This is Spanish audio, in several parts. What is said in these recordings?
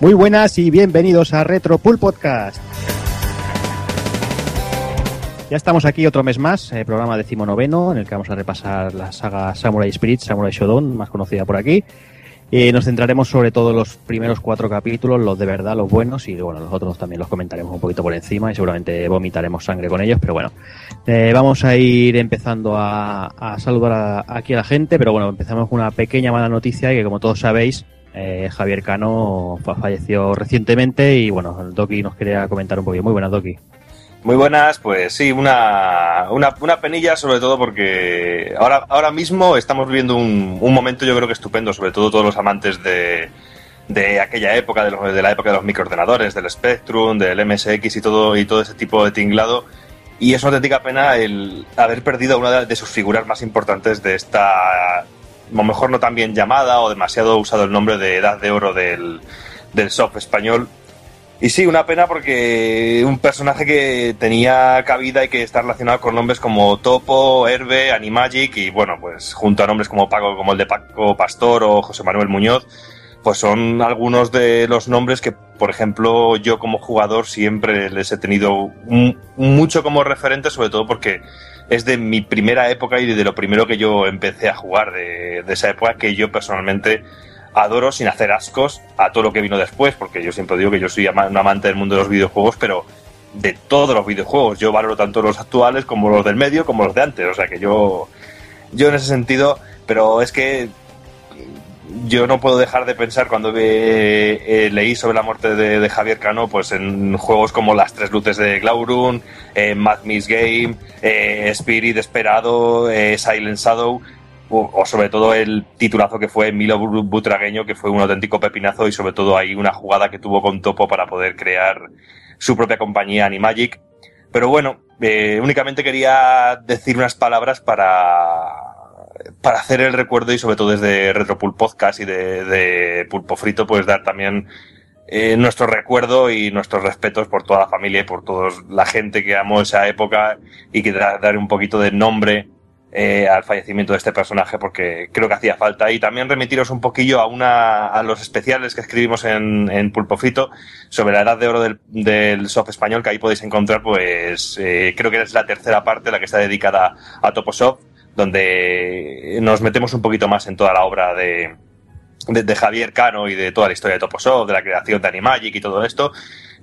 Muy buenas y bienvenidos a Retro Pool Podcast. Ya estamos aquí otro mes más, eh, programa decimonoveno, en el que vamos a repasar la saga Samurai Spirit, Samurai Shodown, más conocida por aquí. Y nos centraremos sobre todo en los primeros cuatro capítulos, los de verdad, los buenos, y bueno, los otros también los comentaremos un poquito por encima y seguramente vomitaremos sangre con ellos, pero bueno, eh, vamos a ir empezando a, saludar aquí a la gente, pero bueno, empezamos con una pequeña mala noticia que como todos sabéis, eh, Javier Cano fa- falleció recientemente y bueno, el Doki nos quería comentar un poquito. Muy buenas, Doki. Muy buenas, pues sí, una, una, penilla sobre todo porque ahora, ahora mismo estamos viviendo un, un momento yo creo que estupendo, sobre todo todos los amantes de, de aquella época, de, los- la época de los microordenadores, del Spectrum, del MSX y todo, y todo ese tipo de tinglado. Y es una auténtica pena el haber perdido una de sus figuras más importantes de esta, a lo mejor no tan bien llamada o demasiado usado el nombre de Edad de Oro del, del soft español, y sí, una pena porque un personaje que tenía cabida y que está relacionado con nombres como Topo, Herbe, Animagic y bueno, pues junto a nombres como Paco, como el de Paco Pastor o José Manuel Muñoz, pues son algunos de los nombres que, por ejemplo, yo como jugador siempre les he tenido mucho como referente, sobre todo porque es de mi primera época y de lo primero que yo empecé a jugar de, esa época que yo personalmente adoro sin hacer ascos a todo lo que vino después, porque yo siempre digo que yo soy un amante del mundo de los videojuegos, pero de todos los videojuegos. Yo valoro tanto los actuales como los del medio, como los de antes. O sea que yo, yo en ese sentido, pero es que yo no puedo dejar de pensar cuando eh, leí sobre la muerte de, Javier Cano, pues en juegos como Las Tres Luces de Glaurung, eh, Mad Miss Game, eh, Spirit Esperado, Silent Shadow, o, sobre todo el titulazo que fue Milo Bu- Butragueño, que fue un auténtico pepinazo y sobre todo hay una jugada que tuvo con Topo para poder crear su propia compañía Animagic. Pero bueno, únicamente quería decir unas palabras para, para hacer el recuerdo y sobre todo desde Retropul Podcast y de, de Pulpo Frito, pues dar también eh, nuestro recuerdo y nuestros respetos por toda la familia y por toda la gente que amó esa época y que da- dar un poquito de nombre eh, al fallecimiento de este personaje porque creo que hacía falta. Y también remitiros un poquillo a una a los especiales que escribimos en, en Pulpo Frito sobre la edad de oro del, del soft español que ahí podéis encontrar pues eh, creo que es la tercera parte la que está dedicada a Toposoft donde nos metemos un poquito más en toda la obra de, de, Javier Cano y de toda la historia de Toposoft, de la creación de Animagic y todo esto.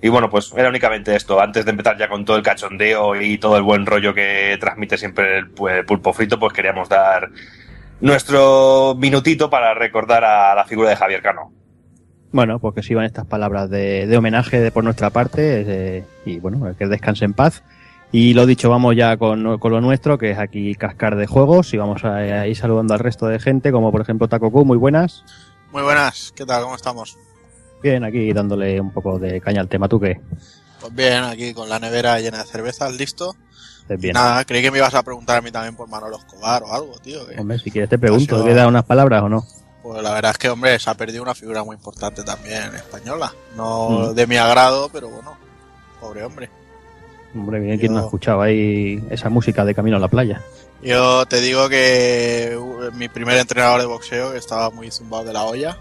Y bueno, pues era únicamente esto. Antes de empezar ya con todo el cachondeo y todo el buen rollo que transmite siempre el, el pulpo frito, pues queríamos dar nuestro minutito para recordar a la figura de Javier Cano. Bueno, pues que sirvan estas palabras de, de homenaje de, por nuestra parte eh, y bueno, que descanse en paz. Y lo dicho, vamos ya con, con lo nuestro, que es aquí cascar de juegos y vamos a, ir saludando al resto de gente, como por ejemplo Takoku, muy buenas. Muy buenas, ¿qué tal? ¿Cómo estamos? Bien, aquí dándole un poco de caña al tema, ¿tú qué? Pues bien, aquí con la nevera llena de cervezas, listo. Estés bien. Nada, creí que me ibas a preguntar a mí también por Manolo Escobar o algo, tío. que- Hombre, si quieres te pregunto, ¿quieres dar unas palabras o no? Pues la verdad es que, hombre, se ha perdido una figura muy importante también española. No Mm. de mi agrado, pero bueno, pobre hombre. Hombre, bien, ¿quién no escuchado ahí esa música de camino a la playa? Yo te digo que uh, mi primer entrenador de boxeo, que estaba muy zumbado de la olla,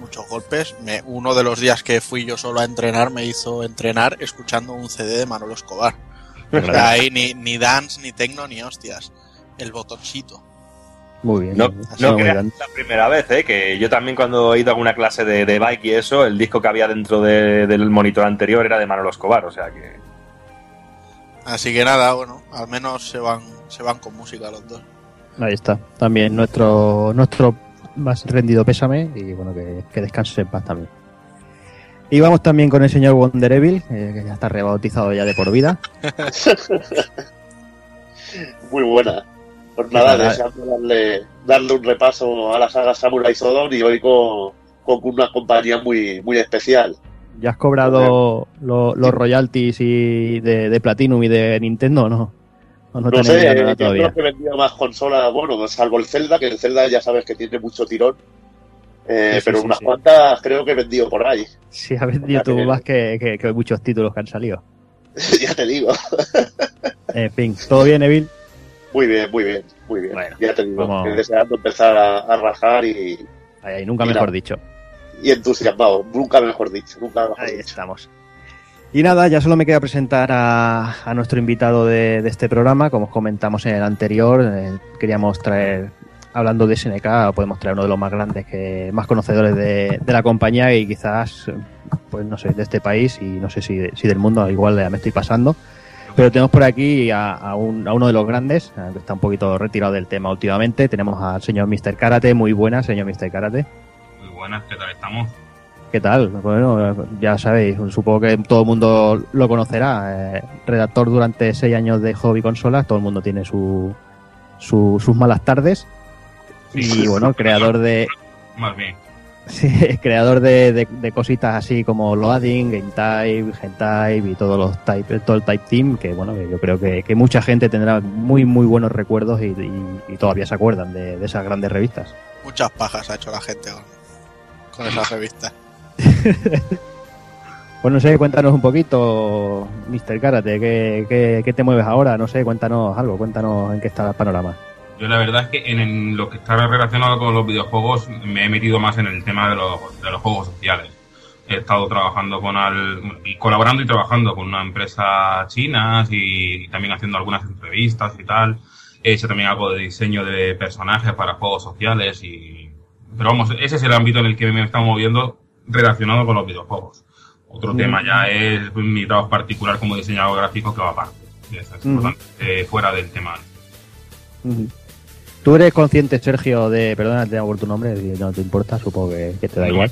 muchos golpes, me, uno de los días que fui yo solo a entrenar me hizo entrenar escuchando un CD de Manolo Escobar. O sea, ahí ni, ni dance, ni tecno, ni hostias. El botoncito. Muy bien. No, no muy creas la primera vez, ¿eh? que yo también cuando he ido a alguna clase de, de bike y eso, el disco que había dentro de- del monitor anterior era de Manolo Escobar, o sea que... Así que nada, bueno, al menos se van, se van con música los dos. Ahí está. También nuestro nuestro más rendido pésame y bueno, que, que descanse en paz también. Y vamos también con el señor Wonder Evil, eh, que ya está rebautizado ya de por vida. Muy buena. Pues nada, Nada. deseando darle, darle un repaso a la saga Samurai Shodown y hoy con, con una compañía muy, muy especial. ¿Ya has cobrado lo- los royalties y de, de Platinum y de Nintendo o no? ¿O no, sé, eh, nada yo todavía? creo que he vendido más consolas, bueno, salvo el Zelda, que el Zelda ya sabes que tiene mucho tirón. Eh, Sí, sí, pero sí, unas cuantas creo que he vendido por ahí. Sí, has vendido tú que- más que, que- que muchos títulos que han salido. ya te digo. En fin, ¿todo bien, Evil? Muy bien, muy bien, muy bien. Bueno, ya te digo. vamos. Deseando empezar a, a rajar y, Ahí, ahí, nunca mejor dicho. Y entusiasmado. Nunca mejor dicho, nunca mejor Ahí dicho. estamos. Y nada, ya solo me queda presentar a, a nuestro invitado de, de este programa. Como os comentamos en el anterior, eh, queríamos traer, hablando de SNK, podemos traer uno de los más grandes, que más conocedores de, de la compañía y quizás, pues no sé, de este país y no sé si, si del mundo, igual me estoy pasando. Pero tenemos por aquí a, a un- a uno de los grandes, eh, que está un poquito retirado del tema últimamente. Tenemos al señor Mr. Karate. Muy buenas, señor Mr. Karate. Buenas, ¿qué tal estamos? ¿Qué tal? Bueno, ya sabéis, supongo que todo el mundo lo conocerá. Eh, redactor durante seis años de hobby consolas, todo el mundo tiene su, su- sus malas tardes. Y bueno, creador de Más bien. sí, creador de, de- de cositas así como Loading, Game Type, Hentai y todos los type, todo el Type Team, que bueno, que yo creo que, que mucha gente tendrá muy muy buenos recuerdos y, y- y todavía se acuerdan de, de esas grandes revistas. Muchas pajas ha hecho la gente con, con esa revista. Pues no sé, cuéntanos un poquito, Mr. Karate, ¿qué, qué, qué te mueves ahora? No sé, cuéntanos algo, cuéntanos en qué está el panorama. Yo la verdad es que en el- lo que está relacionado con los videojuegos me he metido más en el tema de los, de los juegos sociales. He estado trabajando con al, y colaborando y trabajando con una empresa china y, también haciendo algunas entrevistas y tal. He hecho también algo de diseño de personajes para juegos sociales y pero vamos, ese es el ámbito en el que me he estado moviendo relacionado con los videojuegos. Otro tema ya es mi trabajo particular como diseñador gráfico que va aparte. Es bastante fuera del tema. ¿Tú eres consciente, Sergio, de... Perdona, te hago tu nombre, no te importa, supongo que, que te da No, igual.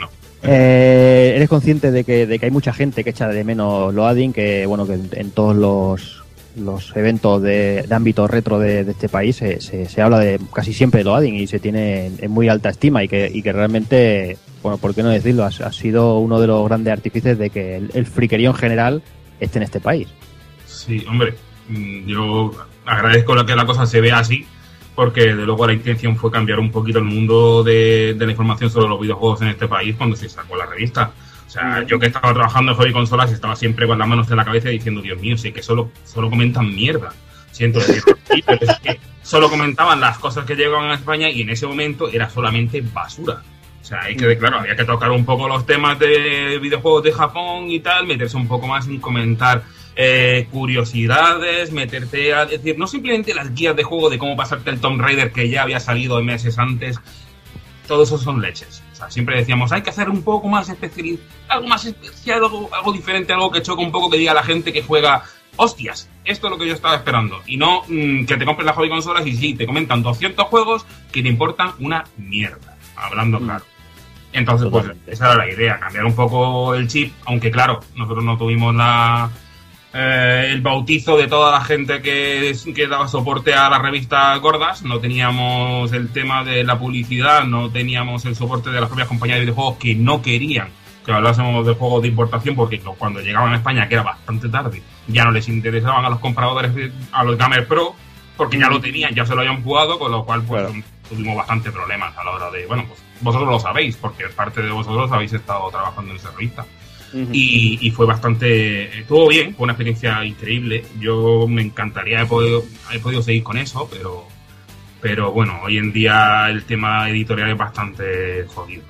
no. Eh, ¿Eres consciente de que, de que hay mucha gente que echa de menos Loading, que bueno, que en, en todos los, los eventos de, ámbito retro de, este país se, se, habla de casi siempre de Loading y se tiene en, muy alta estima y que, y que realmente, bueno, ¿por qué no decirlo? Ha, sido uno de los grandes artífices de que el, el friquerío en general esté en este país. Sí, hombre, mm, yo agradezco que la cosa se vea así, porque de luego la intención fue cambiar un poquito el mundo de, de la información sobre los videojuegos en este país cuando se sacó la revista. Sea, yo que estaba trabajando en hobby consolas estaba siempre con las manos en la cabeza diciendo, Dios mío, sé que solo, solo comentan mierda. Siento que solo comentaban las cosas que llegaban a España y en ese momento era solamente basura. O sea, hay que, claro, había que tocar un poco los temas de videojuegos de Japón y tal, meterse un poco más en comentar eh, curiosidades, meterte a decir, no simplemente las guías de juego de cómo pasarte el Tomb Raider que ya había salido meses antes, todo eso son leches. O sea, siempre decíamos, hay que hacer un poco más especial, algo más especial, algo, algo diferente, algo que choque un poco, que diga a la gente que juega, hostias, esto es lo que yo estaba esperando. Y no mm, que te compres la hobby consolas y sí, te comentan 200 juegos que te importan una mierda, hablando Mm. claro. Entonces, pues esa era la idea, cambiar un poco el chip, aunque claro, nosotros no tuvimos la eh, el bautizo de toda la gente que, que daba soporte a las revistas gordas, no teníamos el tema de la publicidad, no teníamos el soporte de las propias compañías de videojuegos que no querían que hablásemos de juegos de importación porque cuando llegaban a España, que era bastante tarde, ya no les interesaban a los compradores, de- a los Gamer Pro, porque ya lo tenían, ya se lo habían jugado, con lo cual pues Claro. tuvimos bastante problemas a la hora de, bueno, pues vosotros lo sabéis, porque parte de vosotros habéis estado trabajando en esa revista. Y, y fue bastante. Estuvo bien, fue una experiencia increíble. Yo me encantaría haber podido, haber podido seguir con eso, pero. Pero bueno, hoy en día el tema editorial es bastante jodido.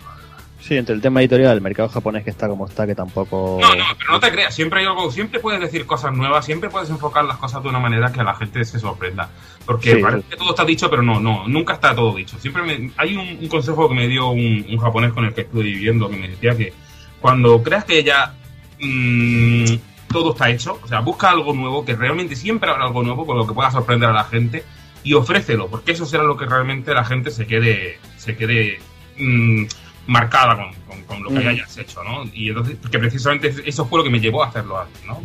Sí, entre el tema editorial del mercado japonés que está como está, que tampoco... No, no, pero no te creas, siempre hay algo, siempre puedes decir cosas nuevas, siempre puedes enfocar las cosas de una manera que a la gente se sorprenda. Porque Sí, parece sí. que todo está dicho, pero no, no, nunca está todo dicho. Siempre me- hay un, un consejo que me dio un, un japonés con el que estuve viviendo que me decía que cuando creas que ya mm, todo está hecho, o sea, busca algo nuevo, que realmente siempre habrá algo nuevo con lo que pueda sorprender a la gente y ofrécelo, porque eso será lo que realmente la gente se quede, se quede mm, marcada con, con- con lo que hayas hecho, ¿no? Y entonces, que precisamente eso fue lo que me llevó a hacerlo antes, ¿no?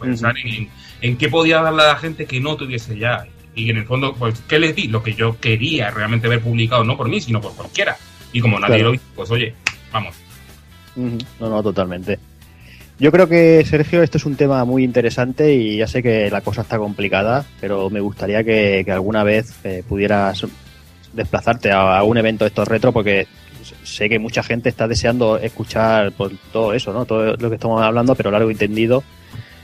Pensar en, en, en qué podía darle a la gente que no tuviese ya. Y en el fondo, pues, ¿qué les di? Lo que yo quería realmente ver publicado, no por mí, sino por cualquiera. Y como nadie Claro. lo hizo, pues oye, vamos. No, no, totalmente. Yo creo que, Sergio, esto es un tema muy interesante y ya sé que la cosa está complicada, pero me gustaría que, alguna vez eh, pudieras desplazarte a, a un evento de estos retro porque sé que mucha gente está deseando escuchar pues, todo eso, ¿no? Todo lo que estamos hablando, pero largo y tendido.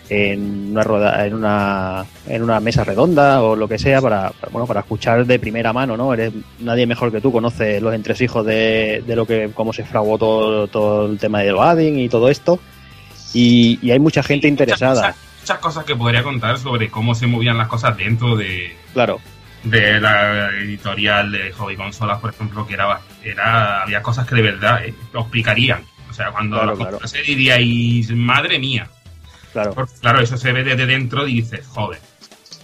En una, roda, en una en una mesa redonda o lo que sea para, para, bueno para escuchar de primera mano no eres nadie mejor que tú conoce los entresijos de, de lo que cómo se fraguó todo, todo el tema de Loading y todo esto y, y hay mucha gente interesada Muchas cosas, muchas cosas que podría contar sobre cómo se movían las cosas dentro de, claro de la editorial de Hobby Consolas, por ejemplo, que era, era había cosas que de verdad eh, lo explicarían. O sea, cuando Claro, las claro. diríais, madre mía. Claro claro, eso se ve desde dentro y dices, joder.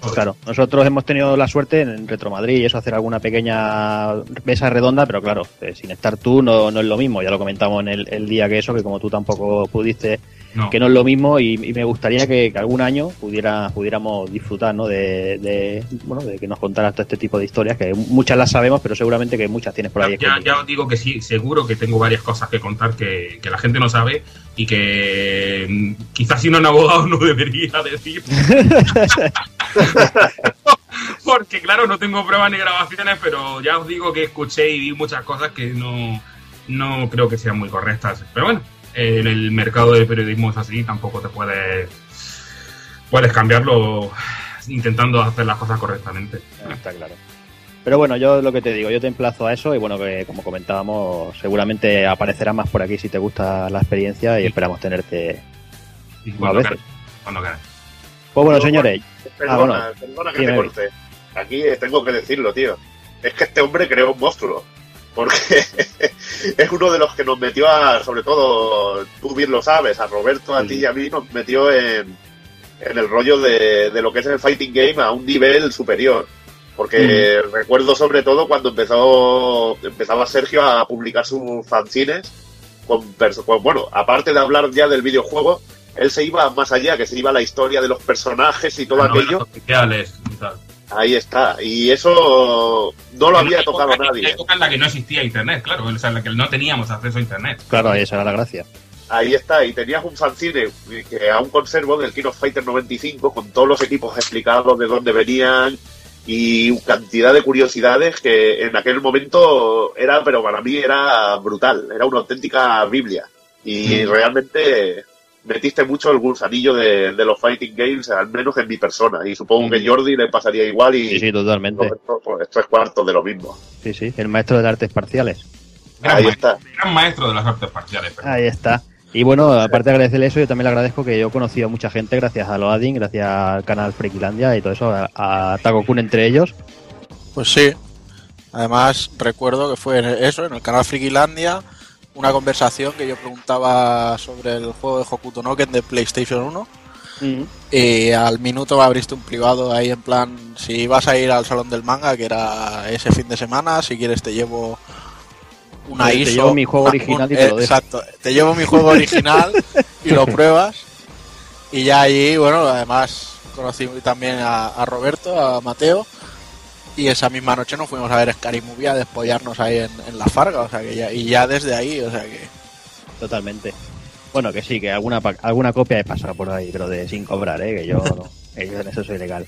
Joder. Claro, nosotros hemos tenido la suerte en Retro Madrid y eso, hacer alguna pequeña mesa redonda, pero claro, eh, sin estar tú no, no es lo mismo. Ya lo comentamos en el, el día que eso, que como tú tampoco pudiste, No. que no es lo mismo y, y me gustaría que, que algún año pudiera, pudiéramos disfrutar ¿no? de, de, bueno, de que nos contaras todo este tipo de historias, que muchas las sabemos, pero seguramente que muchas tienes por ahí. Ya, os digo que sí, seguro que tengo varias cosas que contar que, que la gente no sabe y que mm, quizás si no un abogado no debería decir. Porque claro, no tengo pruebas ni grabaciones, pero ya os digo que escuché y vi muchas cosas que no, no creo que sean muy correctas. Pero bueno, en el mercado del periodismo es así, tampoco te puedes, puedes cambiarlo intentando hacer las cosas correctamente. Ah, Está claro. Pero bueno, yo lo que te digo, yo te emplazo a eso y bueno, que como comentábamos, seguramente aparecerá más por aquí si te gusta la experiencia y esperamos tenerte Y cuando veces. cuando queráis. Pues bueno, señores, Perdona, Ah, bueno. perdona que Dime. te corte. Aquí tengo que decirlo, tío. Es que este hombre creó un monstruo. Porque es uno de los que nos metió a, sobre todo, tú bien lo sabes, a Roberto, a ti y a mí, nos metió en, en el rollo de, de lo que es el fighting game a un nivel superior. Porque recuerdo sobre todo cuando empezó empezaba Sergio a publicar sus fanzines con, bueno, aparte de hablar ya del videojuego, él se iba más allá, que se iba a la historia de los personajes y todo aquello. oficiales y tal. Ahí está. Y eso no lo En había una tocado época- En nadie. la época en la que no existía internet, claro, o sea, en la que no teníamos acceso a internet. claro, esa era la gracia. Ahí está. Y tenías un fanzine que aún conservo del King of Fighter 95 con todos los equipos explicados de dónde venían y cantidad de curiosidades que en aquel momento era, pero para mí era brutal. Era una auténtica Biblia. Y Mm. realmente metiste mucho el gusanillo de, de los fighting games, al menos en mi persona. Y supongo que Mm. Jordi le pasaría igual y Sí, sí, totalmente. Pues, tres cuartos de lo mismo. Sí, sí, el maestro de artes parciales. Gran, Ahí maestro, está. gran maestro de las artes parciales. pero- Ahí está. Y bueno, aparte de agradecerle eso, yo también le agradezco que yo he conocido a mucha gente gracias a Loading, gracias al canal Freakilandia y todo eso, a, a Takokun entre ellos. Pues sí. Además, recuerdo que fue en eso, en el canal Frikilandia, una conversación que yo preguntaba sobre el juego de Hokuto no Ken de PlayStation 1. Y al minuto me abriste un privado ahí en plan, si vas a ir al salón del manga, que era ese fin de semana, si quieres te llevo una Te ISO. llevo mi juego original y te lo dejo. Exacto, te llevo mi juego original y lo pruebas. Y ya allí, bueno, además conocí también a, a Roberto, a Mateo. Y esa misma noche nos fuimos a ver Scary Movie a despollarnos ahí en, en la Farga, o sea que ya, y ya desde ahí, o sea que Totalmente. Bueno, que sí, que alguna, alguna copia he pasado por ahí, pero de sin cobrar, ¿eh? que yo, no, que yo en eso soy legal.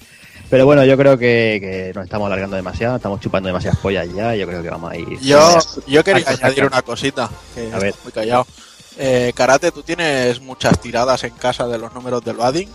Pero bueno, yo creo que, que nos estamos alargando demasiado, estamos chupando demasiadas pollas ya, yo creo que vamos a ir. Yo, yo quería añadir una cosita, que A ver. muy callado. Eh, Karate, ¿tú tienes muchas tiradas en casa de los números del Badding?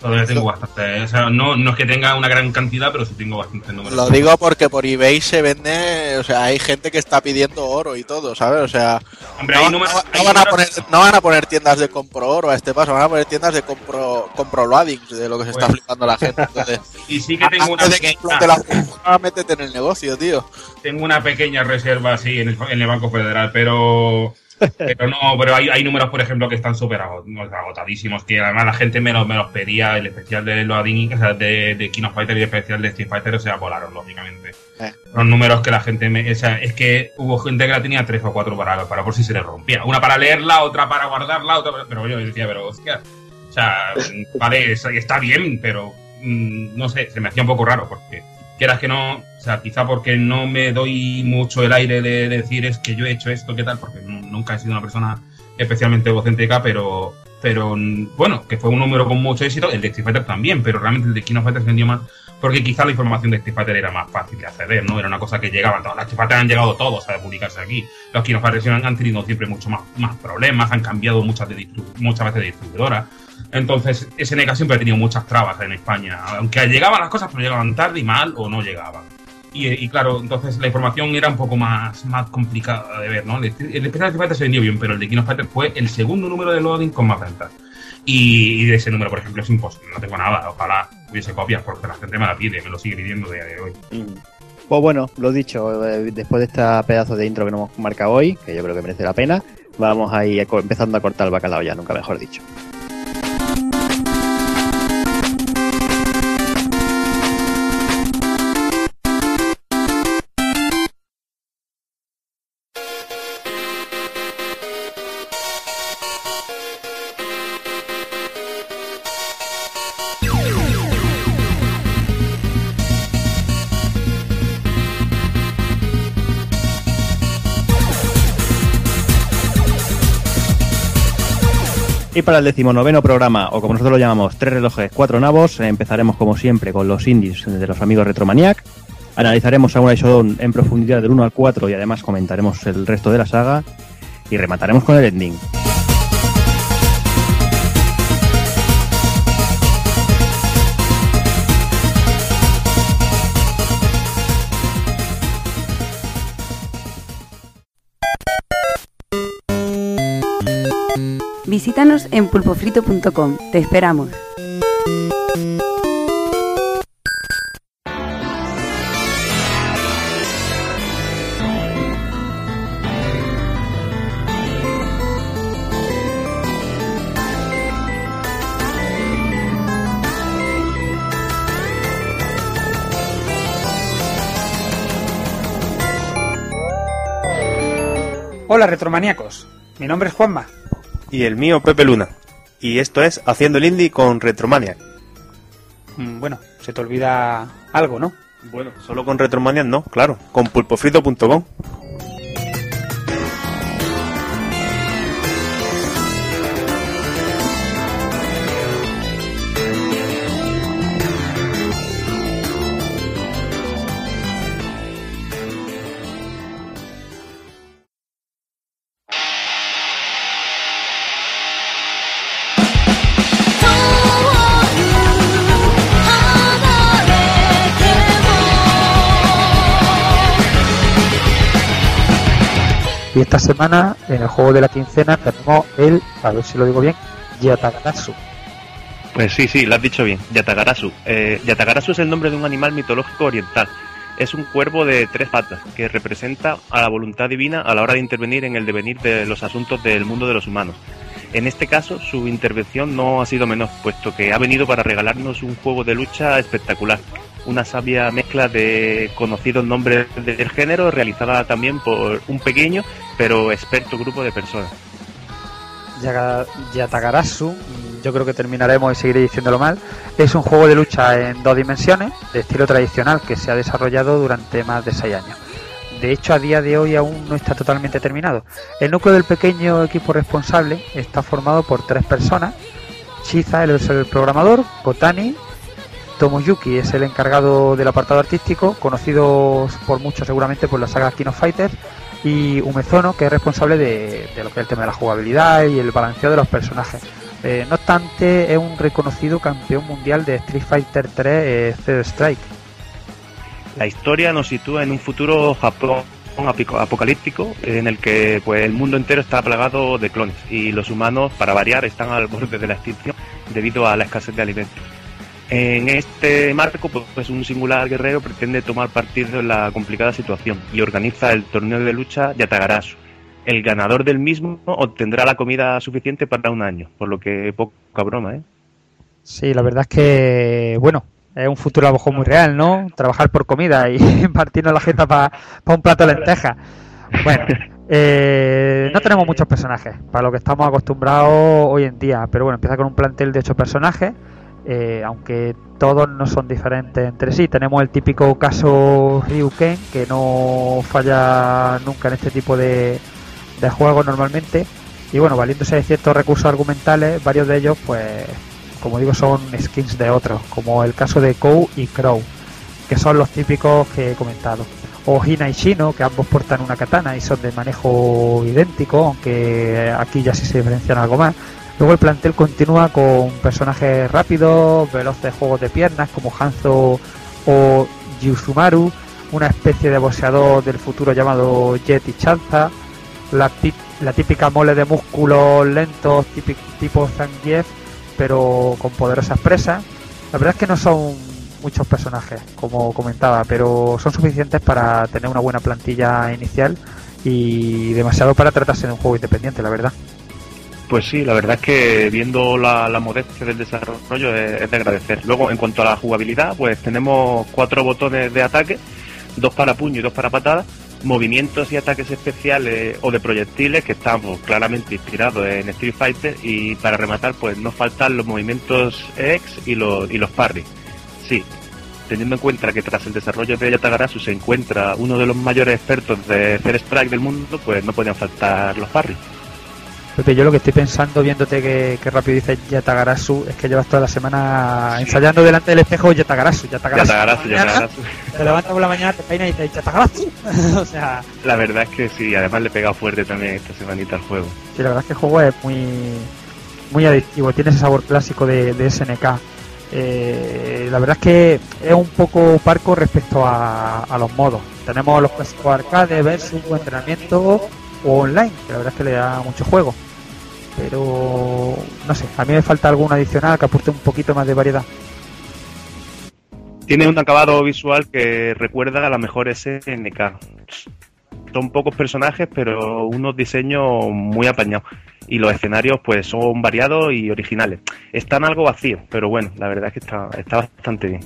Todavía tengo bastante. O sea, no, no es que tenga una gran cantidad, pero sí tengo bastante números. Lo digo porque por eBay se vende, o sea, hay gente que está pidiendo oro y todo, ¿sabes? O sea, Hombre, no, van a poner, no van a poner tiendas de compro oro a este paso, van a poner tiendas de compro, compro loadings, de lo que se está Bueno. flipando la gente. Entonces, Y sí que tengo una, de que pequeña, la burbuja, métete en el negocio, tío. tengo una pequeña reserva en el, en el Banco Federal, pero. Pero no, pero hay, hay números, por ejemplo, que están súper ago- agotadísimos, que además la gente me los, me los pedía, el especial de Loading, o sea, de, de King of Fighter y el especial de Street Fighter, o sea, volaron, lógicamente. Eh. Son números que la gente me... O sea, es que hubo gente que la tenía tres o cuatro para, para por si se le rompía. Una para leerla, otra para guardarla, otra para- Pero yo decía, pero hostia, o sea, vale, es- está bien, pero mm, no sé, se me hacía un poco raro, porque quieras que no, o sea, quizá porque no me doy mucho el aire de decir es que yo he hecho esto, qué tal, porque nu- nunca he sido una persona especialmente egocéntrica, pero pero bueno, que fue un número con mucho éxito, el de Street Fighter también, pero realmente el de King of Fighters vendió más porque quizá la información de Fighter era más fácil de acceder, ¿no? Era una cosa que llegaba, todas las Fighter han llegado todos a publicarse aquí. Los King of Fighters han tenido siempre mucho más, más problemas, han cambiado muchas, de muchas veces de distribuidora. Entonces, SNK siempre ha tenido muchas trabas en España, aunque llegaban las cosas, pero llegaban tarde y mal o no llegaban. Y, claro, entonces la información era un poco más, más complicada de ver, ¿no? El, el Special Street Fighter se vendió bien, pero el de King of Fighters fue el segundo número de loading con más ventas. Y, de ese número, por ejemplo, es imposible, no tengo nada. Ojalá hubiese copias porque la gente me la pide, me lo sigue pidiendo de, de hoy. Pues bueno, lo dicho, eh, después de este pedazo de intro que nos hemos marcado hoy, que yo creo que merece la pena, vamos a ir empezando a cortar el bacalao ya, nunca mejor dicho. Y para el decimonoveno programa, o como nosotros lo llamamos, tres relojes, cuatro nabos, empezaremos como siempre con los indies de los amigos Retromaniac. Analizaremos Samurai Shodown en profundidad del 1 al 4 y además comentaremos el resto de la saga. Y remataremos con el ending. Visítanos en pulpofrito.com. Te esperamos. Hola retromaníacos, mi nombre es Juanma y el mío Pepe Luna. Y esto es Haciendo el Indie con Retromania. Mm, bueno, se te olvida algo, ¿no? Bueno, solo con Retromania no, claro, con pulpofrito.com. Y esta semana, en el juego de la quincena, tenemos el, a ver si lo digo bien, Yatagarasu. Pues sí, sí, lo has dicho bien, Yatagarasu. Eh, Yatagarasu es el nombre de un animal mitológico oriental. Es un cuervo de tres patas que representa a la voluntad divina a la hora de intervenir en el devenir de los asuntos del mundo de los humanos. En este caso, su intervención no ha sido menor, puesto que ha venido para regalarnos un juego de lucha espectacular, una sabia mezcla de conocidos nombres del género realizada también por un pequeño pero experto grupo de personas. Yatagarasu, yo creo que terminaremos y seguiré diciéndolo mal, es un juego de lucha en dos dimensiones de estilo tradicional que se ha desarrollado durante más de seis años. De hecho, a día de hoy aún no está totalmente terminado. El núcleo del pequeño equipo responsable está formado por tres personas. Chiza, es el programador, Kotani, Tomoyuki es el encargado del apartado artístico, conocido por muchos seguramente por la saga Kino Fighters, y Umezono, que es responsable de, lo que es el tema de la jugabilidad y el balanceo de los personajes. Eh, no obstante, es un reconocido campeón mundial de Street Fighter 3 eh, Zero Strike. La historia nos sitúa en un futuro Japón apocalíptico en el que pues el mundo entero está plagado de clones y los humanos para variar están al borde de la extinción debido a la escasez de alimentos. En este marco, pues, un singular guerrero pretende tomar partido en la complicada situación y organiza el torneo de lucha Yatagarasu. El ganador del mismo obtendrá la comida suficiente para un año, por lo que poca broma, ¿eh? Sí, la verdad es que, bueno, es un futuro a muy real, ¿no? Trabajar por comida y partirnos la jeta para un plato de lentejas. Bueno, eh, no tenemos muchos personajes, para lo que estamos acostumbrados hoy en día, pero bueno, empieza con un plantel de ocho personajes eh, aunque todos no son diferentes entre sí. Tenemos el típico caso Ryuken, que no falla nunca en este tipo de, juegos normalmente. Y bueno, valiéndose de ciertos recursos argumentales, varios de ellos, pues, como digo, son skins de otros, como el caso de Kou y Crow, que son los típicos que he comentado. O Hina y Shino, que ambos portan una katana y son de manejo idéntico, aunque aquí ya sí se diferencian algo más. Luego el plantel continúa con personajes rápidos, veloces juegos de piernas como Hanzo o Yuzumaru, una especie de boxeador del futuro llamado Jet y Chanza, la, tí- la típica mole de músculos lentos tipo Zangief, pero con poderosas presas. La verdad es que no son muchos personajes, como comentaba, pero son suficientes para tener una buena plantilla inicial y demasiado para tratarse de un juego independiente, la verdad. Pues sí, la verdad es que viendo la, la modestia del desarrollo es, de agradecer. Luego, en cuanto a la jugabilidad, pues tenemos cuatro botones de ataque, dos para puño y dos para patada, movimientos y ataques especiales o de proyectiles que están pues, claramente inspirados en Street Fighter y para rematar, pues no faltan los movimientos X y los, y los parry. Sí, teniendo en cuenta que tras el desarrollo de Yatagarasu se encuentra uno de los mayores expertos de Fair Strike del mundo, pues no podían faltar los parry. Pepe, yo lo que estoy pensando, viéndote que, que rápido dices Yatagarasu, es que llevas toda la semana ensayando delante del espejo Yatagarasu, Yatagarasu. Yatagarasu, Yatagarasu. Te levantas por la mañana, te peinas y dices Yatagarasu. o sea, La verdad es que sí, además le he pegado fuerte también esta semanita al juego. sí, la verdad es que el juego es muy, muy adictivo, tiene ese sabor clásico de, de SNK. Eh, la verdad es que es un poco parco respecto a, a los modos. Tenemos los clásicos arcade versus entrenamiento o online, que la verdad es que le da mucho juego. Pero no sé, a mí me falta algún adicional que aporte un poquito más de variedad. Tiene un acabado visual que recuerda a la mejor SNK. Son pocos personajes, pero unos diseños muy apañados. Y los escenarios pues son variados y originales. Están algo vacíos, pero bueno, la verdad es que está, está bastante bien.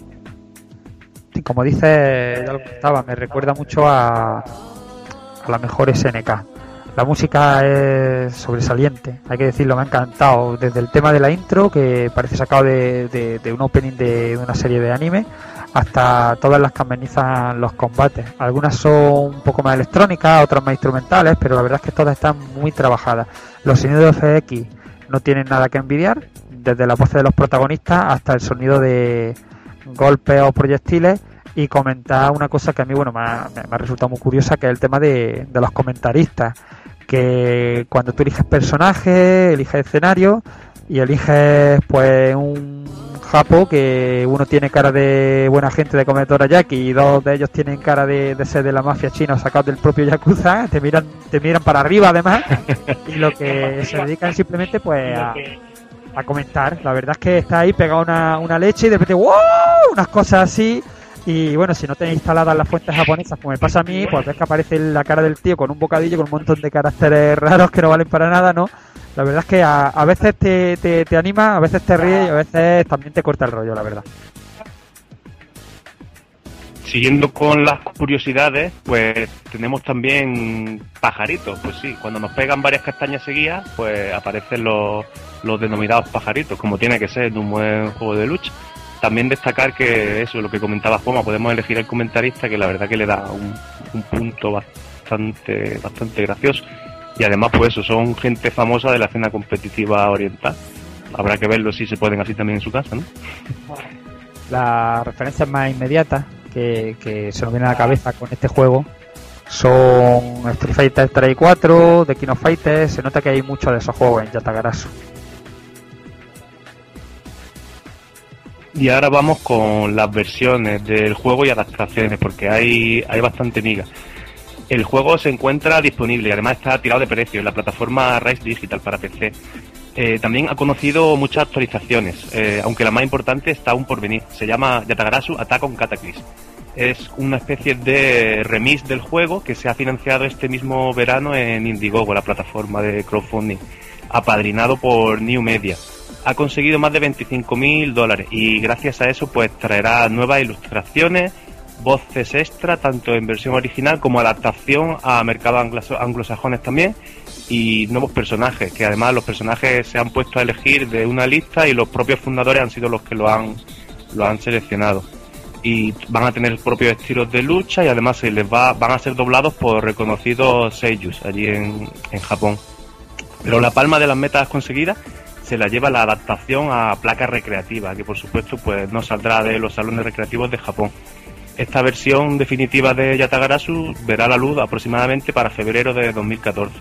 Y como dice, ya lo me recuerda mucho a, a la mejor SNK. La música es sobresaliente, hay que decirlo, me ha encantado. Desde el tema de la intro, que parece sacado de, un opening de, una serie de anime, hasta todas las que amenizan los combates. Algunas son un poco más electrónicas, otras más instrumentales, pero la verdad es que todas están muy trabajadas. Los sonidos de FX no tienen nada que envidiar, desde la voz de los protagonistas hasta el sonido de golpes o proyectiles y comentar una cosa que a mí bueno me ha, resultado muy curiosa que es el tema de los comentaristas que cuando tú eliges personaje eliges escenario y eliges pues un japo que uno tiene cara de buena gente de comedora Jackie y dos de ellos tienen cara de, de ser de la mafia china o sacados del propio Yakuza te miran te miran para arriba además y lo que se dedican simplemente pues a, a comentar. La verdad es que está ahí pegado una, una leche y de repente ¡wow! unas cosas así. Y bueno, si no tenéis instaladas las fuentes japonesas, como me pasa a mí, pues ves que aparece la cara del tío con un bocadillo, con un montón de caracteres raros que no valen para nada, ¿no? La verdad es que a, a veces te, te, anima, a veces te ríe y a veces también te corta el rollo, la verdad. Siguiendo con las curiosidades, pues tenemos también pajaritos. Pues sí, cuando nos pegan varias castañas seguidas, pues aparecen los, los denominados pajaritos, como tiene que ser en un buen juego de lucha. También destacar que eso, lo que comentaba Juanma, podemos elegir el comentarista, que la verdad que le da un, un punto bastante, bastante gracioso. Y además, pues eso, son gente famosa de la escena competitiva oriental. Habrá que verlo si se pueden así también en su casa, ¿no? Las referencias más inmediatas que, se nos vienen a la cabeza con este juego son Street Fighter 3 y 4, The King of Fighters, se nota que hay muchos de esos juegos en Yatagarasu. Y ahora vamos con las versiones del juego y adaptaciones, porque hay, hay bastante miga. El juego se encuentra disponible y además está tirado de precio en la plataforma Rise Digital para PC. Eh, también ha conocido muchas actualizaciones, eh, aunque la más importante está aún por venir. Se llama Yatagarasu Attack on Cataclysm. Es una especie de remix del juego que se ha financiado este mismo verano en Indiegogo, la plataforma de crowdfunding, apadrinado por New Media. Ha conseguido más de 25.000 dólares y gracias a eso pues traerá nuevas ilustraciones, voces extra, tanto en versión original como adaptación a mercados anglo- anglosajones también y nuevos personajes, que además los personajes se han puesto a elegir de una lista y los propios fundadores han sido los que lo han, lo han seleccionado. Y van a tener propios estilos de lucha y además se les va, van a ser doblados por reconocidos seiyus allí en, en Japón. Pero la palma de las metas conseguidas se la lleva la adaptación a placa recreativa, que por supuesto pues no saldrá de los salones recreativos de Japón. Esta versión definitiva de Yatagarasu verá la luz aproximadamente para febrero de 2014.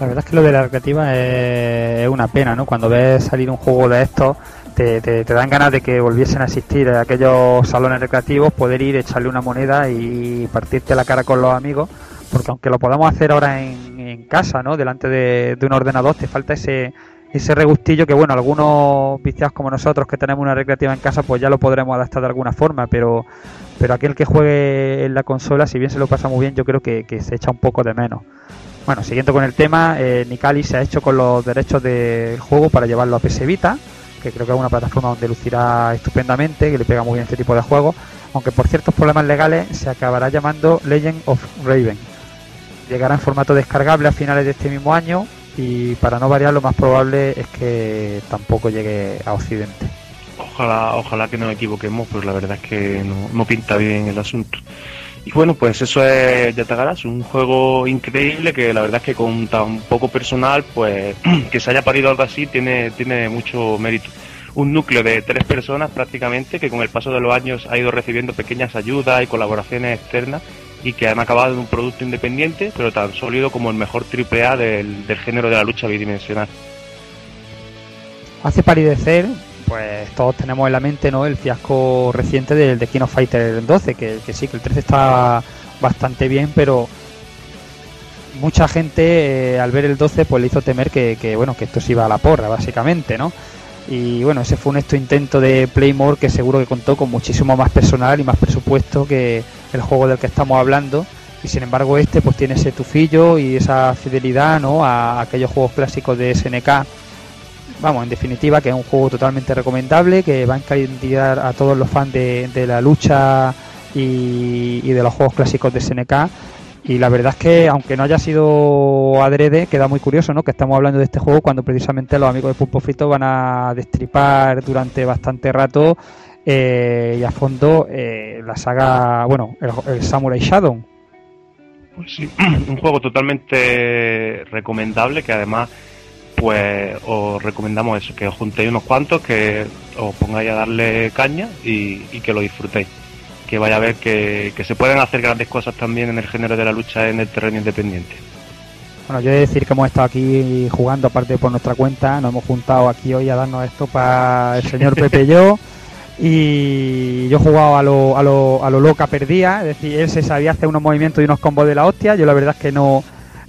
La verdad es que lo de la recreativa es una pena, ¿no? Cuando ves salir un juego de estos, te, te, dan ganas de que volviesen a existir aquellos salones recreativos, poder ir, echarle una moneda y partirte la cara con los amigos, porque aunque lo podamos hacer ahora en, casa, ¿no? Delante de, un ordenador, te falta ese, ese regustillo que, bueno, algunos viciados como nosotros que tenemos una recreativa en casa, pues ya lo podremos adaptar de alguna forma, pero, pero aquel que juegue en la consola, si bien se lo pasa muy bien, yo creo que, se echa un poco de menos. Bueno, siguiendo con el tema, eh, se ha hecho con los derechos del juego para llevarlo a PS Vita, que creo que es una plataforma donde lucirá estupendamente, que le pega muy bien este tipo de juegos, aunque por ciertos problemas legales se acabará llamando Legend of Raven. Llegará en formato descargable a finales de este mismo año y para no variar lo más probable es que tampoco llegue a Occidente. Ojalá, ojalá que nos equivoquemos, pero la verdad es que no, no pinta bien el asunto. Y bueno, pues eso es Yatagaras, un juego increíble que la verdad es que con tan poco personal, pues que se haya parido algo así tiene, tiene mucho mérito. Un núcleo de tres personas prácticamente que con el paso de los años ha ido recibiendo pequeñas ayudas y colaboraciones externas y que han acabado en un producto independiente, pero tan sólido como el mejor triple A del, del género de la lucha bidimensional. Hace paridecer pues todos tenemos en la mente ¿no? el fiasco reciente del de King of Fighter 12, que, sí, que el 13 está bastante bien, pero mucha gente eh, al ver el 12 pues le hizo temer que, bueno que esto se iba a la porra básicamente no y bueno ese fue un intento de Playmore que seguro que contó con muchísimo más personal y más presupuesto que el juego del que estamos hablando y sin embargo este pues tiene ese tufillo y esa fidelidad no a aquellos juegos clásicos de SNK vamos, en definitiva, que es un juego totalmente recomendable, que va a encariñar a todos los fans de, la lucha y, de los juegos clásicos de SNK. Y la verdad es que, aunque no haya sido adrede, queda muy curioso, ¿no? Que estamos hablando de este juego cuando precisamente los amigos de Pulpo Frito van a destripar durante bastante rato eh, y a fondo eh, la saga, bueno, el, Samurai Shadow. Pues sí, un juego totalmente recomendable que además pues os recomendamos eso, que os juntéis unos cuantos, que os pongáis a darle caña y, que lo disfrutéis. Que vaya a ver que, se pueden hacer grandes cosas también en el género de la lucha en el terreno independiente. Bueno, yo he de decir que hemos estado aquí jugando, aparte por nuestra cuenta, nos hemos juntado aquí hoy a darnos esto para el señor Pepe y yo. Y yo he jugado a lo, a lo, a lo loca perdía, es decir, él se sabía hacer unos movimientos y unos combos de la hostia. Yo la verdad es que no,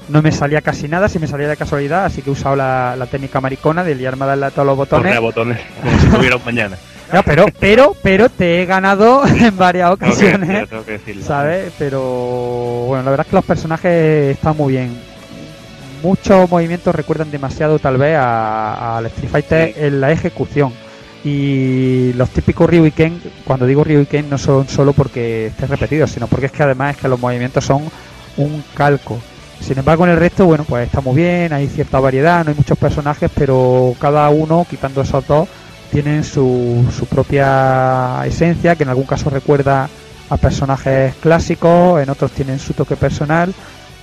no me salía casi nada, si me salía de casualidad, así que he usado la, técnica maricona de liarme a darle a todos los botones. botones, como si tuviera mañana. No, pero, pero, pero te he ganado en varias ocasiones, ¿sabes? Pero bueno, la verdad es que los personajes están muy bien. Muchos movimientos recuerdan demasiado tal vez al Street Fighter en la ejecución. Y los típicos Ryu y Ken, cuando digo Ryu y Ken no son solo porque estén repetidos, sino porque es que además es que los movimientos son un calco. Sin embargo, en el resto, bueno, pues está muy bien, hay cierta variedad, no hay muchos personajes, pero cada uno, quitando esos dos, tienen su, su propia esencia, que en algún caso recuerda a personajes clásicos, en otros tienen su toque personal,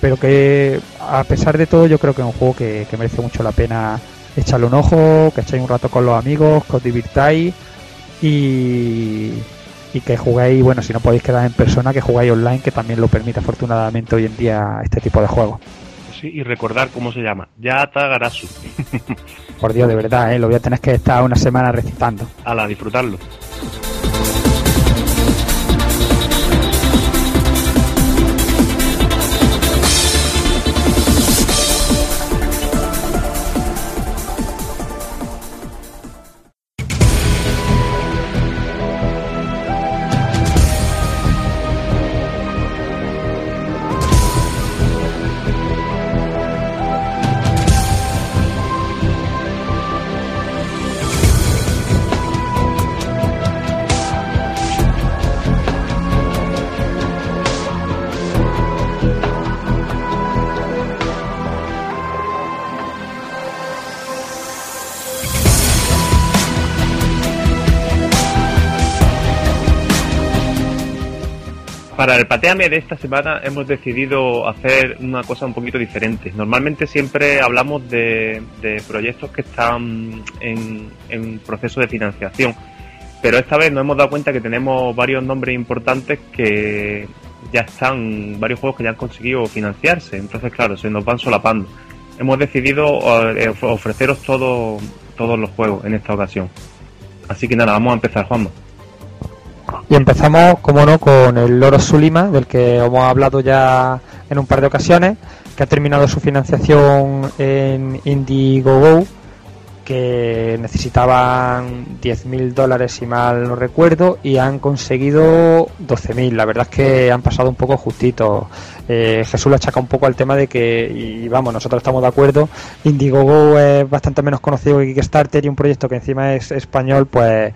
pero que a pesar de todo yo creo que es un juego que, que merece mucho la pena echarle un ojo, que echéis un rato con los amigos, que os divirtáis y, y que juguéis, bueno, si no podéis quedar en persona, que jugáis online, que también lo permite afortunadamente hoy en día este tipo de juegos. Sí, y recordar cómo se llama, Yata Garasu. Por Dios, de verdad, ¿eh? lo voy a tener que estar una semana recitando. la disfrutarlo. Para el Pateame de esta semana hemos decidido hacer una cosa un poquito diferente. Normalmente siempre hablamos de, proyectos que están en, proceso de financiación, pero esta vez nos hemos dado cuenta que tenemos varios nombres importantes que ya están, varios juegos que ya han conseguido financiarse, entonces claro, se nos van solapando. Hemos decidido eh, of- ofreceros todo, todos los juegos en esta ocasión. Así que nada, vamos a empezar, Juanma. Y empezamos, como no, con el Loro Sulima, del que hemos hablado ya en un par de ocasiones, que ha terminado su financiación en Indiegogo, que necesitaban 10.000 dólares, si mal no recuerdo, y han conseguido 12.000. La verdad es que han pasado un poco justitos. Eh, Jesús lo achaca un poco al tema de que, y vamos, nosotros estamos de acuerdo, Indiegogo es bastante menos conocido que Kickstarter y un proyecto que encima es español, pues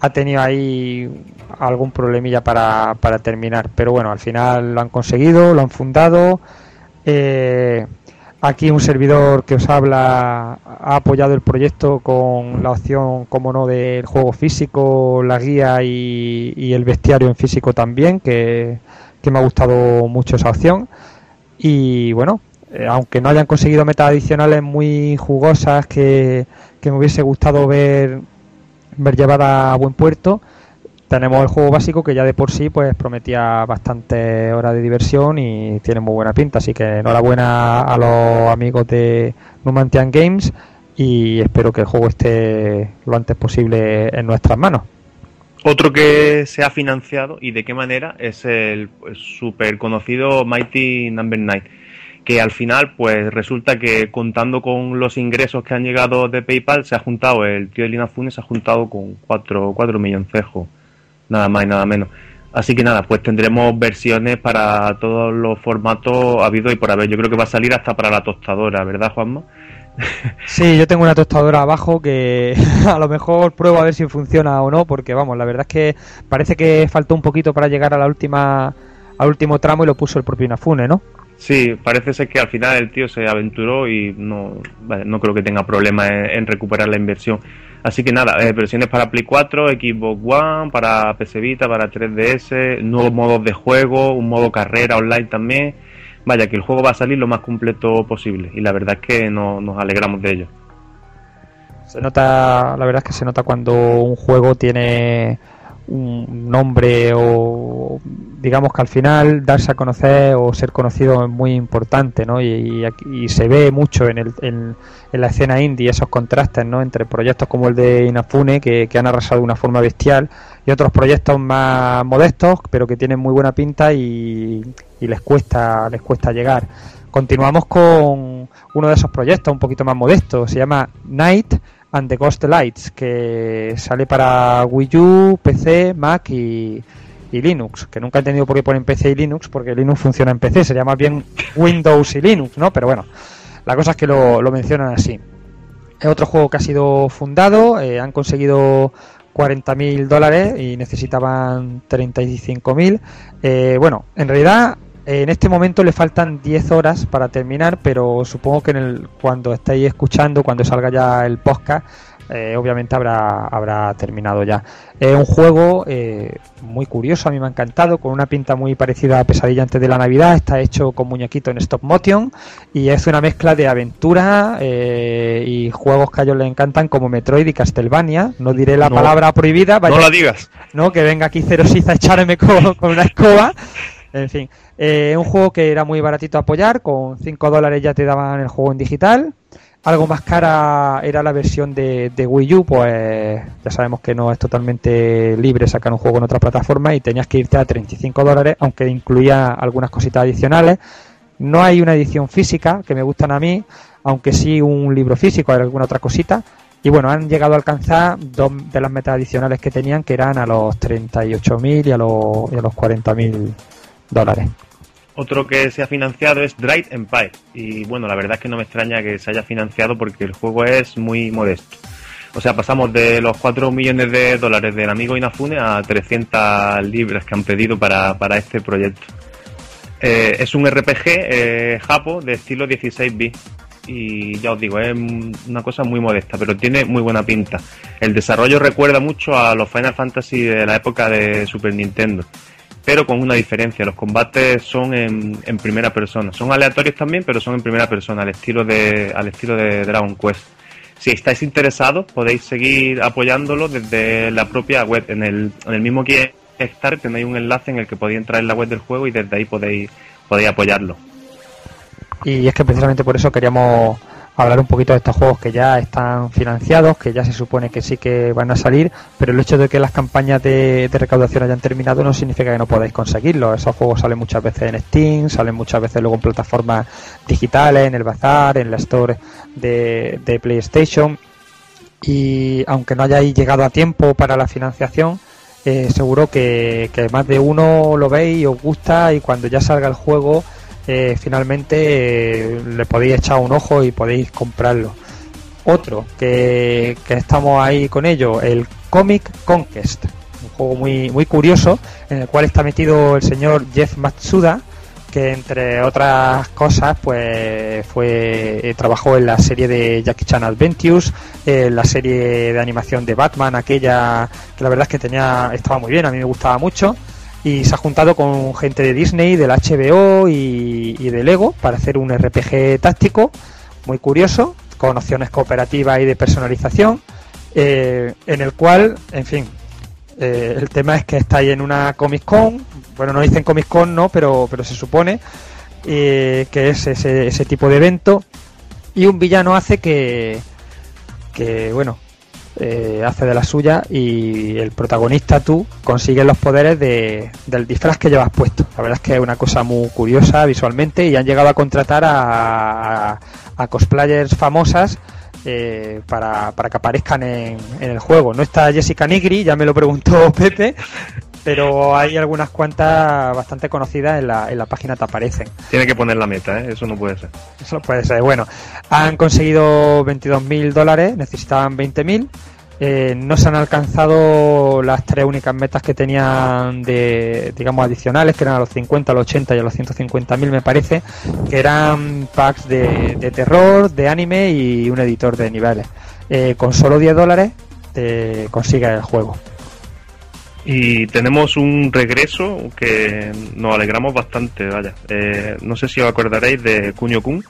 ha tenido ahí algún problemilla para, para terminar. Pero bueno, al final lo han conseguido, lo han fundado. Eh, aquí un servidor que os habla ha apoyado el proyecto con la opción, como no, del juego físico, la guía y, y el bestiario en físico también, que, que me ha gustado mucho esa opción. Y bueno, eh, aunque no hayan conseguido metas adicionales muy jugosas que, que me hubiese gustado ver ver llevada a buen puerto. Tenemos el juego básico que ya de por sí pues prometía bastante horas de diversión y tiene muy buena pinta, así que enhorabuena a los amigos de Numantian Games y espero que el juego esté lo antes posible en nuestras manos. Otro que se ha financiado y de qué manera es el súper conocido Mighty Number 9 que al final pues resulta que contando con los ingresos que han llegado de PayPal se ha juntado, el tío de Linafune se ha juntado con 4, 4 milloncejos, nada más y nada menos. Así que nada, pues tendremos versiones para todos los formatos habido y por haber. Yo creo que va a salir hasta para la tostadora, ¿verdad Juanma? Sí, yo tengo una tostadora abajo que a lo mejor pruebo a ver si funciona o no, porque vamos, la verdad es que parece que faltó un poquito para llegar a la última al último tramo y lo puso el propio Inafune, ¿no? Sí, parece ser que al final el tío se aventuró y no, no creo que tenga problema en, recuperar la inversión. Así que nada, eh, versiones para Play 4, Xbox One, para PS Vita, para 3DS, nuevos modos de juego, un modo carrera online también. Vaya, que el juego va a salir lo más completo posible y la verdad es que no, nos alegramos de ello. Se nota, la verdad es que se nota cuando un juego tiene un nombre o digamos que al final darse a conocer o ser conocido es muy importante, ¿no? Y, y, y se ve mucho en, el, en, en, la escena indie esos contrastes, ¿no? Entre proyectos como el de Inafune que, que, han arrasado de una forma bestial y otros proyectos más modestos pero que tienen muy buena pinta y, y les cuesta les cuesta llegar. Continuamos con uno de esos proyectos un poquito más modestos, se llama Night and the Ghost Lights, que sale para Wii U, PC, Mac y, Linux, que nunca he entendido por qué ponen PC y Linux, porque Linux funciona en PC, sería más bien Windows y Linux, ¿no? Pero bueno, la cosa es que lo, lo mencionan así. Es otro juego que ha sido fundado, eh, han conseguido 40.000 dólares y necesitaban 35.000. Eh, bueno, en realidad en este momento le faltan 10 horas para terminar, pero supongo que en el, cuando estéis escuchando, cuando salga ya el podcast, eh, obviamente habrá, habrá terminado ya. Es un juego eh, muy curioso, a mí me ha encantado, con una pinta muy parecida a Pesadilla antes de la Navidad, está hecho con muñequito en stop motion y es una mezcla de aventura eh, y juegos que a ellos les encantan como Metroid y Castlevania. No diré la No. palabra prohibida, vaya- No la digas. ¿no? Que venga aquí Cero Six a echarme con, con una escoba. En fin, eh, un juego que era muy baratito apoyar, con 5 dólares ya te daban el juego en digital. Algo más cara era la versión de, de Wii U, pues ya sabemos que no es totalmente libre sacar un juego en otra plataforma y tenías que irte a 35 dólares, aunque incluía algunas cositas adicionales. No hay una edición física, que me gustan a mí, aunque sí un libro físico, hay alguna otra cosita. Y bueno, han llegado a alcanzar dos de las metas adicionales que tenían, que eran a los 38.000 y a los, y a los 40.000 dólares. Otro que se ha financiado es Drive Empire. Y bueno, la verdad es que no me extraña que se haya financiado porque el juego es muy modesto. O sea, pasamos de los 4 millones de dólares del amigo Inafune a 300 libras que han pedido para, para este proyecto. Eh, es un RPG eh, japo de estilo 16 bits y ya os digo, es una cosa muy modesta, pero tiene muy buena pinta. El desarrollo recuerda mucho a los Final Fantasy de la época de Super Nintendo. Pero con una diferencia. Los combates son en, primera persona. Son aleatorios también, pero son en primera persona, al estilo de, al estilo de Dragon Quest. Si estáis interesados, podéis seguir apoyándolo desde la propia web. En el, en el mismo Kickstarter tenéis un enlace en el que podéis entrar en la web del juego y desde ahí podéis, podéis apoyarlo. Y es que precisamente por eso queríamos hablar un poquito de estos juegos que ya están financiados, que ya se supone que sí que van a salir, pero el hecho de que las campañas de, recaudación hayan terminado no significa que no podáis conseguirlo. Esos juegos salen muchas veces en Steam, salen muchas veces luego en plataformas digitales, en el bazar, en la store de, de PlayStation. Y aunque no hayáis llegado a tiempo para la financiación, eh, seguro que, que más de uno lo veis y os gusta y cuando ya salga el juego eh, finalmente eh, le podéis echar un ojo y podéis comprarlo. Otro que, que estamos ahí con ello, el Comic Conquest, un juego muy, muy curioso en el cual está metido el señor Jeff Matsuda, que entre otras cosas pues fue eh, trabajó en la serie de Jackie Chan Adventures, en la serie de animación de Batman, aquella que la verdad es que tenía estaba muy bien, a mí me gustaba mucho y se ha juntado con gente de Disney, del HBO y, y de Lego para hacer un RPG táctico muy curioso, con opciones cooperativas y de personalización, eh, en el cual, en fin, eh, el tema es que estáis en una Comic Con, bueno, no dicen Comic Con, no, pero, pero se supone eh, que es ese, ese tipo de evento, y un villano hace que, que bueno, eh, hace de la suya y el protagonista, tú, consigues los poderes de, del disfraz que llevas puesto. La verdad es que es una cosa muy curiosa visualmente y han llegado a contratar a, a, cosplayers famosas eh, para, para que aparezcan en, en el juego. No está Jessica Nigri, ya me lo preguntó Pepe, pero hay algunas cuantas bastante conocidas en la, en la página te aparecen. Tiene que poner la meta, ¿eh? eso no puede ser. Eso no puede ser. Bueno, han conseguido 22.000 dólares, necesitaban 20.000. Eh, no se han alcanzado las tres únicas metas que tenían de, digamos, adicionales, que eran a los 50, a los 80 y a los 150.000 me parece, que eran packs de, de terror, de anime y un editor de niveles. Eh, con solo 10 dólares te consigues el juego. Y tenemos un regreso que nos alegramos bastante, vaya. Eh, no sé si os acordaréis de Kunio Kun,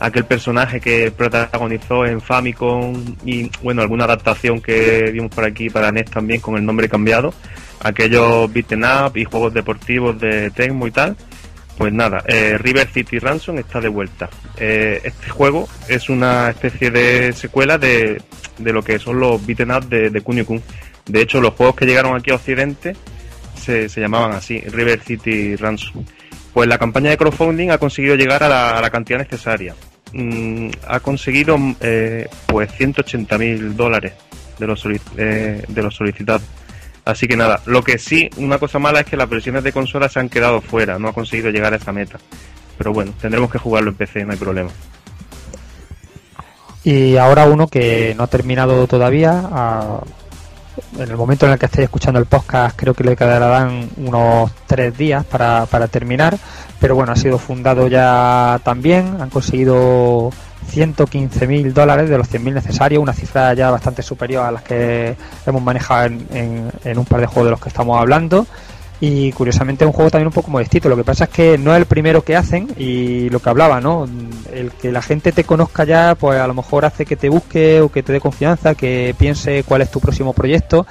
aquel personaje que protagonizó en Famicom y, bueno, alguna adaptación que vimos por aquí para NES también con el nombre cambiado. Aquellos beaten up y juegos deportivos de Tecmo y tal. Pues nada, eh, River City Ransom está de vuelta. Eh, este juego es una especie de secuela de, de lo que son los beaten up de, de Kunio Kun. De hecho, los juegos que llegaron aquí a Occidente se, se llamaban así, River City Ransom. Pues la campaña de crowdfunding ha conseguido llegar a la, a la cantidad necesaria. Mm, ha conseguido eh, pues 180 mil dólares de los, eh, de los solicitados. Así que nada, lo que sí, una cosa mala es que las versiones de consola se han quedado fuera, no ha conseguido llegar a esa meta. Pero bueno, tendremos que jugarlo en PC, no hay problema. Y ahora uno que no ha terminado todavía. a- en el momento en el que estéis escuchando el podcast, creo que le quedarán unos tres días para, para terminar. Pero bueno, ha sido fundado ya también. Han conseguido 115 mil dólares de los 100.000 necesarios, una cifra ya bastante superior a las que hemos manejado en, en- en un par de juegos de los que estamos hablando. Y curiosamente es un juego también un poco modestito. Lo que pasa es que no es el primero que hacen y lo que hablaba, ¿no? El que la gente te conozca ya, pues a lo mejor hace que te busque o que te dé confianza, que piense cuál es tu próximo proyecto.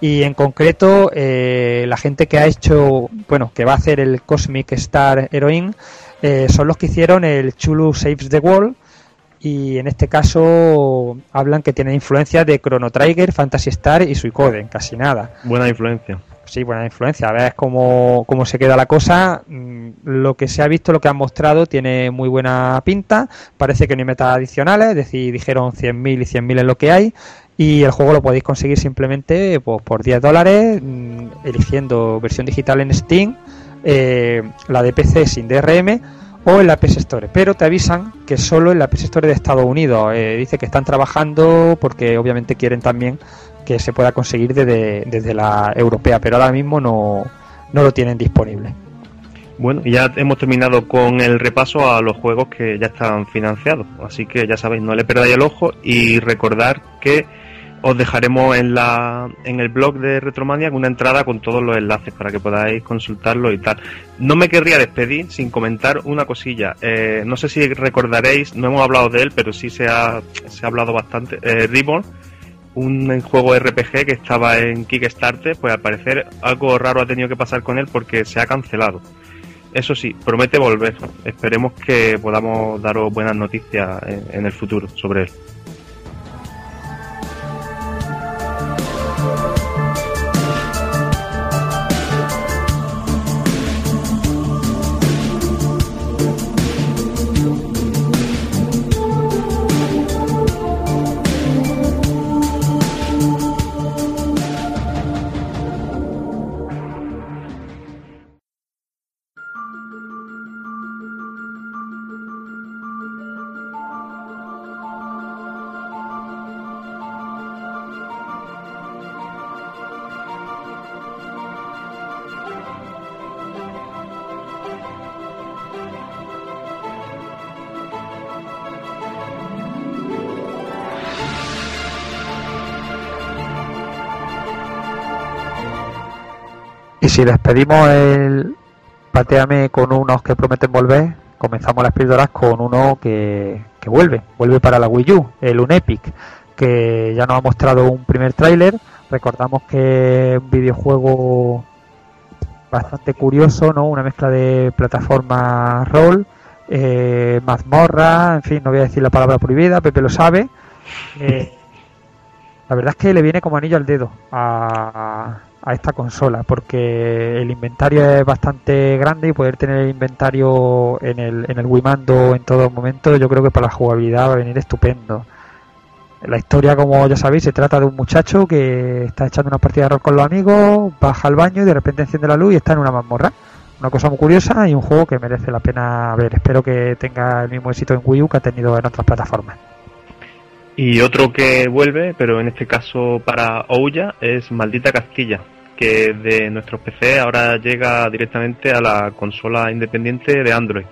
Y en concreto, eh, la gente que ha hecho, bueno, que va a hacer el Cosmic Star Heroine, eh, son los que hicieron el Chulu Saves the World. Y en este caso hablan que tienen influencia de Chrono Trigger, Fantasy Star y Suicoden, casi nada Buena influencia. Sí, buena influencia. A ver cómo, cómo se queda la cosa. Mm, Lo que se ha visto, lo que han mostrado, tiene muy buena pinta. Parece que no hay metas adicionales, es decir, dijeron 100.000 y 100.000 es lo que hay. Y el juego lo podéis conseguir simplemente pues, por 10 dólares, mm, eligiendo versión digital en Steam, eh, la de PC sin DRM o en la PS Store. Pero te avisan que solo en la PS Store de Estados Unidos. Eh, dice que están trabajando porque obviamente quieren también que se pueda conseguir desde, desde la europea, pero ahora mismo no, no lo tienen disponible. Bueno, ya hemos terminado con el repaso a los juegos que ya están financiados. Así que ya sabéis, no le perdáis el ojo y recordar que os dejaremos en la en el blog de Retromania una entrada con todos los enlaces para que podáis consultarlo y tal. No me querría despedir sin comentar una cosilla. Eh, no sé si recordaréis, no hemos hablado de él, pero sí se ha, se ha hablado bastante. Eh, un juego RPG que estaba en Kickstarter, pues al parecer algo raro ha tenido que pasar con él porque se ha cancelado. Eso sí, promete volver. Esperemos que podamos daros buenas noticias en, en el futuro sobre él. Si despedimos el Pateame con unos que prometen volver, comenzamos las píldoras con uno que, vuelve, vuelve para la Wii U, el Unepic, que ya nos ha mostrado un primer tráiler. Recordamos que es un videojuego bastante curioso, ¿no? Una mezcla de plataforma rol, eh, mazmorra, en fin, no voy a decir la palabra prohibida, Pepe lo sabe. Eh, la verdad es que le viene como anillo al dedo a, a esta consola porque el inventario es bastante grande y poder tener el inventario en el, en el Wii Mando en todo momento yo creo que para la jugabilidad va a venir estupendo. La historia, como ya sabéis, se trata de un muchacho que está echando una partida de rol con los amigos, baja al baño y de repente enciende la luz y está en una mazmorra. Una cosa muy curiosa y un juego que merece la pena ver. Espero que tenga el mismo éxito en Wii U que ha tenido en otras plataformas. Y otro que vuelve, pero en este caso para Ouya, es Maldita Castilla, que de nuestros PC ahora llega directamente a la consola independiente de Android.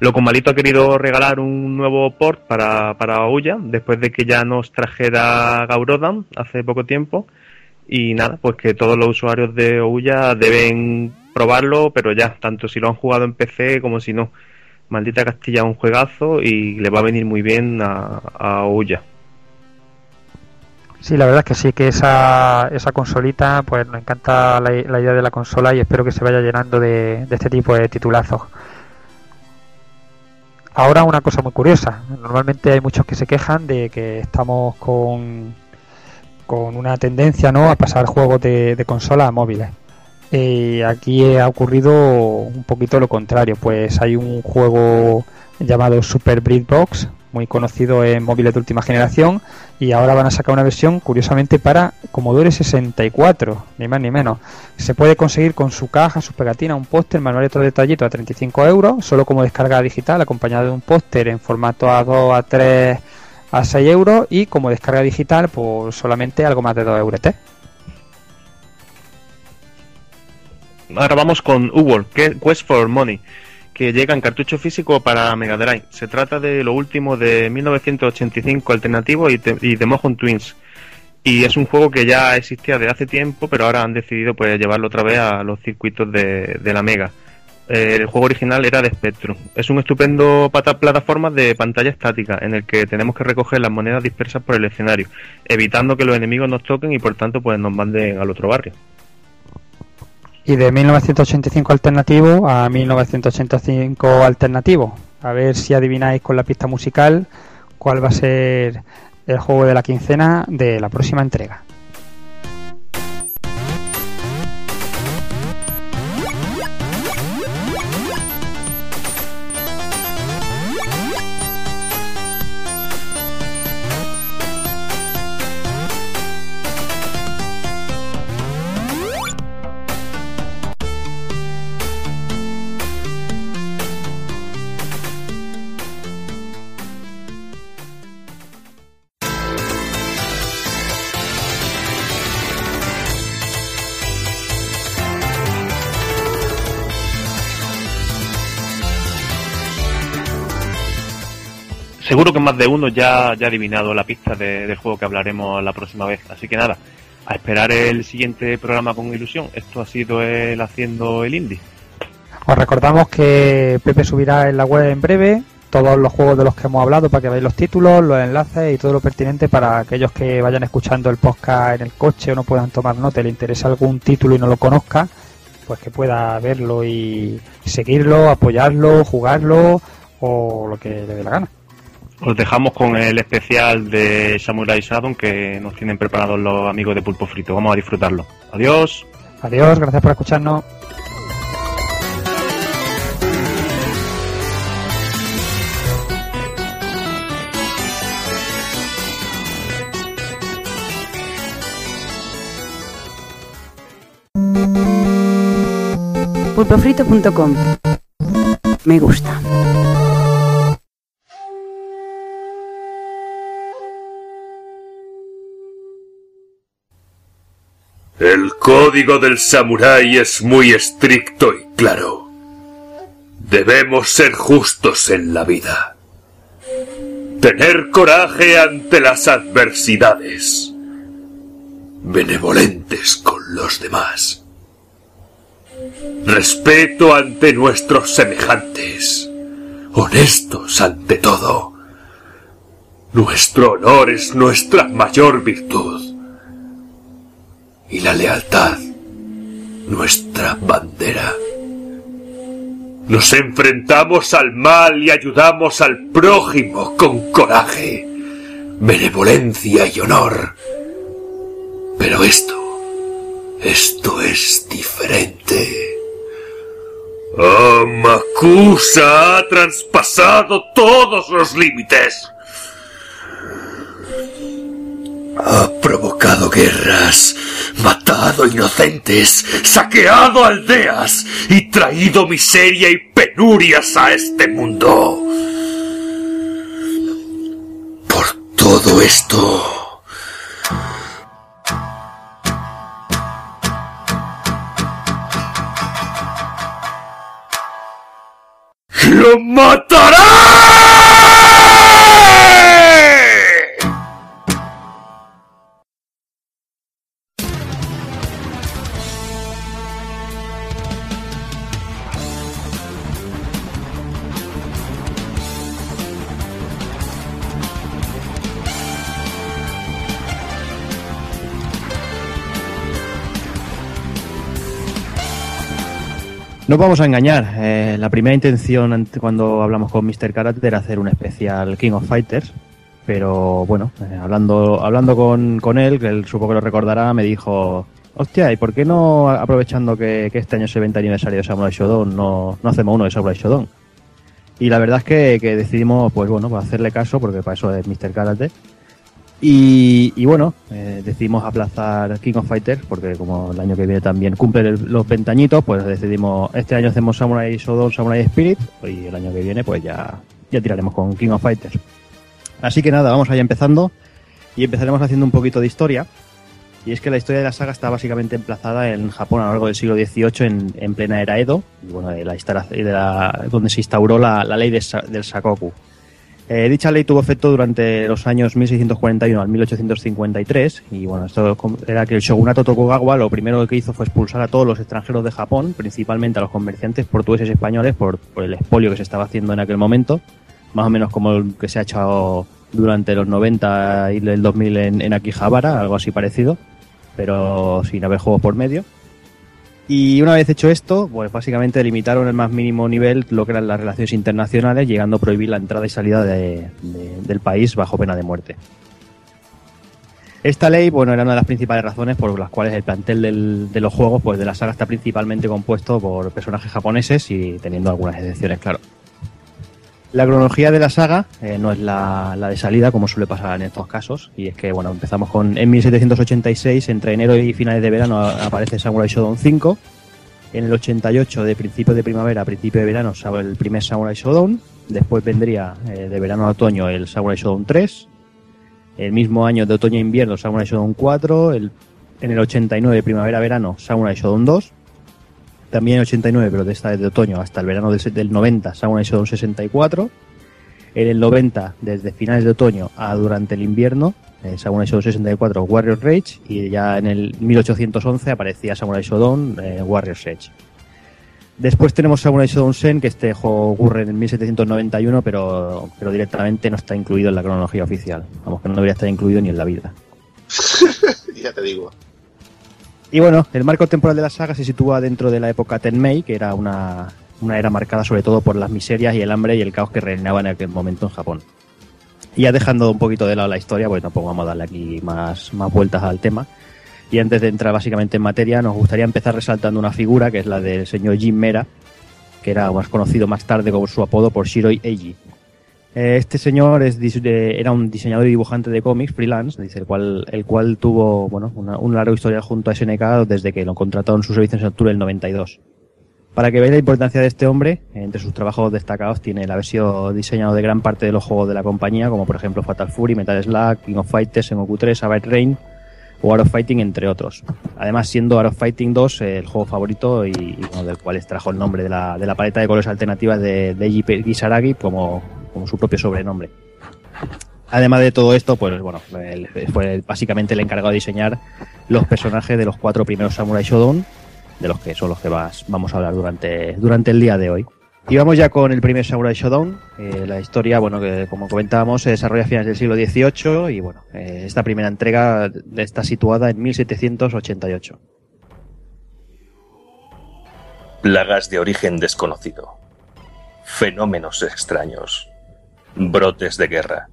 Loco Malito ha querido regalar un nuevo port para, para Ouya, después de que ya nos trajera Gaurodan hace poco tiempo. Y nada, pues que todos los usuarios de Ouya deben probarlo, pero ya, tanto si lo han jugado en PC como si no. Maldita Castilla es un juegazo y le va a venir muy bien a Ouya. Sí, la verdad es que sí, que esa, esa consolita, pues nos encanta la, la idea de la consola y espero que se vaya llenando de, de este tipo de titulazos. Ahora una cosa muy curiosa, normalmente hay muchos que se quejan de que estamos con, con una tendencia ¿no? a pasar juegos de, de consola a móviles. Y aquí ha ocurrido un poquito lo contrario, pues hay un juego llamado Super Breed muy conocido en móviles de última generación y ahora van a sacar una versión curiosamente para Commodore 64, ni más ni menos. Se puede conseguir con su caja, su pegatina, un póster, manual y otro detallito a 35 euros, solo como descarga digital acompañado de un póster en formato A2, A3, a 6 euros y como descarga digital por solamente algo más de 2 euros. Ahora vamos con U-World, Quest for Money que llega en cartucho físico para Mega Drive. Se trata de lo último de 1985 alternativo y, de, y de Mojon Twins. Y es un juego que ya existía de hace tiempo, pero ahora han decidido pues llevarlo otra vez a los circuitos de, de la Mega. Eh, el juego original era de Spectrum. Es un estupendo plataforma de pantalla estática en el que tenemos que recoger las monedas dispersas por el escenario, evitando que los enemigos nos toquen y por tanto pues nos manden al otro barrio y de 1985 alternativo a 1985 alternativo. A ver si adivináis con la pista musical cuál va a ser el juego de la quincena de la próxima entrega. Seguro que más de uno ya, ha adivinado la pista de- del juego que hablaremos la próxima vez. Así que nada, a esperar el siguiente programa con ilusión. Esto ha sido el Haciendo el Indie. Os recordamos que Pepe subirá en la web en breve todos los juegos de los que hemos hablado para que veáis los títulos, los enlaces y todo lo pertinente para aquellos que vayan escuchando el podcast en el coche o no puedan tomar nota le interesa algún título y no lo conozca, pues que pueda verlo y seguirlo, apoyarlo, jugarlo o lo que le dé la gana. Os dejamos con el especial de Samurai Shodown que nos tienen preparados los amigos de Pulpo Frito. Vamos a disfrutarlo. Adiós. Adiós, gracias por escucharnos. pulpofrito.com. Me gusta. El código del samurái es muy estricto y claro. Debemos ser justos en la vida. Tener coraje ante las adversidades. Benevolentes con los demás. Respeto ante nuestros semejantes. Honestos ante todo. Nuestro honor es nuestra mayor virtud y la lealtad, nuestra bandera. Nos enfrentamos al mal y ayudamos al prójimo con coraje, benevolencia y honor. Pero esto, esto es diferente. Amakusa ha traspasado todos los límites. Ha provocado guerras, matado inocentes, saqueado aldeas y traído miseria y penurias a este mundo. Por todo esto... ¡Lo matará! No vamos a engañar. eh, la primera intención cuando hablamos con Mr. Karate era hacer un especial King of Fighters. Pero bueno, eh, hablando, hablando con, con él, que él supongo que lo recordará, me dijo: Hostia, ¿y por qué no, aprovechando que, este año es el 20 aniversario de Samurai Shodown, no, no hacemos uno de Samurai Shodown? Y la verdad es que, decidimos, pues bueno, hacerle caso, porque para eso es Mr. Karate. Y, bueno, eh, decidimos aplazar King of Fighters porque como el año que viene también cumple los 20 añitos, pues decidimos, este año hacemos Samurai Shodown, Samurai Spirit y el año que viene pues ya, ya tiraremos con King of Fighters. Así que nada, vamos allá empezando y empezaremos haciendo un poquito de historia. Y es que la historia de la saga está básicamente emplazada en Japón a lo largo del siglo XVIII en, en plena era Edo, y bueno, de la, de donde se instauró la, la ley de del Sakoku. Eh, dicha ley tuvo efecto durante los años 1641 al 1853 y bueno, esto era que el shogunato Tokugawa lo primero que hizo fue expulsar a todos los extranjeros de Japón, principalmente a los comerciantes portugueses y españoles por, por el expolio que se estaba haciendo en aquel momento, más o menos como el que se ha hecho durante los 90 y el 2000 en, en Akihabara, algo así parecido, pero sin haber juegos por medio. Y una vez hecho esto, pues básicamente limitaron el más mínimo nivel lo que eran las relaciones internacionales, llegando a prohibir la entrada y salida de- de- del país bajo pena de muerte. Esta ley, bueno, era una de las principales razones por las cuales el plantel de los juegos, pues de la saga está principalmente compuesto por personajes japoneses y teniendo algunas excepciones, claro. La cronología de la saga eh, no es la, de salida, como suele pasar en estos casos, y es que, bueno, empezamos con en 1786, entre enero y finales de verano aparece Samurai Shodown 5, en el 88, de principio de primavera a principio de verano, el primer Samurai Shodown, después vendría eh, de verano a otoño el Samurai Shodown 3, el mismo año de otoño a invierno Samurai Shodown 4, el, en el 89 de primavera a verano Samurai Shodown 2, también en el 89, pero de esta de otoño hasta el verano del, del 90, Samurai Shodown 64. En el 90, desde finales de otoño a durante el invierno, eh, Samurai Shodown 64 Warrior Rage y ya en el 1811 aparecía Samurai Shodown eh, Warrior Rage. Después tenemos Samurai Shodown Sen, que este juego ocurre en el 1791, pero, pero directamente no está incluido en la cronología oficial. Vamos, que no debería estar incluido ni en la vida. ya te digo. Y bueno, el marco temporal de la saga se sitúa dentro de la época Tenmei, que era una, una era marcada sobre todo por las miserias y el hambre y el caos que reinaba en aquel momento en Japón. Y ya dejando un poquito de lado la historia, pues tampoco vamos a darle aquí más, más vueltas al tema. Y antes de entrar básicamente en materia, nos gustaría empezar resaltando una figura que es la del señor Jim Mera, que era más conocido más tarde con su apodo por Shiroi Eiji. Eh, Este señor era un diseñador y dibujante de cómics freelance, dice, el cual, tuvo un largo historial junto a SNK desde que lo contrató en sus servicios en octubre del 92. Para que veáis la importancia de este hombre, entre sus trabajos destacados tiene el haber sido diseñado de gran parte de los juegos de la compañía, como por ejemplo Fatal Fury, Metal Slug, King of Fighters, Sengoku 3, Savage Rain o Art of Fighting, entre otros. Además, siendo Art of Fighting 2 eh, el juego favorito y, y, del cual extrajo el nombre de la, de la paleta de colores alternativas de, de Eiji Kisaragi como, como su propio sobrenombre. Además de todo esto, pues bueno, fue básicamente el encargado de diseñar los personajes de los cuatro primeros Samurai Shodown, de los que son los que vas- vamos a hablar durante, durante el día de hoy. Y vamos ya con el primer Samurai Shodown. Eh, la historia, bueno, que como comentábamos, se desarrolla a finales del siglo XVIII y bueno, eh, esta primera entrega está situada en 1788. Plagas de origen desconocido. Fenómenos extraños. Brotes de guerra.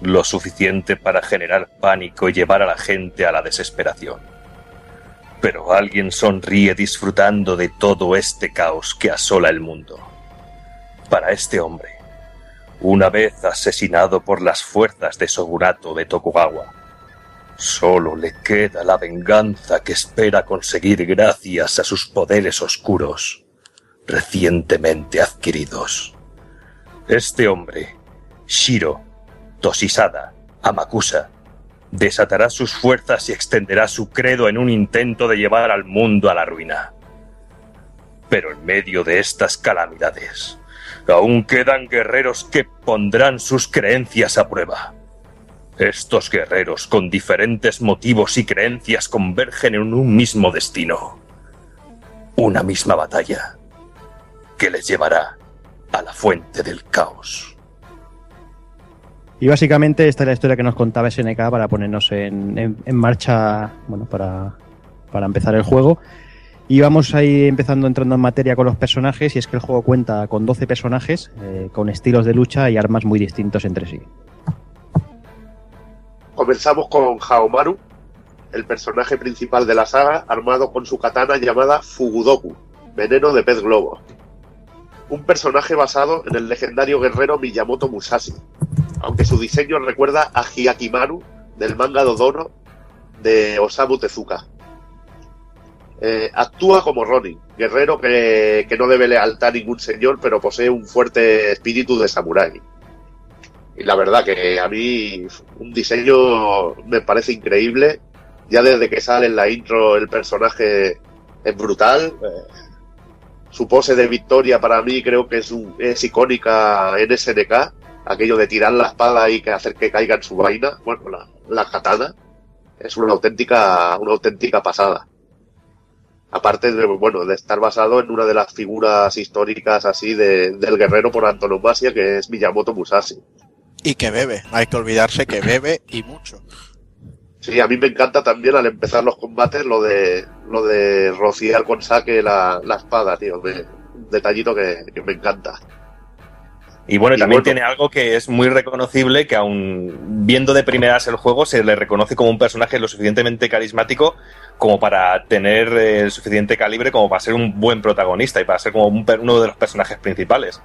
Lo suficiente para generar pánico y llevar a la gente a la desesperación. Pero alguien sonríe disfrutando de todo este caos que asola el mundo. Para este hombre, una vez asesinado por las fuerzas de Shogunato de Tokugawa, Solo le queda la venganza que espera conseguir gracias a sus poderes oscuros recientemente adquiridos. Este hombre, Shiro Toshisada Amakusa, desatará sus fuerzas y extenderá su credo en un intento de llevar al mundo a la ruina. Pero en medio de estas calamidades, aún quedan guerreros que pondrán sus creencias a prueba. Estos guerreros con diferentes motivos y creencias convergen en un mismo destino. Una misma batalla que les llevará a la fuente del caos. Y básicamente esta es la historia que nos contaba SNK para ponernos en, en- en marcha, bueno, para, para empezar el juego. Y vamos ahí empezando entrando en materia con los personajes, y es que el juego cuenta con 12 personajes, eh, con estilos de lucha y armas muy distintos entre sí. Comenzamos con Haomaru, el personaje principal de la saga, armado con su katana llamada Fugudoku, veneno de pez globo. Un personaje basado en el legendario guerrero Miyamoto Musashi, aunque su diseño recuerda a Hyakimaru del manga Dodono de Osamu Tezuka. Eh, actúa como Ronin, guerrero que, que no debe lealtad a ningún señor, pero posee un fuerte espíritu de samurái. Y la verdad que a mí un diseño me parece increíble. Ya desde que sale en la intro el personaje es brutal. Eh, su pose de victoria para mí creo que es, un- es icónica en SNK. Aquello de tirar la espada y que hacer que caiga en su vaina. Bueno, la, la katana. Es una auténtica, una auténtica pasada. Aparte de, bueno, de estar basado en una de las figuras históricas así de- del guerrero por antonomasia que es Miyamoto Musashi. Y que bebe, hay que olvidarse que bebe y mucho. Sí, a mí me encanta también al empezar los combates lo de lo de rociar con saque la, la espada, tío. Me- un detallito que, que me encanta. Y bueno, y también bueno. tiene algo que es muy reconocible, que aun viendo de primeras el juego, se le reconoce como un personaje lo suficientemente carismático como para tener el suficiente calibre como para ser un buen protagonista y para ser como un uno de los personajes principales.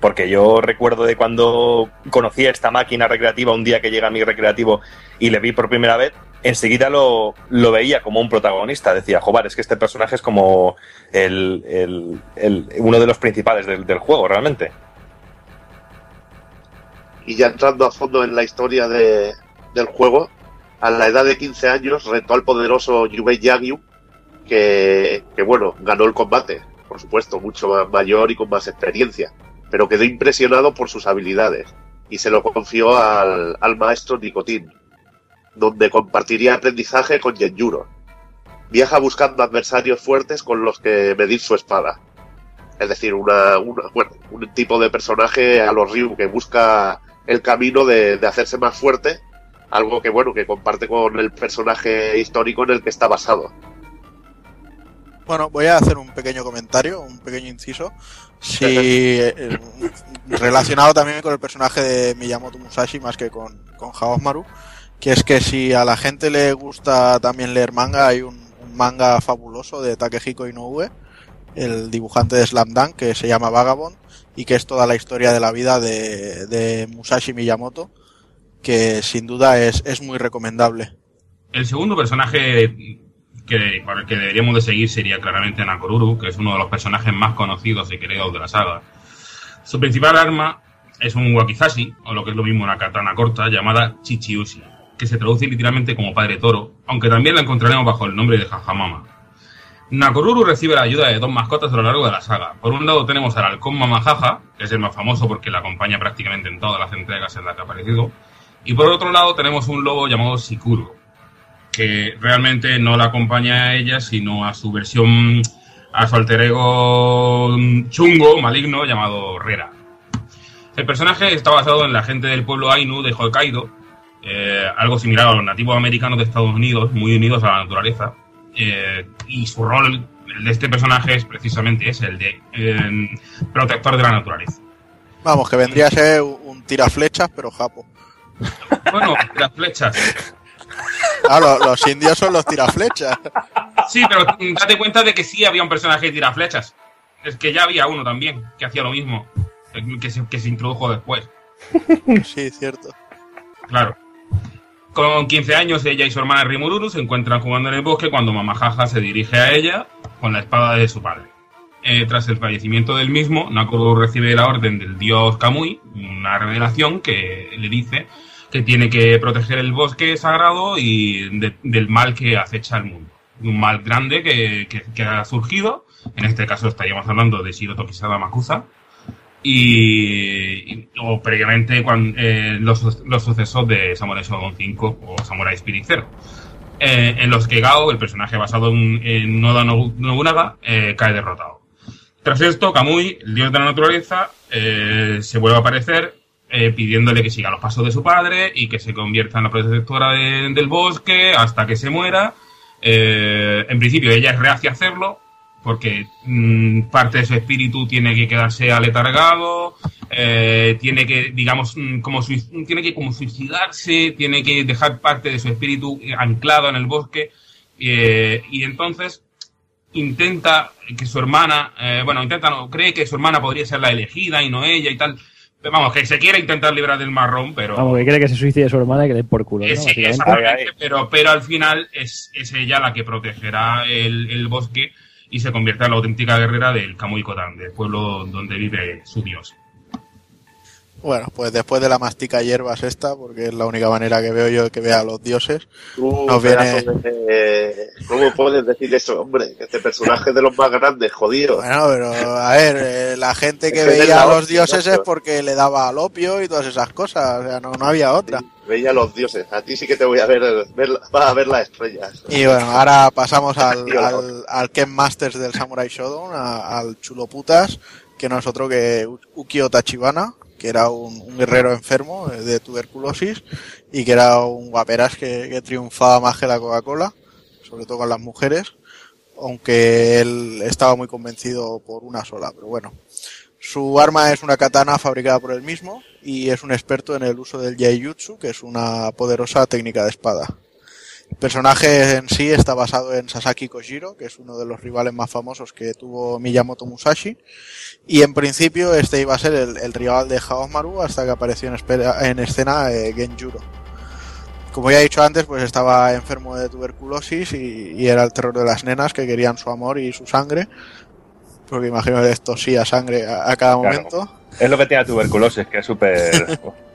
Porque yo recuerdo de cuando conocí esta máquina recreativa un día que llega a mi recreativo y le vi por primera vez, enseguida lo, lo veía como un protagonista. Decía, joder, es que este personaje es como el, el- el- uno de los principales del, del juego, realmente. Y ya entrando a fondo en la historia de- del juego, a la edad de 15 años retó al poderoso Yubei Yagyu, que, que bueno, ganó el combate, por supuesto, mucho más mayor y con más experiencia. Pero quedó impresionado por sus habilidades y se lo confió al, al maestro Nicotín, donde compartiría aprendizaje con Genjuro. Viaja buscando adversarios fuertes con los que medir su espada. Es decir, una, una- bueno, un tipo de personaje a los Ryu que busca el camino de, de hacerse más fuerte, algo que bueno, que comparte con el personaje histórico en el que está basado. Bueno, voy a hacer un pequeño comentario, un pequeño inciso. Si, eh, relacionado también con el personaje de Miyamoto Musashi más que con, con Haosmaru, que es que si a la gente le gusta también leer manga, hay un, un manga fabuloso de Takehiko Inoue, el dibujante de Slam Dunk, que se llama Vagabond, y que es toda la historia de la vida de, de Musashi Miyamoto, que sin duda es, es muy recomendable. El segundo personaje que, por el que deberíamos de seguir sería claramente Nakoruru, que es uno de los personajes más conocidos y queridos de la saga. Su principal arma es un wakizashi, o lo que es lo mismo una katana corta, llamada Chichiushi, que se traduce literalmente como padre toro, aunque también la encontraremos bajo el nombre de Hajamama. Nakoruru recibe la ayuda de dos mascotas a lo largo de la saga. Por un lado tenemos al halcón Mamajaja, que es el más famoso porque la acompaña prácticamente en todas las entregas en las que ha aparecido. Y por otro lado tenemos un lobo llamado Sikuro, que realmente no la acompaña a ella, sino a su versión, a su alter ego chungo, maligno, llamado Rera. El personaje está basado en la gente del pueblo Ainu de Hokkaido, eh, algo similar a los nativos americanos de Estados Unidos, muy unidos a la naturaleza. eh, y su rol, el de este personaje, es precisamente ese, el de eh, protector de la naturaleza. Vamos, que vendría a ser un un tiraflechas, pero japo. Bueno, las flechas. Ah, lo- los indios son los tiraflechas. Sí, pero date cuenta de que sí había un personaje que tira flechas. Es que ya había uno también que hacía lo mismo, que se, que se introdujo después. Sí, cierto. Claro. Con 15 años, ella y su hermana Rimururu se encuentran jugando en el bosque cuando Mamajaja se dirige a ella con la espada de su padre. Eh, tras el fallecimiento del mismo, Nakuru recibe la orden del dios Kamui, una revelación que le dice que tiene que proteger el bosque sagrado y de- del mal que acecha al mundo. Un mal grande que, que- que ha surgido, en este caso estaríamos hablando de Shiro Tokisada Makuza, y, o previamente cuan- eh, los, los sucesos de Samurai Shodown 5 o Samurai Spirit 0 eh, en los que Gao, el personaje basado en, en Noda Nobu- Nobunaga, eh, cae derrotado. Tras esto, Kamui, el dios de la naturaleza, eh, se vuelve a aparecer eh, pidiéndole que siga los pasos de su padre y que se convierta en la protectora de- del bosque hasta que se muera. Eh, en principio ella es reacia a hacerlo porque mm, parte de su espíritu tiene que quedarse aletargado, eh, tiene que, digamos, mm, como tiene que como suicidarse, tiene que dejar parte de su espíritu anclado en el bosque eh, y entonces intenta que su hermana, bueno, intenta, no, cree que su hermana podría ser la elegida y no ella y tal. Vamos, que se quiere intentar librar del marrón, pero... Vamos, que quiere que se suicide su hermana y que le por culo, ¿no? Sí, exactamente, pero, pero al final es, es ella la que protegerá el, el bosque y se convierte en la auténtica guerrera del Kodan, del pueblo donde vive su dios. Bueno, pues después de la mastica hierbas esta, porque es la única manera que veo yo de que vea a los dioses, nos viene... de- ¿Cómo puedes decir eso, hombre? Este personaje es de los más grandes, jodido. Bueno, pero a ver, eh, la gente que veía a los dioses es porque le daba al opio y todas esas cosas, o sea, no, no había otra. Veía a los dioses. A ti sí que te voy a ver, ver vas a ver las estrellas. Y bueno, ahora pasamos al, al, al Ken Masters del Samurai Shodown, a- al chulo putas, que no es otro que Ukio Tachibana, que era un, un guerrero enfermo eh, de tuberculosis y que era un guaperas que, que triunfaba más que la Coca-Cola, sobre todo con las mujeres, aunque él estaba muy convencido por una sola, pero bueno. Su arma es una katana fabricada por él mismo y es un experto en el uso del Yaijutsu, que es una poderosa técnica de espada. El personaje en sí está basado en Sasaki Kojiro, que es uno de los rivales más famosos que tuvo Miyamoto Musashi. Y en principio este iba a ser el, el rival de Haosmaru hasta que apareció en, espera- en escena eh, Genjuro. Como ya he dicho antes, pues estaba enfermo de tuberculosis y, y era el terror de las nenas que querían su amor y su sangre. Porque imagino que les tosía sangre a, a cada Claro. momento. Es lo que tiene tuberculosis, que es súper.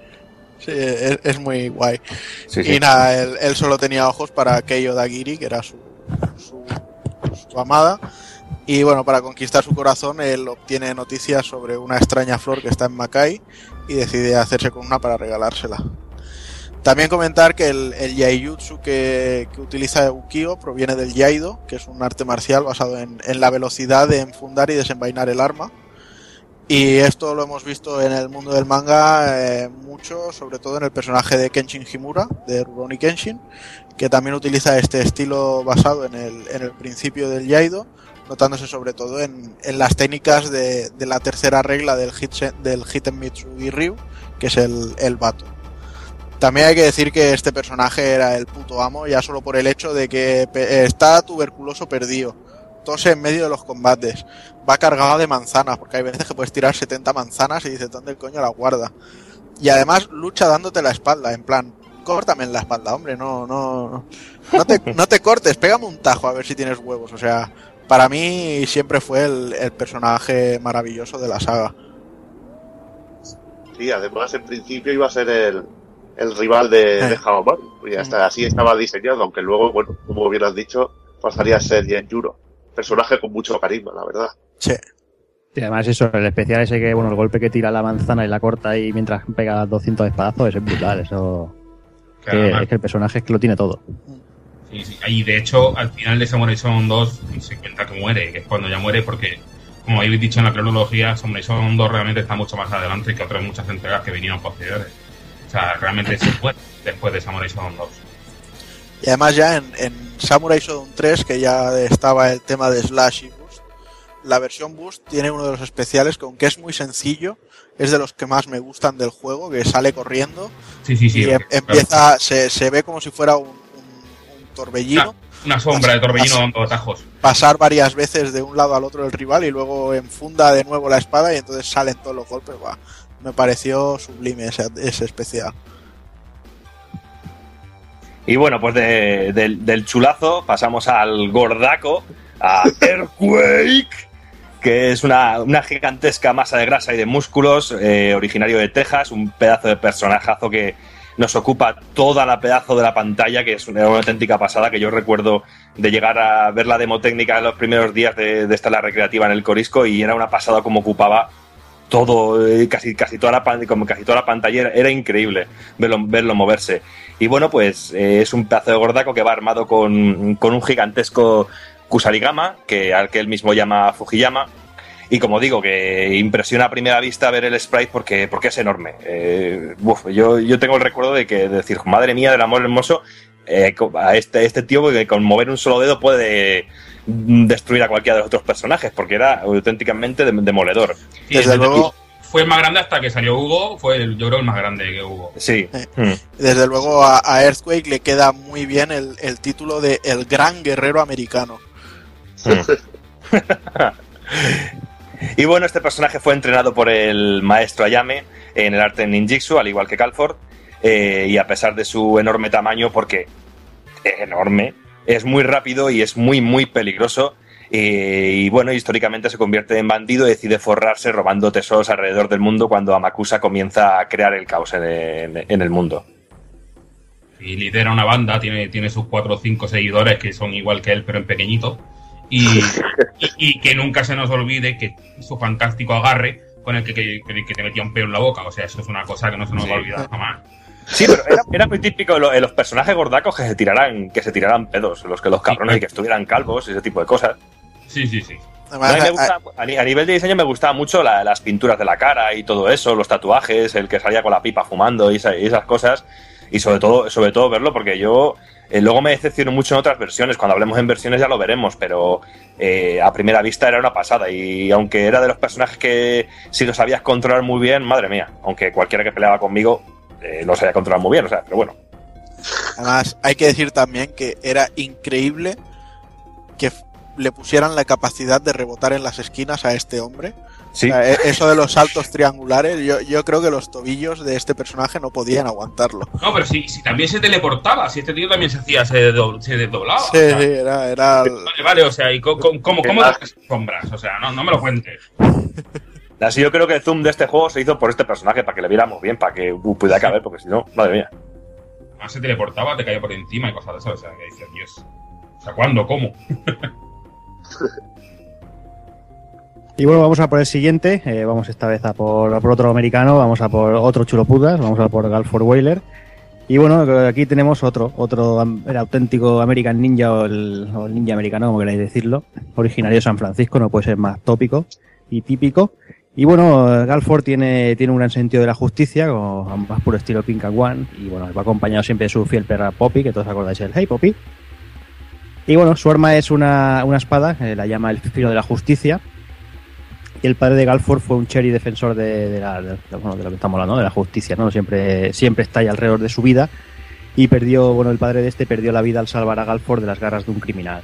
Sí, es, es muy guay. Sí, sí. Y nada, él, él solo tenía ojos para Keiyo Dagiri, que era su, su, su amada. Y bueno, para conquistar su corazón, él obtiene noticias sobre una extraña flor que está en Makai y decide hacerse con una para regalársela. También comentar que el, el Yaijutsu que, que utiliza Ukio proviene del Yaido, que es un arte marcial basado en, en la velocidad de enfundar y desenvainar el arma. Y esto lo hemos visto en el mundo del manga eh, mucho, sobre todo en el personaje de Kenshin Himura, de Rurouni Kenshin, que también utiliza este estilo basado en el, en el principio del Yaido, notándose sobre todo en, en las técnicas de, de la tercera regla del, hit, del Hitenmitsu y Ryu, que es el, el Bato. También hay que decir que este personaje era el puto amo, ya solo por el hecho de que está tuberculoso perdido, tose en medio de los combates, va cargado de manzanas, porque hay veces que puedes tirar 70 manzanas y dices, ¿dónde coño la guarda? Y además lucha dándote la espalda, en plan, córtame en la espalda, hombre, no, no, no te, no te cortes, pégame un tajo a ver si tienes huevos, o sea, para mí siempre fue el, el personaje maravilloso de la saga. Sí, además en principio iba a ser el, el rival de, de Haomaru. Y hasta así estaba diseñado, aunque luego, bueno, como bien has dicho, pasaría a ser Genjuro. Personaje con mucho carisma, la verdad. Sí. Y además eso, el especial ese que, bueno, el golpe que tira la manzana y la corta ahí mientras pega 200 espadazos, eso es brutal, eso... Que- es que el personaje es que lo tiene todo. Sí, sí. Y de hecho, al final de Samurai Shodown 2 se cuenta que muere, que es cuando ya muere, porque, como habéis dicho en la cronología, Samurai Shodown 2 realmente está mucho más adelante que otras muchas entregas que vinieron posteriores. O sea, realmente se muere después de Samurai Shodown 2. Y además ya en, en Samurai Shodown 3, que ya estaba el tema de Slash y Boost, la versión Boost tiene uno de los especiales que aunque es muy sencillo, es de los que más me gustan del juego, que sale corriendo Sí, sí, sí. y em- empieza, se, se ve como si fuera un, un- un torbellino, Una sombra de torbellino dando atajos. pasar varias veces de un lado al otro del rival y luego enfunda de nuevo la espada y entonces salen todos los golpes. Buah, me pareció sublime ese, ese especial. Y bueno, pues de- del, chulazo pasamos al gordaco, a Earthquake, que es una, una gigantesca masa de grasa y de músculos, eh, originario de Texas, un pedazo de personajazo que nos ocupa toda la pedazo de la pantalla, que es una, auténtica pasada, que yo recuerdo de llegar a ver la demo técnica en los primeros días de, de la recreativa en el Corisco y era una pasada como ocupaba todo, eh, casi, casi, toda la, como casi toda la pantalla, era increíble verlo, verlo moverse. Y bueno, pues eh, es un pedazo de gordaco que va armado con, con un gigantesco Kusarigama, que, al que él mismo llama Fujiyama. Y como digo, que impresiona a primera vista ver el sprite porque, porque es enorme. Eh, uf, yo, yo tengo el recuerdo de que de decir, madre mía del amor hermoso, eh, co- a este, este tío que con mover un solo dedo puede destruir a cualquiera de los otros personajes, porque era auténticamente dem- demoledor. Sí, desde luego, fue el más grande hasta que salió Hugo, fue el- yo creo el más grande que hubo. Sí. Desde luego a, a Earthquake le queda muy bien el, el título de El Gran Guerrero Americano. Y bueno, este personaje fue entrenado por el maestro Ayame en el arte ninjitsu, al igual que Calford. eh, y a pesar de su enorme tamaño, porque es enorme, es muy rápido y es muy, muy peligroso. Eh, y bueno, históricamente se convierte en bandido y decide forrarse robando tesoros alrededor del mundo cuando Amakusa comienza a crear el caos en el, en el mundo. Y lidera una banda, tiene, tiene sus cuatro o cinco seguidores que son igual que él, pero en pequeñito. Y, y, y que nunca se nos olvide que su fantástico agarre con el que, que, que te metía un pelo en la boca. O sea, eso es una cosa que no se nos va a olvidar jamás. Sí, pero era, era muy típico lo- en los personajes gordacos que se tiraran, que se tiraran pedos, los que los cabrones y que estuvieran calvos, ese tipo de cosas. Sí, sí, sí. A, mí me gusta- a ni- a nivel de diseño me gustaban mucho la- las pinturas de la cara y todo eso, los tatuajes, el que salía con la pipa fumando y, esa- y esas cosas. Y sobre todo, sobre todo verlo, porque yo eh, luego me decepciono mucho en otras versiones. Cuando hablemos en versiones ya lo veremos, pero eh, a primera vista era una pasada. Y aunque era de los personajes que si lo sabías controlar muy bien, madre mía, aunque cualquiera que peleaba conmigo eh, lo sabía controlar muy bien, o sea, pero bueno. Además, hay que decir también que era increíble que le pusieran la capacidad de rebotar en las esquinas a este hombre. Sí. O sea, e- eso de los saltos triangulares, yo, yo creo que los tobillos de este personaje no podían aguantarlo. No, pero si, si también se teleportaba, si este tío también se hacía, se, do- se desdoblaba. Sí, o sea, sí, era, era Vale, vale, o sea, ¿y cómo, cómo te haces sombras? O sea, no, no me lo cuentes. Así yo creo que el zoom de este juego se hizo por este personaje, para que le viéramos bien, para que uh, pudiera caber, porque si no, madre mía. Además se teleportaba, te caía por encima y cosas de esas. O sea, que dices, Dios. O sea, ¿cuándo? ¿Cómo? Y bueno, vamos a por el siguiente. eh, vamos esta vez a por, por otro americano. Vamos a por otro chuloputas. Vamos a por Galford Whaler. Y bueno, aquí tenemos otro, otro el auténtico American Ninja o el, ninja americano, como queráis decirlo. Originario de San Francisco, no puede ser más tópico y típico. Y bueno, Galford tiene, tiene un gran sentido de la justicia, como más puro estilo Pink and One. Y bueno, va acompañado siempre de su fiel perra Poppy, que todos acordáis el Hey Poppy. Y bueno, su arma es una, una espada, que la llama el filo de la justicia. Y el padre de Galford fue un cherry defensor de, de la- de- bueno, de que estamos hablando, de la justicia, ¿no? Siempre, siempre está ahí alrededor de su vida. Y perdió, bueno, el padre de este perdió la vida al salvar a Galford de las garras de un criminal.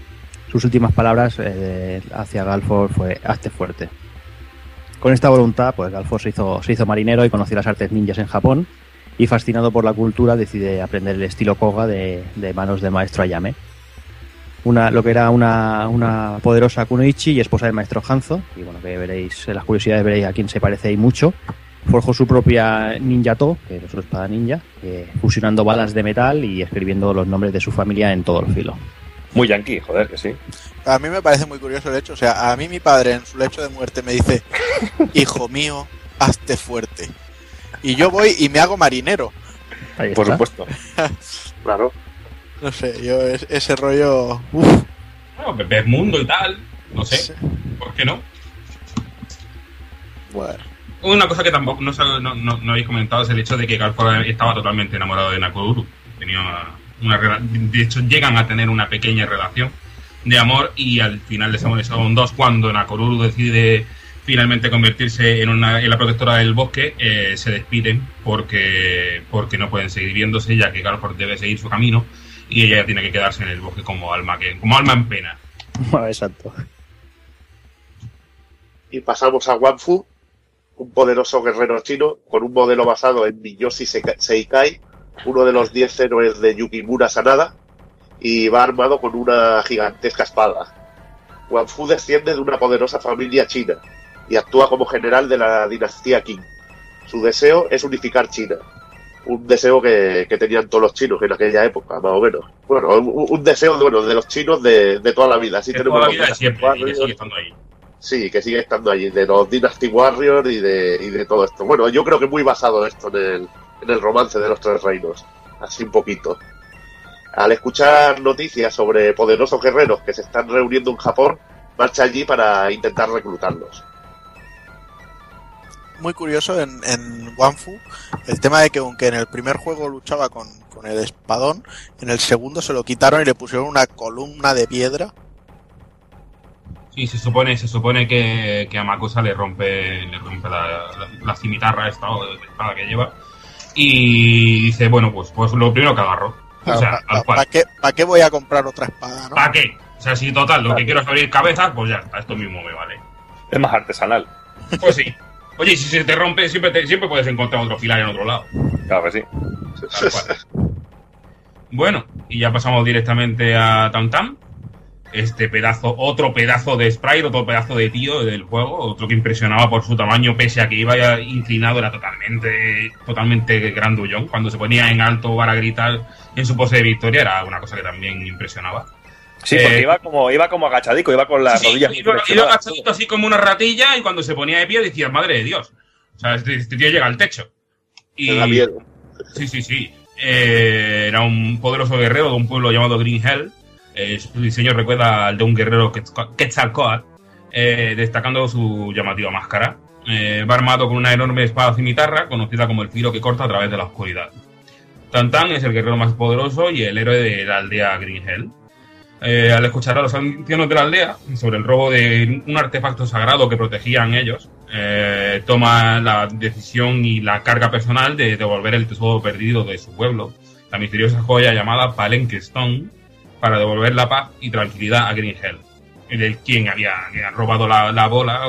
Sus últimas palabras eh, hacia Galford fue hazte fuerte. Con esta voluntad, pues Galford se hizo, se hizo marinero y conoció las artes ninjas en Japón. Y fascinado por la cultura, decide aprender el estilo Koga de, de manos del maestro Ayame una, lo que era una, una poderosa Kunoichi y esposa del maestro Hanzo. Y bueno, que veréis, en las curiosidades veréis a quién se parece ahí mucho. Forjó su propia Ninja To, que es una espada ninja, eh, fusionando balas de metal y escribiendo los nombres de su familia en todo el filo. Muy yankee, joder, que sí. A mí me parece muy curioso el hecho. O sea, a mí mi padre en su lecho de muerte me dice, hijo mío, hazte fuerte. Y yo voy y me hago marinero. Ahí Por está. supuesto. Claro. No sé, yo es- ese rollo... Uf, Bueno, Pepe Mundo y tal. No sé, sí. ¿por qué no? Bueno, Una cosa que tampoco no, no, no, no habéis comentado es el hecho de que Galford estaba totalmente enamorado de Nakoruru. Tenía una de hecho, llegan a tener una pequeña relación de amor y al final de Samurai Shodown 2, cuando Nakoruru decide finalmente convertirse en, una, en la protectora del bosque, eh, se despiden porque, porque no pueden seguir viéndose, ya que Galford debe seguir su camino y ella tiene que quedarse en el bosque como alma, que, como alma en pena. Exacto. Y pasamos a Wanfu, un poderoso guerrero chino con un modelo basado en Miyoshi Seika- Seikai, uno de los 10 héroes de Yukimura Sanada, y va armado con una gigantesca espada. Wanfu desciende de una poderosa familia china y actúa como general de la dinastía Qing. Su deseo es unificar China, un deseo que, que tenían todos los chinos en aquella época, más o menos. Bueno, un, un deseo bueno, de los chinos de, de toda la vida. Así De tenemos toda la vida de siempre, y que sigue estando ahí. Sí, que sigue estando allí, de los Dynasty Warriors y de, y de todo esto. Bueno, yo creo que muy basado esto en el, en el romance de los tres reinos, así un poquito. Al escuchar noticias sobre poderosos guerreros que se están reuniendo en Japón, marcha allí para intentar reclutarlos. Muy curioso en, en Wanfu el tema de que aunque en el primer juego luchaba con, con el espadón, en el segundo se lo quitaron y le pusieron una columna de piedra. Sí, se supone, se supone que, que a Makusa le rompe, le rompe la, la, la cimitarra esta o la espada que lleva. Y dice, bueno, pues, pues lo primero que agarro. O sea, tal ¿Para cual. qué, pa' qué voy a comprar otra espada? ¿no? ¿Para qué? O sea, si total, lo que quiero es abrir cabezas, pues ya está, esto mismo me vale. Es más artesanal. Pues sí. Oye, y si se te rompe, siempre, te- siempre puedes encontrar otro filar en otro lado. Claro que sí. Bueno, y ya pasamos directamente a Tam Tam. Este pedazo, otro pedazo de sprite, otro pedazo de tío del juego, otro que impresionaba por su tamaño, pese a que iba inclinado, era totalmente, totalmente grandullón. Cuando se ponía en alto para gritar en su pose de victoria, era una cosa que también impresionaba. Sí, porque Eh, iba como iba como agachadico, iba con las Sí, sí, rodillas iba, agachadito así como una ratilla y cuando se ponía de pie decía, madre de Dios. O sea, este, este tío llega al techo. Y, da miedo. Sí, sí, sí. Eh, era un poderoso guerrero de un pueblo llamado Green Hell. Eh, su diseño recuerda al de un guerrero Quetzal- Quetzalcóatl, eh, destacando su llamativa máscara. Va armado con una enorme espada cimitarra, conocida como el filo que corta a través de la oscuridad. Tantan es el guerrero más poderoso y el héroe de la aldea Green Hell. Eh, al escuchar a los ancianos de la aldea sobre el robo de un artefacto sagrado que protegían ellos, eh, toma la decisión y la carga personal de devolver el tesoro perdido de su pueblo, la misteriosa joya llamada Palenque Stone, para devolver la paz y tranquilidad a Green Hell, del quien había, robado la, la bola,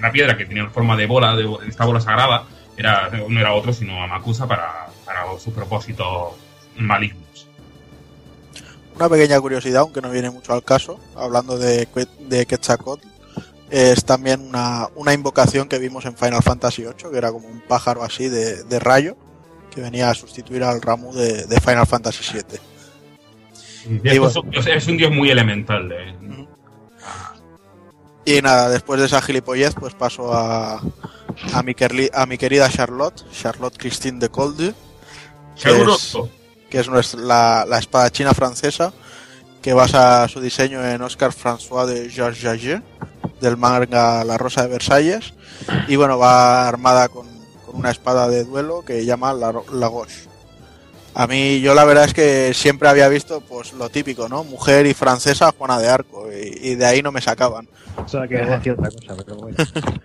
la piedra que tenía forma de bola, de esta bola sagrada, era, no era otro sino Amakusa para, para sus propósitos malignos. Una pequeña curiosidad, aunque no viene mucho al caso, hablando de, de Quetzalcóatl, es también una, una invocación que vimos en Final Fantasy VIII, que era como un pájaro así de, de rayo, que venía a sustituir al Ramu de, de Final Fantasy VII. Es, un dios- es un dios muy elemental. eh. Y nada, después de esa gilipollez, pues paso a, a, mi, querli- a mi querida Charlotte, Charlotte Christine de Colde, es, que es nuestra- la, la espada china francesa, que basa su diseño en Oscar François de Georges Jaget, del manga La Rosa de Versalles, y bueno, va armada con, con una espada de duelo que llama la, la Gauche. A mí, yo la verdad es que siempre había visto pues lo típico, ¿no? Mujer y francesa, Juana de Arco, y, y de ahí no me sacaban. O sea, que decir otra cosa, pero bueno.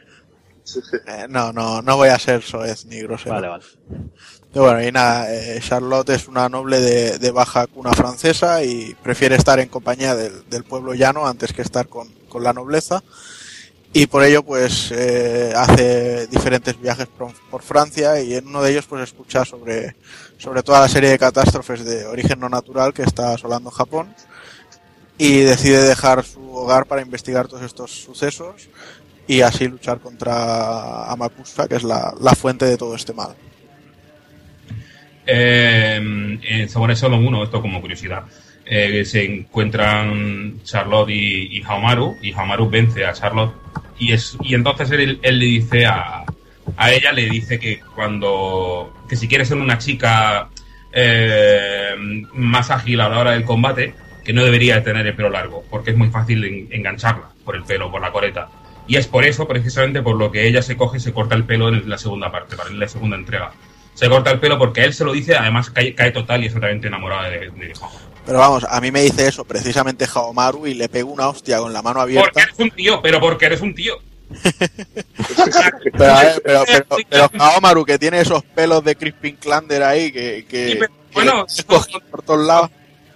Eh, no, no, no voy a ser soez ni grosero. Vale, vale. Bueno, y nada, eh, Charlotte es una noble de, baja cuna francesa y prefiere estar en compañía del, pueblo llano antes que estar con, la nobleza. Y por ello, pues, eh, hace diferentes viajes por, por Francia y en uno de ellos, pues, escucha sobre, sobre toda la serie de catástrofes de origen no natural que está asolando Japón y decide dejar su hogar para investigar todos estos sucesos y así luchar contra Amakusa, que es la fuente de todo este mal. Eh, en Samurai Shodown 1, esto como curiosidad, eh, se encuentran Charlotte y, y Haomaru, y Haomaru vence a Charlotte, y, es, y entonces él, le dice a, a ella, le dice que cuando, que si quiere ser una chica eh, más ágil a la hora del combate, que no debería tener el pelo largo, porque es muy fácil en- engancharla por el pelo, por la coleta. Y es por eso, precisamente, por lo que ella se coge y se corta el pelo en la segunda parte, para en la segunda entrega. Se corta el pelo porque él se lo dice, además cae, cae total y es totalmente enamorada de, de. Pero vamos, a mí me dice eso precisamente Haomaru y le pego una hostia con la mano Porque abierta. eres un tío, pero porque eres un tío. Pero, a ver, pero, pero, pero Haomaru que tiene esos pelos de Crispin Klander ahí que, que, Sí, pero, bueno, por todos lados.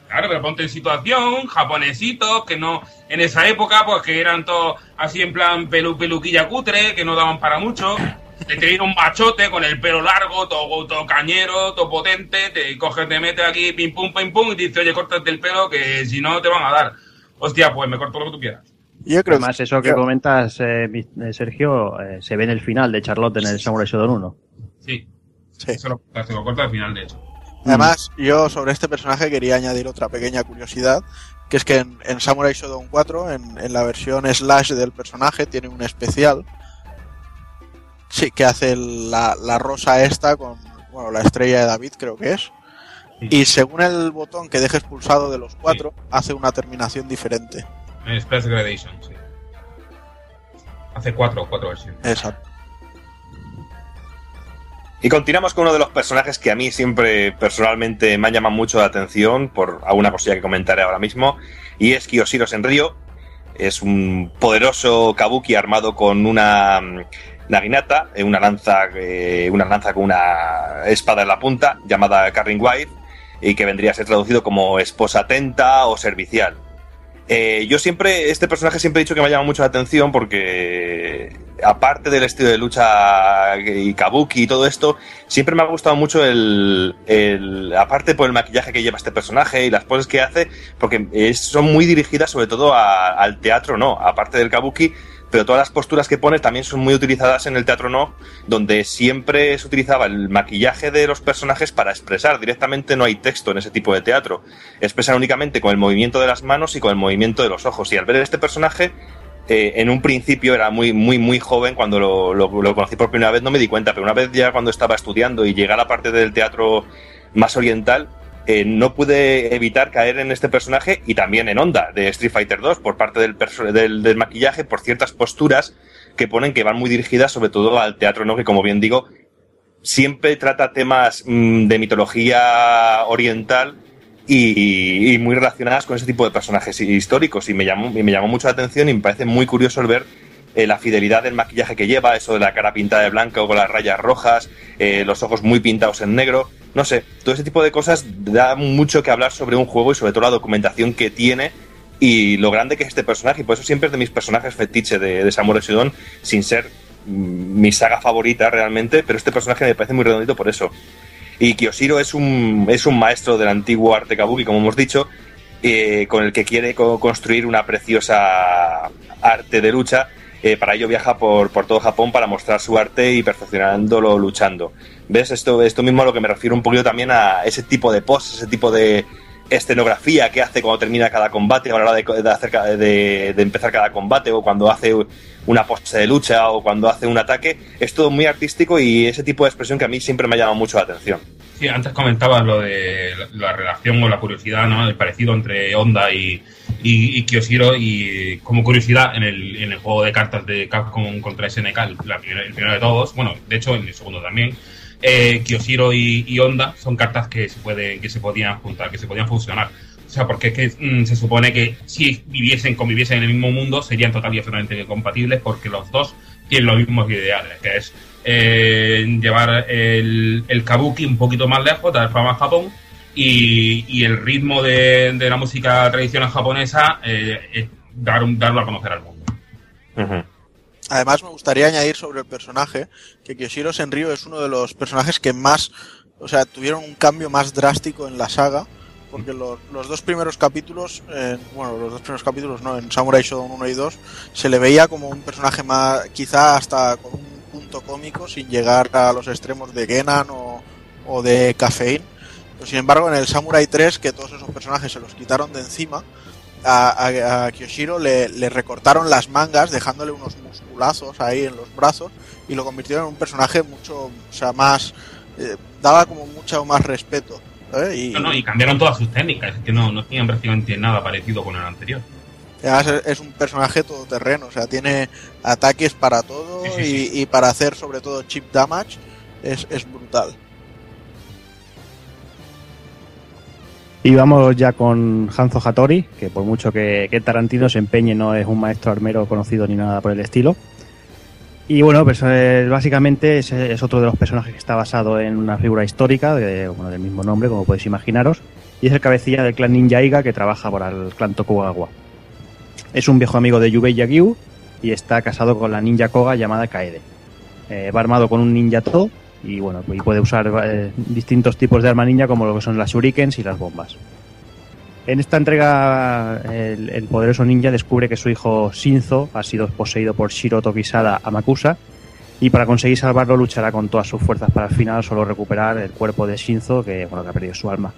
Claro, pero ponte en situación, japonesitos, que no, en esa época, pues que eran todos así en plan pelu, peluquilla cutre, que no daban para mucho. Te tiene un machote con el pelo largo, todo, todo cañero, todo potente, te coges, te metes aquí, pim pum, pim pum, y dices, oye, córtate el pelo, que si no te van a dar. Hostia, pues me corto lo que tú quieras. Yo creo Además, eso que yo- comentas, eh, eh, Sergio, eh, se ve en el final de Charlotte en el Samurai Shodown 1. Sí, Sí. se lo, se lo corta al final, de hecho. Además, yo sobre este personaje quería añadir otra pequeña curiosidad, que es que en, en Samurai Shodown 4, en, en la versión slash del personaje, tiene un especial. Sí, que hace la, la rosa esta con bueno, la estrella de David, creo que es. Y según el botón que dejes pulsado de los cuatro, hace una terminación diferente. Express Gradation, sí. Hace cuatro, cuatro versiones. Exacto. Y continuamos con uno de los personajes que a mí siempre personalmente me han llamado mucho la atención por alguna cosilla que comentaré ahora mismo, y es Kiyoshiro Senryo. Es un poderoso kabuki armado con una mm, naginata, eh, una lanza, eh, una lanza con una espada en la punta, llamada Carring Wife, y que vendría a ser traducido como esposa atenta o servicial. Eh, yo siempre, este personaje siempre he dicho que me ha llamado mucho la atención porque, aparte del estilo de lucha y kabuki y todo esto, siempre me ha gustado mucho el, el- aparte por el maquillaje que lleva este personaje y las poses que hace, porque es- son muy dirigidas sobre todo al teatro, no, aparte del kabuki, pero todas las posturas que pone también son muy utilizadas en el teatro no, donde siempre se utilizaba el maquillaje de los personajes para expresar, directamente no hay texto en ese tipo de teatro, expresan únicamente con el movimiento de las manos y con el movimiento de los ojos, y al ver este personaje, eh, en un principio era muy, muy, muy joven cuando lo, lo- conocí por primera vez, no me di cuenta, pero una vez ya cuando estaba estudiando y llegué a la parte del teatro más oriental, eh, no pude evitar caer en este personaje y también en Onda de Street Fighter 2 por parte del, del, del maquillaje, por ciertas posturas que ponen que van muy dirigidas sobre todo al teatro, ¿no? Que como bien digo, siempre trata temas mm, de mitología oriental y, y muy relacionadas con ese tipo de personajes históricos y me llamó, y me llamó mucho la atención y me parece muy curioso el ver eh, la fidelidad del maquillaje que lleva, eso de la cara pintada de blanco con las rayas rojas, eh, los ojos muy pintados en negro, no sé, todo ese tipo de cosas da mucho que hablar sobre un juego y sobre todo la documentación que tiene y lo grande que es este personaje y por eso siempre es de mis personajes fetiche de, de Samurai Shodown sin ser mm, mi saga favorita realmente, pero este personaje me parece muy redondito por eso. Y Kiyoshiro es un, es un maestro del antiguo arte kabuki, como hemos dicho, eh, con el que quiere co- construir una preciosa arte de lucha. Eh, para ello viaja por, por todo Japón para mostrar su arte y perfeccionándolo luchando. ¿Ves? Esto, esto mismo a lo que me refiero un poquito también a ese tipo de poses, ese tipo de, escenografía que hace cuando termina cada combate, a la hora de, de hacer de- de empezar cada combate, o cuando hace una pose de lucha, o cuando hace un ataque, es todo muy artístico y ese tipo de expresión que a mí siempre me ha llamado mucho la atención. Sí, antes comentabas lo de la, la relación o la curiosidad, ¿no? El parecido entre Honda y, y, y Kyoshiro y como curiosidad en el, en el juego de cartas de Capcom contra SNK, el primero de todos, bueno, de hecho en el segundo también, eh, Kyoshiro y, Honda son cartas que se pueden, que se podían juntar, que se podían fusionar. O sea, porque es que mm, se supone que si viviesen, conviviesen en el mismo mundo, serían total y absolutamente compatibles porque los dos tienen los mismos ideales, que es eh, llevar el, el kabuki un poquito más lejos, dar fama a Japón y, y el ritmo de, de la música tradicional japonesa eh, es dar darlo a conocer al mundo. Además, me gustaría añadir sobre el personaje que Kyoshiro Senryu es uno de los personajes que más, o sea, tuvieron un cambio más drástico en la saga, porque los, los dos primeros capítulos, eh, bueno, los dos primeros capítulos no, en Samurai Shodown 1 y 2, se le veía como un personaje más, quizá hasta con un punto cómico, sin llegar a los extremos de Genan o, o de Caffeine. Pero sin embargo, en el Samurai 3, que todos esos personajes se los quitaron de encima, a, a- a Kyoshiro le, le recortaron las mangas, dejándole unos musculazos ahí en los brazos, y lo convirtieron en un personaje mucho, o sea, más, eh, daba como mucho más respeto. Y, No, no, y cambiaron todas sus técnicas, es que no, no tenían prácticamente nada parecido con el anterior. además es, un personaje todoterreno, o sea, tiene ataques para todo Sí, sí, y, y para hacer sobre todo chip damage es, es brutal. Y vamos ya con Hanzo Hattori, que por mucho que, que Tarantino se empeñe no es un maestro armero conocido ni nada por el estilo. Y bueno, pues eh, básicamente es, es otro de los personajes que está basado en una figura histórica de, bueno, del mismo nombre, como podéis imaginaros, y es el cabecilla del clan Ninja Iga que trabaja para el clan Tokugawa. Es un viejo amigo de Yubei Yagyu y está casado con la ninja Koga llamada Kaede. Eh, va armado con un ninja To y bueno, y puede usar eh, distintos tipos de arma ninja como lo que son las shurikens y las bombas. En esta entrega, el, poderoso ninja descubre que su hijo Shinzo ha sido poseído por Shiro Tokisada Amakusa y para conseguir salvarlo luchará con todas sus fuerzas para al final solo recuperar el cuerpo de Shinzo que, bueno, ha perdido su alma.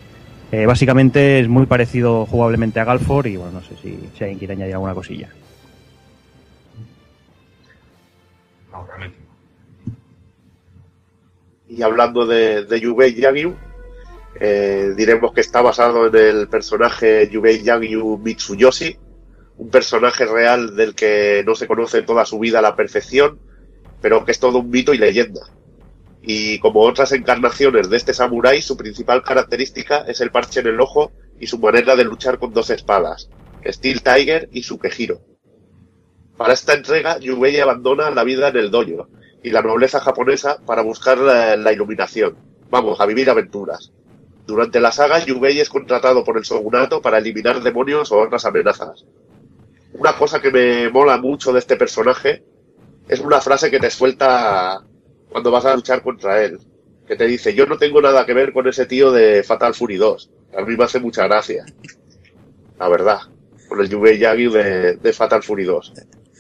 Eh, básicamente es muy parecido jugablemente a Galfor y bueno, no sé si, si alguien quiere añadir alguna cosilla. Y hablando de, de Yubei Yagyu, eh, diremos que está basado en el personaje Yubei Yagyu Mitsuyoshi, un personaje real del que no se conoce toda su vida a la perfección, pero que es todo un mito y leyenda. Y como otras encarnaciones de este samurái, su principal característica es el parche en el ojo y su manera de luchar con dos espadas, Steel Tiger y Sukehiro. Para esta entrega, Yubei abandona la vida en el dojo y la nobleza japonesa para buscar la, iluminación. Vamos, a vivir aventuras. Durante la saga, Yubei es contratado por el shogunato para eliminar demonios o otras amenazas. Una cosa que me mola mucho de este personaje es una frase que te suelta cuando vas a luchar contra él. Que te dice, yo no tengo nada que ver con ese tío de Fatal Fury 2. A mí me hace mucha gracia. La verdad. Con el Yubei Yagyu de, de Fatal Fury 2.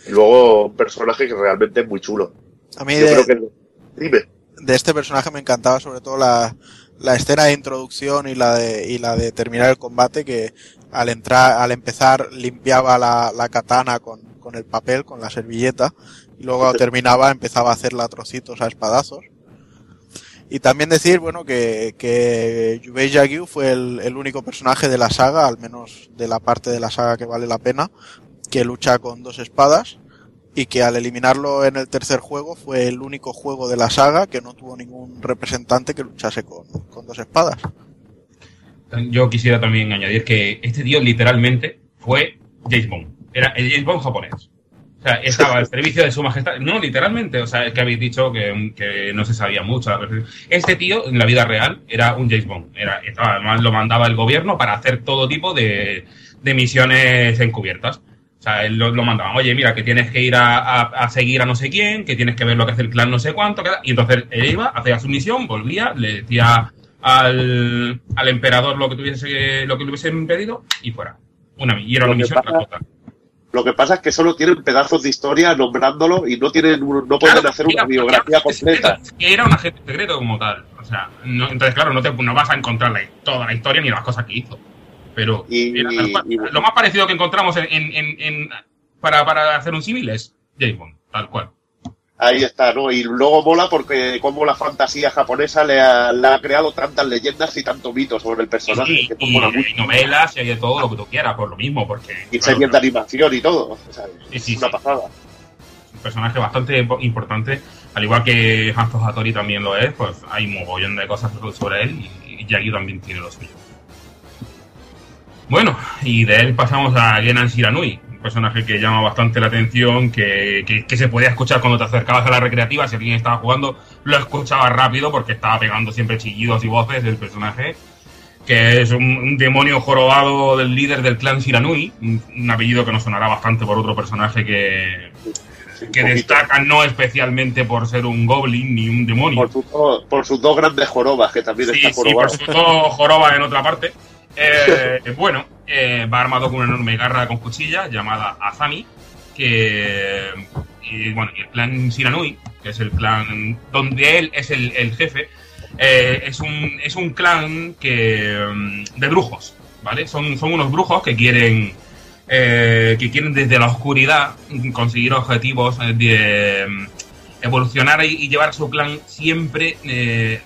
Y luego un personaje que realmente es muy chulo. A mí Yo de, creo que... Dime. de este personaje me encantaba sobre todo la, la escena de introducción y la de, y la de terminar el combate que al entrar, al empezar limpiaba la, la katana con, con el papel, con la servilleta, y luego cuando terminaba empezaba a hacerla a trocitos, a espadazos. Y también decir, bueno, que, que Yubei Yagyu fue el, el único personaje de la saga, al menos de la parte de la saga que vale la pena, que lucha con dos espadas y que al eliminarlo en el tercer juego fue el único juego de la saga que no tuvo ningún representante que luchase con, con dos espadas. Yo quisiera también añadir que este tío literalmente fue James Bond. Era el James Bond japonés. O sea, estaba al servicio de su majestad. No, literalmente. O sea, es que habéis dicho que, que no se sabía mucho. Este tío, en la vida real, era un James Bond. Era, estaba, además lo mandaba el gobierno para hacer todo tipo de, de misiones encubiertas. O sea, él lo, lo mandaban, oye, mira, que tienes que ir a, a, a, seguir a no sé quién, que tienes que ver lo que hace el clan no sé cuánto, y entonces él iba, hacía su misión, volvía, le decía al, al emperador lo que tuviese, lo que le hubiesen pedido y fuera. Una, y era una misión pasa, Lo que pasa es que solo tienen pedazos de historia nombrándolo y no tienen, no pueden hacer una biografía completa. Era un agente secreto como tal. O sea, no, entonces claro, no, te, no vas a encontrar la, toda la historia ni las cosas que hizo. Pero Y- mira, tal cual. y- lo más parecido que encontramos en, en- en- en- para, para hacer un símil es James Bond, tal cual. Ahí está, ¿no? Y luego mola porque como la fantasía japonesa le ha, le ha creado tantas leyendas y tanto mito sobre el personaje. Y, que y- y novelas y hay de todo lo que tú quieras, por lo mismo, porque Y claro, series de animación y todo. Sí, es sí, una sí. pasada. un personaje bastante impo- importante, al igual que Hanzo Hattori también lo es, pues hay un mogollón de cosas sobre él y, y Yagi también tiene lo suyo. Bueno, y de él pasamos a Genan Shiranui, un personaje que llama bastante la atención, que, que- que se podía escuchar cuando te acercabas a la recreativa, si alguien estaba jugando, lo escuchaba rápido porque estaba pegando siempre chillidos y voces del personaje, que es un, un demonio jorobado del líder del clan Shiranui, un, un apellido que nos sonará bastante por otro personaje que, que destaca no especialmente por ser un goblin ni un demonio. Por, sus dos- por sus dos grandes jorobas, que también Sí, está sí, por jorobado. sus dos jorobas en otra parte. Eh, bueno, eh, va armado con una enorme garra con cuchilla llamada Azami, que y, bueno, y el clan Shiranui, que es el clan donde él es el, jefe, eh, es, un, es un clan que mm, de brujos, ¿vale? Son, son unos brujos que quieren eh, que quieren desde la oscuridad conseguir objetivos de mm, evolucionar y, y llevar su clan siempre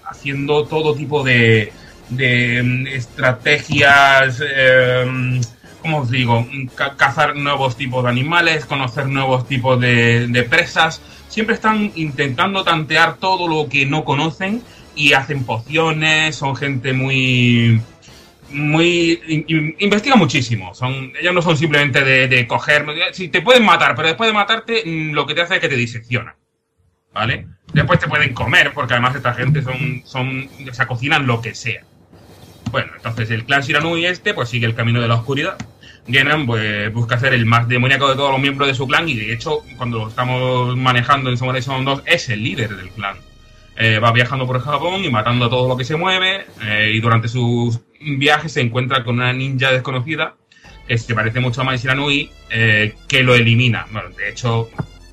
haciendo todo tipo de, de mm, estrategias, eh, ¿cómo os digo? Ca- cazar nuevos tipos de animales, conocer nuevos tipos de, presas. Siempre están intentando tantear todo lo que no conocen y hacen pociones, son gente muy muy in- in- investiga muchísimo son ellos no son simplemente de, coger si te pueden matar pero después de matarte mm, lo que te hace es que te diseccionan vale después te pueden comer porque además esta gente son son o cocinan lo que sea bueno entonces el clan Shiranui este pues sigue el camino de la oscuridad Genan pues busca ser el más demoníaco de todos los miembros de su clan y de hecho cuando lo estamos manejando en Samurai Shodown 2 es el líder del clan eh, va viajando por Japón y matando a todo lo que se mueve. eh, y durante sus viajes se encuentra con una ninja desconocida que se parece mucho a Mai Shiranui, eh, que lo elimina. Bueno, de hecho,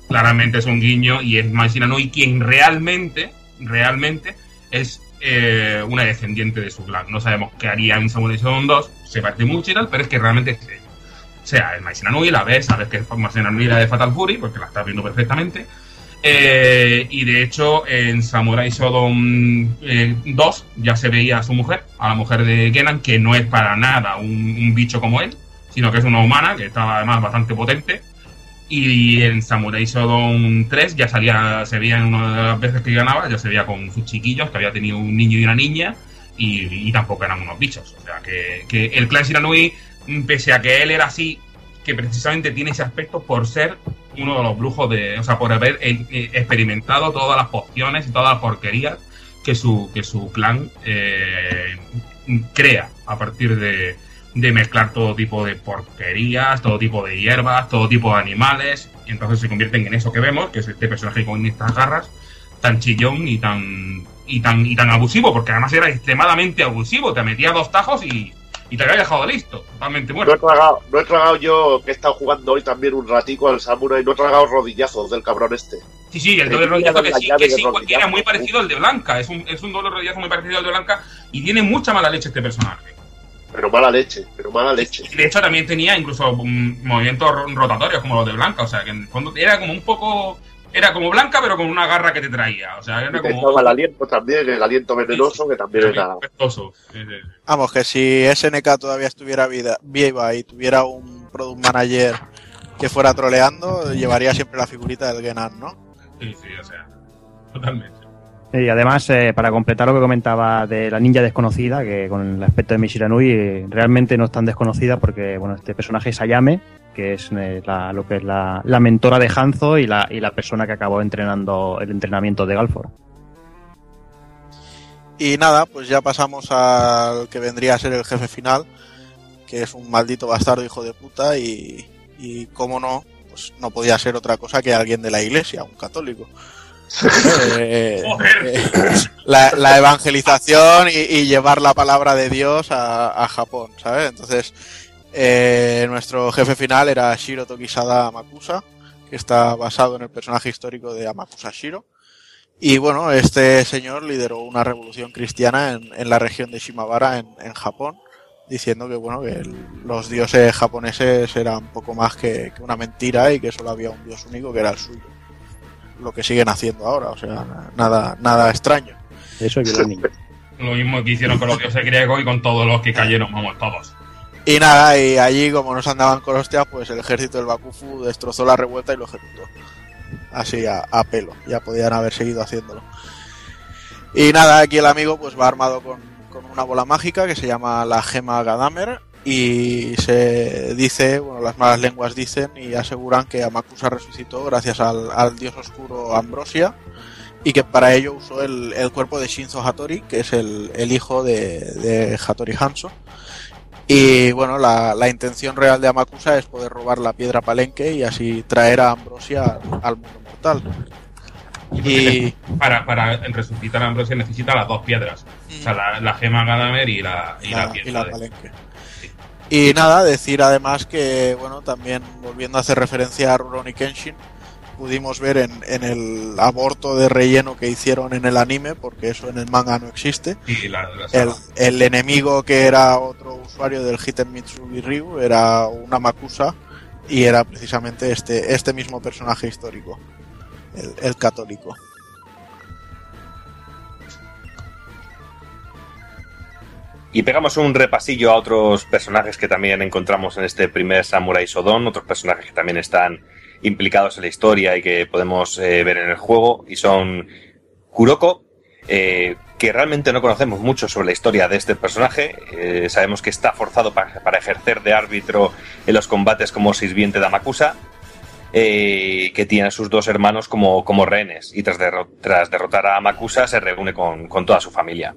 claramente es un guiño y es Mai Shiranui quien realmente, realmente es eh, una descendiente de su clan. No sabemos qué haría en Samurai Shodown 2, se parece mucho y tal, pero es que realmente es ella. O sea, es Mai Shiranui, la ves, sabes que es Mai Shiranui la de Fatal Fury, porque la estás viendo perfectamente. Eh, y de hecho, en Samurai Shodown eh, 2 ya se veía a su mujer, a la mujer de Genan, que no es para nada un, un bicho como él, sino que es una humana, que estaba además bastante potente. Y en Samurai Shodown 3 ya salía, se veía en una de las veces que ganaba, ya se veía con sus chiquillos, que había tenido un niño y una niña, y, tampoco eran unos bichos. O sea, que, que el clan Shiranui, pese a que él era así, que precisamente tiene ese aspecto por ser uno de los brujos de. O sea, por haber eh, eh, experimentado todas las pociones y todas las porquerías que su, que su clan eh, crea a partir de, de mezclar todo tipo de porquerías, todo tipo de hierbas, todo tipo de animales. Y entonces se convierten en eso que vemos, que es este personaje con estas garras, tan chillón y tan. Y tan, y tan abusivo, porque además era extremadamente abusivo. Te metía dos tajos y, y te había dejado listo, totalmente No he, muerto. tragado, no he tragado yo, que he estado jugando hoy también un ratico al Samurai, no he tragado rodillazos del cabrón este. Sí, sí, el doble rodillazo que sí, que sí, rodillazo, era muy ¿no? parecido al de Blanca. Es un, es un doble rodillazo muy parecido al de Blanca y tiene mucha mala leche este personaje. Pero mala leche, pero mala leche. Y de hecho también tenía incluso movimientos ro- rotatorios como los de Blanca. O sea, que en el fondo era como un poco. Era como Blanca, pero con una garra que te traía. O sea, era como. echaba el aliento también, el aliento venenoso, que también era... pestoso. Vamos, que si SNK todavía estuviera vida, viva y tuviera un product manager que fuera troleando, llevaría siempre la figurita del Genan, ¿no? Sí, sí, o sea, totalmente. Y además, eh, para completar lo que comentaba de la ninja desconocida, que con el aspecto de Mishiranui eh, realmente no es tan desconocida porque bueno, este personaje es Ayame, que es eh, la, lo que es la, la mentora de Hanzo y la, y la persona que acabó entrenando el entrenamiento de Galfor. Y nada, pues ya pasamos al que vendría a ser el jefe final, que es un maldito bastardo hijo de puta y, y cómo no, pues no podía ser otra cosa que alguien de la iglesia, un católico. Eh, eh, la, la evangelización y, y llevar la palabra de Dios a, a Japón, ¿sabes? Entonces, eh, nuestro jefe final era Shiro Tokisada Amakusa, que está basado en el personaje histórico de Amakusa Shiro. Y bueno, este señor lideró una revolución cristiana en, en la región de Shimabara, en, en Japón, diciendo que bueno que el- los dioses japoneses eran poco más que, que una mentira y que solo había un dios único que era el suyo. Lo que siguen haciendo ahora, o sea, na- nada, nada extraño. Eso niños. Lo mismo que hicieron con los dioses griegos y con todos los que cayeron, vamos, todos. Y nada, y allí como nos andaban con hostias, pues el ejército del Bakufu destrozó la revuelta y lo ejecutó. Así a, a pelo, ya podían haber seguido haciéndolo. Y nada, aquí el amigo pues va armado con, con una bola mágica que se llama la gema Gadamer y se dice, bueno, las malas lenguas dicen y aseguran que Amakusa resucitó gracias al, al dios oscuro Ambrosia y que para ello usó el, el cuerpo de Shinzo Hattori, que es el, el hijo de, de Hattori Hanzo. Y bueno, la, la intención real de Amakusa es poder robar la piedra palenque y así traer a Ambrosia al, al mundo mortal. Y Para, para resucitar a Ambrosia necesita las dos piedras. O sea, la, la gema Gadamer y la, y la, la- piedra y la de- palenque. Y nada, decir además que, bueno, también volviendo a hacer referencia a Rurouni Kenshin, pudimos ver en, en el aborto de relleno que hicieron en el anime, porque eso en el manga no existe, y la- la el, el enemigo que era otro usuario del Hiten Mitsubi Ryu era una Makusa y era precisamente este, este mismo personaje histórico, el, el católico. Y pegamos un repasillo a otros personajes que también encontramos en este primer Samurai Shodown, otros personajes que también están implicados en la historia y que podemos eh, ver en el juego, y son Kuroko, eh, que realmente no conocemos mucho sobre la historia de este personaje. Eh, sabemos que está forzado pa- para ejercer de árbitro en los combates como sirviente de Amakusa, que tiene a sus dos hermanos como, como rehenes, y tras derrotar a Amakusa se reúne con, con toda su familia.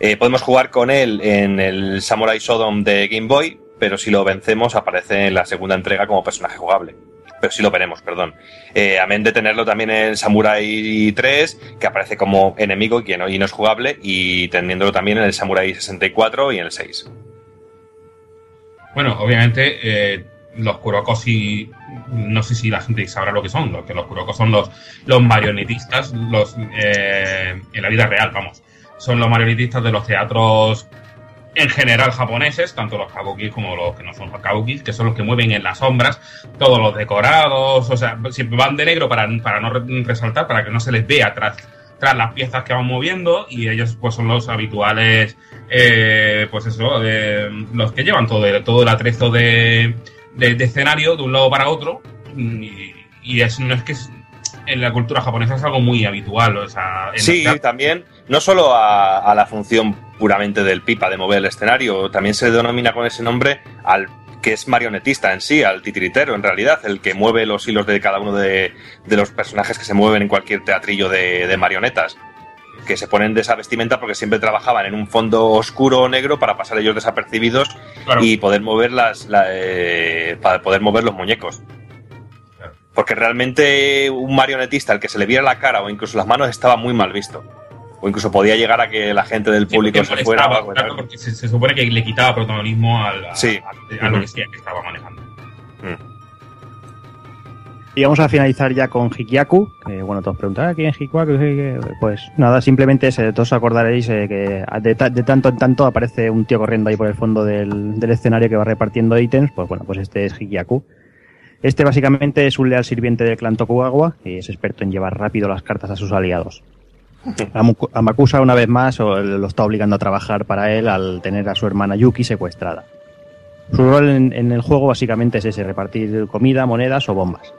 Eh, podemos jugar con él en el Samurai Shodown de Game Boy, pero si lo vencemos aparece en la segunda entrega como personaje jugable. Pero sí lo veremos, perdón. Eh, amén de tenerlo también en Samurai 3, que aparece como enemigo y no, y no es jugable, y teniéndolo también en el Samurai 64 y en el 6. Bueno, obviamente, eh, los Kurokos sí. No sé si la gente sabrá lo que son. Lo que los Kurokos son los, los marionetistas, los eh, en la vida real, vamos. Son los marionetistas de los teatros en general japoneses, tanto los kabukis como los que no son kabukis, que son los que mueven en las sombras, todos los decorados, o sea, siempre van de negro para, para no re- resaltar, para que no se les vea tras, tras las piezas que van moviendo, y ellos pues son los habituales, eh, pues eso, eh, los que llevan todo el, todo el atrezo de, de, escenario de un lado para otro, y, y es, no es que en la cultura japonesa es algo muy habitual, o sea, en Sí, también, no solo a, a la función puramente del pipa de mover el escenario, también se denomina con ese nombre al que es marionetista en sí, al titiritero en realidad, el que mueve los hilos de cada uno de, de los personajes que se mueven en cualquier teatrillo de, de marionetas. Que se ponen de esa vestimenta porque siempre trabajaban en un fondo oscuro o negro para pasar ellos desapercibidos Claro. y poder mover las, la, eh, para poder mover los muñecos. Porque realmente un marionetista al que se le viera la cara o incluso las manos estaba muy mal visto. O incluso podía llegar a que la gente del público se fuera. claro, porque se, se supone que le quitaba protagonismo al- a, Sí. a- a lo que sea que estaba manejando. Y vamos a finalizar ya con Hikiaku, que bueno, todos preguntarán quién es Hikiaku, pues nada, simplemente se, todos acordaréis eh, que de, ta- de tanto en tanto aparece un tío corriendo ahí por el fondo del, del escenario que va repartiendo ítems, pues bueno, pues este es Hikiaku. Este básicamente es un leal sirviente del clan Tokugawa y es experto en llevar rápido las cartas a sus aliados. Amu- Amakusa una vez más lo está obligando a trabajar para él al tener a su hermana Yuki secuestrada. Su rol en, en el juego básicamente es ese, repartir comida, monedas o bombas.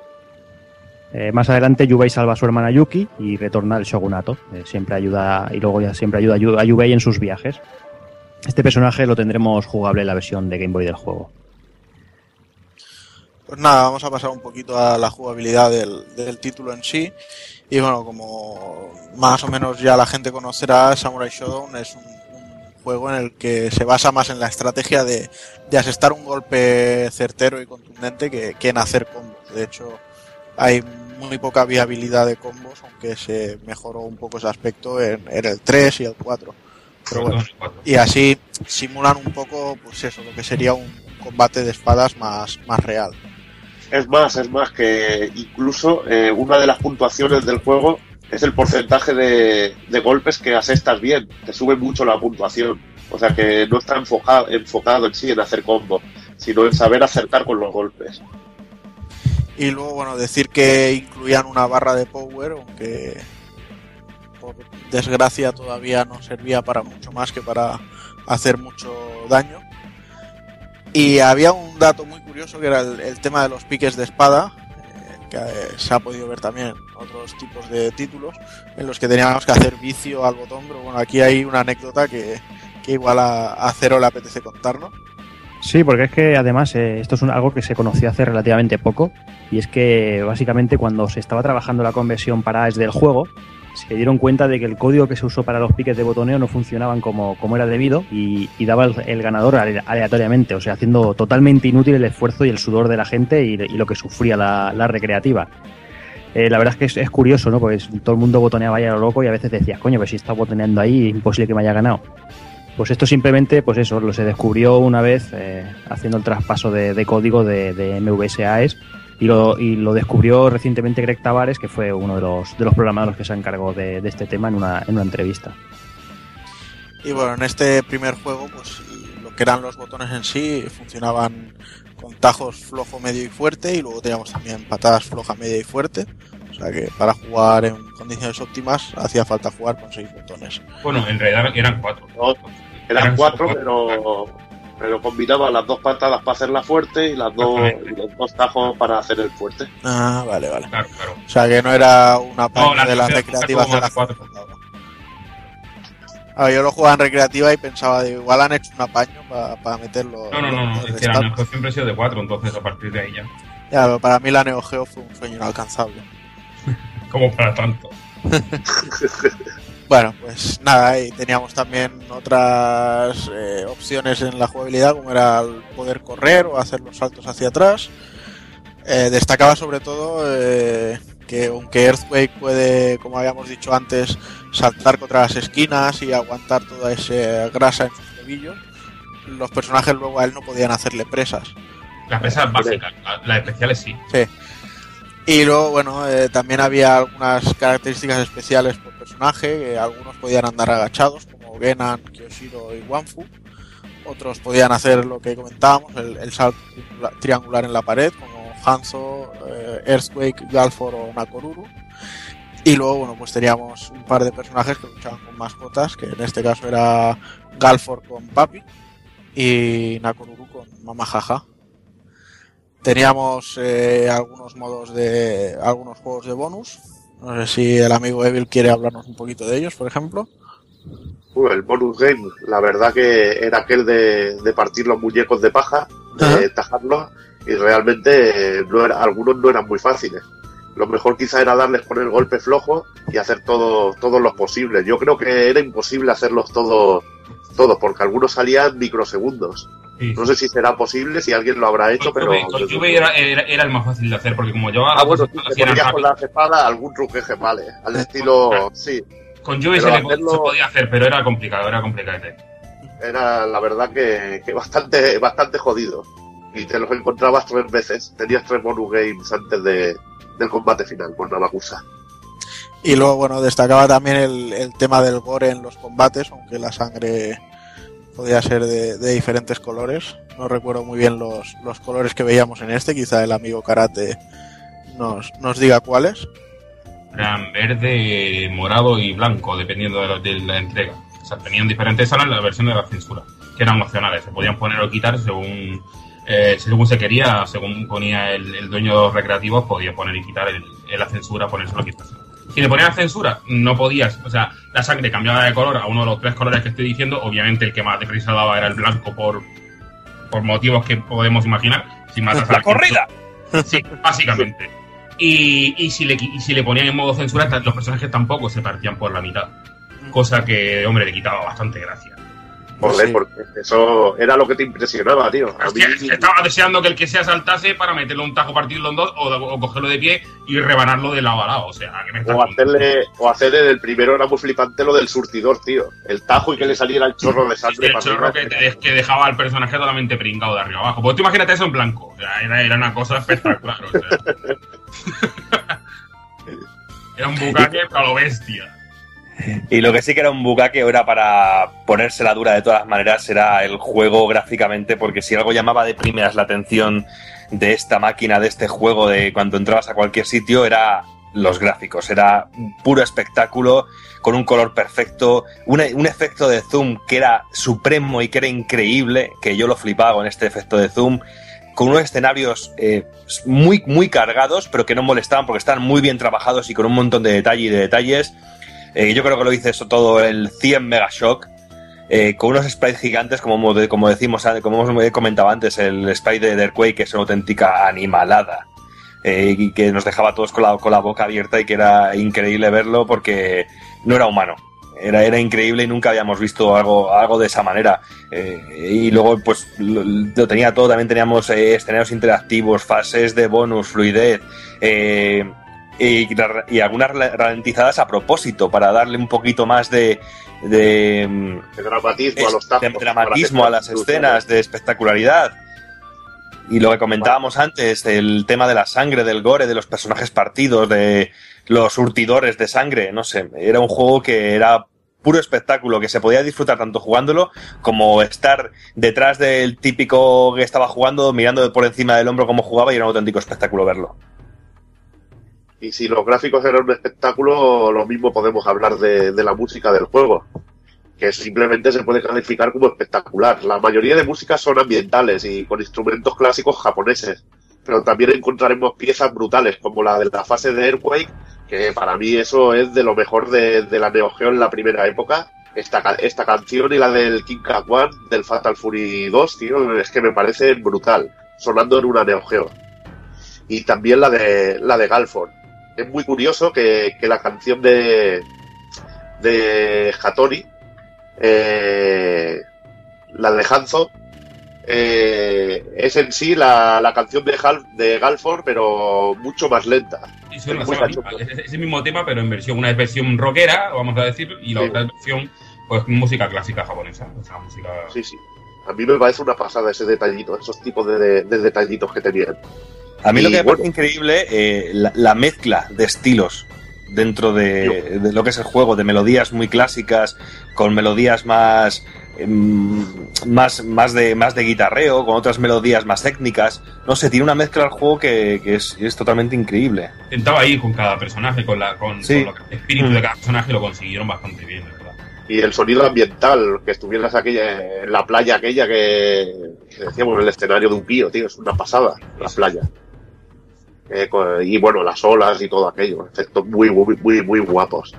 Eh, más adelante Yubei salva a su hermana Yuki y retorna al shogunato. Eh, siempre ayuda y luego ya siempre ayuda a Yu- a Yubei en sus viajes. Este personaje lo tendremos jugable en la versión de Game Boy del juego. Pues nada, vamos a pasar un poquito a la jugabilidad del, título en sí. Y bueno, como más o menos ya la gente conocerá, Samurai Shodown es un, juego en el que se basa más en la estrategia de, de asestar un golpe certero y contundente que, en hacer combos. De hecho, hay muy poca viabilidad de combos, aunque se mejoró un poco ese aspecto en, en el 3 y el 4. Pero bueno, y así simulan un poco, pues eso, lo que sería un combate de espadas más, más real. Es más, es más que incluso eh, una de las puntuaciones del juego es el porcentaje de, golpes que asestas bien. Te sube mucho la puntuación. O sea que no está enfocado, enfocado en sí en hacer combos, sino en saber acertar con los golpes. Y luego, bueno, decir que incluían una barra de power, aunque por desgracia todavía no servía para mucho más que para hacer mucho daño. Y había un dato muy curioso que era el, tema de los piques de espada, eh, que eh, se ha podido ver también en otros tipos de títulos, en los que teníamos que hacer vicio al botón, pero bueno, aquí hay una anécdota que, que igual a, Cero le apetece contarnos. Sí, porque es que además eh, esto es un- algo que se conoció hace relativamente poco y es que básicamente cuando se estaba trabajando la conversión para AES del juego se dieron cuenta de que el código que se usó para los piques de botoneo no funcionaban como, como era debido y, daba el, ganador ale- aleatoriamente, o sea, haciendo totalmente inútil el esfuerzo y el sudor de la gente y, lo que sufría la, recreativa. Eh, la verdad es que es, curioso, ¿no? Porque todo el mundo botoneaba ya lo loco y a veces decías, coño, pues si está botoneando ahí, es imposible que me haya ganado. Pues esto simplemente, pues eso, lo se descubrió una vez eh, haciendo el traspaso de, código de, de y lo, y lo descubrió recientemente Greg Tavares, que fue uno de los, de los programadores que se encargó de, de este tema en una, en una entrevista. Y bueno, en este primer juego, pues lo que eran los botones en sí funcionaban con tajos flojo, medio y fuerte, y luego teníamos también patadas floja, media y fuerte. O sea que para jugar en condiciones óptimas hacía falta jugar con seis botones. Bueno, en realidad eran cuatro. No, eran Eran cuatro, cuatro. pero, pero combinaba las dos patadas para hacerla fuerte y las dos, los dos tajos para hacer el fuerte. Ah, vale, vale. Claro, claro. O sea que no era una parte No, la de las recreativas de la como cuatro. A ver, yo lo jugaba en recreativa y pensaba, de, igual han hecho un apaño para meterlo. No, no, no, no. Es que la. Neo Geo siempre ha sido de cuatro, entonces a partir de ahí ya. Ya, pero para mí la Neo Geo fue un sueño inalcanzable. Como para tanto. Bueno, pues nada, y teníamos también otras eh, opciones en la jugabilidad, como era el poder correr o hacer los saltos hacia atrás. Eh, destacaba sobre todo eh, que aunque Earthquake puede, como habíamos dicho antes, saltar contra las esquinas y aguantar toda esa grasa en sus tobillos, los personajes luego a él no podían hacerle presas. Las presas básicas, la- las especiales sí. Sí. Y luego, bueno, eh, también había algunas características especiales por personaje. que algunos podían andar agachados, como Genan, Kyoshiro y Wanfu. Otros podían hacer lo que comentábamos, el, el salto triangula- triangular en la pared, como Hanzo, eh, Earthquake, Galfor o Nakoruru. Y luego, bueno, pues teníamos un par de personajes que luchaban con mascotas, que en este caso era Galfor con Papi y Nakoruru con Mama Jaja. Teníamos eh, algunos modos de algunos juegos de bonus. No sé si el amigo Evil quiere hablarnos un poquito de ellos, por ejemplo. Uh, el bonus game, la verdad que era aquel de, de partir los muñecos de paja, de tajarlos, y realmente eh, no era, algunos no eran muy fáciles. Lo mejor quizá era darles con el golpe flojo y hacer todo, todos los posibles. Yo creo que era imposible hacerlos todos, todos, porque algunos salían microsegundos. Sí. No sé si será posible, si alguien lo habrá hecho, Con pero... Con Juve era, era, era el más fácil de hacer, porque como yo Ah, bueno, sí, así te ponías con las espadas algún truqueje, vale. Al estilo, sí, Con Juve se, le- hacerlo- se podía hacer, pero era complicado, era complicado. era la verdad que, que bastante, bastante jodido. Y te los encontrabas tres veces. Tenías tres bonus games antes de, del combate final con Navakusa. Y luego, bueno, destacaba también el, el tema del gore en los combates, aunque la sangre podía ser de, diferentes colores. No recuerdo muy bien los, los colores que veíamos en este, quizá el amigo Karate nos, nos diga cuáles. Eran verde, morado y blanco, dependiendo de la, de la entrega. O sea, tenían diferentes eran las versiones de la censura, que eran opcionales. Se podían poner o quitar según eh, según se quería, según ponía el, dueño de los recreativos, podía poner y quitar el, la censura, ponérselo o quitárselo. Si le ponías censura, no podías. O sea, la sangre cambiaba de color a uno de los tres colores que estoy diciendo. Obviamente, el que más deprisa daba era el blanco por, por motivos que podemos imaginar. Si matas a ¡La corrida! Sí, básicamente. Y, y, si le, y si le ponían en modo censura, los personajes tampoco se partían por la mitad. Cosa que, hombre, le quitaba bastante gracia. Joder, Sí. porque eso era lo que te impresionaba, tío. Mí, estaba deseando que el que sea saltase para meterle un tajo, partirlo en dos, o, o cogerlo de pie y rebanarlo de lado a lado. O sea, que me o hacerle, o hacer en el primero era muy flipante lo del surtidor, tío. El tajo y que le saliera el chorro de sangre el para chorro que, te- que dejaba al personaje totalmente pringado de arriba abajo. Pues tú imagínate eso en blanco. O sea, era, era una cosa espectacular. o sea. era un bucaque a lo bestia. Y lo que sí que era un bucaque era para ponerse la dura de todas maneras era el juego gráficamente, porque si algo llamaba de primeras la atención de esta máquina, de este juego, de cuando entrabas a cualquier sitio, era los gráficos. Era puro espectáculo, con un color perfecto, un, un efecto de zoom que era supremo y que era increíble, que yo lo flipaba con este efecto de zoom con unos escenarios eh, muy, muy cargados, pero que no molestaban porque estaban muy bien trabajados y con un montón de detalle y de detalles. Eh, yo creo que lo hice eso todo el 100 Megashock, eh, con unos sprites gigantes, como, como decimos, como hemos comentado antes, el sprite de Earthquake, que es una auténtica animalada. y que nos dejaba todos con la, con la boca abierta y que era increíble verlo porque no era humano era, era increíble y nunca habíamos visto algo, algo de esa manera. Eh, y luego, pues lo, tenía todo. También teníamos eh, escenarios interactivos, fases de bonus, fluidez. Eh, y, algunas ralentizadas a propósito para darle un poquito más de, de, dramatismo a los de dramatismo a las escenas, de espectacularidad. Y lo que comentábamos antes, el tema de la sangre, del gore, de los personajes partidos, de los surtidores de sangre, no sé, era un juego que era puro espectáculo, que se podía disfrutar tanto jugándolo como estar detrás del típico que estaba jugando, mirando por encima del hombro cómo jugaba y era un auténtico espectáculo verlo. Y si los gráficos eran un espectáculo, lo mismo podemos hablar de, de la música del juego, que simplemente se puede calificar como espectacular. La mayoría de músicas son ambientales y con instrumentos clásicos japoneses, pero también encontraremos piezas brutales como la de la fase de Earthquake que para mí eso es de lo mejor de, la Neo Geo en la primera época. Esta, esta canción y la del King One, del Fatal Fury 2, tío, es que me parece brutal, sonando en una Neo Geo. Y también la de, la de Galford. Es muy curioso que, la canción de, de Hattori, eh, la de Hanzo, eh, es en sí la, la canción de, de Galford, pero mucho más lenta. es, el mismo tema, pero en versión, una versión rockera, vamos a decir, y la otra versión, pues música clásica japonesa. música... Sí, sí. A mí me parece una pasada ese detallito, esos tipos de, detallitos que tenían. A mí lo que me parece increíble, eh, la, mezcla de estilos dentro de, de, lo que es el juego, de melodías muy clásicas, con melodías más Em, más, más, de, más de guitarreo, con otras melodías más técnicas. No sé, tiene una mezcla al juego que, es, totalmente increíble. Intentaba ir con cada personaje, con, la, con, el espíritu de cada personaje, lo consiguieron bastante bien, verdad. Y el sonido ambiental, que estuvieras aquella, en la playa aquella que, decíamos, en el escenario de un pío, tío, es una pasada, la playa. Eh, y bueno, las olas y todo aquello, efectos muy, muy, muy, muy guapos.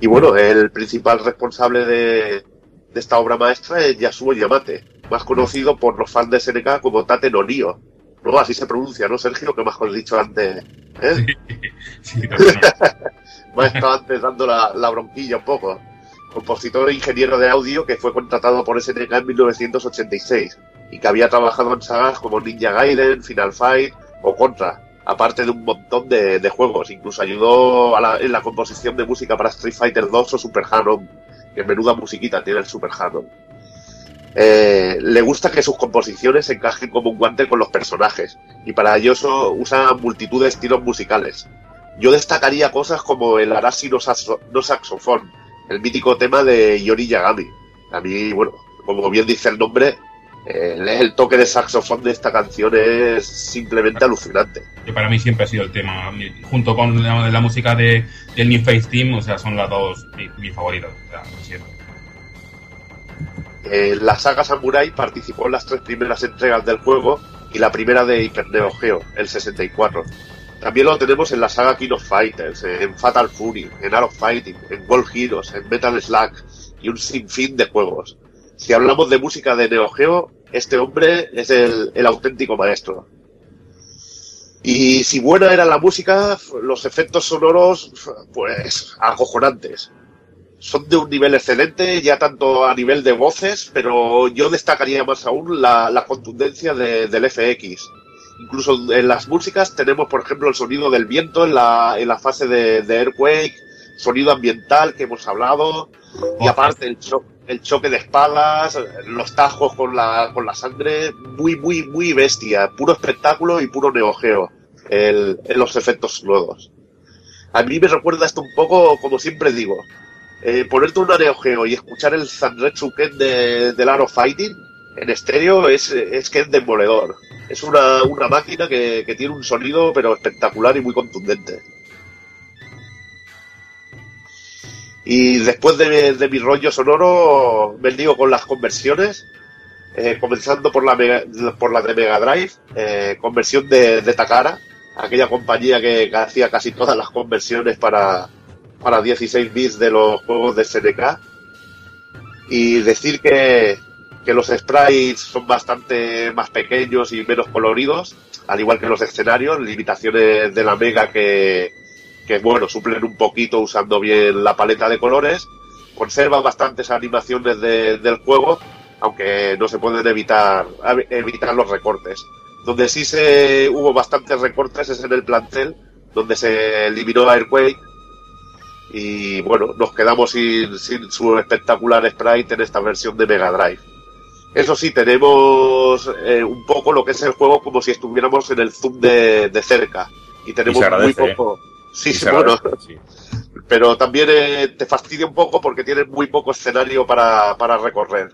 Y bueno, el principal responsable de, de esta obra maestra es Yasuo Yamate, más conocido por los fans de SNK como Tate no Nio. No, así se pronuncia, ¿no, Sergio? Que más has dicho antes. ¿eh? Sí, sí, me ha estado antes dando la, la, bronquilla un poco. Compositor e ingeniero de audio que fue contratado por SNK en 1986 y que había trabajado en sagas como Ninja Gaiden, Final Fight o Contra, aparte de un montón de, juegos. Incluso ayudó en la composición de música para Street Fighter 2 o Super Hero que menuda musiquita tiene el Super Harold. Eh, le gusta que sus composiciones encajen como un guante con los personajes y para ello usa multitud de estilos musicales. Yo destacaría cosas como el Arashi no, saxofón, el mítico tema de Yori Yagami. A mí, bueno, como bien dice el nombre, el toque de saxofón de esta canción es simplemente alucinante. Que para mí siempre ha sido el tema, junto con la, música de, del New Face Team, o sea, son las dos mis, favoritas. Eh, la saga Samurai participó en las tres primeras entregas del juego y la primera de Hyper Neo Geo, el 64. También lo tenemos en la saga King of Fighters, en Fatal Fury, en Art of Fighting, en World Heroes, en Metal Slug y un sinfín de juegos. Si hablamos de música de Neo Geo, este hombre es el, el auténtico maestro. Y si buena era la música, los efectos sonoros, pues acojonantes. Son de un nivel excelente, ya tanto a nivel de voces, pero yo destacaría más aún la, la contundencia de, del FX. Incluso en las músicas tenemos, por ejemplo, el sonido del viento en la, en la fase de, de Earthquake, sonido ambiental que hemos hablado, y aparte el shock el choque de espadas, los tajos con la, con la sangre, muy, muy, muy bestia, puro espectáculo y puro neogeo el, en los efectos nuevos. A mí me recuerda esto un poco, como siempre digo, eh, ponerte un Neo Geo y escuchar el Sanretsu Ken de, del Art of Fighting en estéreo es, es que es demoledor. Es una, una máquina que, que tiene un sonido pero espectacular y muy contundente. Y después de, de mi rollo sonoro, me lío con las conversiones, eh, comenzando por la, Mega- por la de Mega Drive, eh, conversión de, de Takara, aquella compañía que hacía casi todas las conversiones para, para 16 bits de los juegos de SNK. Y decir que, que los sprites son bastante más pequeños y menos coloridos, al igual que los escenarios, limitaciones de la Mega que, que bueno, suplen un poquito usando bien la paleta de colores, conserva bastantes animaciones de- del juego, aunque no se pueden evitar, evitar los recortes. Donde sí se hubo bastantes recortes es en el plantel, donde se eliminó Airquake y bueno, nos quedamos sin, sin su espectacular sprite en esta versión de Mega Drive. Eso sí, tenemos eh, un poco lo que es el juego como si estuviéramos en el zoom de, de cerca. Y tenemos Y muy ¿eh? poco. Sí, Y sí. Pero también eh, te fastidia un poco porque tienes muy poco escenario para, para recorrer.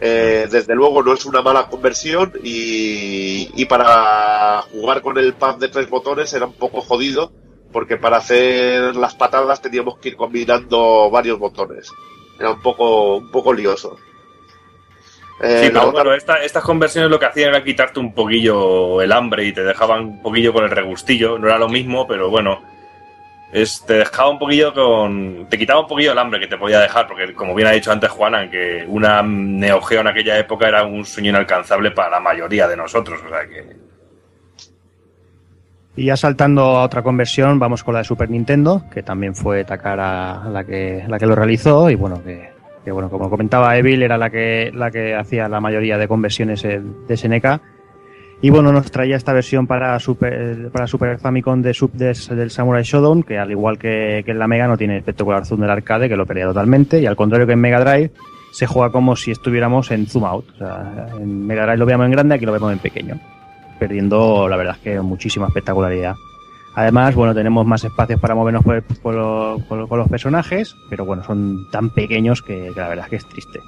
Eh, desde luego no es una mala conversión y, y para jugar con el pad de tres botones era un poco jodido porque para hacer las patadas teníamos que ir combinando varios botones. Era un poco, un poco lioso. Eh, Sí, la pero otra- bueno, esta- estas conversiones lo que hacían era quitarte un poquillo el hambre y te dejaban un poquillo con el regustillo. No era lo mismo, pero bueno. Es, te dejaba un poquillo con. Te quitaba un poquillo el hambre que te podía dejar, porque como bien ha dicho antes Juana, que una Neo Geo en aquella época era un sueño inalcanzable para la mayoría de nosotros. O sea que. Y ya saltando a otra conversión, vamos con la de Super Nintendo, que también fue Takara la que, la que lo realizó. Y bueno, que, que bueno, como comentaba Evil, era la que, la que hacía la mayoría de conversiones de SNK. Y bueno, nos traía esta versión para Super, para Super Famicom de, sub- de- del Samurai Shodown, que al igual que, que en la Mega no tiene espectacular zoom del arcade, que lo pelea totalmente. Y al contrario que en Mega Drive, se juega como si estuviéramos en zoom out. O sea, en Mega Drive lo veamos en grande, aquí lo vemos en pequeño perdiendo la verdad es que muchísima espectacularidad. Además, bueno, tenemos más espacios para movernos por- por con los personajes, pero bueno, son tan pequeños que, que la verdad es que es triste.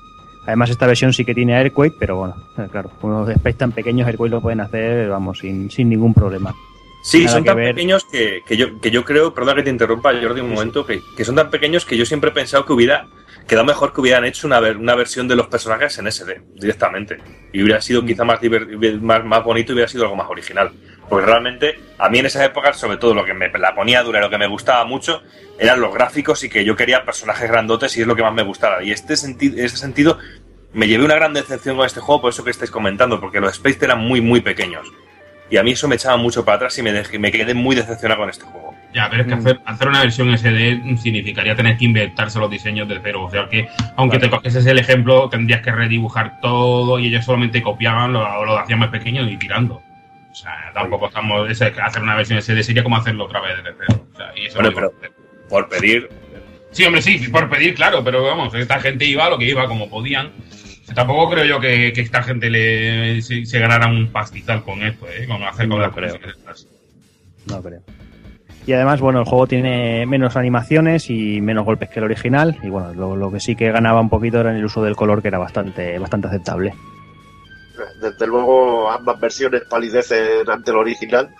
Además, esta versión sí que tiene Airquake, pero bueno, claro, unos sprites tan pequeños Airquake lo pueden hacer, vamos, sin, sin ningún problema. Sí, Nada son que tan ver. pequeños que, que yo, que yo creo, perdón que te interrumpa, Jordi, un momento, que, que son tan pequeños que yo siempre he pensado que hubiera quedado mejor que hubieran hecho una, ver- una versión de los personajes en SD, directamente. Y hubiera sido quizá más, más, más bonito y hubiera sido algo más original. Porque realmente, a mí en esas épocas, sobre todo lo que me la ponía dura y lo que me gustaba mucho, eran los gráficos y que yo quería personajes grandotes y es lo que más me gustaba. Y este sentido, en este sentido, me llevé una gran decepción con este juego, por eso que estáis comentando, porque los Space eran muy, muy pequeños. Y a mí eso me echaba mucho para atrás y me, dejé- me quedé muy decepcionado con este juego. Ya, pero es que Mm. hacer, hacer una versión SD significaría tener que inventarse los diseños de cero. O sea que, aunque te cogieses el ejemplo, tendrías que redibujar todo y ellos solamente copiaban, lo, lo hacían más pequeño y tirando. O sea, tampoco estamos. es hacer una versión SD sería como hacerlo otra vez desde cero. O sea, y eso Bueno, no pero por pedir, Sí, hombre, sí, por pedir, claro, pero vamos, esta gente iba a lo que iba, como podían. Tampoco creo yo que, que esta gente le, se, se ganara un pastizal con esto, ¿eh? Con hacer con No las creo. No creo. Y además, bueno, el juego tiene menos animaciones y menos golpes que el original. Y bueno, lo, lo que sí que ganaba un poquito era en el uso del color, que era bastante, bastante aceptable. Desde luego, ambas versiones palidecen ante el original.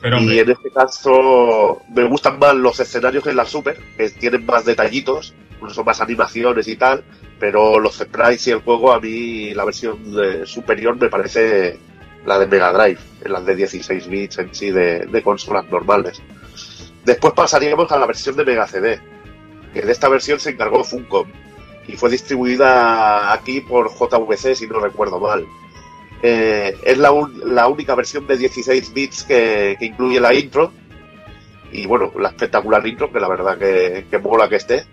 Pero, y en este caso, me gustan más los escenarios en la Super, que tienen más detallitos, incluso más animaciones y tal. Pero los sprites y el juego, a mí la versión superior me parece la de Mega Drive, en las de 16 bits en sí de, de consolas normales. Después pasaríamos a la versión de Mega CD, que de esta versión se encargó Funcom y fue distribuida aquí por JVC, si no recuerdo mal. Eh, es la, un- la única versión de 16 bits que, incluye la intro. Y bueno, la espectacular intro, que la verdad que, que mola que esté.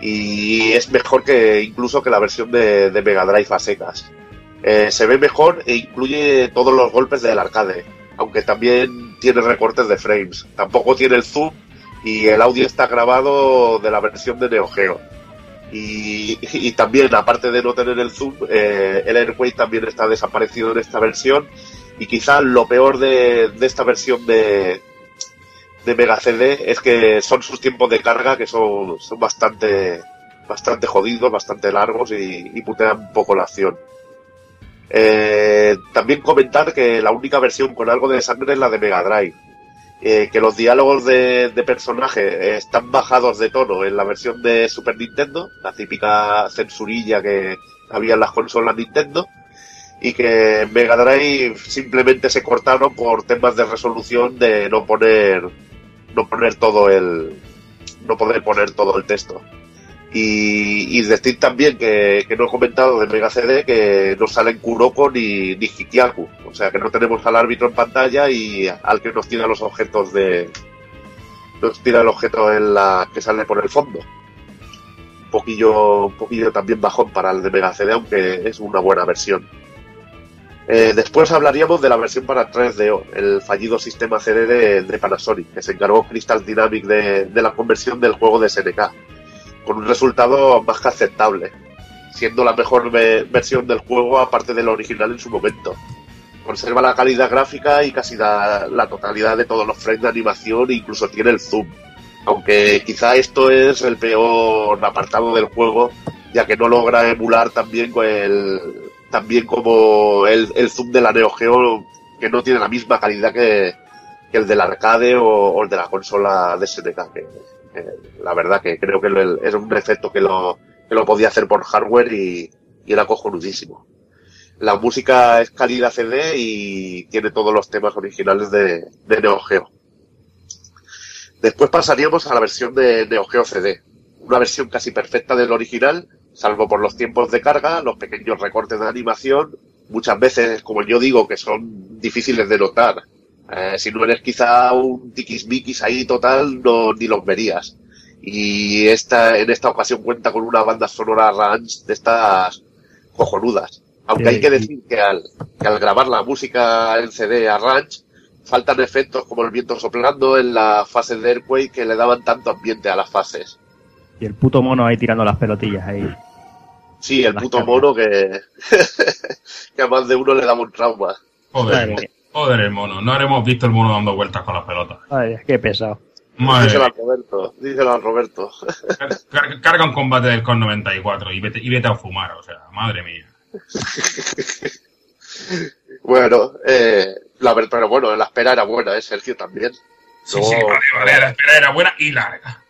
Y es mejor que incluso que la versión de, de Mega Drive a secas. Eh, se ve mejor e incluye todos los golpes del arcade, aunque también tiene recortes de frames. Tampoco tiene el zoom y el audio está grabado de la versión de Neo Geo. Y, también, aparte de no tener el zoom, eh, el Airway también está desaparecido en esta versión. Y quizá lo peor de, de esta versión de, de Mega CD es que son sus tiempos de carga que son, son bastante, bastante jodidos, bastante largos y, y putean un poco la acción. Eh, también comentar que la única versión con algo de sangre es la de Mega Drive. Eh, que los diálogos de, de personaje están bajados de tono en la versión de Super Nintendo, la típica censurilla que había en las consolas Nintendo, y que Mega Drive simplemente se cortaron por temas de resolución de no poner no poner todo el no poder poner todo el texto. Y, y decir también que, que no he comentado de Mega CD que no salen Kuroko ni, ni Hikiaku. O sea que no tenemos al árbitro en pantalla y al que nos tira los objetos de. nos tira el objeto en la que sale por el fondo. Un poquillo, un poquillo también bajón para el de Mega CD, aunque es una buena versión. Eh, después hablaríamos de la versión para 3DO, el fallido sistema CD de, de Panasonic, que se encargó Crystal Dynamic de, de la conversión del juego de SNK con un resultado más que aceptable, siendo la mejor ve- versión del juego aparte del original en su momento. Conserva la calidad gráfica y casi la, la totalidad de todos los frames de animación e incluso tiene el zoom. Aunque quizá esto es el peor apartado del juego, ya que no logra emular también como el, zoom de la Neo Geo, que no tiene la misma calidad que, el del arcade o, el de la consola de SNK, que la verdad que creo que es un efecto que lo, que lo podía hacer por hardware y, y era cojonudísimo. La música es calidad CD y tiene todos los temas originales de, de Neo Geo. Después pasaríamos a la versión de Neo Geo CD, una versión casi perfecta del original, salvo por los tiempos de carga, los pequeños recortes de animación, muchas veces, como yo digo, que son difíciles de notar. Eh, si no eres quizá un tiquismiquis ahí total, no, ni los verías. Y esta, en esta ocasión cuenta con una banda sonora ranch de estas cojonudas. Aunque hay que decir que al, que al grabar la música en CD a ranch, faltan efectos como el viento soplando en la fase de Earthquake que le daban tanto ambiente a las fases. Y el puto mono ahí tirando las pelotillas ahí. Sí, el puto mono que, que a más de uno le daba un trauma. Joder. Joder el mono. No haremos visto el mono dando vueltas con las pelotas. Ay, qué pesado. Madre Díselo al Roberto, díselo al Roberto. Car- car- Carga un combate del CON 94 y vete, y vete a fumar, o sea, madre mía. Bueno, eh, la pero bueno, la espera era buena, ¿eh? Sergio también. Sí, Luego- sí, vale, vale, la espera era buena y larga.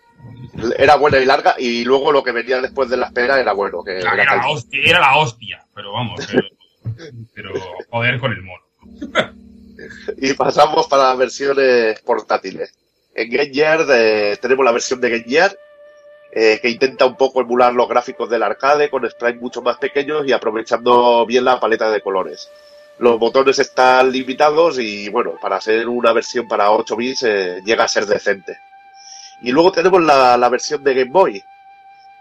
Era buena y larga, y luego lo que venía después de la espera era bueno. Que Era, era era la cal- hostia, era la hostia, pero vamos, pero, pero joder con el mono. Y pasamos para las versiones portátiles. En Game Gear tenemos la versión de Game Gear, eh, que intenta un poco emular los gráficos del arcade con sprites mucho más pequeños y aprovechando bien la paleta de colores. Los botones están limitados y bueno, para ser una versión para 8 bits eh, llega a ser decente. Y luego tenemos la, la versión de Game Boy,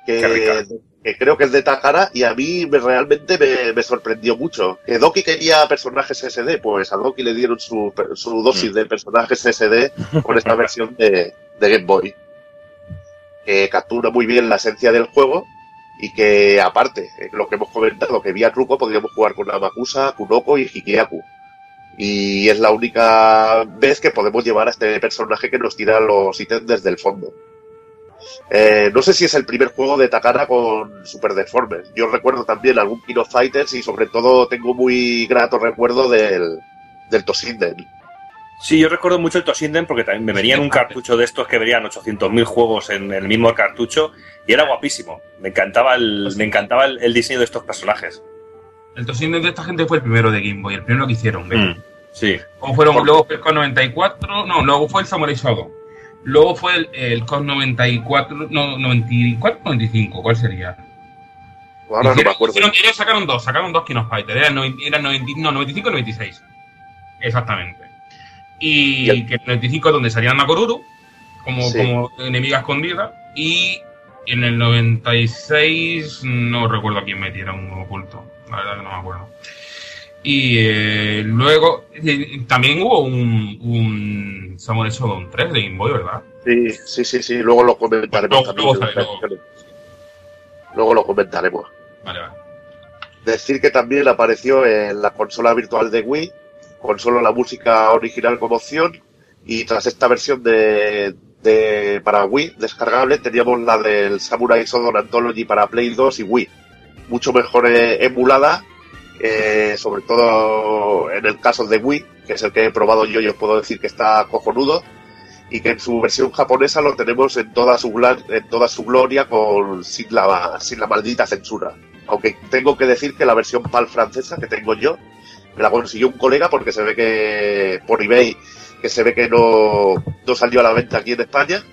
que. Que creo que es de Takara y a mí me- realmente me, me sorprendió mucho. Que Doki quería personajes SD, pues a Doki le dieron su, su dosis de personajes SD con esta versión de, de Game Boy. Que captura muy bien la esencia del juego y que aparte, eh, lo que hemos comentado, que vía truco podríamos jugar con Amakusa, Kunoko y Hikiaku. Y es la única vez que podemos llevar a este personaje que nos tira los ítems desde el fondo. Eh, no sé si es el primer juego de Takara con Super Deformers. Yo recuerdo también algún King of Fighters y sobre todo tengo muy grato recuerdo del, del Toshinden. Sí, yo recuerdo mucho el Toshinden porque también me venían un cartucho de estos que venían 800.000 juegos en el mismo cartucho y era guapísimo. Me encantaba el, me encantaba el, el diseño de estos personajes. El Toshinden de esta gente fue el primero de Game Boy, el primero que hicieron. Mm, sí. Como fueron, Por- luego fue el CON 94, no, luego fue el Samurai Shodown. Luego fue el, el CON 94, no, 94 95, ¿cuál sería? Ahora no me Hicieron- acuerdo. hicieron- ellos sacaron dos, sacaron dos King of Fighters, eran, eran 90 no, 95 y 96. Exactamente. Y, Y el- que el 95 es donde salían Nakoruru, como, Sí. como enemiga escondida, y en el 96 no recuerdo a quién metieron un oculto, la verdad que no me acuerdo. Y eh, luego eh, también hubo un, un Samurai Shodown 3 de Game Boy, ¿verdad? Sí, sí, sí, sí. Luego lo comentaremos Luego- también. Luego lo comentaremos. Vale, vale. Decir que también apareció en la consola virtual de Wii, con solo la música original como opción, y tras esta versión de, de, para Wii descargable, teníamos la del Samurai Shodown Anthology para Play 2 y Wii. Mucho mejor eh, emulada, eh, sobre todo en el caso de Wii, que es el que he probado yo y os puedo decir que está cojonudo, y que en su versión japonesa lo tenemos en toda su, en toda su gloria con sin la, sin la maldita censura. Aunque tengo que decir que la versión PAL francesa que tengo yo, me la consiguió un colega porque se ve que por eBay que se ve que no, no salió a la venta aquí en España,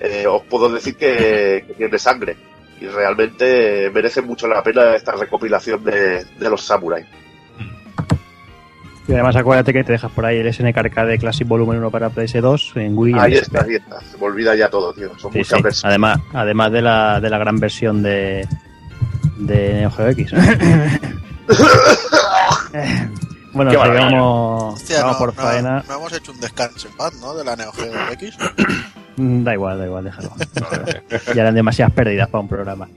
eh, os puedo decir que tiene sangre. Y realmente merece mucho la pena esta recopilación de, de los samuráis. Y además acuérdate que te dejas por ahí el SNK Arcade Classic Volumen 1 para PS2 en Wii. en Ahí está, ahí está. Se me olvida ya todo, tío. Son Sí, muchas sí. versiones. Además, además de la, de la gran versión de, de Neo Geo X. bueno, sigamos, Hostia, vamos no, por no- faena. no hemos hecho un descanso en paz, ¿no? De la Neo Geo X. Da igual, da igual, déjalo. ya eran demasiadas pérdidas para un programa.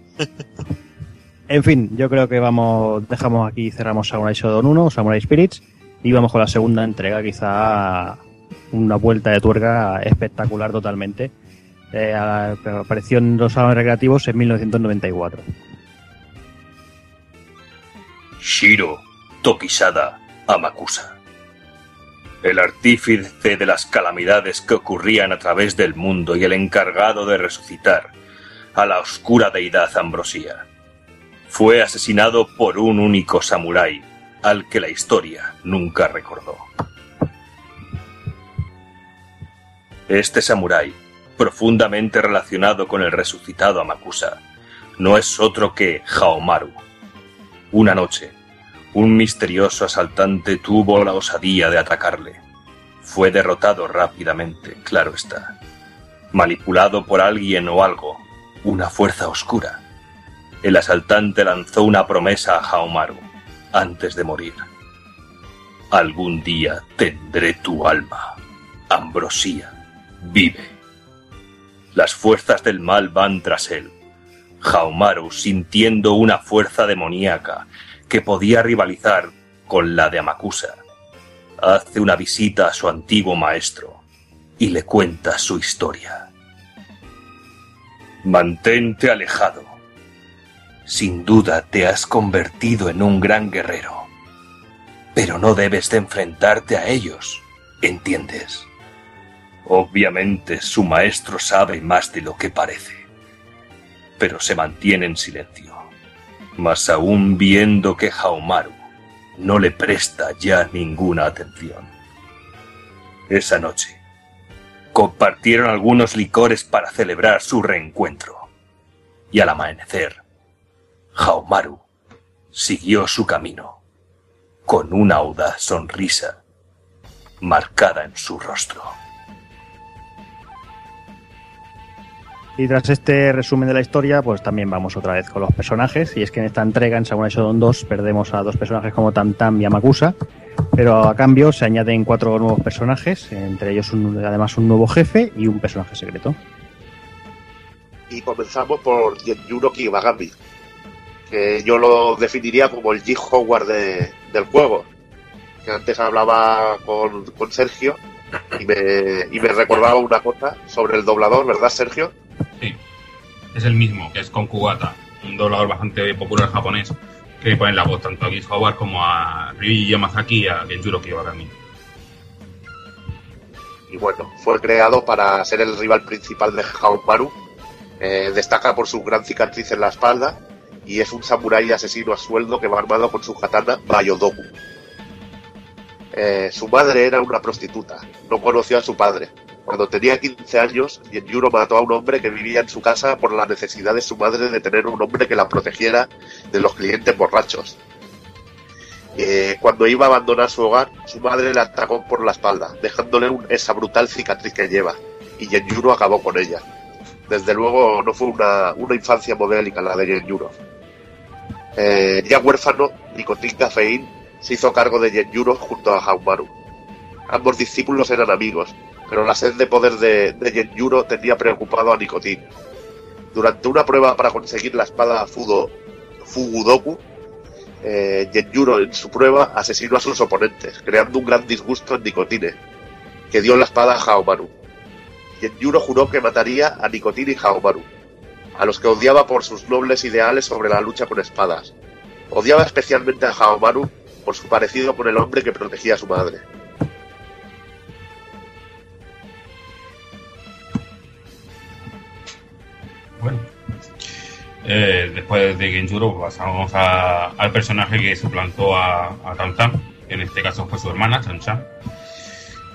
En fin, yo creo que vamos, dejamos aquí, cerramos Samurai Shodown 1, Samurai Spirits, y vamos con la segunda entrega, quizá una vuelta de tuerca espectacular totalmente. Eh, a- apareció en los salones recreativos en 1994. Shiro Tokisada Amakusa. El artífice de las calamidades que ocurrían a través del mundo y el encargado de resucitar a la oscura deidad Ambrosía. Fue asesinado por un único samurái al que la historia nunca recordó. Este samurái, profundamente relacionado con el resucitado Amakusa, no es otro que Haomaru. Una noche, un misterioso asaltante tuvo la osadía de atacarle. Fue derrotado rápidamente, claro está. Manipulado por alguien o algo, una fuerza oscura. El asaltante lanzó una promesa a Haomaru antes de morir. Algún día tendré tu alma. Ambrosía, vive. Las fuerzas del mal van tras él. Haomaru, sintiendo una fuerza demoníaca que podía rivalizar con la de Amakusa, hace una visita a su antiguo maestro y le cuenta su historia. Mantente alejado. Sin duda te has convertido en un gran guerrero, pero no debes de enfrentarte a ellos, ¿entiendes? Obviamente su maestro sabe más de lo que parece, pero se mantiene en silencio mas aún viendo que Haomaru no le presta ya ninguna atención. Esa noche, compartieron algunos licores para celebrar su reencuentro, y al amanecer, Haomaru siguió su camino, con una audaz sonrisa marcada en su rostro. Y tras este resumen de la historia, pues también vamos otra vez con los personajes. Y es que en esta entrega, en Samurai Shodown 2, perdemos a dos personajes como Tantam y Amakusa. Pero a cambio se añaden cuatro nuevos personajes, entre ellos además un nuevo jefe y un personaje secreto. Y comenzamos por Genjuro Kibagami, que yo lo definiría como el G. Howard de- del juego. Que antes hablaba con, con Sergio y me, y me recordaba una cosa sobre el doblador, ¿verdad, Sergio? Sí. Es el mismo, que es con Kugata, un doblador bastante popular japonés, que ponen la voz tanto a Giz Howard como a Ryuji Yamazaki y a Genjuro Kiyokami. Y bueno, fue creado para ser el rival principal de Haomaru. Eh, destaca por su gran cicatriz en la espalda y es un samurái asesino a sueldo que va armado con su katana Bayodoku. Eh, su madre era una prostituta, no conoció a su padre. Cuando tenía 15 años, Genjuro mató a un hombre que vivía en su casa por la necesidad de su madre de tener un hombre que la protegiera de los clientes borrachos. Eh, cuando iba a abandonar su hogar, su madre le atacó por la espalda, dejándole esa brutal cicatriz que lleva, y Genjuro acabó con ella. Desde luego no fue una, una infancia modélica la de Genjuro. Eh, ya huérfano, Nicotín Cafeín se hizo cargo de Genjuro junto a Haumaru. Ambos discípulos eran amigos, pero la sed de poder de, de Genjuro tenía preocupado a Nicotín. Durante una prueba para conseguir la espada Fudo, Fugudoku, eh, Genjuro en su prueba asesinó a sus oponentes, creando un gran disgusto en Nicotine, que dio la espada a Haomaru. Genjuro juró que mataría a Nikotin y Haomaru, a los que odiaba por sus nobles ideales sobre la lucha con espadas. Odiaba especialmente a Haomaru por su parecido con el hombre que protegía a su madre. Bueno, eh, después de Genjuro pasamos al personaje que suplantó a, a en este caso fue su hermana, Chan-Chan.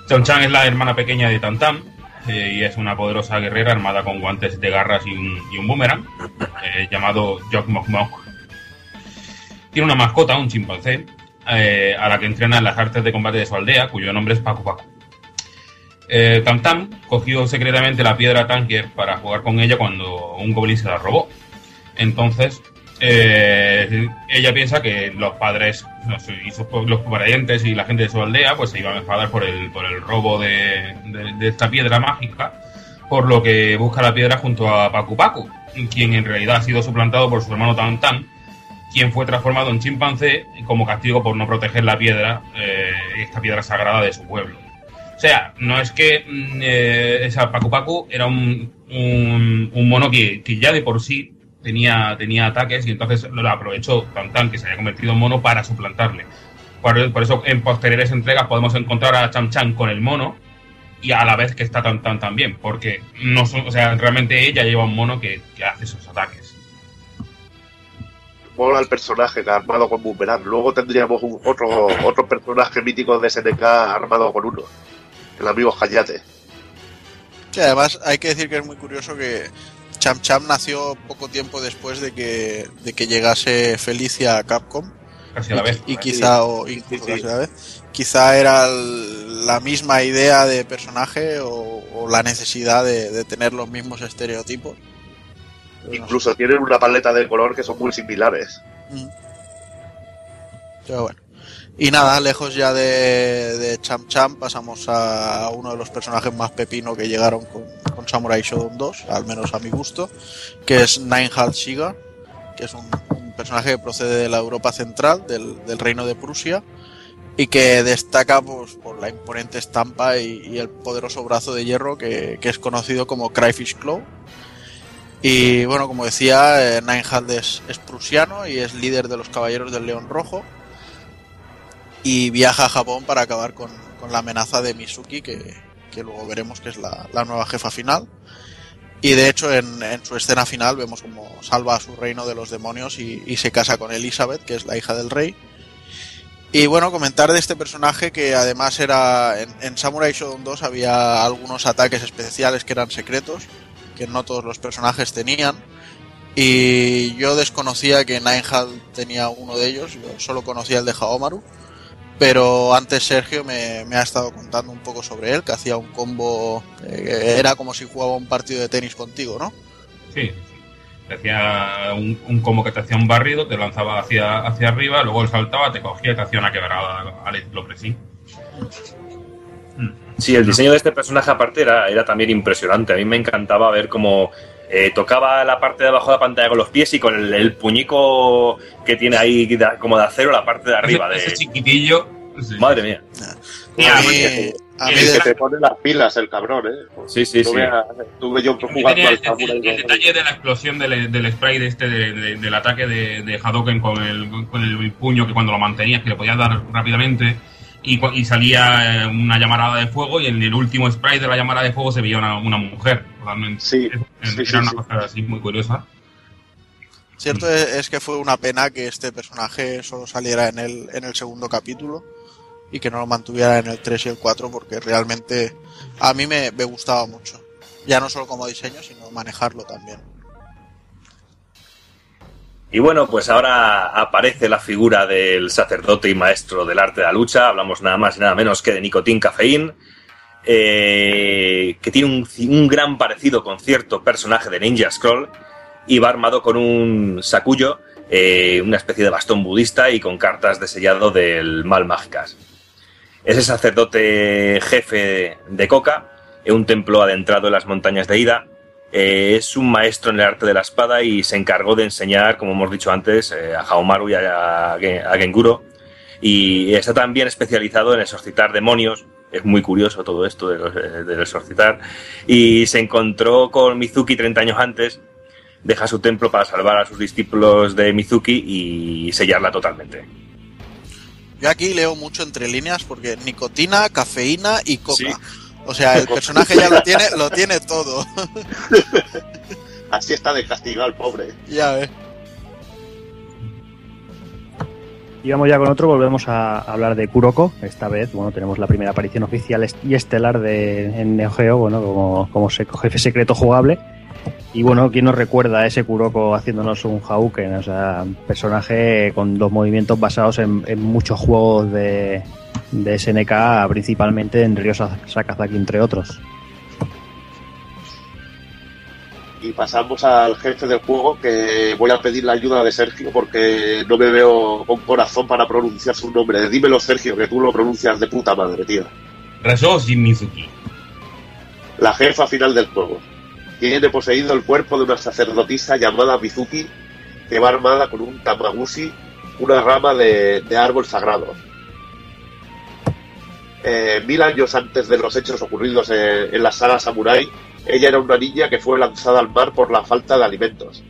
Chan-Chan es la hermana pequeña de Tantan eh, y es una poderosa guerrera armada con guantes de garras y un, boomerang eh, llamado Jok Mok Mok. Tiene una mascota, un chimpancé, eh, a la que entrena en las artes de combate de su aldea, cuyo nombre es Paku Paku. Eh, Tam Tam cogió secretamente la piedra Tanker para jugar con ella cuando un goblin se la robó. Entonces, eh, ella piensa que los padres y los parientes y la gente de su aldea pues se iban a enfadar por el, por el robo de, esta piedra mágica, por lo que busca la piedra junto a Paku Paku, quien en realidad ha sido suplantado por su hermano Tam Tam, quien fue transformado en chimpancé como castigo por no proteger la piedra, eh, esta piedra sagrada de su pueblo. Sea, no es que mm, eh, esa Paku Paku era un, un, mono que, ya de por sí tenía, tenía ataques y entonces lo aprovechó Tantan, que se había convertido en mono, para suplantarle. Por, eso en posteriores entregas podemos encontrar a Cham Cham con el mono y a la vez que está Tantan también, porque no son, o sea, realmente ella lleva un mono que, hace esos ataques. Mola el personaje armado con boomerang. Luego tendríamos otro, otro personaje mítico de SNK armado con uno. El amigo Hayate. Sí, además hay que decir que es muy curioso que Cham Cham nació poco tiempo después de que, de que llegase Felicia a Capcom. Casi a la y, vez. y quizá, o incluso casi a la vez, quizá era el- la misma idea de personaje o, o la necesidad de, de tener los mismos estereotipos. Incluso tienen una paleta de color que son muy similares. Mm. Pero bueno. Y nada, lejos ya de, de Cham Cham, pasamos a uno de los personajes más pepino que llegaron con, con Samurai Shodown 2, al menos a mi gusto, que es Ninehal Shiga, que es un, personaje que procede de la Europa central, del, del reino de Prusia, y que destaca pues, por la imponente estampa y, el poderoso brazo de hierro que, que es conocido como Cryfish Claw. Y bueno, como decía, eh, es, es prusiano y es líder de los Caballeros del León Rojo. Y viaja a Japón para acabar con, con la amenaza de Mizuki, que, que luego veremos que es la, la nueva jefa final. Y de hecho, en, su escena final vemos como salva a su reino de los demonios y, y se casa con Elizabeth, que es la hija del rey. Y bueno, comentar de este personaje que además era. En, Samurai Shodown 2 había algunos ataques especiales que eran secretos, que no todos los personajes tenían. Y yo desconocía que Ninehal tenía uno de ellos, yo solo conocía el de Haomaru. Pero antes Sergio me, me ha estado contando un poco sobre él, que hacía un combo. eh, era como si jugaba un partido de tenis contigo, ¿no? Sí, sí. Te hacía un, un combo que te hacía un barrido, te lanzaba hacia, hacia arriba, luego él saltaba, te cogía y te hacía una quebrada al Pressing. Sí, el diseño de este personaje aparte era, era también impresionante. A mí me encantaba ver cómo eh, tocaba la parte de abajo de la pantalla con los pies y con el, el puñico que tiene ahí de- como de acero la parte de arriba. Ese, De... ese chiquitillo. Madre mía. A mí, a mí Es de- que te pone las pilas el cabrón, ¿eh? Sí, sí, No sí. veas- Tuve yo El, jugando al el- el- el detalle de la explosión del, del spray de este, de- de- del ataque de, de Hadoken con el, con el puño que cuando lo mantenías que le podías dar rápidamente y, y salía eh, una llamarada de fuego y en el último spray de la llamarada de fuego se veía una, una mujer. Sí, Era sí, sí, una sí. cosa así muy curiosa. Cierto es, es que fue una pena que este personaje solo saliera en el, en el segundo capítulo y que no lo mantuviera en el 3 y el 4 porque realmente a mí me, me gustaba mucho. Ya no solo como diseño, sino manejarlo también. Y bueno, pues ahora aparece la figura del sacerdote y maestro del arte de la lucha. Hablamos nada más y nada menos que de Nicotín Cafeín, eh, que tiene un, gran parecido con cierto personaje de Ninja Scroll y va armado con un sacuyo, eh, una especie de bastón budista y con cartas de sellado del mal mágicas. Es el sacerdote jefe de Coca, en un templo adentrado en las montañas de Ida, eh, es un maestro en el arte de la espada y se encargó de enseñar, como hemos dicho antes, a Haomaru y a, a a Genguro. Y está también especializado en exorcitar demonios es muy curioso todo esto de los- del exorcitar, y se encontró con Mizuki 30 años antes, deja su templo para salvar a sus discípulos de Mizuki y sellarla totalmente. Yo aquí leo mucho entre líneas porque nicotina, cafeína y coca. Sí. O sea, el personaje ya lo tiene, lo tiene todo. Así está de castigado el pobre. ya ves. Y vamos ya con otro, volvemos a hablar de Kuroko. Esta vez, bueno, tenemos la primera aparición oficial y estelar de, en Neo Geo, bueno, como, como jefe secreto jugable. Y bueno, ¿quién nos recuerda a ese Kuroko haciéndonos un Hadouken? O sea, un personaje con dos movimientos basados en, muchos juegos de, de SNK, principalmente en Ryo Sa- Sakazaki, entre otros. Y pasamos al jefe del juego, que voy a pedir la ayuda de Sergio porque no me veo con corazón para pronunciar su nombre. Dímelo, Sergio, que tú lo pronuncias de puta madre, tío. Rasho Shimizuki. La jefa final del juego. Tiene poseído el cuerpo de una sacerdotisa llamada Mizuki, que va armada con un tamagushi, una rama de, de árbol sagrado. Eh, mil años antes de los hechos ocurridos en, en la saga Samurai, ella era una niña que fue lanzada al mar por la falta de alimentos.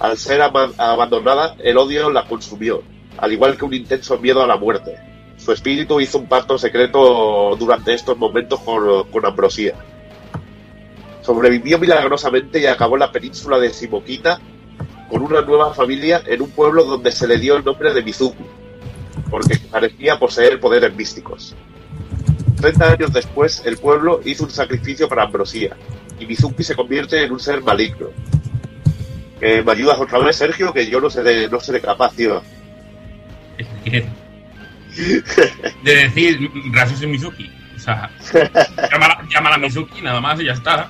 Al ser abandonada, el odio la consumió, al igual que un intenso miedo a la muerte. Su espíritu hizo un pacto secreto durante estos momentos con, con Ambrosía. Sobrevivió milagrosamente y acabó en la península de Shimokita con una nueva familia en un pueblo donde se le dio el nombre de Mizuku, porque parecía poseer poderes místicos. Treinta años después, el pueblo hizo un sacrificio para Ambrosía, y Mizuki se convierte en un ser maligno. Que me ayudas otra vez, Sergio, que yo no seré, no seré capaz, tío. De decir Rasho Shimizuki. O sea, llámala, llámala Mizuki nada más y ya está.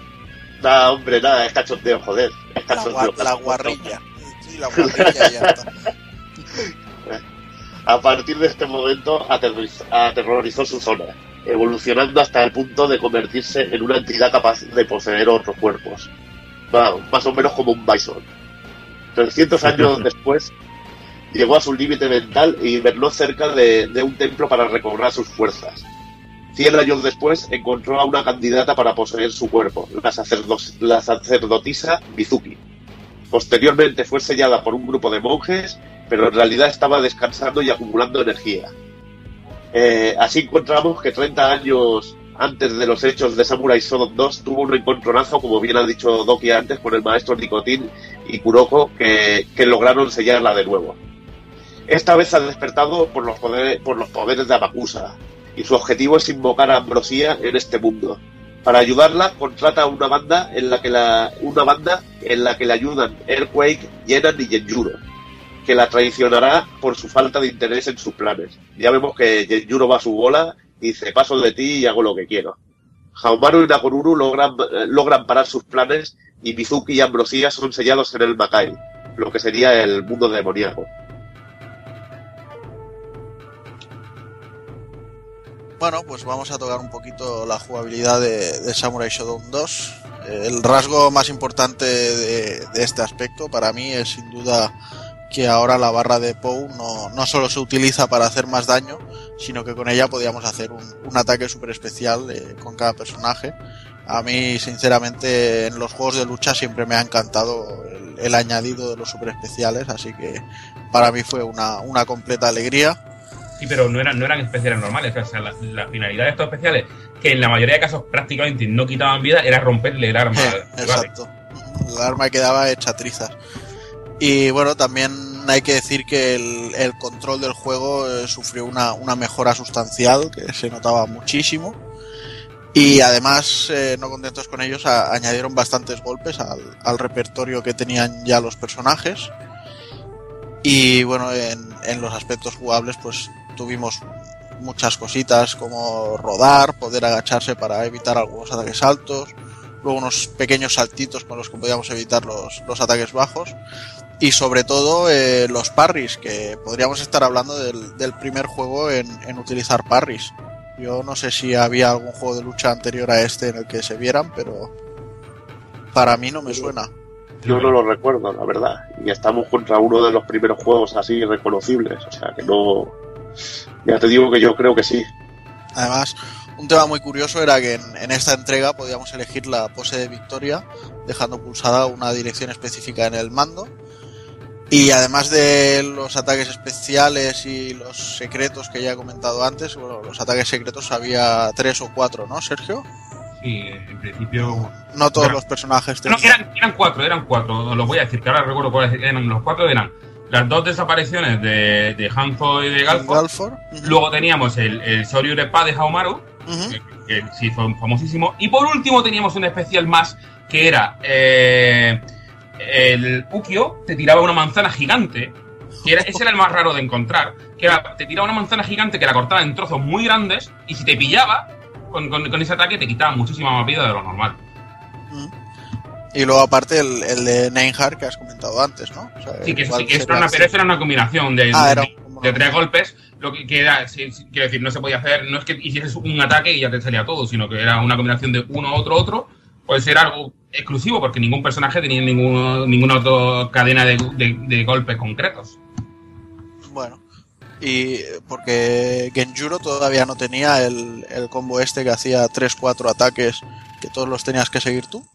Nada, hombre, nada, es cachondeo, joder. Es La, cachondeo. la guarrilla. Sí, la guarrilla ya está. A partir de este momento aterroriz- aterrorizó su zona, evolucionando hasta el punto de convertirse en una entidad capaz de poseer otros cuerpos. Más o menos como un bison. 300 años después, llegó a su límite mental y hibernó cerca de, de un templo para recobrar sus fuerzas. 100 años después, encontró a una candidata para poseer su cuerpo, la, sacerdo- la sacerdotisa Mizuki. Posteriormente fue sellada por un grupo de monjes pero en realidad estaba descansando y acumulando energía. Eh, así encontramos que 30 años antes de los hechos de Samurai Shodown 2 tuvo un encontronazo, como bien ha dicho Doki antes, con el maestro Nicotín y Kuroko, que, lograron sellarla de nuevo. Esta vez ha despertado por los, poderes, de Amakusa, y su objetivo es invocar a Ambrosía en este mundo. Para ayudarla, contrata una banda en la que una banda en la que le ayudan Earthquake, Yenan y Genjuro que la traicionará por su falta de interés en sus planes. Ya vemos que Genjuro va a su bola y dice, paso de ti y hago lo que quiero. Haomaru y Nakoruru logran, eh, logran parar sus planes y Mizuki y Ambrosía son sellados en el Makai, lo que sería el mundo demoníaco. Bueno, pues vamos a tocar un poquito la jugabilidad de, Samurai Shodown 2. Eh, El rasgo más importante de este aspecto para mí es sin duda que ahora la barra de Pou no, no solo se utiliza para hacer más daño, sino que con ella podíamos hacer un, un ataque súper especial eh, con cada personaje. A mí, sinceramente, en los juegos de lucha siempre me ha encantado el, el añadido de los super especiales, así que para mí fue una, una completa alegría. Sí, pero no eran, no eran especiales normales. O sea, la, la finalidad de estos especiales, que en la mayoría de casos prácticamente no quitaban vida, era romperle el arma. al. Exacto. El arma quedaba hecha trizas. Y bueno, también hay que decir que el, control del juego eh, sufrió una, mejora sustancial, que se notaba muchísimo. Y además, eh, no contentos con ellos, añadieron bastantes golpes al, al repertorio que tenían ya los personajes. Y bueno, en, en los aspectos jugables, pues tuvimos muchas cositas como rodar, poder agacharse para evitar algunos ataques altos, luego unos pequeños saltitos con los que podíamos evitar los, los ataques bajos y sobre todo eh, los parries, que podríamos estar hablando del, del primer juego en, en utilizar parries. Yo no sé si había algún juego de lucha anterior a este en el que se vieran, pero para mí no me suena. Yo no lo recuerdo, la verdad. Y estamos contra uno de los primeros juegos así reconocibles. O sea que no. Ya te digo que yo creo que sí. Además, Un tema muy curioso era que en, en esta entrega podíamos elegir la pose de victoria dejando pulsada una dirección específica en el mando. Y además de los ataques especiales y los secretos que ya he comentado antes, bueno, los ataques secretos había tres o cuatro, ¿no, Sergio? Sí, en principio. No todos los personajes No, eran, eran cuatro, eran cuatro. Lo voy a decir, que ahora recuerdo cuáles eran. Los cuatro eran las dos desapariciones de, de Hanzo y de Galfo. Galfor. Luego teníamos el, el Soryu Repa de Haomaru, Ujú. que, que sí fue famosísimo. Y por último teníamos un especial más que era eh, el Ukio te tiraba una manzana gigante. Que era, ese era el más raro de encontrar. Que era, te tiraba una manzana gigante que la cortaba en trozos muy grandes. Y si te pillaba con, con- con ese ataque, te quitaba muchísima más vida de lo normal. Y luego aparte el, el de Neinhard que has comentado antes, ¿no? O sea, Sí, que, sí, que eso era una, pero eso era una combinación de, Ah, de- de- de tres golpes. Lo que, que era, sí, sí, quiero decir, no se podía hacer, no es que hicieses un ataque y ya te salía todo, sino que era una combinación de uno, otro, otro. Puede ser algo exclusivo porque ningún personaje tenía ningún, ninguna otra cadena de, de- de golpes concretos. Bueno. Y porque Genjuro todavía no tenía el, el combo este que hacía 3-4 ataques que todos los tenías que seguir tú.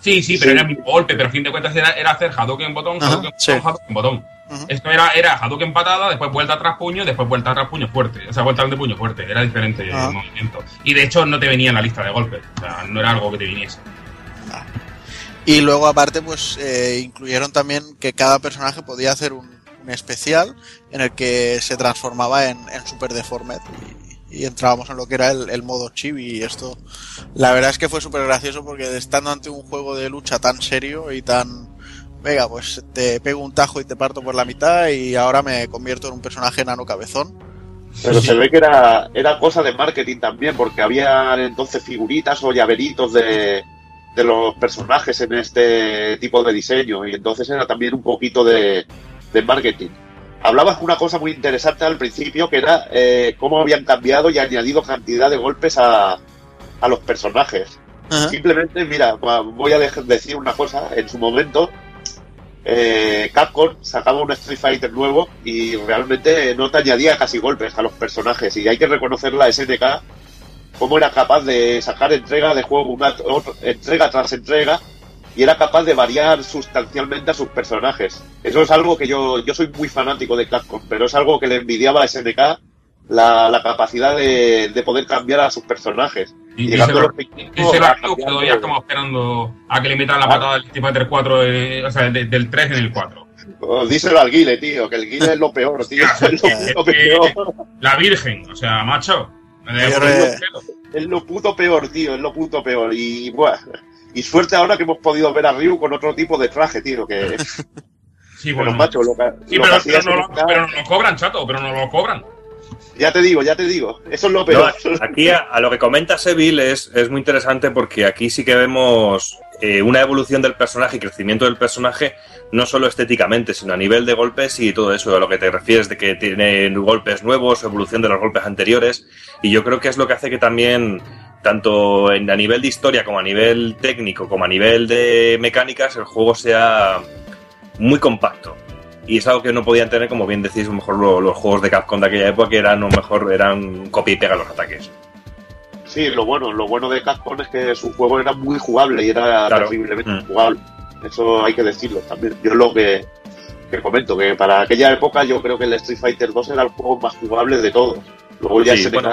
Sí, sí, pero Sí. era el mismo golpe, pero a fin de cuentas era, era hacer Hadouken botón, Ajá, Hadouken sí. botón, Hadouken botón. Ujú. Esto era, era Hadouken patada, después vuelta atrás puño, después vuelta atrás puño fuerte. O sea, vuelta de puño fuerte. Era diferente Ajá. el movimiento. Y de hecho no te venía en la lista de golpes. O sea, no era algo que te viniese. Y luego aparte pues eh, incluyeron también que cada personaje podía hacer un, un especial en el que se transformaba en, en Super Deformed y, y entrábamos en lo que era el, el modo chibi y esto. La verdad es que fue súper gracioso porque estando ante un juego de lucha tan serio y tan venga pues te pego un tajo y te parto por la mitad y ahora me convierto en un personaje enano cabezón Pero se ve que era, era cosa de marketing también, porque había entonces figuritas o llaveritos de, de los personajes en este tipo de diseño, y entonces era también un poquito de, de marketing. Hablabas una cosa muy interesante al principio, que era eh, cómo habían cambiado y añadido cantidad de golpes a, a los personajes. Simplemente, mira, voy a decir una cosa, en su momento eh, Capcom sacaba un Street Fighter nuevo y realmente no te añadía casi golpes a los personajes y hay que reconocer la SNK cómo era capaz de sacar entrega de juego una otra- entrega tras entrega y era capaz de variar sustancialmente a sus personajes. Eso es algo que yo, yo soy muy fanático de Capcom, pero es algo que le envidiaba a SNK la, la capacidad de, de poder cambiar a sus personajes. Y Llegando a los pequeños que todavía estamos esperando a que le metan la patada del Street Fighter 4, eh, o sea, de- del 3 en el 4. Oh, díselo al Guile, tío, que el Guile es lo peor, tío. Es lo, lo peor. La Virgen, o sea, macho. Es lo- es lo puto peor, tío, es lo puto peor. Y, buah, y suerte ahora que hemos podido ver a Ryu con otro tipo de traje, tío, que... Sí, Pero, bueno. macho, lo que, Sí, lo pero, pero no, lo- pero no lo cobran, chato, pero no lo cobran. Ya te digo, ya te digo. Eso es lo peor. aquí a, a lo que comenta Seville es, es muy interesante porque aquí sí que vemos eh, una evolución del personaje y crecimiento del personaje, no solo estéticamente, sino a nivel de golpes y todo eso, a lo que te refieres de que tiene golpes nuevos, evolución de los golpes anteriores. Y yo creo que es lo que hace que también, tanto en, a nivel de historia como a nivel técnico, como a nivel de mecánicas, el juego sea muy compacto. Y es algo que no podían tener, como bien decís, a lo mejor lo- los juegos de Capcom de aquella época, que eran, a lo mejor eran copia y pega los ataques. Sí, lo bueno, lo bueno de Capcom es que su juego era muy jugable y era Claro. terriblemente Mm. jugable. Eso hay que decirlo también. Yo lo que, que comento, que para aquella época yo creo que el Street Fighter 2 era el juego más jugable de todos. Luego ya se bueno,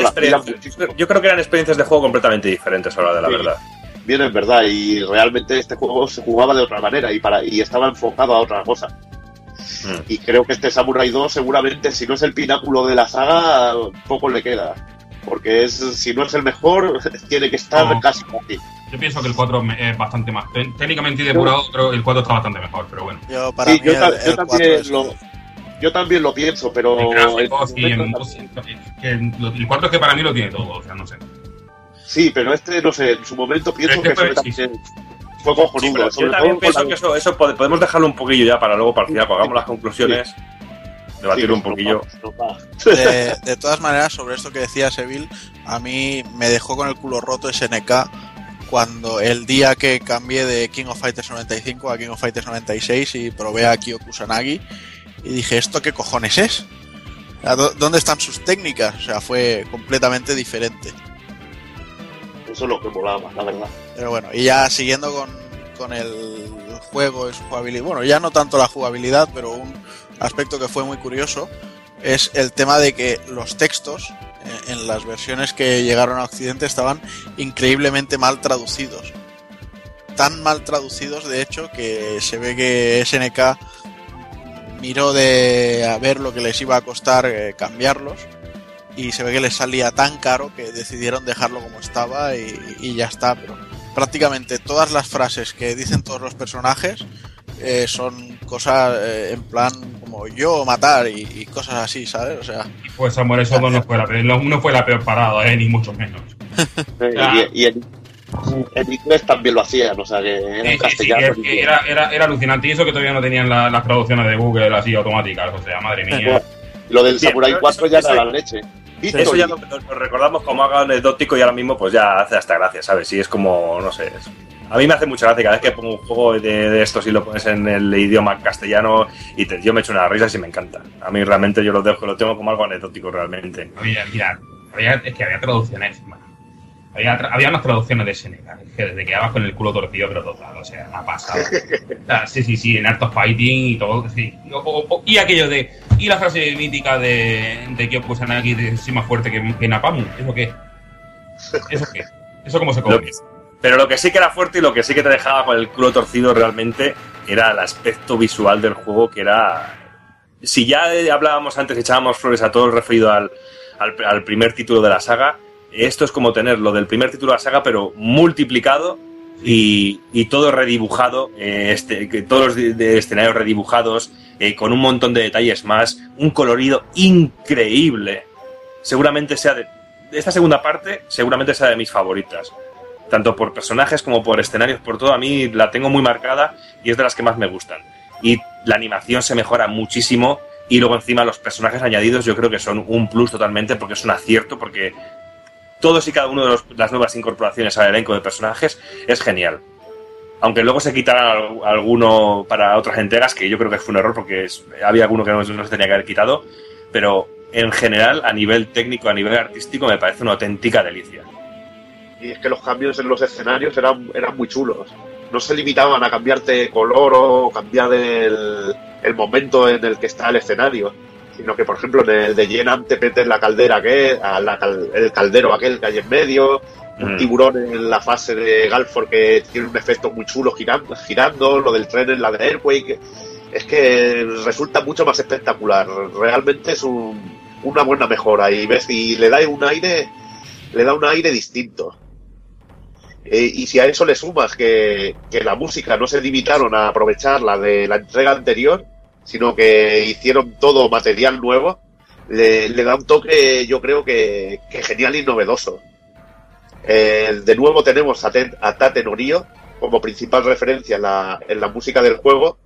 experiencias- yo creo que eran experiencias de juego completamente diferentes ahora de la Sí. verdad. Bien, es verdad, y realmente este juego se jugaba de otra manera y, para, y estaba enfocado a otra cosa. Mm. Y creo que este Samurai 2 seguramente, si no es el pináculo de la saga, poco le queda. Porque es, si no es el mejor, tiene que estar No. casi aquí. Yo pienso que el 4 me- es bastante más té- técnicamente y depurado, pero el 4 está bastante mejor, pero bueno. Yo, para Sí, mí yo, el- ta- el yo 4 también es- lo, yo también lo pienso, pero y que el, el 4 es que para mí lo tiene todo, o sea, no sé. sí, pero este, no sé, en su momento pienso Este que fue- sí, también- fue cojonudo. Sí, pero yo también pienso que eso, eso pode- podemos dejarlo un poquillo ya para luego, para el final, cuando hagamos las conclusiones, debatir Sí, un poquillo. De, de todas maneras, sobre esto que decía Seville, a mí me dejó con el culo roto SNK cuando el día que cambié de King of Fighters 95 a King of Fighters 96 y probé a Kyo Kusanagi y dije, ¿esto qué cojones es? O sea, ¿dó- ¿Dónde están sus técnicas? O sea, fue completamente diferente. Eso es lo que molaba, la verdad. Pero bueno, y ya siguiendo con, con el juego y su jugabilidad, bueno, ya no tanto la jugabilidad, pero un aspecto que fue muy curioso es el tema de que los textos eh, en las versiones que llegaron a Occidente estaban increíblemente mal traducidos. Tan mal traducidos, de hecho, que se ve que SNK miró de a ver lo que les iba a costar eh, cambiarlos y se ve que les salía tan caro que decidieron dejarlo como estaba y, y ya está. Pero prácticamente todas las frases que dicen todos los personajes eh, son cosas eh, en plan como yo matar y, y cosas así, ¿sabes? O sea, Pues Samuel, eso no fue la peor, no, no fue la peor parada, eh, ni mucho menos. Y, y en, en inglés también lo hacían, o sea que era en Sí, sí, sí, castellano. era, era, era alucinante. Y eso que todavía no tenían la- las traducciones de Google así automáticas. O sea, madre mía. Lo del Samurai pero 4 eso- ya era la leche. Eso ya lo, lo- recordamos como algo anecdótico y ahora mismo pues ya hace hasta gracia, ¿sabes? Y es como, no sé, es- a mí me hace mucha gracia cada vez que pongo un juego de, de estos y lo pones en el idioma castellano y te- yo me echo unas risas y me encanta. A mí realmente yo lo, dejo, lo tengo como algo anecdótico realmente. Había, mira, había- es que había traducciones. Había, había unas traducciones de Seneca. Que desde quedabas con el culo torcido, pero total. O sea, una pasada. O sea, sí, sí, sí, en Art of Fighting y todo. Sí. Y, o- o- y aquello de. Y la frase mítica de, de Kyoko Sanagi de soy más fuerte que, que Napamu. ¿Eso qué? ¿Eso qué? ¿Eso cómo se come? pero lo que sí que era fuerte y lo que sí que te dejaba con el culo torcido realmente era el aspecto visual del juego, que era. Si ya hablábamos antes, echábamos flores a todo el referido al, al, al primer título de la saga, esto es como tener lo del primer título de la saga, pero multiplicado y, todo redibujado, eh, este, todos los escenarios redibujados, eh, con un montón de detalles más, un colorido increíble. Seguramente sea de esta segunda parte, seguramente sea de mis favoritas. Tanto por personajes como por escenarios, por todo, a mí la tengo muy marcada y es de las que más me gustan. Y la animación se mejora muchísimo y luego encima los personajes añadidos yo creo que son un plus totalmente porque es un acierto, porque todos y cada uno de los- las nuevas incorporaciones al elenco de personajes es genial. Aunque luego se quitaran al- alguno para otras entregas, que yo creo que fue un error porque había alguno que no, no se tenía que haber quitado, pero en general, a nivel técnico, a nivel artístico, me parece una auténtica delicia. Y es que los cambios en los escenarios eran, eran muy chulos. No se limitaban a cambiarte color o cambiar el momento en el que está el escenario, sino que, por ejemplo, en el de Yenam te metes la caldera que la cal- el caldero aquel que hay en medio, un Mm. tiburón en la fase de Galford que tiene un efecto muy chulo girando, girando lo del tren en la de Airquake. Es que resulta mucho más espectacular. Realmente es un- una buena mejora y ves y le da un aire, le da un aire distinto. Eh, y si a eso le sumas que, que la música no se limitaron a aprovechar la de la entrega anterior, sino que hicieron todo material nuevo, le, da un toque, yo creo que, genial y novedoso. De nuevo tenemos a, Ten- Tate como principal referencia en la, música del juego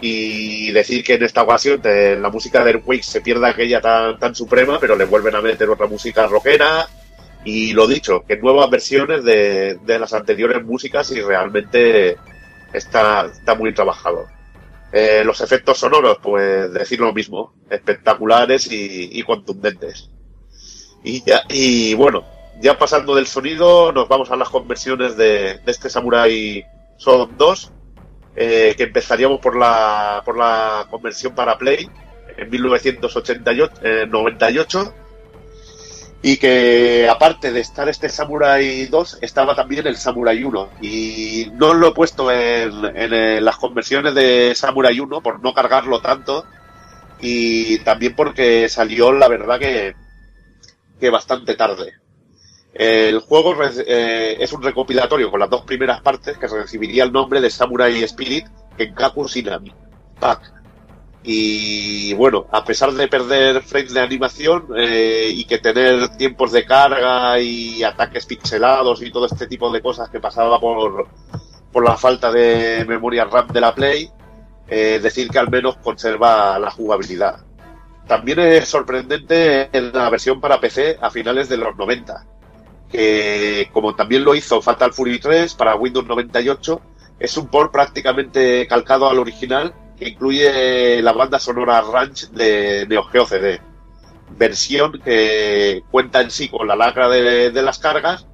y decir que en esta ocasión eh, la música de Earthquake se pierde aquella tan, suprema, pero le vuelven a meter otra música rockera y lo dicho, que nuevas versiones de, las anteriores músicas y realmente está muy trabajado. Eh, los efectos sonoros, pues decir lo mismo, espectaculares y, contundentes. Y, ya, y bueno, ya pasando del sonido, nos vamos a las conversiones de, de este Samurai Shodown 2, eh, que empezaríamos por la, por la conversión para Play en 1988, eh, 98, y que aparte de estar este Samurai 2, estaba también el Samurai 1. Y no lo he puesto en, en, eh, las conversiones de Samurai 1 por no cargarlo tanto. Y también porque salió, la verdad, que, que bastante tarde. El juego eh, es un recopilatorio con las dos primeras partes que recibiría el nombre de Samurai Spirit Kenkaku Shinami Pack. Y bueno, a pesar de perder frames de animación eh, y que tener tiempos de carga y ataques pixelados y todo este tipo de cosas que pasaba por, por la falta de memoria RAM de la Play, eh, decir que al menos conserva la jugabilidad. También es sorprendente en la versión para PC a finales de los 90, que como también lo hizo Fatal Fury 3 para Windows 98, es un port prácticamente calcado al original incluye la banda sonora Ranch de Neo Geo CD, versión que cuenta en sí con la lacra de, de las cargas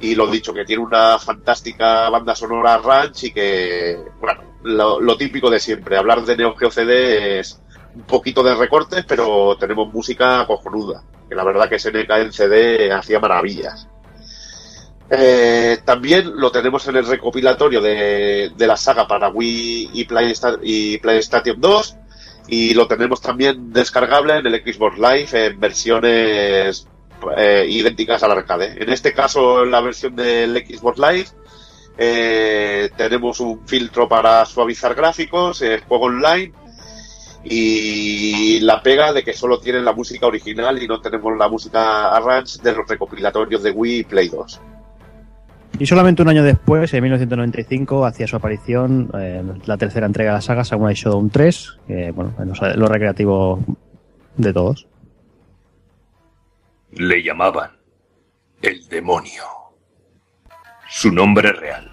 Y lo dicho, que tiene una fantástica banda sonora ranch y que, bueno, lo, lo típico de siempre. Hablar de Neo Geo CD es un poquito de recortes, pero tenemos música cojonuda. Que la verdad que SNK en CD hacía maravillas. Eh, también lo tenemos en el recopilatorio de, la saga para Wii y, Playsta- y PlayStation 2 y lo tenemos también descargable en el Xbox Live en versiones eh, idénticas al arcade. En este caso, en la versión del Xbox Live, eh, tenemos un filtro para suavizar gráficos, eh, juego online y la pega de que solo tienen la música original y no tenemos la música arrange de los recopilatorios de Wii y Play 2. Y solamente un año después, en 1995, hacía su aparición eh, la tercera entrega de la saga, Samurai Shodown 3, que, bueno, en lo recreativo de todos. Le llamaban el demonio. Su nombre real,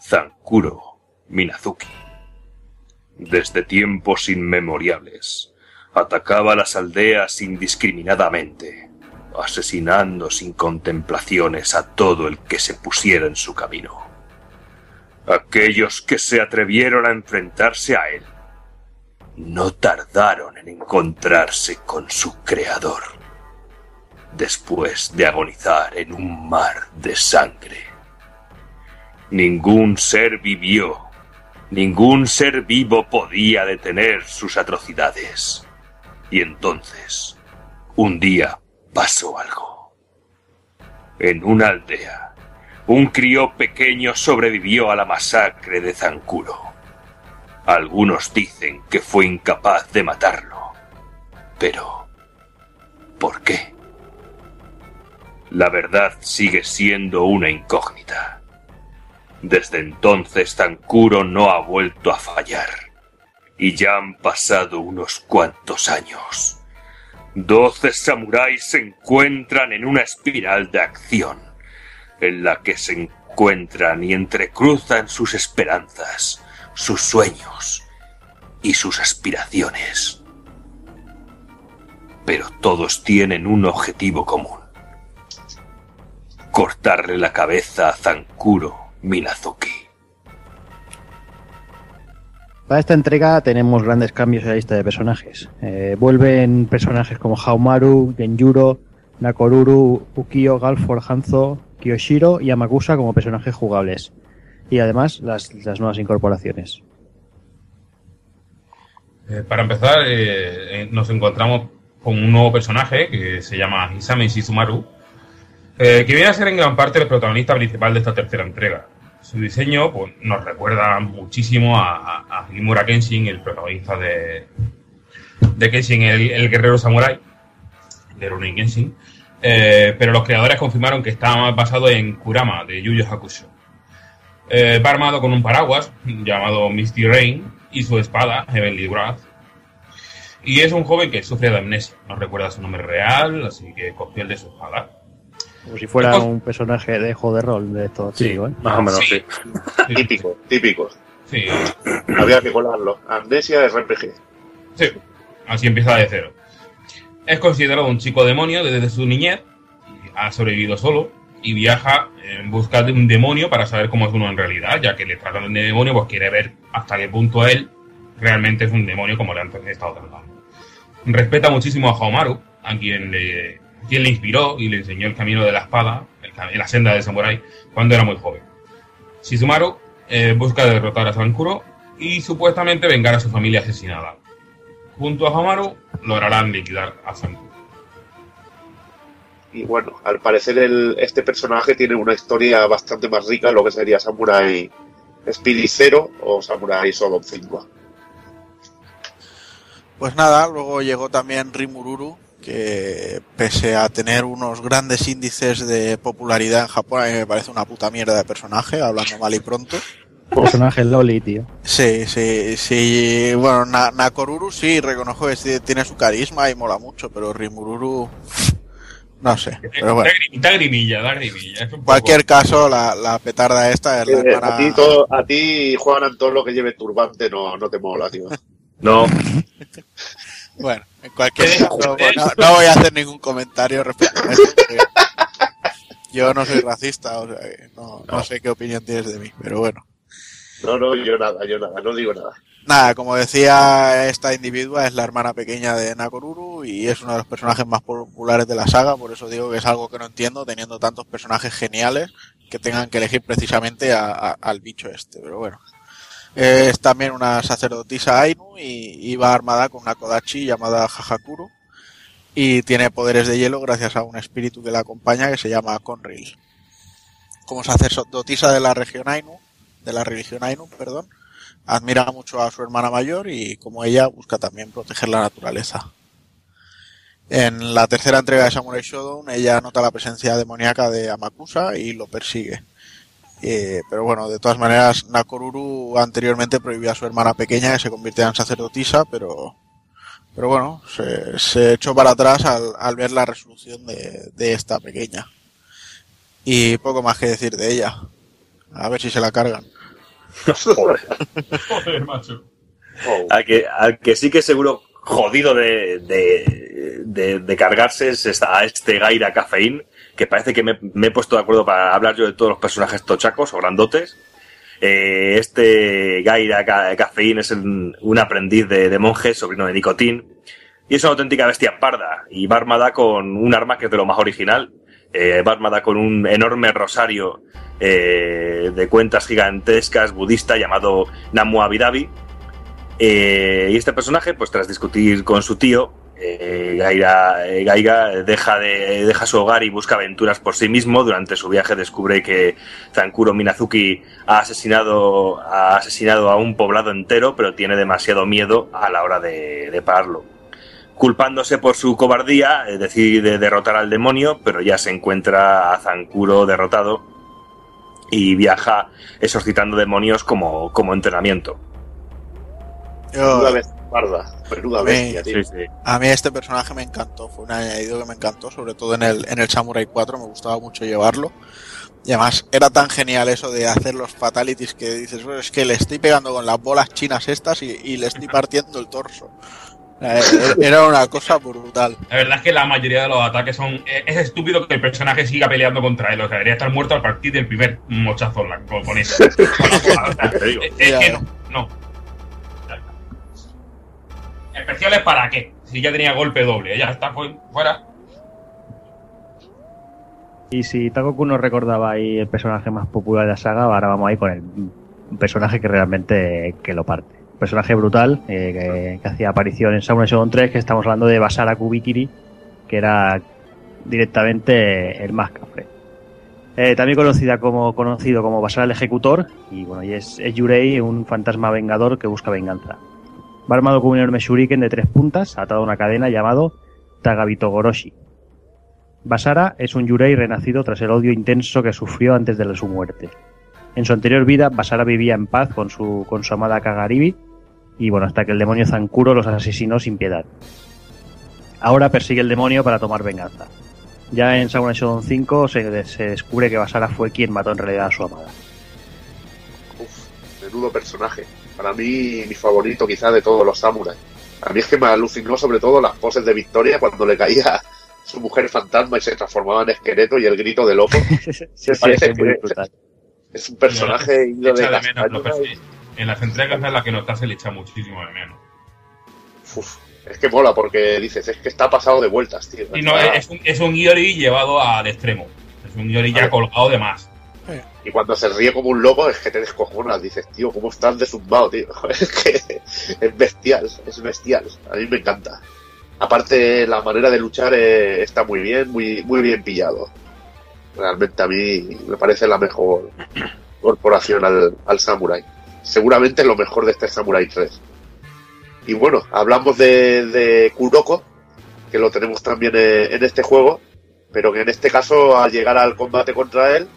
Zankuro Minazuki. Desde tiempos inmemoriales, atacaba las aldeas indiscriminadamente, asesinando sin contemplaciones a todo el que se pusiera en su camino. Aquellos que se atrevieron a enfrentarse a él no tardaron en encontrarse con su creador después de agonizar en un mar de sangre. Ningún ser vivió, ningún ser vivo podía detener sus atrocidades. Y entonces, un día pasó algo. En una aldea, un crío pequeño sobrevivió a la masacre de Zancuro. Algunos dicen que fue incapaz de matarlo. Pero, ¿por qué? La verdad sigue siendo una incógnita. Desde entonces Tankuro no ha vuelto a fallar. Y ya han pasado unos cuantos años. Doce samuráis se encuentran en una espiral de acción, en la que se encuentran y entrecruzan sus esperanzas, sus sueños y sus aspiraciones. Pero todos tienen un objetivo común cortarle la cabeza a Zankuro Minazuki. Para esta entrega tenemos grandes cambios en la lista de personajes. Eh, vuelven personajes como Haumaru, Genjuro, Nakoruru, Ukio, Galfor, Hanzo, Kiyoshiro y Amakusa como personajes jugables. Y además las, las nuevas incorporaciones. Eh, para empezar, eh, nos encontramos con un nuevo personaje que se llama Hisame Shizumaru, que viene a ser en gran parte el protagonista principal de esta tercera entrega. Su diseño pues, nos recuerda muchísimo a, a, Kenshin, el protagonista de, de Kenshin, el, guerrero samurai, de Rurouni Kenshin, eh, pero los creadores confirmaron que está basado en Kurama, de Yu Yu Hakusho. Eh, va armado con un paraguas llamado Misty Rain y su espada, Heavenly Wrath. Y es un joven que sufre de amnesia, no recuerda su nombre real, así que cogió el de su espada. Como si fuera un personaje de juego de rol de estos Sí, ¿eh? más o menos, sí. Típico, típico. Sí, Había que colarlo. Amnesia RPG. sí, así empieza de cero. Es considerado un chico demonio desde su niñez, ha sobrevivido solo y viaja en busca de un demonio para saber cómo es uno en realidad, ya que le tratan de demonio, pues quiere ver hasta qué punto él realmente es un demonio como le han estado tratando. Respeta muchísimo a Haomaru, a quien le, quien le inspiró y le enseñó el camino de la espada, el la senda del samurái, cuando era muy joven. Shizumaru eh, busca derrotar a Sankuro y supuestamente vengar a su familia asesinada. Junto a Haomaru lograrán liquidar a Sankuro. Y bueno, al parecer el, este personaje tiene una historia bastante más rica, lo que sería Samurai 0 o Samurai Shodown 5. Pues nada, luego llegó también Rimururu, que pese a tener unos grandes índices de popularidad en Japón, a mí me parece una puta mierda de personaje, hablando mal y pronto. Personaje Loli, tío. Sí, sí, sí. Bueno, Na- Nakoruru sí, reconozco que tiene su carisma y mola mucho, pero Rimururu. No sé. Pero bueno. Da grimilla, da grimilla. En poco- cualquier caso, la, la petarda esta es la Eh, hermana- a, ti todo, a ti, Juan Antón, lo que lleve turbante no, no te mola, tío. No, Bueno, en cualquier caso, no voy a hacer ningún comentario respecto a porque Yo no soy racista, o sea, no, no sé qué opinión tienes de mí, pero bueno. No, no, yo nada, yo nada, no digo nada. Nada, como decía, esta individua es la hermana pequeña de Nakoruru y es uno de los personajes más populares de la saga, por eso digo que es algo que no entiendo teniendo tantos personajes geniales que tengan que elegir precisamente a- a- al bicho este, pero bueno. Es también una sacerdotisa Ainu y, va armada con una Kodachi llamada Hahakuru y tiene poderes de hielo gracias a un espíritu que la acompaña que se llama Conril. Como sacerdotisa de la región Ainu, de la religión Ainu, perdón, admira mucho a su hermana mayor y como ella busca también proteger la naturaleza. En la tercera entrega de Samurai Shodown ella nota la presencia demoníaca de Amakusa y lo persigue. Eh, pero bueno, de todas maneras, Nakoruru anteriormente prohibió a su hermana pequeña que se convirtiera en sacerdotisa, pero, pero bueno, se, se echó para atrás al, al ver la resolución de, de esta pequeña. Y poco más que decir de ella. A ver si se la cargan. Joder. Joder, macho. Al que, al que sí que seguro jodido de, de, de- de cargarse es esta- a este Gaira Cafeín, que parece que me, he puesto de acuerdo para hablar yo de todos los personajes tochacos o grandotes. Eh, este Gaira Ca- Cafeín es un, aprendiz de, de monje, sobrino de Nicotín, y es una auténtica bestia parda, y va armada con un arma que es de lo más original. Eh, con un enorme rosario eh, de cuentas gigantescas budista llamado Namu Abidabi, eh, y este personaje, pues tras discutir con su tío, eh, Gaira, eh, Gaiga deja, de, deja su hogar y busca aventuras por sí mismo. Durante su viaje descubre que Zankuro Minazuki ha asesinado, ha asesinado a un poblado entero, pero tiene demasiado miedo a la hora de, de pararlo. Culpándose por su cobardía, eh, decide derrotar al demonio, pero ya se encuentra a Zankuro derrotado y viaja exorcitando demonios como, como entrenamiento. Menuda bestia tío. Sí, sí. A mí este personaje me encantó, fue un añadido que me encantó, sobre todo en el, en el Samurai 4, me gustaba mucho llevarlo. Y además era tan genial eso de hacer los fatalities que dices, "Bueno, es que le estoy pegando con las bolas chinas estas y, y le estoy partiendo el torso. Eh, Era una cosa brutal. La verdad es que la mayoría de los ataques son. eh, Es estúpido que el personaje siga peleando contra él. O sea, debería estar muerto a partir del primer mochazo con, con eso. Con la bola, o sea, Te digo. es, que no. no. Especiales para qué? Si ya tenía golpe doble. Ya está, fue fuera. Y si Takoku nos recordaba ahí el personaje más popular de la saga, ahora vamos ahí con el personaje que realmente que lo parte. Un personaje brutal eh, que, que hacía aparición en Samurai Shodown 3, que estamos hablando de Basara Kubikiri, que era directamente el más cafre. Eh, también conocida como, conocido como Basara el Ejecutor, y bueno, y es, es Yurei, un fantasma vengador que busca venganza. Va armado con un enorme shuriken de tres puntas, atado a una cadena llamado Tagabito Goroshi. Basara es un Yurei renacido tras el odio intenso que sufrió antes de su muerte. En su anterior vida, Basara vivía en paz con su, con su amada Kagaribi, y bueno, hasta que el demonio Zankuro los asesinó sin piedad. Ahora persigue el demonio para tomar venganza. Ya en Samurai Shodown 5 se, se descubre que Basara fue quien mató en realidad a su amada. Uf, menudo personaje. Para mí, mi favorito quizá de todos los samuráis. A mí es que me alucinó sobre todo las poses de Victoria cuando le caía su mujer fantasma y se transformaba en esqueleto y el grito de loco. Sí, sí, parece es muy brutal. Es un personaje ido de Echa de menos lo que- En las entregas en las que notas se le echa muchísimo de menos. Uf, es que mola porque dices, es que está pasado de vueltas, tío. Y no, Está- es un, es un Iori llevado al extremo. Es un Iori ya colgado de más. Y cuando se ríe como un loco es que te descojonas. Dices, tío, ¿cómo estás desumbado, tío? Es que es bestial, es bestial. A mí me encanta. Aparte, la manera de luchar eh, está muy bien, muy, muy bien pillado. Realmente a mí me parece la mejor corporación al, al Samurai. Seguramente lo mejor de este Samurai 3. Y bueno, hablamos de, de Kuroko, que lo tenemos también eh, en este juego, pero que en este caso, al llegar al combate contra él,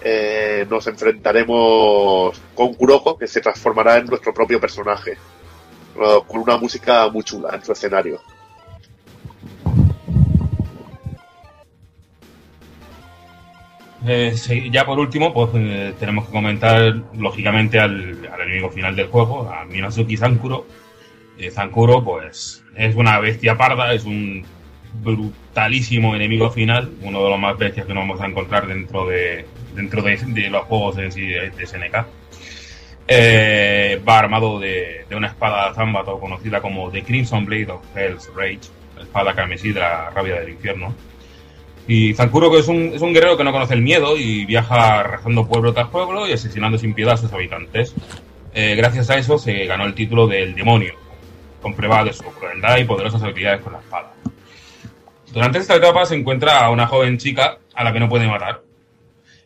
eh, nos enfrentaremos con Kuroko, que se transformará en nuestro propio personaje, con una música muy chula en su escenario. Eh, ya por último, pues eh, tenemos que comentar lógicamente al, enemigo final del juego, a Minazuki Zankuro. Eh, Zankuro, pues, es una bestia parda, es un brutalísimo enemigo final, uno de los más bestias que nos vamos a encontrar dentro de dentro de, los juegos de, de SNK. Eh, va armado de, una espada Zambato conocida como The Crimson Blade of Hell's Rage, espada carmesí de la rabia del infierno. Y Zankuro que es un, es un guerrero que no conoce el miedo y viaja rezando pueblo tras pueblo y asesinando sin piedad a sus habitantes. Eh, gracias a eso se ganó el título del demonio, con prueba de su crueldad y poderosas habilidades con la espada. Durante esta etapa se encuentra a una joven chica a la que no puede matar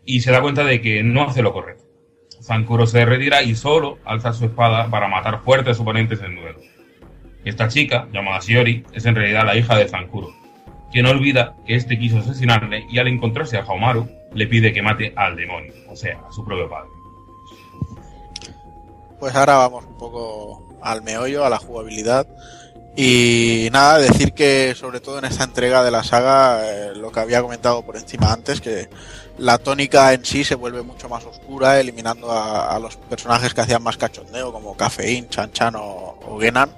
y se da cuenta de que no hace lo correcto. Zankuro se retira y solo alza su espada para matar fuertes oponentes en duelo. Esta chica, llamada Shiori, es en realidad la hija de Zankuro, quien olvida que este quiso asesinarle y al encontrarse a Haomaru le pide que mate al demonio, o sea, a su propio padre. Pues ahora vamos un poco al meollo, a la jugabilidad. Y nada, decir que sobre todo en esta entrega de la saga, eh, lo que había comentado por encima antes, que la tónica en sí se vuelve mucho más oscura, eliminando a, los personajes que hacían más cachondeo, como Cafeín, Chan Chan o, Genan.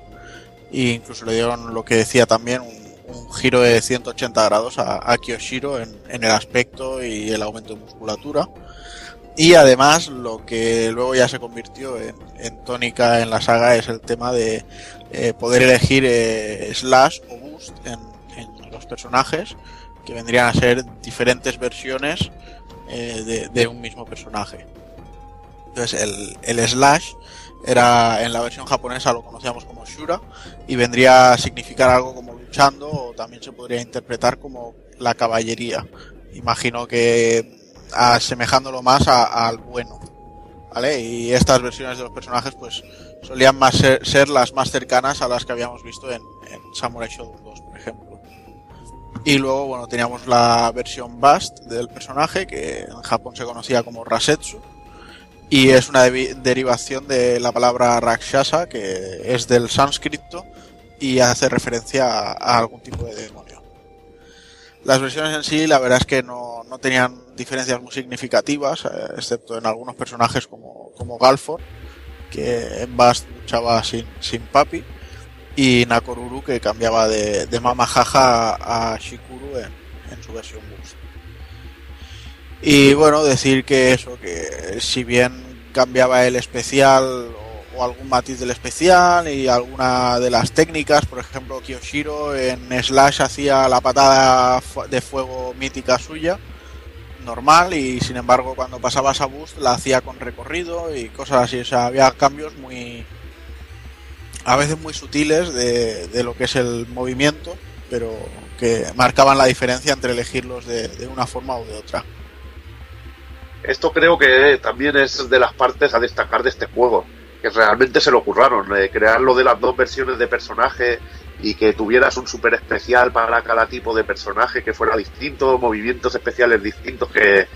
E incluso le dieron lo que decía también, un, giro de 180 grados a, a Kyoshiro en, en, el aspecto y el aumento de musculatura. Y además lo que luego ya se convirtió en, en tónica en la saga es el tema de eh, poder elegir eh, slash o boost en, en, los personajes que vendrían a ser diferentes versiones eh, de, un mismo personaje. Entonces el, el, slash era en la versión japonesa lo conocíamos como Shura y vendría a significar algo como luchando o también se podría interpretar como la caballería. Imagino que asemejándolo más al bueno. ¿Vale? Y estas versiones de los personajes pues solían más ser, las más cercanas a las que habíamos visto en, Samurai Shodown 2, por ejemplo. Y luego, bueno, teníamos la versión Bast del personaje, que en Japón se conocía como Rasetsu, y es una de derivación de la palabra Rakshasa, que es del sánscrito y hace referencia a, a, algún tipo de demonio. Las versiones en sí, la verdad es que no, no tenían diferencias muy significativas, eh, excepto en algunos personajes como, como Galford, que en Bast luchaba sin, sin papi, y Nakoruru, que cambiaba de, de Mama Jaja a, Shikuru en, en, su versión Boost. Y bueno, decir que eso, que si bien cambiaba el especial o, o algún matiz del especial y alguna de las técnicas, por ejemplo, Kyoshiro en Slash hacía la patada de fuego mítica suya, normal y sin embargo cuando pasabas a Boost la hacía con recorrido y cosas así, o sea, había cambios muy a veces muy sutiles de, de lo que es el movimiento, pero que marcaban la diferencia entre elegirlos de, una forma o de otra. Esto creo que también es de las partes a destacar de este juego, que realmente se lo curraron, eh, crear lo de las dos versiones de personaje y que tuvieras un super especial para cada tipo de personaje que fuera distinto, movimientos especiales distintos que,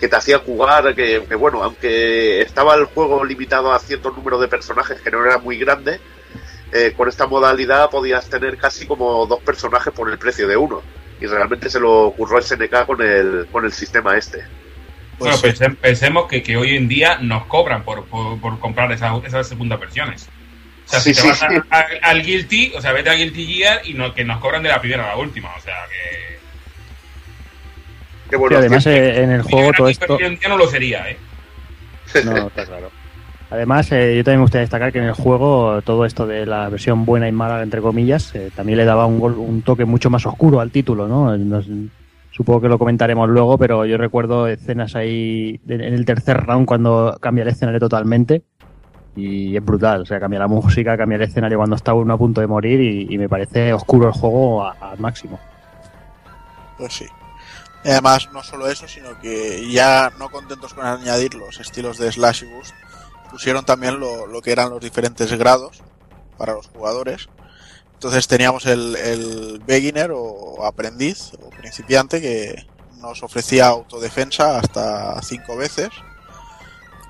que te hacía jugar, que, que, bueno, aunque estaba el juego limitado a ciertos números de personajes que no era muy grande, eh, con esta modalidad podías tener casi como dos personajes por el precio de uno. Y realmente se lo ocurrió el SNK con el, con el sistema este. Pues bueno, sí. pensemos que, que, hoy en día nos cobran por, por, por comprar esa, esas segundas versiones. O sea, si sí, te vas sí, a, a, al Guilty, o sea, vete a Guilty Gear y no, que nos cobran de la primera a la última, o sea, que... Qué bueno, además, eh, en el juego todo esto... Ya no lo sería, ¿eh? No, está claro. Además, eh, yo también me gustaría destacar que en el juego todo esto de la versión buena y mala, entre comillas, eh, también le daba un, un, toque mucho más oscuro al título, ¿no? Nos, supongo que lo comentaremos luego, pero yo recuerdo escenas ahí en el tercer round cuando cambia el escenario totalmente y es brutal, o sea, cambia la música, cambia el escenario cuando está uno a punto de morir y, me parece oscuro el juego al máximo. Pues sí. Además, no solo eso, sino que ya no contentos con añadir los estilos de Slash y Boost, pusieron también lo, lo, que eran los diferentes grados para los jugadores. Entonces teníamos el, el beginner o aprendiz o principiante que nos ofrecía autodefensa hasta cinco veces.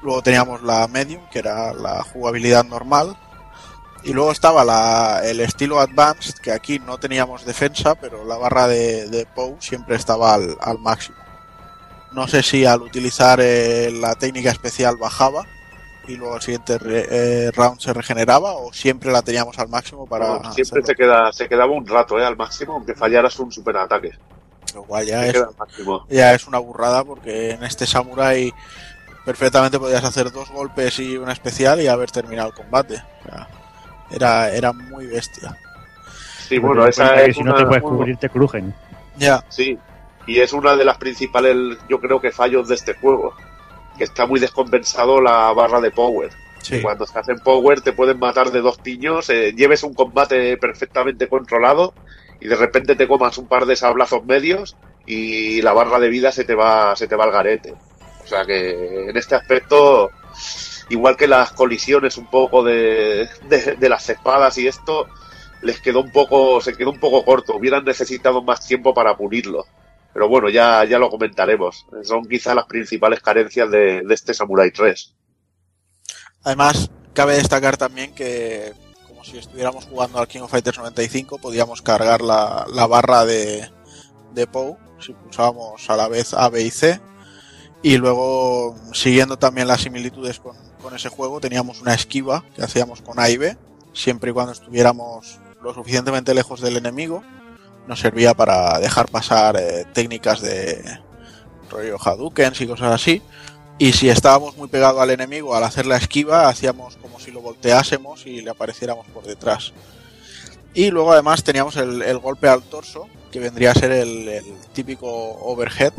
Luego teníamos la medium, que era la jugabilidad normal. Y luego estaba la, el estilo advanced, que aquí no teníamos defensa, pero la barra de, de POW siempre estaba al, al máximo. No sé si al utilizar eh, la técnica especial bajaba, y luego el siguiente re- eh, round se regeneraba o siempre la teníamos al máximo para No, siempre se, queda, se quedaba un rato, ¿eh? Al máximo, aunque fallaras un superataque. Lo cual ya Se es, ya es una burrada porque en este samurai perfectamente podías hacer dos golpes y una especial y haber terminado el combate. O sea, era, era muy bestia. Sí, bueno, en esa es si no te puedes cubrir, te crujen. Ya, Sí, y es una de las principales, yo creo que fallos de este juego, que está muy descompensado la barra de power. sí. Cuando estás en power te pueden matar de dos piños, eh, lleves un combate perfectamente controlado y de repente te comas un par de sablazos medios y la barra de vida se te va, se te va al garete. O sea que en este aspecto, igual que las colisiones un poco de, de, las espadas y esto, les quedó un poco, se quedó un poco corto. Hubieran necesitado más tiempo para pulirlo. Pero bueno, ya, ya lo comentaremos. Son quizá las principales carencias de, de este Samurai 3. Además, cabe destacar también que, como si estuviéramos jugando al King of Fighters 95, podíamos cargar la, la barra de, de POW si pulsábamos a la vez A, B y C. Y luego, siguiendo también las similitudes con, con ese juego, teníamos una esquiva que hacíamos con A y B, siempre y cuando estuviéramos lo suficientemente lejos del enemigo. Nos servía para dejar pasar eh, técnicas de rollo Hadoukens y cosas así. Y si estábamos muy pegados al enemigo al hacer la esquiva, hacíamos como si lo volteásemos y le apareciéramos por detrás. Y luego además teníamos el, el golpe al torso, que vendría a ser el típico overhead,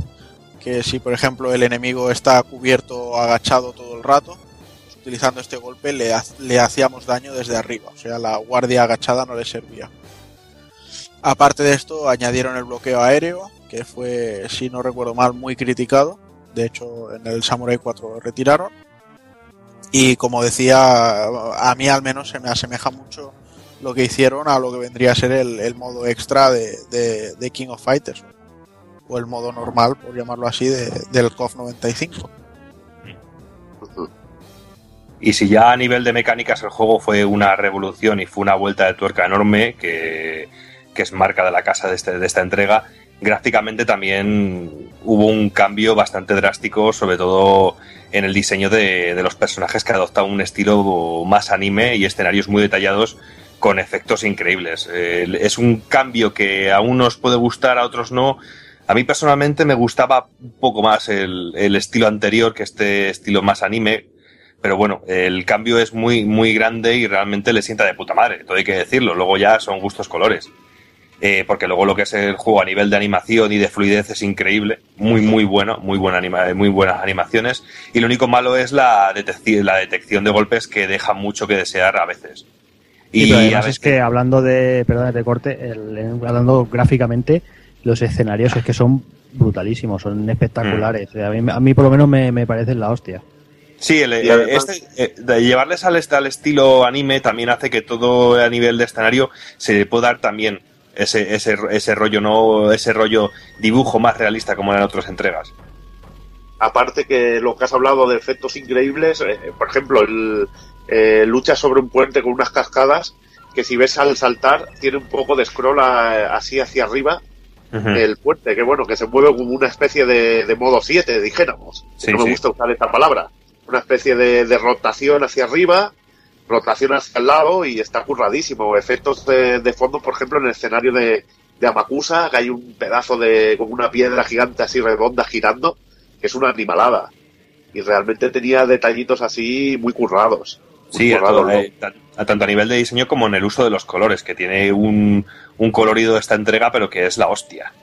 que si por ejemplo el enemigo está cubierto agachado todo el rato, pues utilizando este golpe le, ha- le hacíamos daño desde arriba, o sea, la guardia agachada no le servía. Aparte de esto, añadieron el bloqueo aéreo, que fue, si no recuerdo mal, muy criticado. De hecho, en el Samurai 4 lo retiraron. Y como decía, a mí al menos se me asemeja mucho lo que hicieron a lo que vendría a ser el, modo extra de King of Fighters. O el modo normal, por llamarlo así, de- del KOF 95. Y si ya a nivel de mecánicas el juego fue una revolución y fue una vuelta de tuerca enorme, que, que es marca de la casa de, este- de esta entrega, gráficamente también hubo un cambio bastante drástico, sobre todo en el diseño de, de los personajes que adopta un estilo más anime y escenarios muy detallados con efectos increíbles. Es un cambio que a unos puede gustar, a otros no. A mí personalmente me gustaba un poco más el, el estilo anterior que este estilo más anime, pero bueno, el cambio es muy, muy grande y realmente le sienta de puta madre, todo hay que decirlo. Luego ya son gustos colores. Eh, porque luego lo que es el juego a nivel de animación y de fluidez es increíble, muy muy bueno, muy buena anima muy buenas animaciones y lo único malo es la detección, la detección de golpes que deja mucho que desear a veces. Y, pero además veces- es que hablando de, perdón, de corte, el- hablando gráficamente, los escenarios es que son brutalísimos, son espectaculares. Mm. A, mí, a mí por lo menos me, me parecen la hostia. Sí, el, este, eh, de llevarles al, est- al estilo anime también hace que todo a nivel de escenario se le pueda dar también ese, ese, ese rollo, no ese rollo dibujo más realista como en otras entregas. aparte que lo que has hablado de efectos increíbles, eh, por ejemplo, el, eh, lucha sobre un puente con unas cascadas que si ves al saltar tiene un poco de scroll a- así hacia arriba El puente, que bueno, que se mueve como una especie de, de modo 7, dijéramos. Sí, no me sí. gusta usar esta palabra. Una especie de, de rotación hacia arriba, rotación hacia el lado y está curradísimo. Efectos de, de fondo, por ejemplo, en el escenario de, de Amakusa, que hay un pedazo de como una piedra gigante así redonda girando, que es una animalada. Y realmente tenía detallitos así muy currados. Muy Sí, eh, tanto a nivel de diseño como en el uso de los colores, que tiene un, un colorido de esta entrega, pero que es la hostia.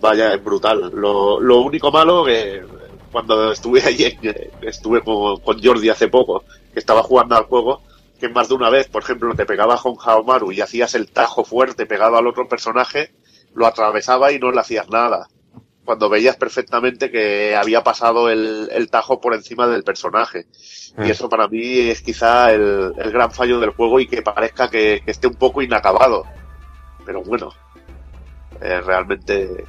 Vaya, es brutal. Lo, lo único malo que cuando estuve allí, estuve con, con Jordi hace poco, que estaba jugando al juego, que más de una vez, por ejemplo, te pegaba con Haomaru y hacías el tajo fuerte pegado al otro personaje, lo atravesaba y no le hacías nada. Cuando veías perfectamente que había pasado el, el tajo por encima del personaje. Mm. Y eso para mí es quizá el, el gran fallo del juego y que parezca que, que esté un poco inacabado. Pero bueno, eh, realmente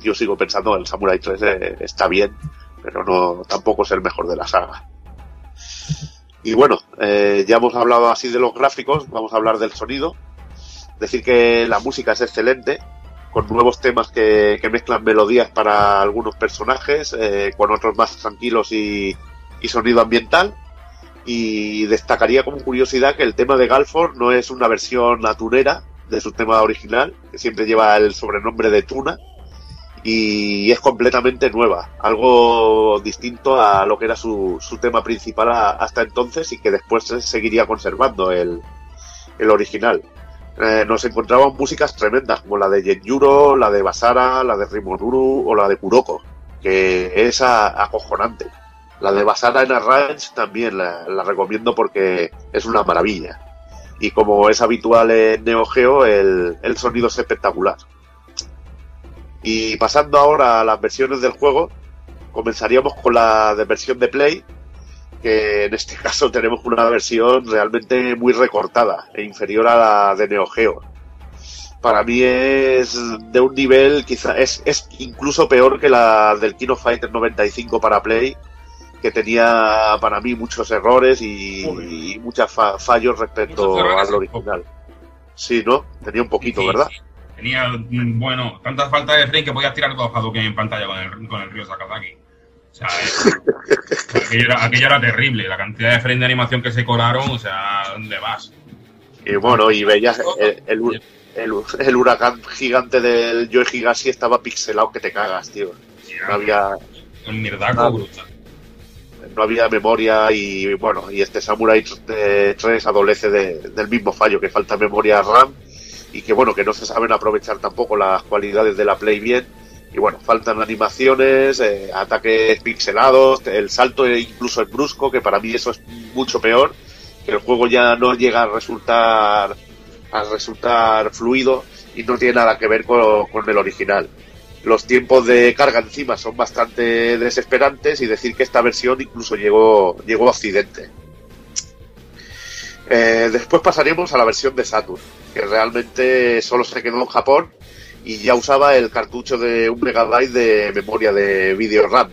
yo sigo pensando el Samurai 3 eh, está bien, pero no tampoco es el mejor de la saga. Y bueno, eh, ya hemos hablado así de los gráficos, vamos a hablar del sonido. Decir que la música es excelente, con nuevos temas que, mezclan melodías para algunos personajes, eh, con otros más tranquilos y, sonido ambiental. Y destacaría como curiosidad que el tema de Galford no es una versión atunera de su tema original, que siempre lleva el sobrenombre de Tuna, y es completamente nueva, algo distinto a lo que era su, tema principal hasta entonces y que después se seguiría conservando el original. Eh, nos encontramos músicas tremendas como la de Genjuro, la de Basara, la de Rimonuru o la de Kuroko, que es acojonante. La de Basara en Arrange también la, la recomiendo porque es una maravilla. Y como es habitual en Neo Geo, el, el sonido es espectacular. Y pasando ahora a las versiones del juego, comenzaríamos con la de versión de Play, que en este caso tenemos una versión realmente muy recortada e inferior a la de Neo Geo. Para mí es de un nivel, quizá es, es incluso peor que la del Kino Fighter 95 para Play, que tenía para mí muchos errores y, y muchos fa- fallos respecto al original. Sí, ¿no? Tenía un poquito, Sí, ¿verdad? sí. Tenía, mm, bueno, tantas faltas de frame que podías tirar dos Hadouken en pantalla con el, con el río Sakazaki. O sea, aquello, era, aquello era terrible. La cantidad de frame de animación que se colaron, o sea, ¿dónde vas? Y bueno, y veías el, el, hu- el, el huracán gigante del Joe Higashi estaba pixelado que te cagas, tío. No había, Un mirdaco brutal. no había memoria y bueno, y este Samurai 3 adolece de- del mismo fallo, que falta memoria RAM y que bueno, que no se saben aprovechar tampoco las cualidades de la Play bien. Y bueno, faltan animaciones, eh, ataques pixelados, el salto incluso es brusco, que para mí eso es mucho peor, que el juego ya no llega a resultar a resultar fluido y no tiene nada que ver con, con el original. Los tiempos de carga encima son bastante desesperantes y decir que esta versión incluso llegó, llegó a Occidente. Eh, después pasaríamos a la versión de Saturn, que realmente solo se quedó en Japón y ya usaba el cartucho de un megabyte de memoria de video RAM.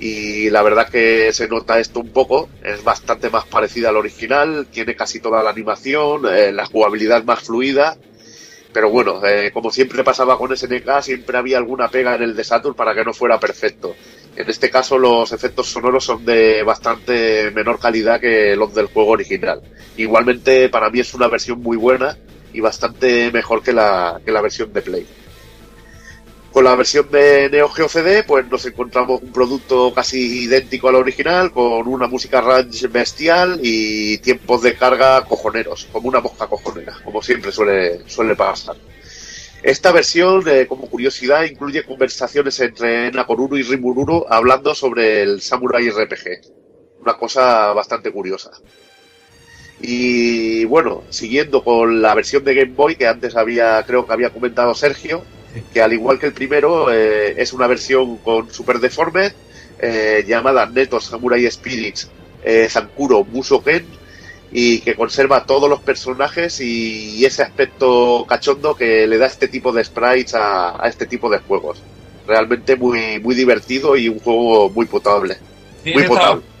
Y la verdad que se nota esto un poco, es bastante más parecida al original, tiene casi toda la animación, eh, la jugabilidad más fluida, pero bueno, eh, como siempre pasaba con SNK, siempre había alguna pega en el de Saturn para que no fuera perfecto. En este caso los efectos sonoros son de bastante menor calidad que los del juego original. Igualmente para mí es una versión muy buena y bastante mejor que la, que la versión de Play. Con la versión de Neo Geo CD, pues nos encontramos un producto casi idéntico al original, con una música range bestial y tiempos de carga cojoneros, como una mosca cojonera, como siempre suele, suele pasar. Esta versión, eh, como curiosidad, incluye conversaciones entre Nakoruru y Rimururu hablando sobre el Samurai RPG. Una cosa bastante curiosa. Y bueno, siguiendo con la versión de Game Boy que antes había, creo que había comentado Sergio, que al igual que el primero, eh, es una versión con Super Deformed eh, llamada Neto Samurai Spirits eh, Zankuro Musoken y que conserva todos los personajes y, ese aspecto cachondo que le da este tipo de sprites a, a este tipo de juegos. Realmente muy, muy divertido y un juego muy potable. Muy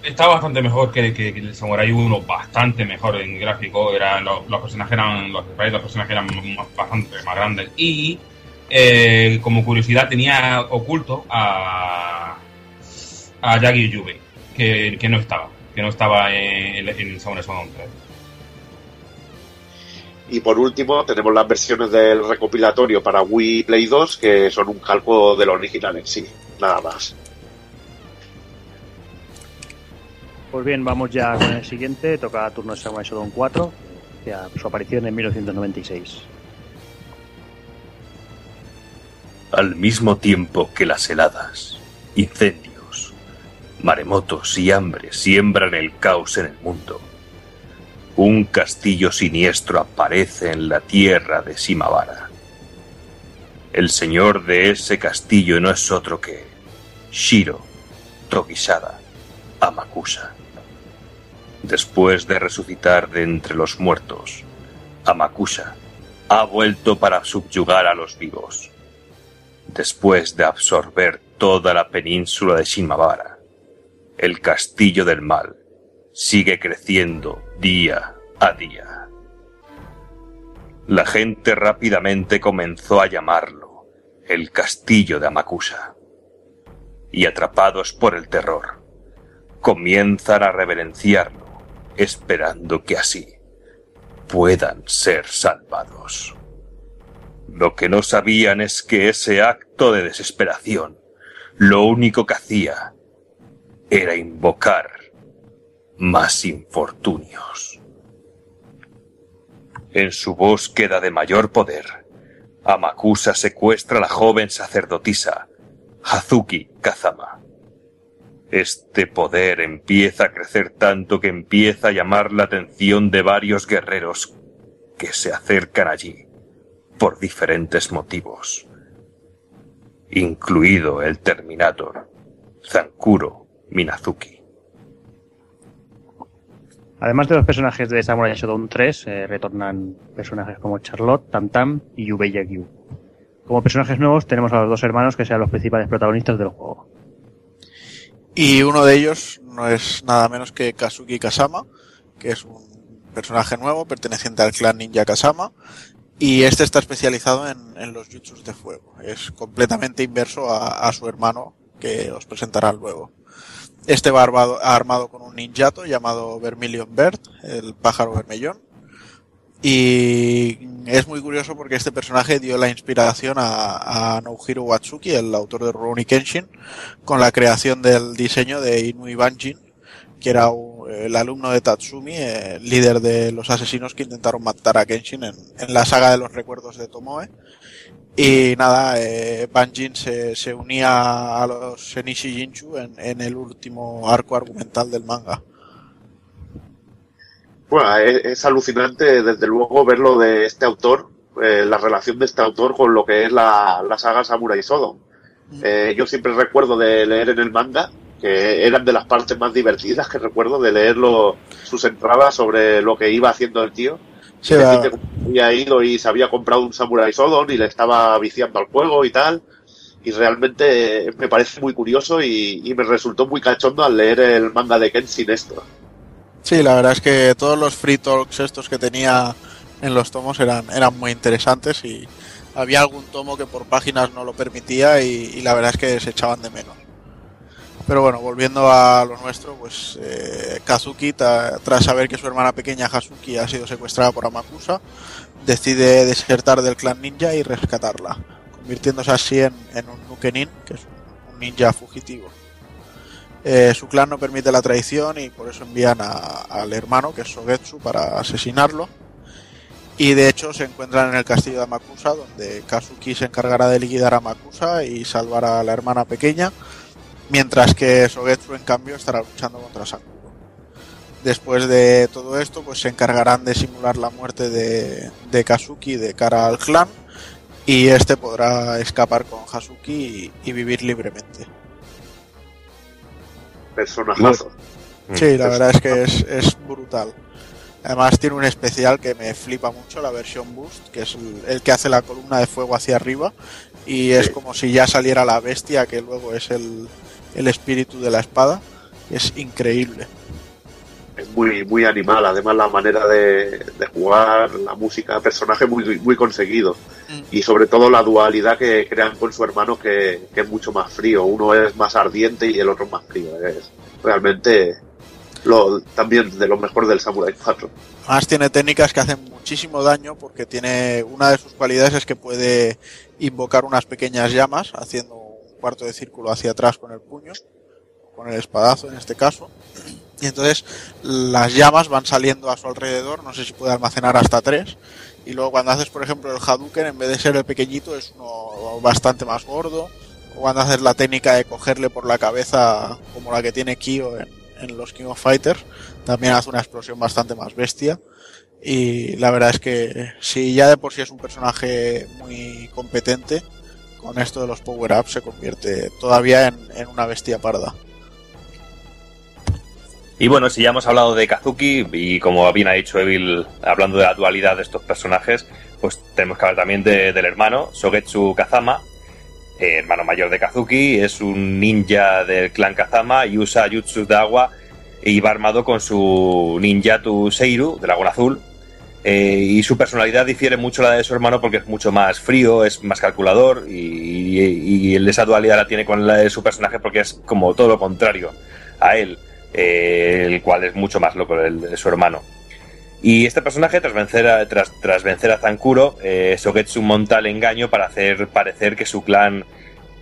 está, bastante mejor que, que- que el Samurai 1, bastante mejor en gráfico. Era, lo- los personajes eran, los los personajes eran más- bastante más grandes. Y eh, como curiosidad tenía oculto a, a Yagi Yube, que, que no estaba, que no estaba en, en el Samurai Shodown 3. Y por último tenemos las versiones del recopilatorio para Wii Play 2 que son un calco del original en sí, nada más. Pues bien, vamos ya con el siguiente. Toca turno de Samurai Shodown 4, que a su aparición en 1996. Al mismo tiempo que las heladas, incendios, maremotos y hambre siembran el caos en el mundo, un castillo siniestro aparece en la tierra de Shimabara. El señor de ese castillo no es otro que Shiro Togisada Amakusa. Después de resucitar de entre los muertos, Amakusa ha vuelto para subyugar a los vivos. Después de absorber toda la península de Shimabara, el castillo del mal sigue creciendo día a día. La gente rápidamente comenzó a llamarlo el castillo de Amakusa. Y atrapados por el terror, comienzan a reverenciarlo esperando que así puedan ser salvados. Lo que no sabían es que ese acto de desesperación lo único que hacía era invocar más infortunios. En su búsqueda de mayor poder, Amakusa secuestra a la joven sacerdotisa Hazuki Kazama. Este poder empieza a crecer tanto que empieza a llamar la atención de varios guerreros que se acercan allí por diferentes motivos, incluido el Terminator, Zankuro Minazuki. Además de los personajes de Samurai Shodown 3, eh, retornan personajes como Charlotte, Tam Tam y Yubei Yagyu. Como personajes nuevos tenemos a los dos hermanos que sean los principales protagonistas del juego. Y uno de ellos no es nada menos que Kazuki Kasama, que es un personaje nuevo perteneciente al clan Ninja Kasama. Y este está especializado en, en los jutsus de fuego. Es completamente inverso a, a su hermano, que os presentará luego. Este va armado, armado con un ninjato llamado Vermilion Bird, el pájaro vermellón. Y es muy curioso porque este personaje dio la inspiración a, a Nohiro Watsuki, el autor de Rurouni Kenshin, con la creación del diseño de Inui Banjin, que era el alumno de Tatsumi, eh, líder de los asesinos que intentaron matar a Kenshin en, en la saga de los recuerdos de Tomoe. Y nada, eh, Banjin se, se unía a los Shenichi Jinchu en el último arco argumental del manga. Bueno, es, es alucinante desde luego verlo de este autor, eh, la relación de este autor con lo que es la, la saga Samurai Shodown. Eh, yo siempre recuerdo de leer en el manga, que eran de las partes más divertidas que recuerdo de leerlo, sus entradas sobre lo que iba haciendo el tío. Sí, Decir va- que había ido y se había comprado un Samurai Shodown y le estaba viciando al juego y tal. Y realmente me parece muy curioso y, y me resultó muy cachondo al leer el manga de Kenshin esto. Sí, la verdad es que todos los free talks estos que tenía en los tomos eran, eran muy interesantes y había algún tomo que por páginas no lo permitía y, la verdad es que se echaban de menos. Pero bueno, volviendo a lo nuestro, pues eh, Kazuki, tras saber que su hermana pequeña Hazuki ha sido secuestrada por Amakusa, decide desertar del clan ninja y rescatarla, convirtiéndose así en, en un Nukenin, que es un ninja fugitivo. Eh, su clan no permite la traición y por eso envían a- al hermano, que es Sogetsu, para asesinarlo. Y de hecho se encuentran en el castillo de Amakusa, donde Kazuki se encargará de liquidar a Amakusa y salvar a la hermana pequeña, mientras que Sogetsu en cambio estará luchando contra Sakuro. Después de todo esto, pues se encargarán de simular la muerte de, Kazuki de cara al clan y este podrá escapar con Hazuki y- y vivir libremente. Personajazo. Sí, la verdad es que es, es brutal. Además tiene un especial que me flipa mucho, la versión Boost, que es el, el que hace la columna de fuego hacia arriba y es Sí. como si ya saliera la bestia, que luego es el, el espíritu de la espada. Es increíble. Es muy, muy animal, además la manera de, de jugar, la música, personaje muy, muy conseguido. Y sobre todo la dualidad que crean con su hermano que, que es mucho más frío. Uno es más ardiente y el otro más frío. Es realmente lo, también de lo mejor del Samurai 4. Además tiene técnicas que hacen muchísimo daño porque tiene una de sus cualidades es que puede invocar unas pequeñas llamas haciendo un cuarto de círculo hacia atrás con el puño, con el espadazo en este caso. Y entonces las llamas van saliendo a su alrededor, no sé si puede almacenar hasta tres. Y luego cuando haces por ejemplo el Hadouken, en vez de ser el pequeñito, es uno bastante más gordo. O cuando haces la técnica de cogerle por la cabeza como la que tiene Kyo en, los King of Fighters, también hace una explosión bastante más bestia. Y la verdad es que si ya de por sí es un personaje muy competente, con esto de los power-ups se convierte todavía en una bestia parda. Y bueno, si ya hemos hablado de Kazuki, y como bien ha dicho Evil, hablando de la dualidad de estos personajes, pues tenemos que hablar también de- del hermano, Sogetsu Kazama, eh, hermano mayor de Kazuki, es un ninja del clan Kazama y usa jutsu de agua y va armado con su ninjatu Seiru, dragón azul, eh, y su personalidad difiere mucho la de su hermano porque es mucho más frío, es más calculador y, y- y esa dualidad la tiene con la de su personaje porque es como todo lo contrario a él. Eh, el cual es mucho más loco el su hermano. Y este personaje, tras vencer a, tras, tras vencer a Zankuro, eh, Sogetsu monta el engaño para hacer parecer que su clan,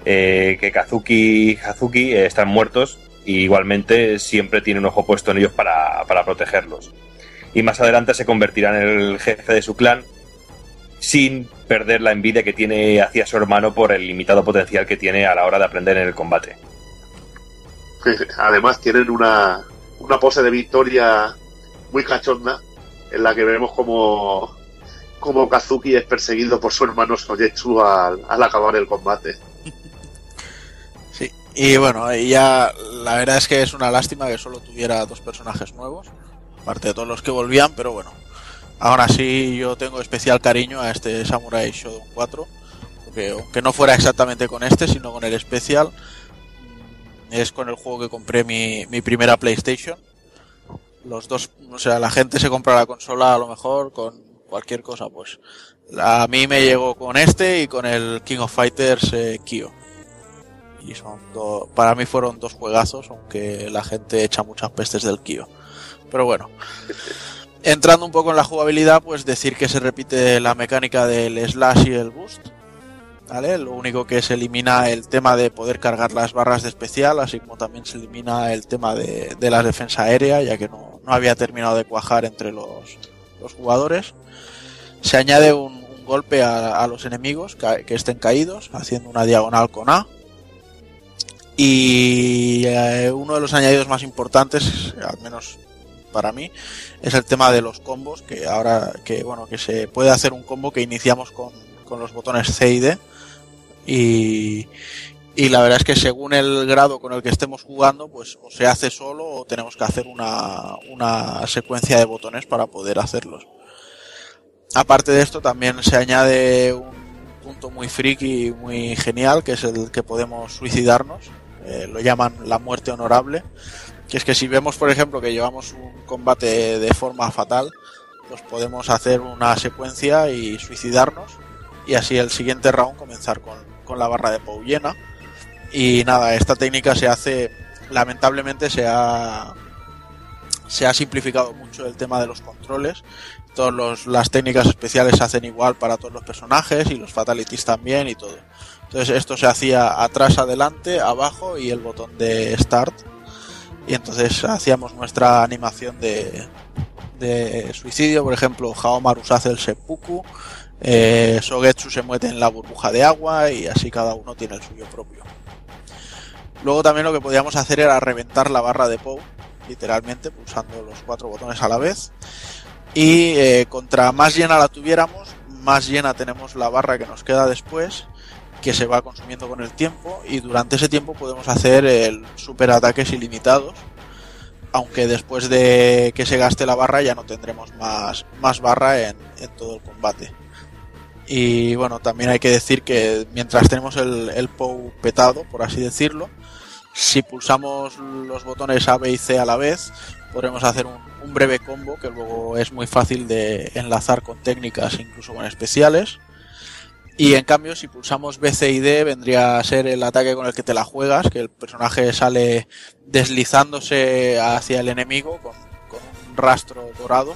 eh, que Kazuki y Hazuki eh, están muertos, y igualmente siempre tiene un ojo puesto en ellos para, para protegerlos. Y más adelante se convertirá en el jefe de su clan, sin perder la envidia que tiene hacia su hermano por el limitado potencial que tiene a la hora de aprender en el combate. Además tienen una, una pose de victoria muy cachonda en la que vemos como, como Kazuki es perseguido por su hermano Sojetsu al, al acabar el combate. Sí, y bueno, ya la verdad es que es una lástima que solo tuviera dos personajes nuevos, aparte de todos los que volvían, pero bueno, aún así yo tengo especial cariño a este Samurai Shodown 4, porque aunque no fuera exactamente con este, sino con el especial, es con el juego que compré mi, mi primera PlayStation. Los dos, o sea, la gente se compra la consola a lo mejor con cualquier cosa, pues. A mí me llegó con este y con el King of Fighters eh, Kyo. Y son do- para mí fueron dos juegazos, aunque la gente echa muchas pestes del Kyo. Pero bueno. Entrando un poco en la jugabilidad, pues decir que se repite la mecánica del slash y el boost. Lo único que se elimina el tema de poder cargar las barras de especial, así como también se elimina el tema de, de la defensa aérea, ya que no, no había terminado de cuajar entre los, los jugadores. Se añade un, golpe a, a los enemigos ca- que estén caídos, haciendo una diagonal con A. Y eh, uno de los añadidos más importantes, al menos para mí, es el tema de los combos, que ahora que bueno, que se puede hacer un combo que iniciamos con, con los botones C y D. Y, y la verdad es que según el grado con el que estemos jugando, pues o se hace solo o tenemos que hacer una, una secuencia de botones para poder hacerlos. Aparte de esto, también se añade un punto muy friki y muy genial, que es el que podemos suicidarnos. Eh, lo llaman la muerte honorable. Que es que si vemos, por ejemplo, que llevamos un combate de forma fatal, pues podemos hacer una secuencia y suicidarnos. Y así el siguiente round comenzar con, con la barra de Pou llena. Y nada, esta técnica se hace, lamentablemente se ha, se ha simplificado mucho el tema de los controles. Todas las técnicas especiales se hacen igual para todos los personajes y los fatalities también y todo. Entonces esto se hacía atrás, adelante, abajo y el botón de start. Y entonces hacíamos nuestra animación de, de suicidio. Por ejemplo, Haomaru hace el seppuku, eh, Sogetsu se mete en la burbuja de agua y así cada uno tiene el suyo propio. Luego también lo que podíamos hacer era reventar la barra de Pou, literalmente pulsando los cuatro botones a la vez. Y eh, contra más llena la tuviéramos, más llena tenemos la barra que nos queda después, que se va consumiendo con el tiempo. Y durante ese tiempo podemos hacer el super ataques ilimitados. Aunque después de que se gaste la barra ya no tendremos más, más barra en todo el combate. Y bueno, también hay que decir que mientras tenemos el, el POW petado, por así decirlo, si pulsamos los botones A, B y C a la vez, podremos hacer un, breve combo que luego es muy fácil de enlazar con técnicas, incluso con especiales. Y en cambio, si pulsamos B, C y D, vendría a ser el ataque con el que te la juegas, que el personaje sale deslizándose hacia el enemigo con, con un rastro dorado.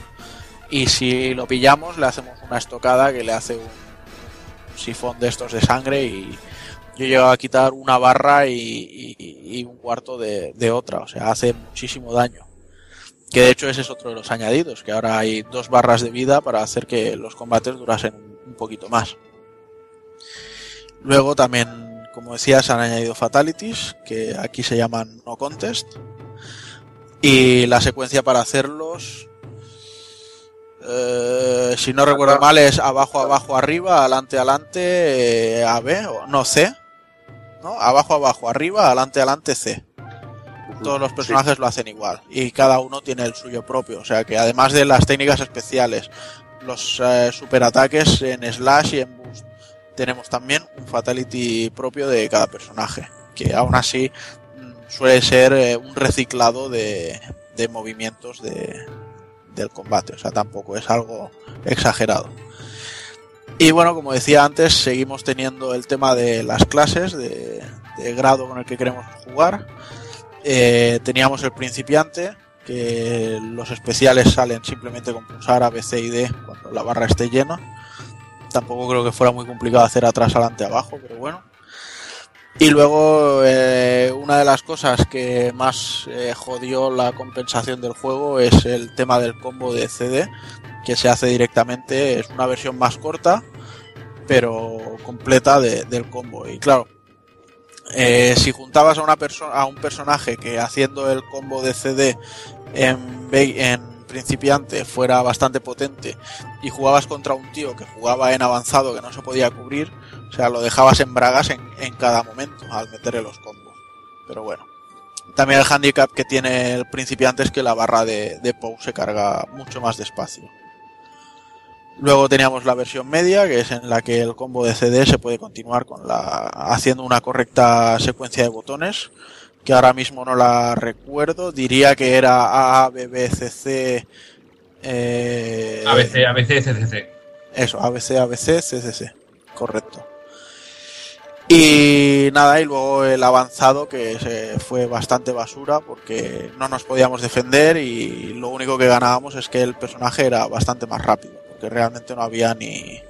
Y si lo pillamos, le hacemos una estocada que le hace un sifón de estos de sangre y yo llego a quitar una barra y, y- un cuarto de otra. O sea, hace muchísimo daño. Que de hecho ese es otro de los añadidos, que ahora hay dos barras de vida para hacer que los combates durasen un poquito más. Luego también, como decía, se han añadido fatalities, que aquí se llaman no contest. Y la secuencia para hacerlos, eh, si no recuerdo mal, es abajo, abajo, arriba, adelante, adelante, eh, A, B, o no, C. ¿No? Abajo, abajo, arriba, adelante, adelante, C. Todos los personajes lo hacen igual y cada uno tiene el suyo propio. O sea que además de las técnicas especiales, los eh, superataques en slash y en boost, tenemos también un fatality propio de cada personaje. Que aún así mm, suele ser eh, un reciclado de, de movimientos de, del combate. O sea, tampoco es algo exagerado. Y bueno, como decía antes, seguimos teniendo el tema de las clases, de, grado con el que queremos jugar. Eh, teníamos el principiante, que los especiales salen simplemente con pulsar A, B, C y D cuando la barra esté llena. Tampoco creo que fuera muy complicado hacer atrás, adelante, abajo, pero bueno. Y luego eh, una de las cosas que más eh, jodió la compensación del juego es el tema del combo de CD, que se hace directamente, es una versión más corta, pero completa de- del combo. Y claro, eh, si juntabas a una persona a un personaje que haciendo el combo de CD en, en principiante fuera bastante potente y jugabas contra un tío que jugaba en avanzado que no se podía cubrir, o sea, lo dejabas en bragas en, cada momento al meterle los combos. Pero bueno. También el handicap que tiene el principiante es que la barra de, de Pou se carga mucho más despacio. Luego teníamos la versión media, que es en la que el combo de CD se puede continuar con la haciendo una correcta secuencia de botones, que ahora mismo no la recuerdo. Diría que era A, B, B, C, C. eh, ABC, ABC, CCC. eso, ABC, ABC, CCC. Correcto. Y nada, y luego el avanzado que se fue bastante basura porque no nos podíamos defender y lo único que ganábamos es que el personaje era bastante más rápido, porque realmente no había ni,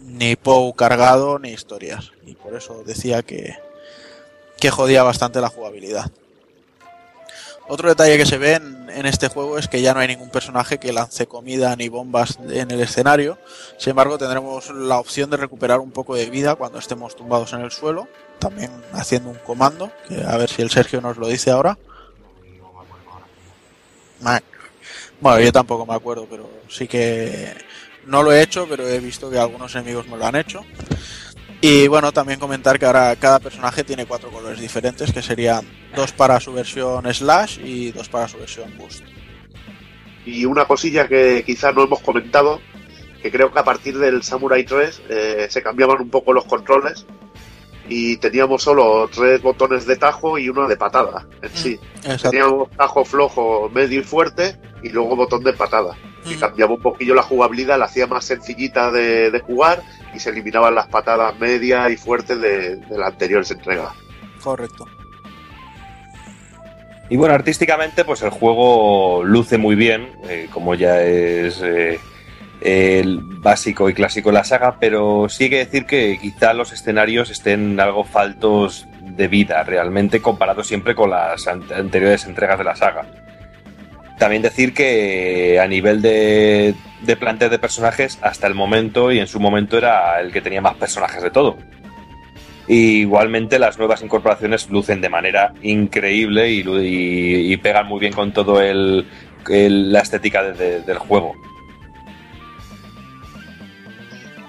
ni POW cargado ni historias. Y por eso decía que, que jodía bastante la jugabilidad. Otro detalle que se ve en, este juego es que ya no hay ningún personaje que lance comida ni bombas en el escenario. Sin embargo, tendremos la opción de recuperar un poco de vida cuando estemos tumbados en el suelo, también haciendo un comando, a ver si el Sergio nos lo dice ahora. Bueno, yo tampoco me acuerdo, pero sí que no lo he hecho, pero he visto que algunos enemigos me lo han hecho. Y bueno, también comentar que ahora cada personaje tiene cuatro colores diferentes, que serían dos para su versión Slash y dos para su versión Boost. Y una cosilla que quizás no hemos comentado, que creo que a partir del Samurai 3 eh, se cambiaban un poco los controles y teníamos solo tres botones de tajo y uno de patada en sí. Exacto. Teníamos tajo flojo, medio y fuerte y luego botón de patada. Y Ujú. cambiaba un poquillo la jugabilidad, la hacía más sencillita de, de jugar y se eliminaban las patadas medias y fuertes de, de las anteriores entregas. Correcto. Y bueno, artísticamente, pues el juego luce muy bien, eh, como ya es eh, el básico y clásico de la saga, pero sí hay que decir que quizá los escenarios estén algo faltos de vida, realmente comparado siempre con las an- anteriores entregas de la saga. También decir que a nivel de, de plantel de personajes, hasta el momento y en su momento era el que tenía más personajes de todo. Y igualmente las nuevas incorporaciones lucen de manera increíble y, pegan muy bien con todo el, la estética de- del juego.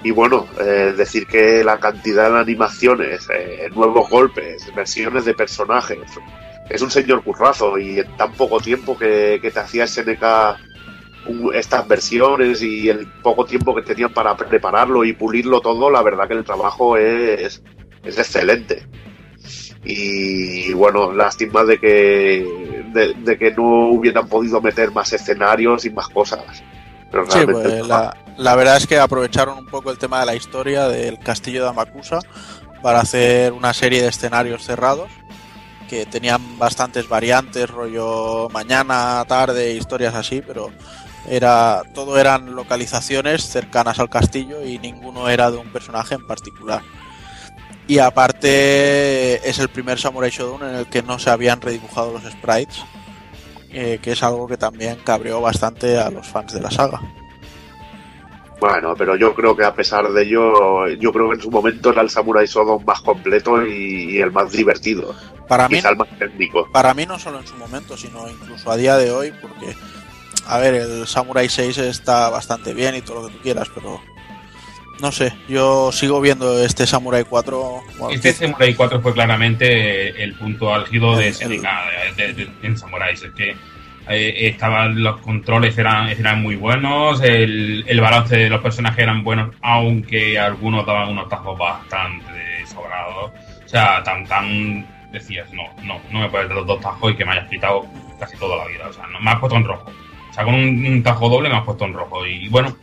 Y bueno, eh, decir que la cantidad de animaciones, eh, nuevos golpes, versiones de personajes, es un señor currazo y en tan poco tiempo que, que te hacía SNK estas versiones y el poco tiempo que tenían para prepararlo y pulirlo todo, la verdad que el trabajo es, es excelente. Y bueno, lástima de que, de, de que no hubieran podido meter más escenarios y más cosas. Pero Sí, pues la, la verdad es que aprovecharon un poco el tema de la historia del castillo de Amakusa para hacer una serie de escenarios cerrados que tenían bastantes variantes, rollo mañana, tarde, historias así, pero era todo eran localizaciones cercanas al castillo y ninguno era de un personaje en particular. Y aparte es el primer Samurai Shodown en el que no se habían redibujado los sprites, eh, que es algo que también cabreó bastante a los fans de la saga. Bueno, pero yo creo que a pesar de ello, yo creo que en su momento era el Samurai Shodown más completo y, y el más divertido. Para mí, para mí no solo en su momento, sino incluso a día de hoy, porque, a ver, el Samurai 6 está bastante bien y todo lo que tú quieras, pero no sé, yo sigo viendo este Samurai 4. bueno, Este Samurai 4 fue claramente el punto álgido de El- SNK de, de- de- en Samurai. Es que eh, estaban los controles eran, eran muy buenos, el, el balance de los personajes eran buenos, aunque algunos daban unos tajos bastante sobrados. O sea, tan tan decías, no, no, no me puedes dar los dos tajos y que me hayas quitado casi toda la vida. O sea, no, me has puesto en rojo. O sea, con un, tajo doble me has puesto en rojo. Y bueno,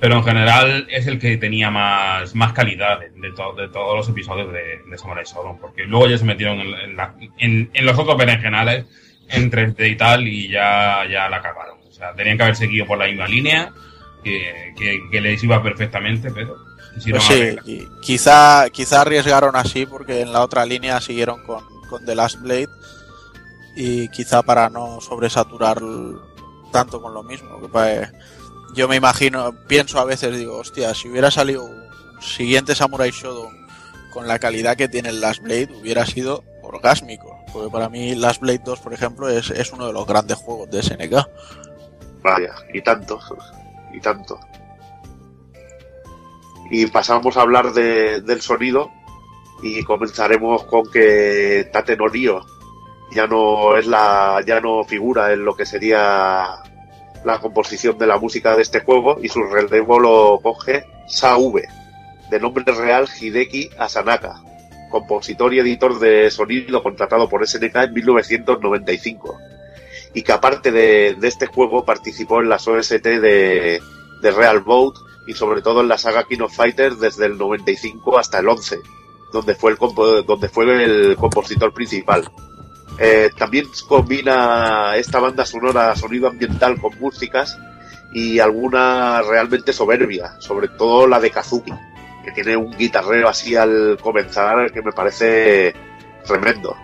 pero en general es el que tenía más, más calidad de, de, to- de todos los episodios de, de Samurai Shodown, porque luego ya se metieron en, la- en- los otros berenjenales en 3D y tal y ya, ya la cagaron. O sea, tenían que haber seguido por la misma línea, que, que, que les iba perfectamente, pero Pues sí, arreglar. y quizá, quizá arriesgaron así porque en la otra línea siguieron con, con The Last Blade y quizá para no sobresaturar tanto con lo mismo. que Yo me imagino, pienso a veces, digo, hostia, si hubiera salido un siguiente Samurai Shodown con la calidad que tiene el Last Blade, hubiera sido orgásmico. Porque para mí Last Blade 2, por ejemplo, es, es uno de los grandes juegos de SNK. Vaya, y tanto, y tanto. Y pasamos a hablar de- del sonido y comenzaremos con que Tate no ya no es la ya no figura en lo que sería la composición de la música de este juego y su relevo lo coge Sa-V, de nombre real Hideki Asanaka, compositor y editor de sonido contratado por SNK en 1995 y que aparte de, de este juego participó en las OST de, de Real Boat y sobre todo en la saga King of Fighters desde el 95 hasta el 11, donde fue el, compo- donde fue el compositor principal. Eh, también combina esta banda sonora sonido ambiental con músicas y alguna realmente soberbia, sobre todo la de Kazuki, que tiene un guitarrero así al comenzar que me parece tremendo.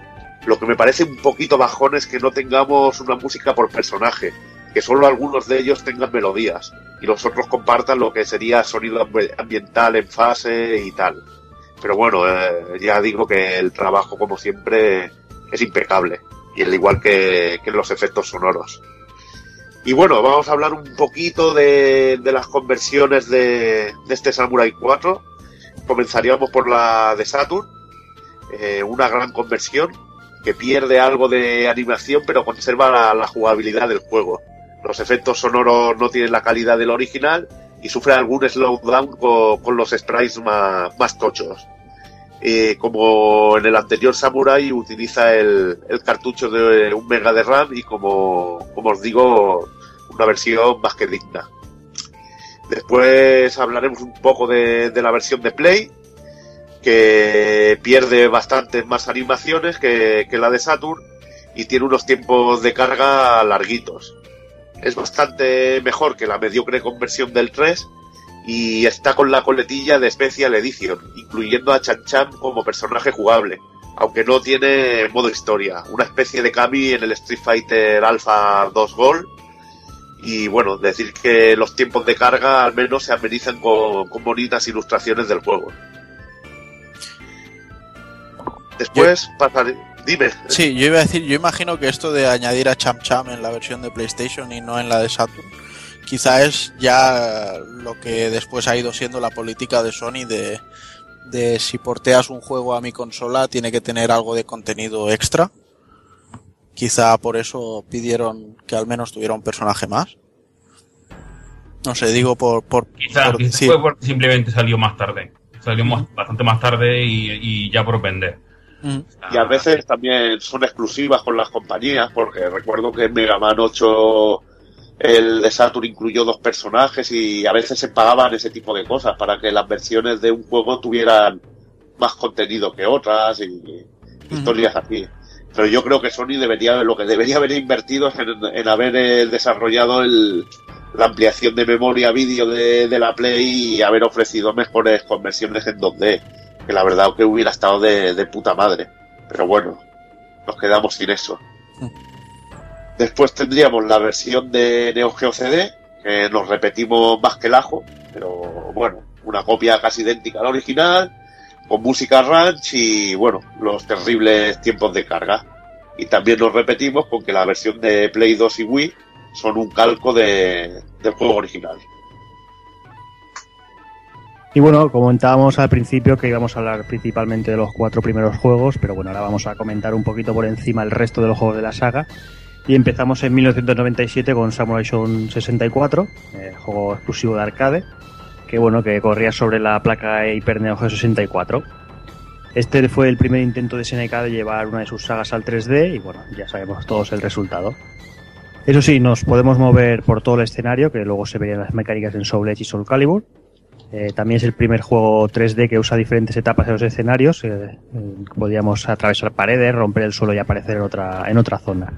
Lo que me parece un poquito bajón es que no tengamos una música por personaje, que solo algunos de ellos tengan melodías y los otros compartan lo que sería sonido ambi- ambiental en fase y tal. Pero bueno, eh, ya digo que el trabajo, como siempre, es impecable, y al igual que, que los efectos sonoros. Y bueno, vamos a hablar un poquito de, de las conversiones de, de este Samurai 4. Comenzaríamos por la de Saturn, eh, una gran conversión que pierde algo de animación pero conserva la jugabilidad del juego. Los efectos sonoros no tienen la calidad del original y sufre algún slowdown con, los sprites más, más tochos. Eh, como en el anterior Samurai utiliza el, cartucho de un mega de RAM y como, os digo, una versión más que digna. Después hablaremos un poco de, la versión de Play, que pierde bastantes más animaciones que la de Saturn y tiene unos tiempos de carga larguitos. Es bastante mejor que la mediocre conversión del 3 y está con la coletilla de Special Edition, incluyendo a Chan Chan como personaje jugable, aunque no tiene modo historia, una especie de Kami en el Street Fighter Alpha 2 Gold. Y bueno, decir que los tiempos de carga al menos se amenizan con, con bonitas ilustraciones del juego. Después pasaré. Dime. Sí, yo iba a decir, yo imagino que esto de añadir a Cham Cham en la versión de PlayStation y no en la de Saturn, quizá es ya lo que después ha ido siendo la política de Sony de, de si porteas un juego a mi consola tiene que tener algo de contenido extra. Quizá por eso pidieron que al menos tuviera un personaje más. No sé, digo por, por, Quizá, por quizá decir. fue porque simplemente salió más tarde. Salió más- bastante más tarde y, y ya por vender. Mm. Y a veces también son exclusivas con las compañías, porque recuerdo que en Mega Man 8 el de Saturn incluyó dos personajes y a veces se pagaban ese tipo de cosas para que las versiones de un juego tuvieran más contenido que otras y historias así. Pero yo creo que Sony debería, lo que debería haber invertido es en, en haber eh, desarrollado el, la ampliación de memoria vídeo de, de la Play y haber ofrecido mejores conversiones en 2D, que la verdad que hubiera estado de, de puta madre. Pero bueno, nos quedamos sin eso. Después tendríamos la versión de Neo Geo CD, que nos repetimos más que el ajo, pero bueno, una copia casi idéntica a la original, con música ranch y bueno, los terribles tiempos de carga. Y también nos repetimos con que la versión de Play 2 y Wii son un calco de, del juego original. Y bueno, comentábamos al principio que íbamos a hablar principalmente de los cuatro primeros juegos, pero bueno, ahora vamos a comentar un poquito por encima el resto de los juegos de la saga. Y empezamos en 1997 con Samurai Shodown 64, eh, juego exclusivo de arcade, que bueno, que corría sobre la placa Hyper Neo Geo 64. Este fue el primer intento de SNK de llevar una de sus sagas al 3D y bueno, ya sabemos todos el resultado. Eso sí, nos podemos mover por todo el escenario, que luego se verían las mecánicas en Soul Edge y Soul Calibur. Eh, también es el primer juego 3D que usa diferentes etapas en los escenarios. Eh, eh, podíamos atravesar paredes, romper el suelo y aparecer en otra, en otra zona.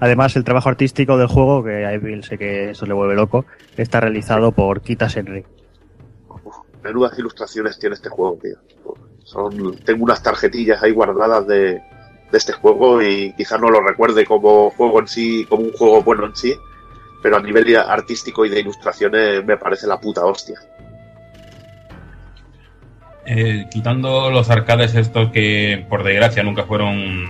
Además, el trabajo artístico del juego, que a Evil sé que eso le vuelve loco, está realizado por Kita Senri. Menudas ilustraciones tiene este juego, tío. Son, tengo unas tarjetillas ahí guardadas de, de este juego y quizá no lo recuerde como juego en sí, como un juego bueno en sí, pero a nivel artístico y de ilustraciones me parece la puta hostia. Eh, quitando los arcades estos que por desgracia nunca fueron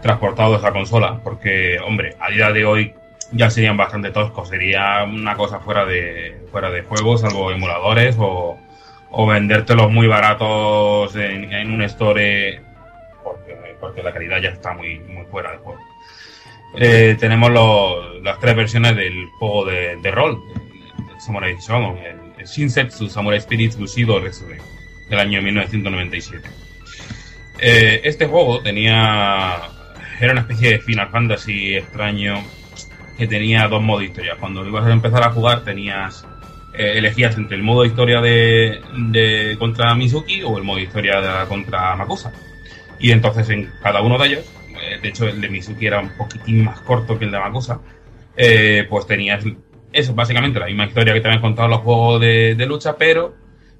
transportados a consola, porque hombre, a día de hoy ya serían bastante toscos, sería una cosa fuera de fuera de juegos, salvo emuladores o, o vendértelos muy baratos en, en un store porque, porque la calidad ya está muy, muy fuera de juego. Eh, tenemos los, las tres versiones del juego de, de rol, el Samurai Shodown, el, el Shinsetsu Samurai Spirit Bushido Resurrect, del año 1997. Eh, este juego tenía. Era una especie de Final Fantasy extraño que tenía dos modos de historia. Cuando ibas a empezar a jugar, tenías. eh, elegías entre el modo de historia de, de contra Mizuki o el modo de historia de- contra Makosa. Y entonces en cada uno de ellos, de hecho el de Mizuki era un poquitín más corto que el de Makosa, eh, pues tenías eso, básicamente la misma historia que te habían contado los juegos de, lucha, pero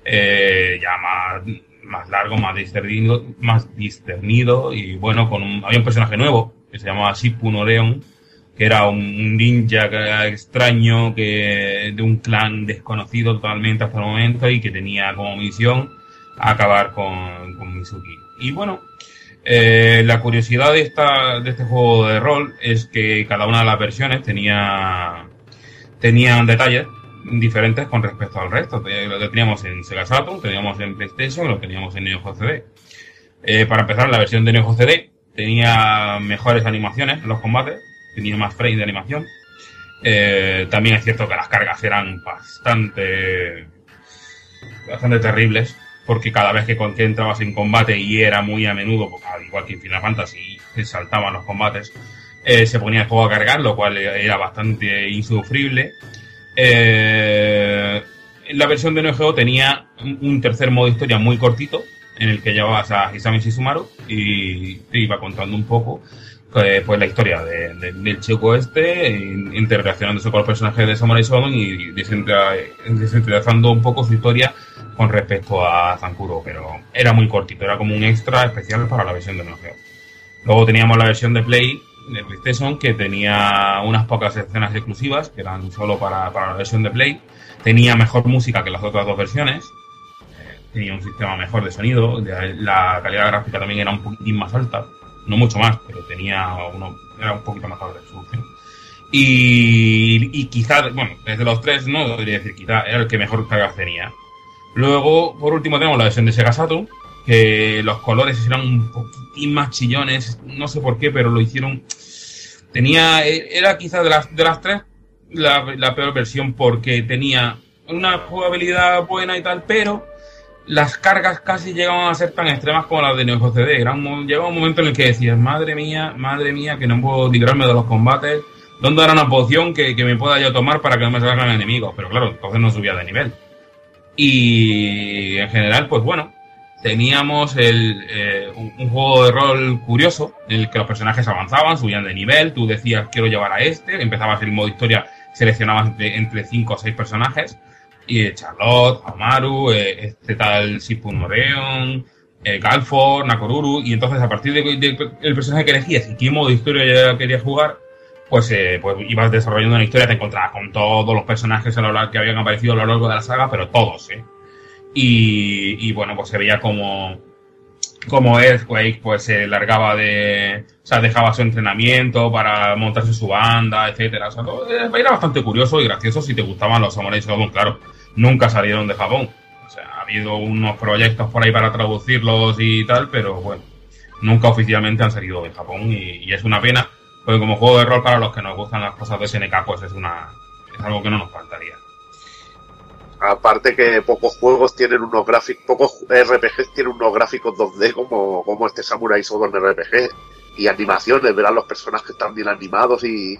eh, ya más, más largo, más discernido, más discernido y bueno, con un, había un personaje nuevo que se llamaba Shippun Oreon, que era un ninja extraño que de un clan desconocido totalmente hasta el momento y que tenía como misión acabar con, con Mizuki. Y bueno, eh, la curiosidad de, este juego de rol es que cada una de las versiones tenía, tenían detalles diferentes con respecto al resto. Lo teníamos en Sega Saturn, teníamos en PlayStation, lo teníamos en Neo CD. Eh, para empezar, la versión de Neo CD tenía mejores animaciones en los combates, tenía más frame de animación. Eh, también es cierto que las cargas eran bastante, bastante terribles, porque cada vez que, con- que entrabas en combate y era muy a menudo, al igual que en Final Fantasy, saltaban los combates, eh, se ponía el juego a cargar, lo cual era bastante insufrible. Eh, la versión de Neo Geo tenía un tercer modo de historia muy cortito, en el que llevabas a Hisami Shizumaru y te iba contando un poco eh, pues la historia de- de- del chico este, in- interrelacionándose con los personajes de Samurai Shodown y desentrelazando un poco su historia con respecto a Zankuro, pero era muy cortito, era como un extra especial para la versión de Neo. Luego teníamos la versión de Play, de PlayStation, que tenía unas pocas escenas exclusivas, que eran solo para, para la versión de Play. Tenía mejor música que las otras dos versiones. Tenía un sistema mejor de sonido. La calidad gráfica también era un poquitín más alta. No mucho más, pero tenía uno, era un poquito mejor de resolución. Y, y quizá, bueno, desde los tres no debería decir quizá, era el que mejor cargas tenía. Luego, por último, tenemos la versión de Sega Saturn, que los colores eran un poquitín más chillones, no sé por qué, pero lo hicieron. Tenía, era quizás de las, de las tres la, peor versión porque tenía una jugabilidad buena y tal, pero las cargas casi llegaban a ser tan extremas como las de Neo CD. Era un llegaba un momento en el que decías, madre mía, madre mía, que no puedo librarme de los combates. ¿Dónde era una poción que, que me pueda yo tomar para que no me salgan enemigos? Pero claro, entonces no subía de nivel. Y en general, pues bueno, teníamos el, eh, un, juego de rol curioso en el que los personajes avanzaban, subían de nivel, tú decías quiero llevar a este, empezabas el modo historia, seleccionabas entre, entre 5 o 6 personajes, y eh, Charlotte, Amaru, eh, este tal Shippun Oreon, eh, Galfor, Nakoruru, y entonces a partir del de, el personaje que elegías y qué modo de historia ya querías jugar, pues, eh, pues ibas desarrollando una historia, te encontrabas con todos los personajes a lo largo, que habían aparecido a lo largo de la saga, pero todos, ¿eh? Y, y bueno, pues se veía como, como Earthquake pues se largaba de, o sea, dejaba su entrenamiento para montarse su banda, etcétera. O eh, era bastante curioso y gracioso si te gustaban los Samurai Shodown, claro. Nunca salieron de Japón. O sea, ha habido unos proyectos por ahí para traducirlos y tal, pero bueno, nunca oficialmente han salido de Japón y es una pena, porque como juego de rol para los que nos gustan las cosas de SNK, pues es una, es algo que no nos faltaría. Aparte que pocos juegos tienen unos gráficos, pocos RPGs tienen unos gráficos 2D como, como este Samurai Shodown RPG, y animaciones, ver a los personajes tan bien animados y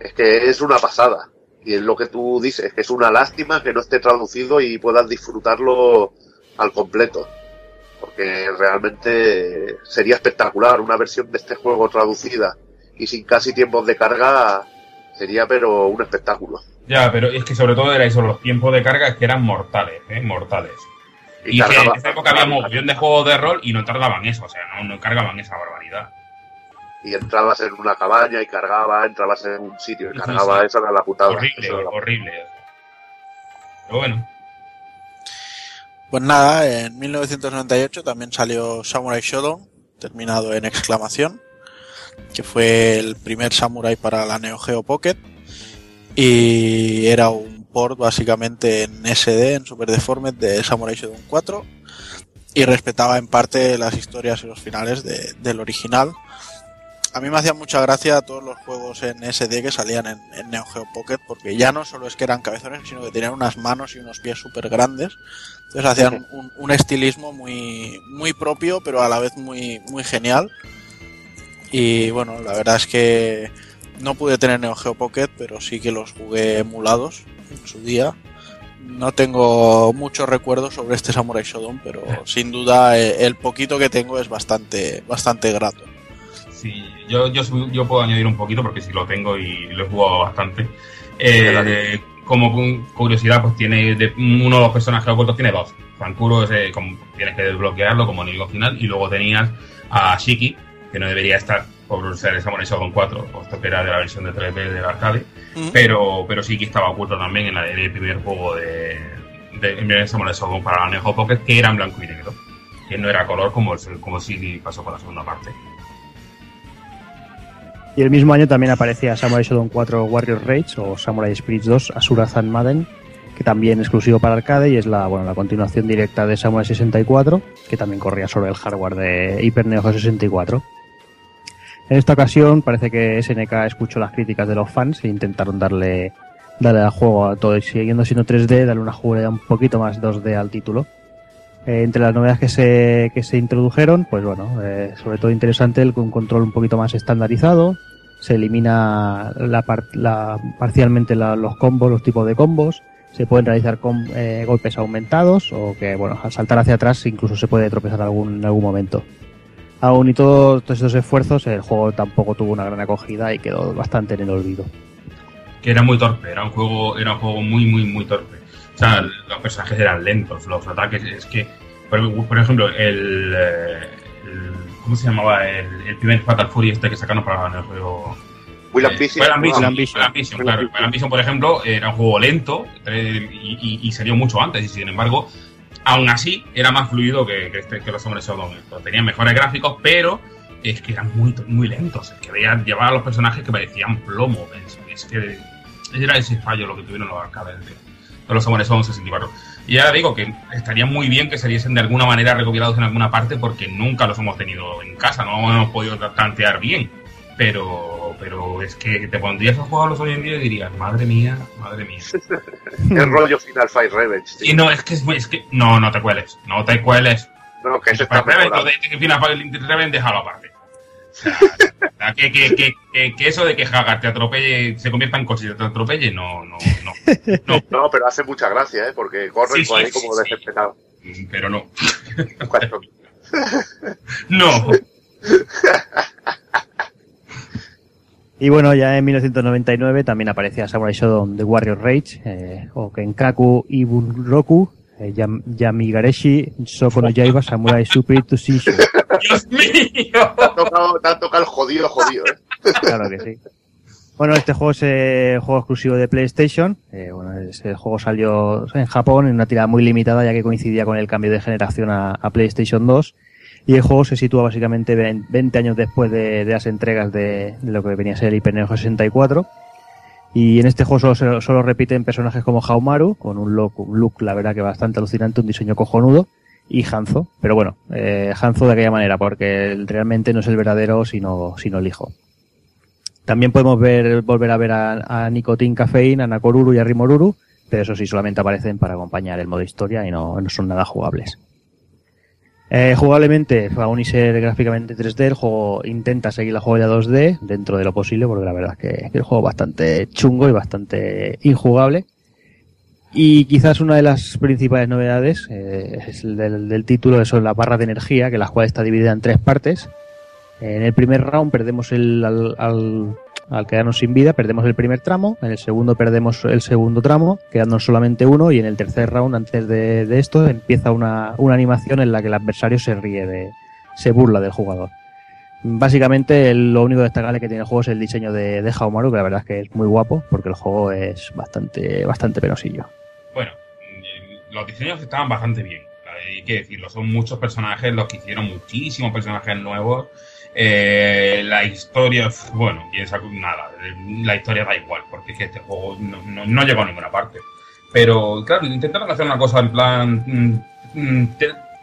es que es una pasada. Y es lo que tú dices, que es una lástima que no esté traducido y puedas disfrutarlo al completo. Porque realmente sería espectacular una versión de este juego traducida y sin casi tiempos de carga sería pero un espectáculo. Ya, pero es que sobre todo era eso, los tiempos de carga que eran mortales, ¿eh? Mortales. Y, que en esa época había un montón de juegos de rol y no tardaban eso, o sea, no, no cargaban esa barbaridad y entrabas en una cabaña y cargaba, entrabas en un sitio y cargaba, eso era la putada. Horrible, horrible. Pero bueno. Pues nada, en 1998 también salió Samurai Shodown, terminado en exclamación, que fue el primer Samurai para la Neo Geo Pocket y era un port básicamente en SD, en Super Deformed de Samurai Shodown 4 y respetaba en parte las historias y los finales de, del original a mí me hacía mucha gracia todos los juegos en SD que salían en, Neo Geo Pocket, porque ya no solo es que eran cabezones, sino que tenían unas manos y unos pies súper grandes. Entonces hacían un, estilismo muy, muy propio, pero a la vez muy, muy genial. Y bueno, la verdad es que no pude tener Neo Geo Pocket, pero sí que los jugué emulados en su día. No tengo muchos recuerdos sobre este Samurai Shodown, pero sin duda eh, el poquito que tengo es bastante, bastante grato. Sí, yo, yo, yo puedo añadir un poquito porque sí lo tengo y lo he jugado bastante. Eh, como curiosidad, pues tiene de, uno de los personajes ocultos tiene dos. Fankuro como, tienes que desbloquearlo como enemigo final y luego tenías a Shiki, que no debería estar por ser Samurai Shodown 4, puesto que era de la versión de 3D del arcade, pero, pero Shiki estaba oculto también en, el primer juego de, de, de Samurai Shodown para la Neo Pocket, que era en blanco y negro, que no era color como, como sí pasó con la segunda parte. Y el mismo año también aparecía Samurai Shodown 4 Warrior Rage o Samurai Spirits 2 Asura Zan Maden, que también es exclusivo para arcade y es la, bueno, la continuación directa de Samurai 64, que también corría sobre el hardware de Hyper Neo Geo 64. En esta ocasión parece que SNK escuchó las críticas de los fans e intentaron darle, darle al juego a todo, siguiendo siendo 3D, darle una jugabilidad un poquito más 2D al título. Eh, entre las novedades que se, que se introdujeron, pues bueno, eh, sobre todo interesante el un control un poquito más estandarizado, se elimina la, parcialmente los combos, los tipos de combos, se pueden realizar con, eh, golpes aumentados o que, bueno, al saltar hacia atrás incluso se puede tropezar algún, en algún momento. Aún y todos estos esfuerzos, el juego tampoco tuvo una gran acogida y quedó bastante en el olvido. Que era muy torpe, era un juego, era un juego muy, muy, muy torpe. O sea, los personajes eran lentos, los ataques, es que, por, ejemplo, el, eh, el, ¿Cómo se llamaba? El, el, primer Fatal Fury este que sacaron para el juego. Will Ambition. Will Ambition, Will Ambition, claro. Will Ambition, por ejemplo, era un juego lento eh, y, y, salió mucho antes, y sin embargo, aún así, era más fluido que, este, que los hombres Shodown. Tenía mejores gráficos, pero es que eran muy, muy lentos. Es que veía, llevaba a los personajes que parecían plomo. Es, que era ese fallo lo que tuvieron los arcades de los Samurai son 64. Y ya digo que estaría muy bien que saliesen de alguna manera recopilados en alguna parte porque nunca los hemos tenido en casa, no hemos podido tantear bien. Pero, pero es que te pondrías a jugarlos hoy en día y dirías, madre mía, madre mía. El rollo Final Fight Revenge. Y no, es que, es, que no, no te cueles, no te cueles. No, que se está Revenge, Final Fight Revenge, déjalo aparte que, que, que, que, eso de que Hagar te atropelle, se convierta en coche y te atropelle, no, no, no. No, no pero hace mucha gracia, ¿eh? Porque corre por ahí como desesperado. Pero no. no. Y bueno, ya en 1999 también aparecía Samurai Shodown The Warrior Rage, eh, o Kenkaku Ibunroku, eh, Yam Yamigareshi, Soko no Yaiba, Samurai Super Tushishu. ¡Dios mío! Te ha tocado, te ha tocado el jodido, jodido, ¿eh? Claro que sí. Bueno, este juego es eh, juego exclusivo de PlayStation. Eh, bueno, ese juego salió en Japón en una tirada muy limitada ya que coincidía con el cambio de generación a, a PlayStation 2. Y el juego se sitúa básicamente 20 años después de, las entregas de, lo que venía a ser el Hyper Neo 64. Y en este juego solo, solo, repiten personajes como Haumaru, con un look, la verdad que bastante alucinante, un diseño cojonudo, y Hanzo. Pero bueno, eh, Hanzo de aquella manera, porque realmente no es el verdadero, sino, sino el hijo. También podemos ver, volver a ver a, a Nicotin a Nakoruru y a Rimoruru, pero eso sí, solamente aparecen para acompañar el modo historia y no, no son nada jugables. Eh, jugablemente, aún y ser gráficamente 3D, el juego intenta seguir la jugabilidad 2D dentro de lo posible, porque la verdad es que, el juego es bastante chungo y bastante injugable. Y quizás una de las principales novedades eh, es el del, del título, eso es la barra de energía, que la cual está dividida en tres partes. En el primer round perdemos el, al, al, al quedarnos sin vida, perdemos el primer tramo, en el segundo perdemos el segundo tramo, quedándonos solamente uno, y en el tercer round, antes de, esto, empieza una, una animación en la que el adversario se ríe de, se burla del jugador. Básicamente lo único destacable que tiene el juego es el diseño de, de Haomaru, que la verdad es que es muy guapo, porque el juego es bastante, bastante penosillo. Bueno, mm, los diseños estaban bastante bien, hay que decirlo. Son muchos personajes los que hicieron muchísimos personajes nuevos. Eh, la historia, bueno, piensa nada, la historia da igual, porque es que este juego no, no, no llegó a ninguna parte. Pero claro, intentaron hacer una cosa en plan mm, mm,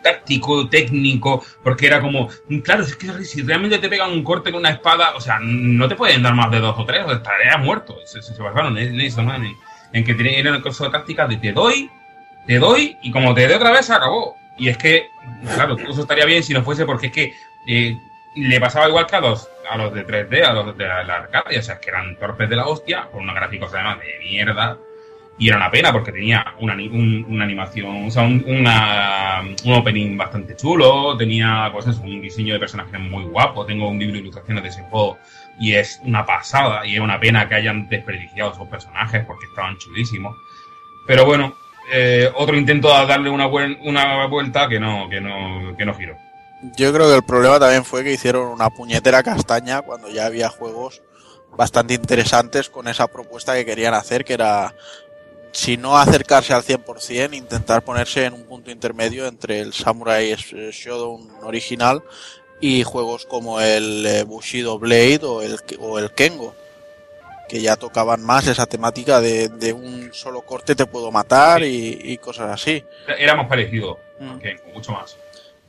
táctico, técnico, porque era como, mm, claro, es que si realmente te pegan un corte con una espada, o sea, no te pueden dar más de dos o tres, o estarías muerto. Se, se, se basaron en eso, ¿no? En, en que el curso de táctica de te doy, te doy, y como te dé otra vez, acabó. Y es que, claro, eso estaría bien si no fuese porque es que eh, le pasaba igual que a los, a los de 3D, a los de la, la arcade, o sea, que eran torpes de la hostia, con unos gráficos además de mierda, y era una pena porque tenía una, un- una animación, o sea, un, un opening bastante chulo, tenía pues un diseño de personaje muy guapo, tengo un libro de ilustraciones de ese juego y es una pasada y es una pena que hayan desperdiciado esos personajes porque estaban chulísimos. Pero bueno, eh, otro intento de darle una, buen- una vuelta que no, que no, que no giró. Yo creo que el problema también fue que hicieron una puñetera castaña cuando ya había juegos bastante interesantes con esa propuesta que querían hacer, que era, si no acercarse al 100%, intentar ponerse en un punto intermedio entre el Samurai Shodown original y juegos como el eh, Bushido Blade o el, o el Kengo, que ya tocaban más esa temática de, de un solo corte te puedo matar y, y cosas así. Éramos parecidos, Mm. que mucho más.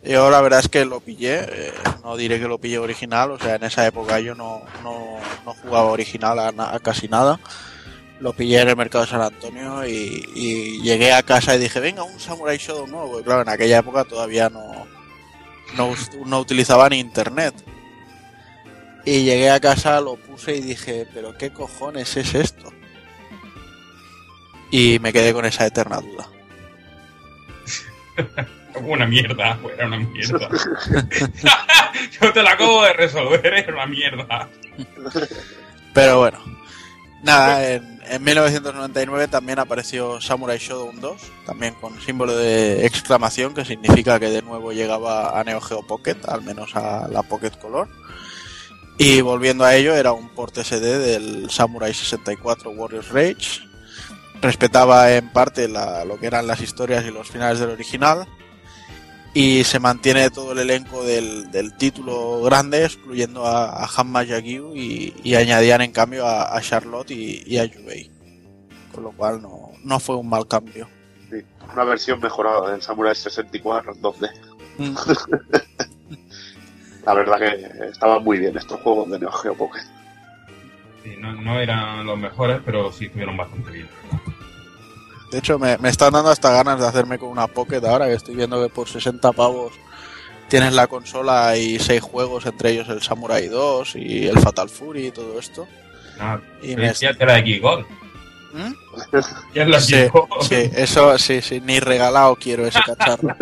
Yo la verdad es que lo pillé, eh, no diré que lo pillé original, o sea, en esa época yo no, no, no jugaba original a, casi nada. Lo pillé en el mercado de San Antonio y, y llegué a casa y dije, venga, un Samurai Shodown nuevo. Porque, claro, en aquella época todavía no, no, no utilizaba ni internet. Y llegué a casa, lo puse y dije, pero ¿qué cojones es esto? Y me quedé con esa eterna duda. Una mierda, era una mierda. Yo te la acabo de resolver, era una mierda. Pero bueno, nada, en, en 1999 también apareció Samurai Shodown 2, también con símbolo de exclamación, que significa que de nuevo llegaba a Neo Geo Pocket, al menos a la Pocket Color. Y volviendo a ello, era un port SD del Samurai 64 Warriors Rage. Respetaba en parte la- lo que eran las historias y los finales del original. Y se mantiene todo el elenco del, del título grande, excluyendo a, a Hanma Yagyu y, y añadían en cambio a, a Charlotte y, y a Yubei. Con lo cual no, no fue un mal cambio. Sí, una versión mejorada del Samurai 64 en 2D. Mm. La verdad que estaban muy bien estos juegos de Neo Geo Pocket. Sí, no, no eran los mejores, pero sí estuvieron bastante bien. De hecho, me, me están dando hasta ganas de hacerme con una Pocket ahora que estoy viendo que por 60 pavos tienes la consola y 6 juegos, entre ellos el Samurai 2 y el Fatal Fury y todo esto. Nada, Y me- la de Kigor. ¿Mm? Ya la Sí, sí, eso sí, sí, ni regalado quiero ese cacharro.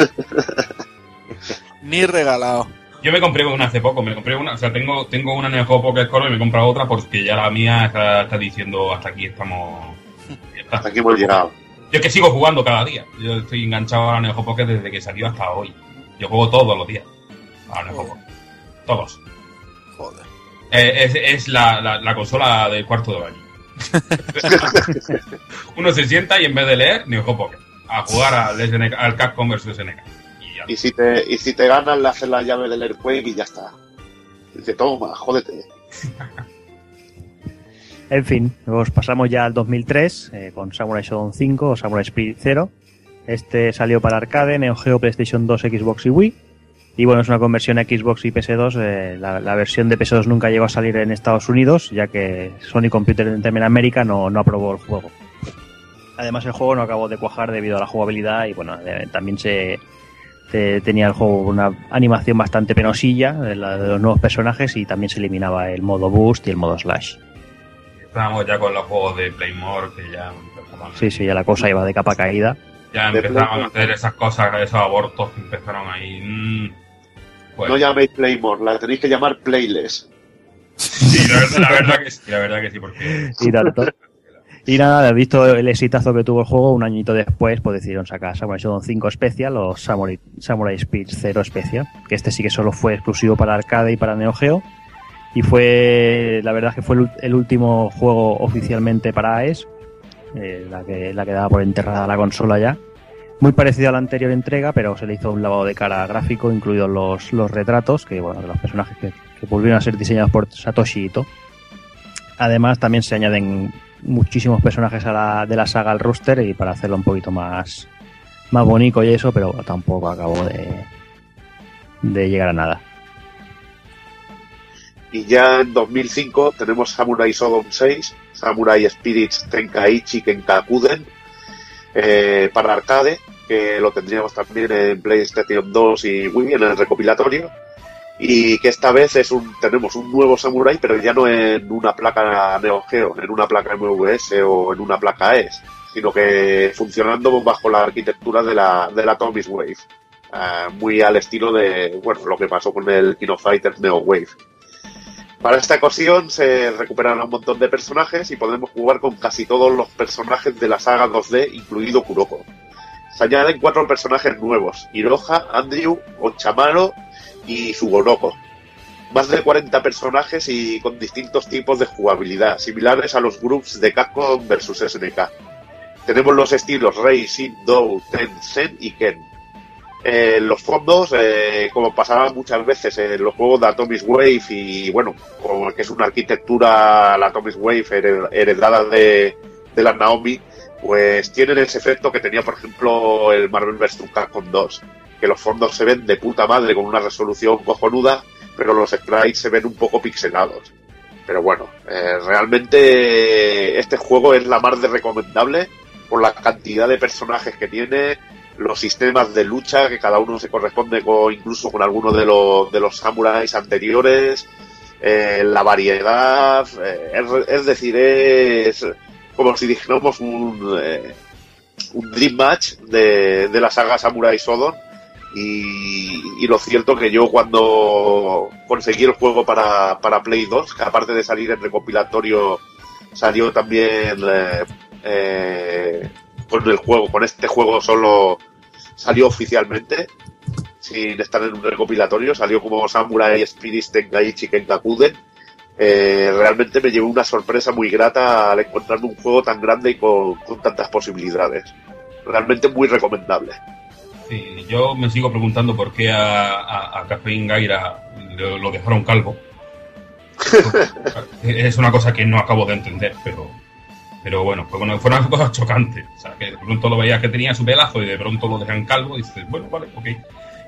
ni regalado. Yo me compré una hace poco, me compré una, o sea, tengo, tengo una Neo Geo Pocket Color y me he comprado otra porque ya la mía está, está diciendo hasta aquí estamos. Hasta aquí hemos llegado. Yo es que sigo jugando cada día. Yo estoy enganchado a la Neo Pocket desde que salió hasta hoy. Yo juego todos los días a la Neo Pocket. Todos. Joder. Eh, es es la, la, la consola del cuarto de baño. Uno se sienta y en vez de leer, Neo Pocket. A jugar al, SNK al Capcom vs SNK. Y ya. Y si te, y si te ganas, le haces la llave del Earthquake y ya está. Dice, toma, jódete. En fin, nos pasamos ya al 2003 eh, con Samurai Shodown 5 o Samurai Spirit 0. Este salió para arcade, Neo Geo, PlayStation 2, Xbox y Wii. Y bueno, es una conversión a Xbox y PS2. eh, la, versión de PS2 nunca llegó a salir en Estados Unidos, ya que Sony Computer Entertainment America no, aprobó el juego. Además, el juego no acabó de cuajar debido a la jugabilidad y bueno, eh, también se te- tenía el juego una animación bastante penosilla de, la- de los nuevos personajes y también se eliminaba el modo boost y el modo slash. Estábamos ya con los juegos de Playmore que ya empezaban, Sí, sí, ya la cosa iba de capa caída. ya empezaban a hacer esas cosas, esos abortos que empezaron ahí. mm, pues, No llaméis Playmore, la tenéis que llamar Playless. sí, la verdad, la verdad que sí, la verdad que sí, porque y tanto. Y nada, visto el exitazo que tuvo el juego, un añito después pues decidieron sacar Samurai Shodown 5 Special o Samurai, Samurai Speed 0 Special, que este sí que solo fue exclusivo para arcade y para Neo Geo. Y fue, la verdad que fue el, el último juego oficialmente para AES, eh, la, que, la que daba por enterrada la consola ya. Muy parecido a la anterior entrega, pero se le hizo un lavado de cara gráfico, incluidos los, los retratos, que bueno, de los personajes que, volvieron a ser diseñados por Satoshi Ito. Además, también se añaden muchísimos personajes de la saga al roster y para hacerlo un poquito más, más bonito y eso, pero tampoco acabó de, de llegar a nada. Y ya en 2005 tenemos Samurai Shodown 6, Samurai Spirits Tenkaichi Kenkakuden eh, para arcade, que lo tendríamos también en PlayStation 2 y Wii en el recopilatorio. Y que esta vez es un, tenemos un nuevo Samurai, pero ya no en una placa Neo Geo, en una placa MVS o en una placa AES, sino que funcionando bajo la arquitectura de la, de la Tommy's Wave. Ah, muy al estilo de bueno, lo que pasó con el Kino Fighters Neo Wave. Para esta ocasión se recuperan un montón de personajes y podremos jugar con casi todos los personajes de la saga 2D, incluido Kuroko. Se añaden cuatro personajes nuevos, Hiroha, Andrew, Ochamaro y Sugoroko. Más de 40 personajes y con distintos tipos de jugabilidad, similares a los groups de Capcom vs SNK. Tenemos los estilos Rei, Shin, Dou, Ten, Sen y Ken. Eh, los fondos, eh, como pasaba muchas veces en los juegos de Atomic Wave y bueno, como que es una arquitectura, la Atomic Wave hered- heredada de, de la Naomi, pues tienen ese efecto que tenía, por ejemplo, el Marvel vs. Capcom 2, que los fondos se ven de puta madre con una resolución cojonuda, pero los sprites se ven un poco pixelados. Pero bueno, eh, realmente este juego es la más de recomendable por la cantidad de personajes que tiene, los sistemas de lucha, que cada uno se corresponde con, incluso con alguno de los, de los samuráis anteriores, eh, la variedad, eh, es, decir, es como si dijéramos un, eh, Dream Match de, de la saga Samurai Shodown. Y, y lo cierto que yo cuando conseguí el juego para, para Play 2, que aparte de salir en recopilatorio, salió también eh, eh, con el juego, con este juego solo salió oficialmente, sin estar en un recopilatorio, salió como Samurai Spirit Tenkaichi Kenkakuden. Eh, realmente me llevó una sorpresa muy grata al encontrarme un juego tan grande y con, con tantas posibilidades. Realmente muy recomendable. Sí, yo me sigo preguntando por qué a, a, Gaira lo, lo dejaron calvo. es una cosa que no acabo de entender, pero pero bueno, pues bueno, fueron cosas chocantes. O sea, que de pronto lo veías que tenía su pelazo y de pronto lo dejan calvo y dices, bueno, vale, ok.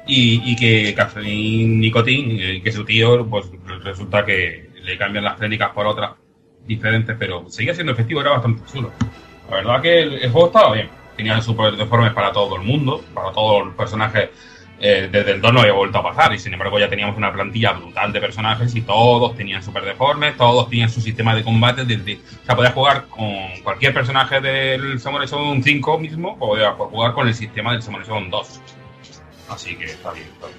Y, y que Cafeín Nicotín, eh, que su tío, pues resulta que le cambian las técnicas por otras diferentes, pero seguía siendo efectivo, era bastante chulo. La verdad que el, juego estaba bien. Tenía super deformes para todo el mundo, para todos los personajes. Eh, desde el 2 no había vuelto a pasar y sin embargo ya teníamos una plantilla brutal de personajes y todos tenían super deformes, todos tenían su sistema de combate o sea, podías jugar con cualquier personaje del Samurai Shodown 5 mismo, podías jugar con el sistema del Samurai Shodown 2. Así que está bien, está bien.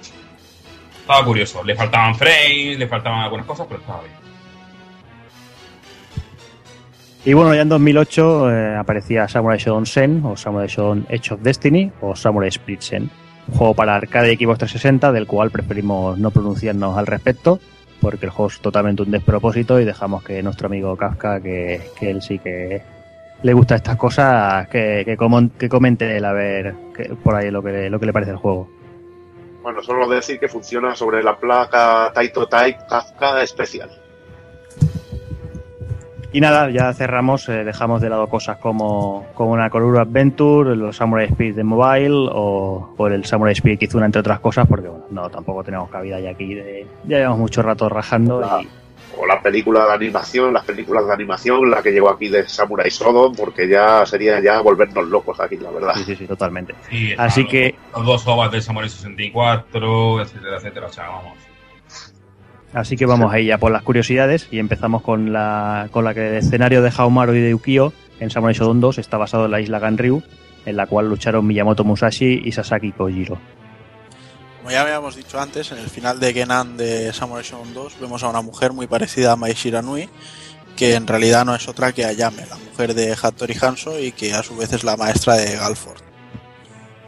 Estaba curioso, le faltaban frames, le faltaban algunas cosas, pero estaba bien. Y bueno, ya en 2008 eh, aparecía Samurai Shodown Sen, o Samurai Shodown Edge of Destiny, o Samurai Split Sen. Juego para arcade y Xbox 360, del cual preferimos no pronunciarnos al respecto, porque el juego es totalmente un despropósito y dejamos que nuestro amigo Kafka, que, él sí que le gusta estas cosas, que, que comente él a ver que- por ahí lo que, lo que le parece el juego. Bueno, solo decir que funciona sobre la placa Taito Type Kafka especial. Y nada, ya cerramos, eh, dejamos de lado cosas como, como una Koruru Adventure, los Samurai Spirit de Mobile o, o el Samurai Spirit Kizuna, entre otras cosas, porque bueno, no, tampoco tenemos cabida ya aquí. De, ya llevamos mucho rato rajando y, o la película de animación, las películas de animación, la que llegó aquí de Samurai Shodown, porque ya sería ya volvernos locos aquí, la verdad. Sí, sí, sí, totalmente. Sí, Así que- Los, dos ovas del Samurai 64, etcétera, etcétera. O sea, vamos. Así que vamos ahí ya por las curiosidades y empezamos con la, con la que el escenario de Haomaru y de Ukio en Samurai Shodown 2 está basado en la isla Ganryu, en la cual lucharon Miyamoto Musashi y Sasaki Kojiro. Como ya habíamos dicho antes, en el final de Genan de Samurai Shodown 2 vemos a una mujer muy parecida a Mai Shiranui, que en realidad no es otra que Ayame, la mujer de Hattori Hanzo y que a su vez es la maestra de Galford.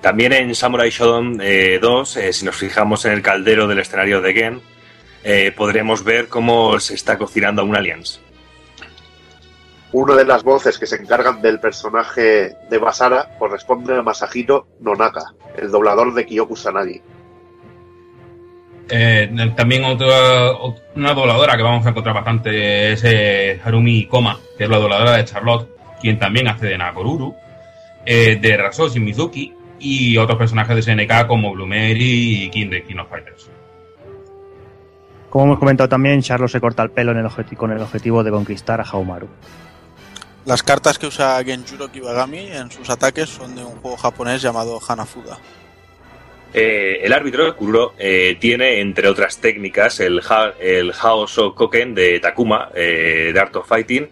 También en Samurai Shodown eh, 2, eh, si nos fijamos en el caldero del escenario de Gen, eh, podremos ver cómo se está cocinando un Alliance. Una de las voces que se encargan del personaje de Basara corresponde a Masahiro Nonaka, el doblador de Kyoku Sanagi. Eh, también otra, ot- una dobladora que vamos a encontrar bastante es eh, Harumi Koma, que es la dobladora de Charlotte, quien también hace de Nakoruru, eh, de Rasoshi Mizuki y otros personajes de SNK como Blumeri y King de King of Fighters. Como hemos comentado también, Charlo se corta el pelo en el objeti- con el objetivo de conquistar a Haomaru. Las cartas que usa Genjuro Kibagami en sus ataques son de un juego japonés llamado Hanafuda. Eh, el árbitro, Kururo, eh, tiene, entre otras técnicas, el, ha el Haoso Koken de Takuma, eh, de Art of Fighting,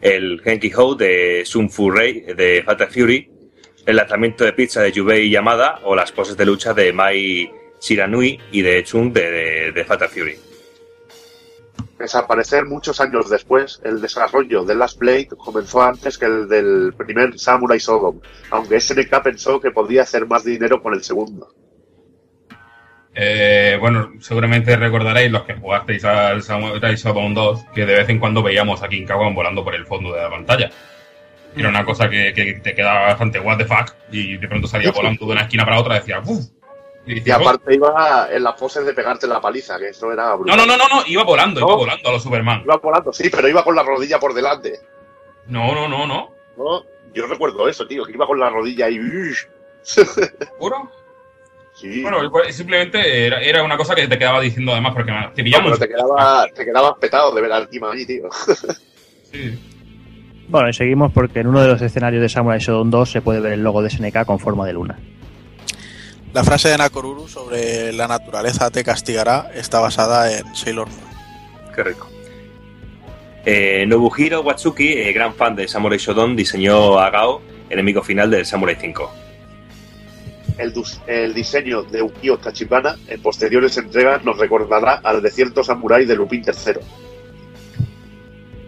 el Genki Ho de Sun Fu Rei de Fatal Fury, el lanzamiento de pizza de Yubei Yamada o las poses de lucha de Mai Shiranui y de Chung de, de, de Fatal Fury. Pese a aparecer muchos años después, el desarrollo de Last Blade comenzó antes que el del primer Samurai Shodown, aunque SNK pensó que podía hacer más dinero con el segundo. Eh, bueno, seguramente recordaréis los que jugasteis al Samurai Shodown 2 que de vez en cuando veíamos a King Kawan volando por el fondo de la pantalla. Era una cosa que, que te quedaba bastante what the fuck y de pronto salía volando de una esquina para otra y decía ¡Buf! Y Y aparte iba en la pose de pegarte la paliza, que eso era No, brutal. no, no, no, no, iba volando, iba No. volando a los Superman. Iba volando, sí, pero iba con la rodilla por delante. No, no, no, no. ¿no? Yo recuerdo eso, tío, que iba con la rodilla ahí. ¿Puro? Sí. Bueno, pues, simplemente era, era una cosa que te quedaba diciendo además porque te No, pillamos. pero te quedaba, te quedabas petado de ver al Kima allí, tío. Sí. Bueno, y seguimos porque en uno de los escenarios de Samurai Shodown 2 se puede ver el logo de SNK con forma de luna. La frase de Nakoruru sobre la naturaleza te castigará está basada en Sailor Moon. Qué rico. Eh, Nobuhiro Watsuki, eh, gran fan de Samurai Shodown, diseñó a Gao, enemigo final del Samurai 5. El, diseño de Ukio Tachibana en posteriores entregas nos recordará al desierto samurái de Lupin III.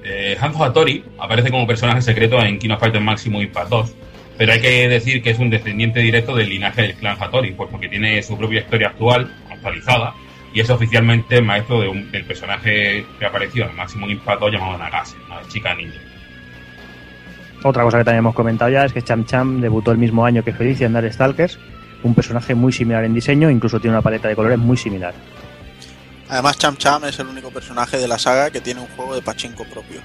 Eh, Hanzo Hattori aparece como personaje secreto en King of Fighters Maximum Impact 2, pero hay que decir que es un descendiente directo del linaje del clan Hattori, pues porque tiene su propia historia actual, actualizada, y es oficialmente maestro de un- del personaje que apareció en Maximum Impact 2 llamado Nagase, una chica ninja. Otra cosa que también hemos comentado ya es que Cham Cham debutó el mismo año que Felicia en Darkstalkers, un personaje muy similar en diseño, incluso tiene una paleta de colores muy similar. Además, Cham Cham es el único personaje de la saga que tiene un juego de pachinko propio.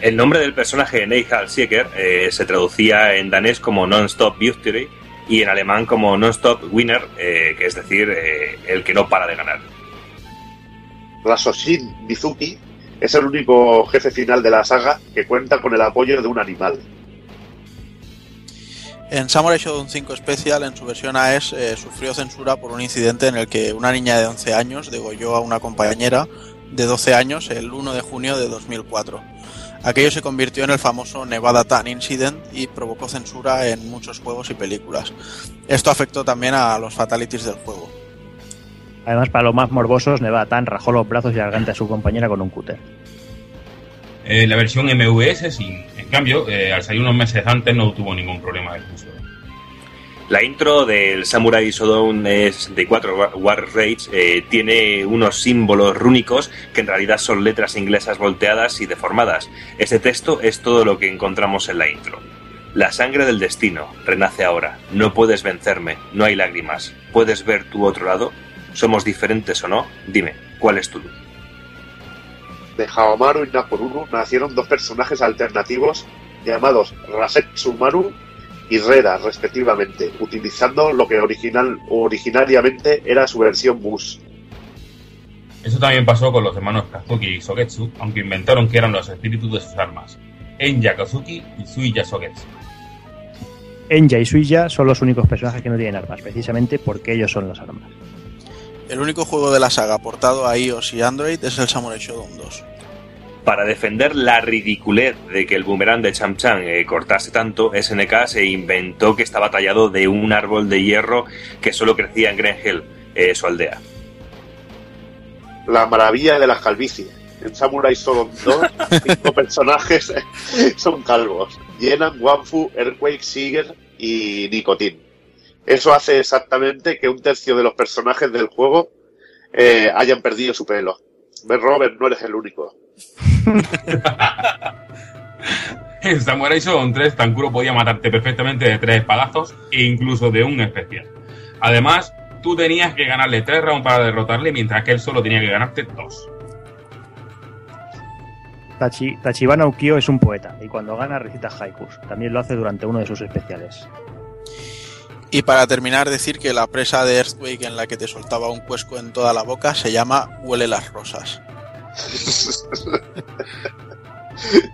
El nombre del personaje Neihal Sieger eh, se traducía en danés como Non-Stop Victory y en alemán como Non-Stop Winner, eh, que es decir, eh, el que no para de ganar. Rasoshin Mizuki es el único jefe final de la saga que cuenta con el apoyo de un animal. En Samurai Shodown 5 Special, en su versión AES, eh, sufrió censura por un incidente en el que una niña de 11 años degolló a una compañera de 12 años el 1 de junio de 2004. Aquello se convirtió en el famoso Nevada Tan Incident y provocó censura en muchos juegos y películas. Esto afectó también a los fatalities del juego. Además, para los más morbosos, Nevada rajó los brazos y la garganta de su compañera con un cúter. Eh, la versión MVS, sin, en cambio, eh, al salir unos meses antes no tuvo ningún problema de censura. La intro del Samurai Shodown eh, 64 War- Rage eh, tiene unos símbolos rúnicos que en realidad son letras inglesas volteadas y deformadas. Este texto es todo lo que encontramos en la intro. La sangre del destino renace ahora. No puedes vencerme, no hay lágrimas. ¿Puedes ver tu otro lado? ¿Somos diferentes o no? Dime, ¿cuál es tu luz? De Haomaru y Nakoruru nacieron dos personajes alternativos llamados Rasetsumaru y Rera, respectivamente, utilizando lo que original, originariamente era su versión bus. Eso también pasó con los hermanos Kazuki y Sogetsu, aunque inventaron que eran los espíritus de sus armas, Enya Kazuki y Suiya Sogetsu. Enya y Suiya son los únicos personajes que no tienen armas, precisamente porque ellos son las armas. El único juego de la saga portado a iOS y Android es el Samurai Shodown 2. Para defender la ridiculez de que el boomerang de Cham Cham eh, cortase tanto, SNK se inventó que estaba tallado de un árbol de hierro que solo crecía en Green eh, su aldea. La maravilla de las calvicies. En Samurai Shodown 2, cinco personajes son calvos. Yenan, Wanfu, Earthquake, Siger y Nicotin. Eso hace exactamente que un tercio de los personajes del juego eh, hayan perdido su pelo. Robert, no eres el único. en Samurai Shodown 3, Tankuro podía matarte perfectamente de tres espadazos e incluso de un especial. Además, tú tenías que ganarle tres rounds para derrotarle, mientras que él solo tenía que ganarte dos. Tachi, Tachibana Ukio es un poeta y cuando gana recita haikus. También lo hace durante uno de sus especiales. Y para terminar, decir que la presa de Earthquake en la que te soltaba un cuesco en toda la boca se llama Huele las rosas.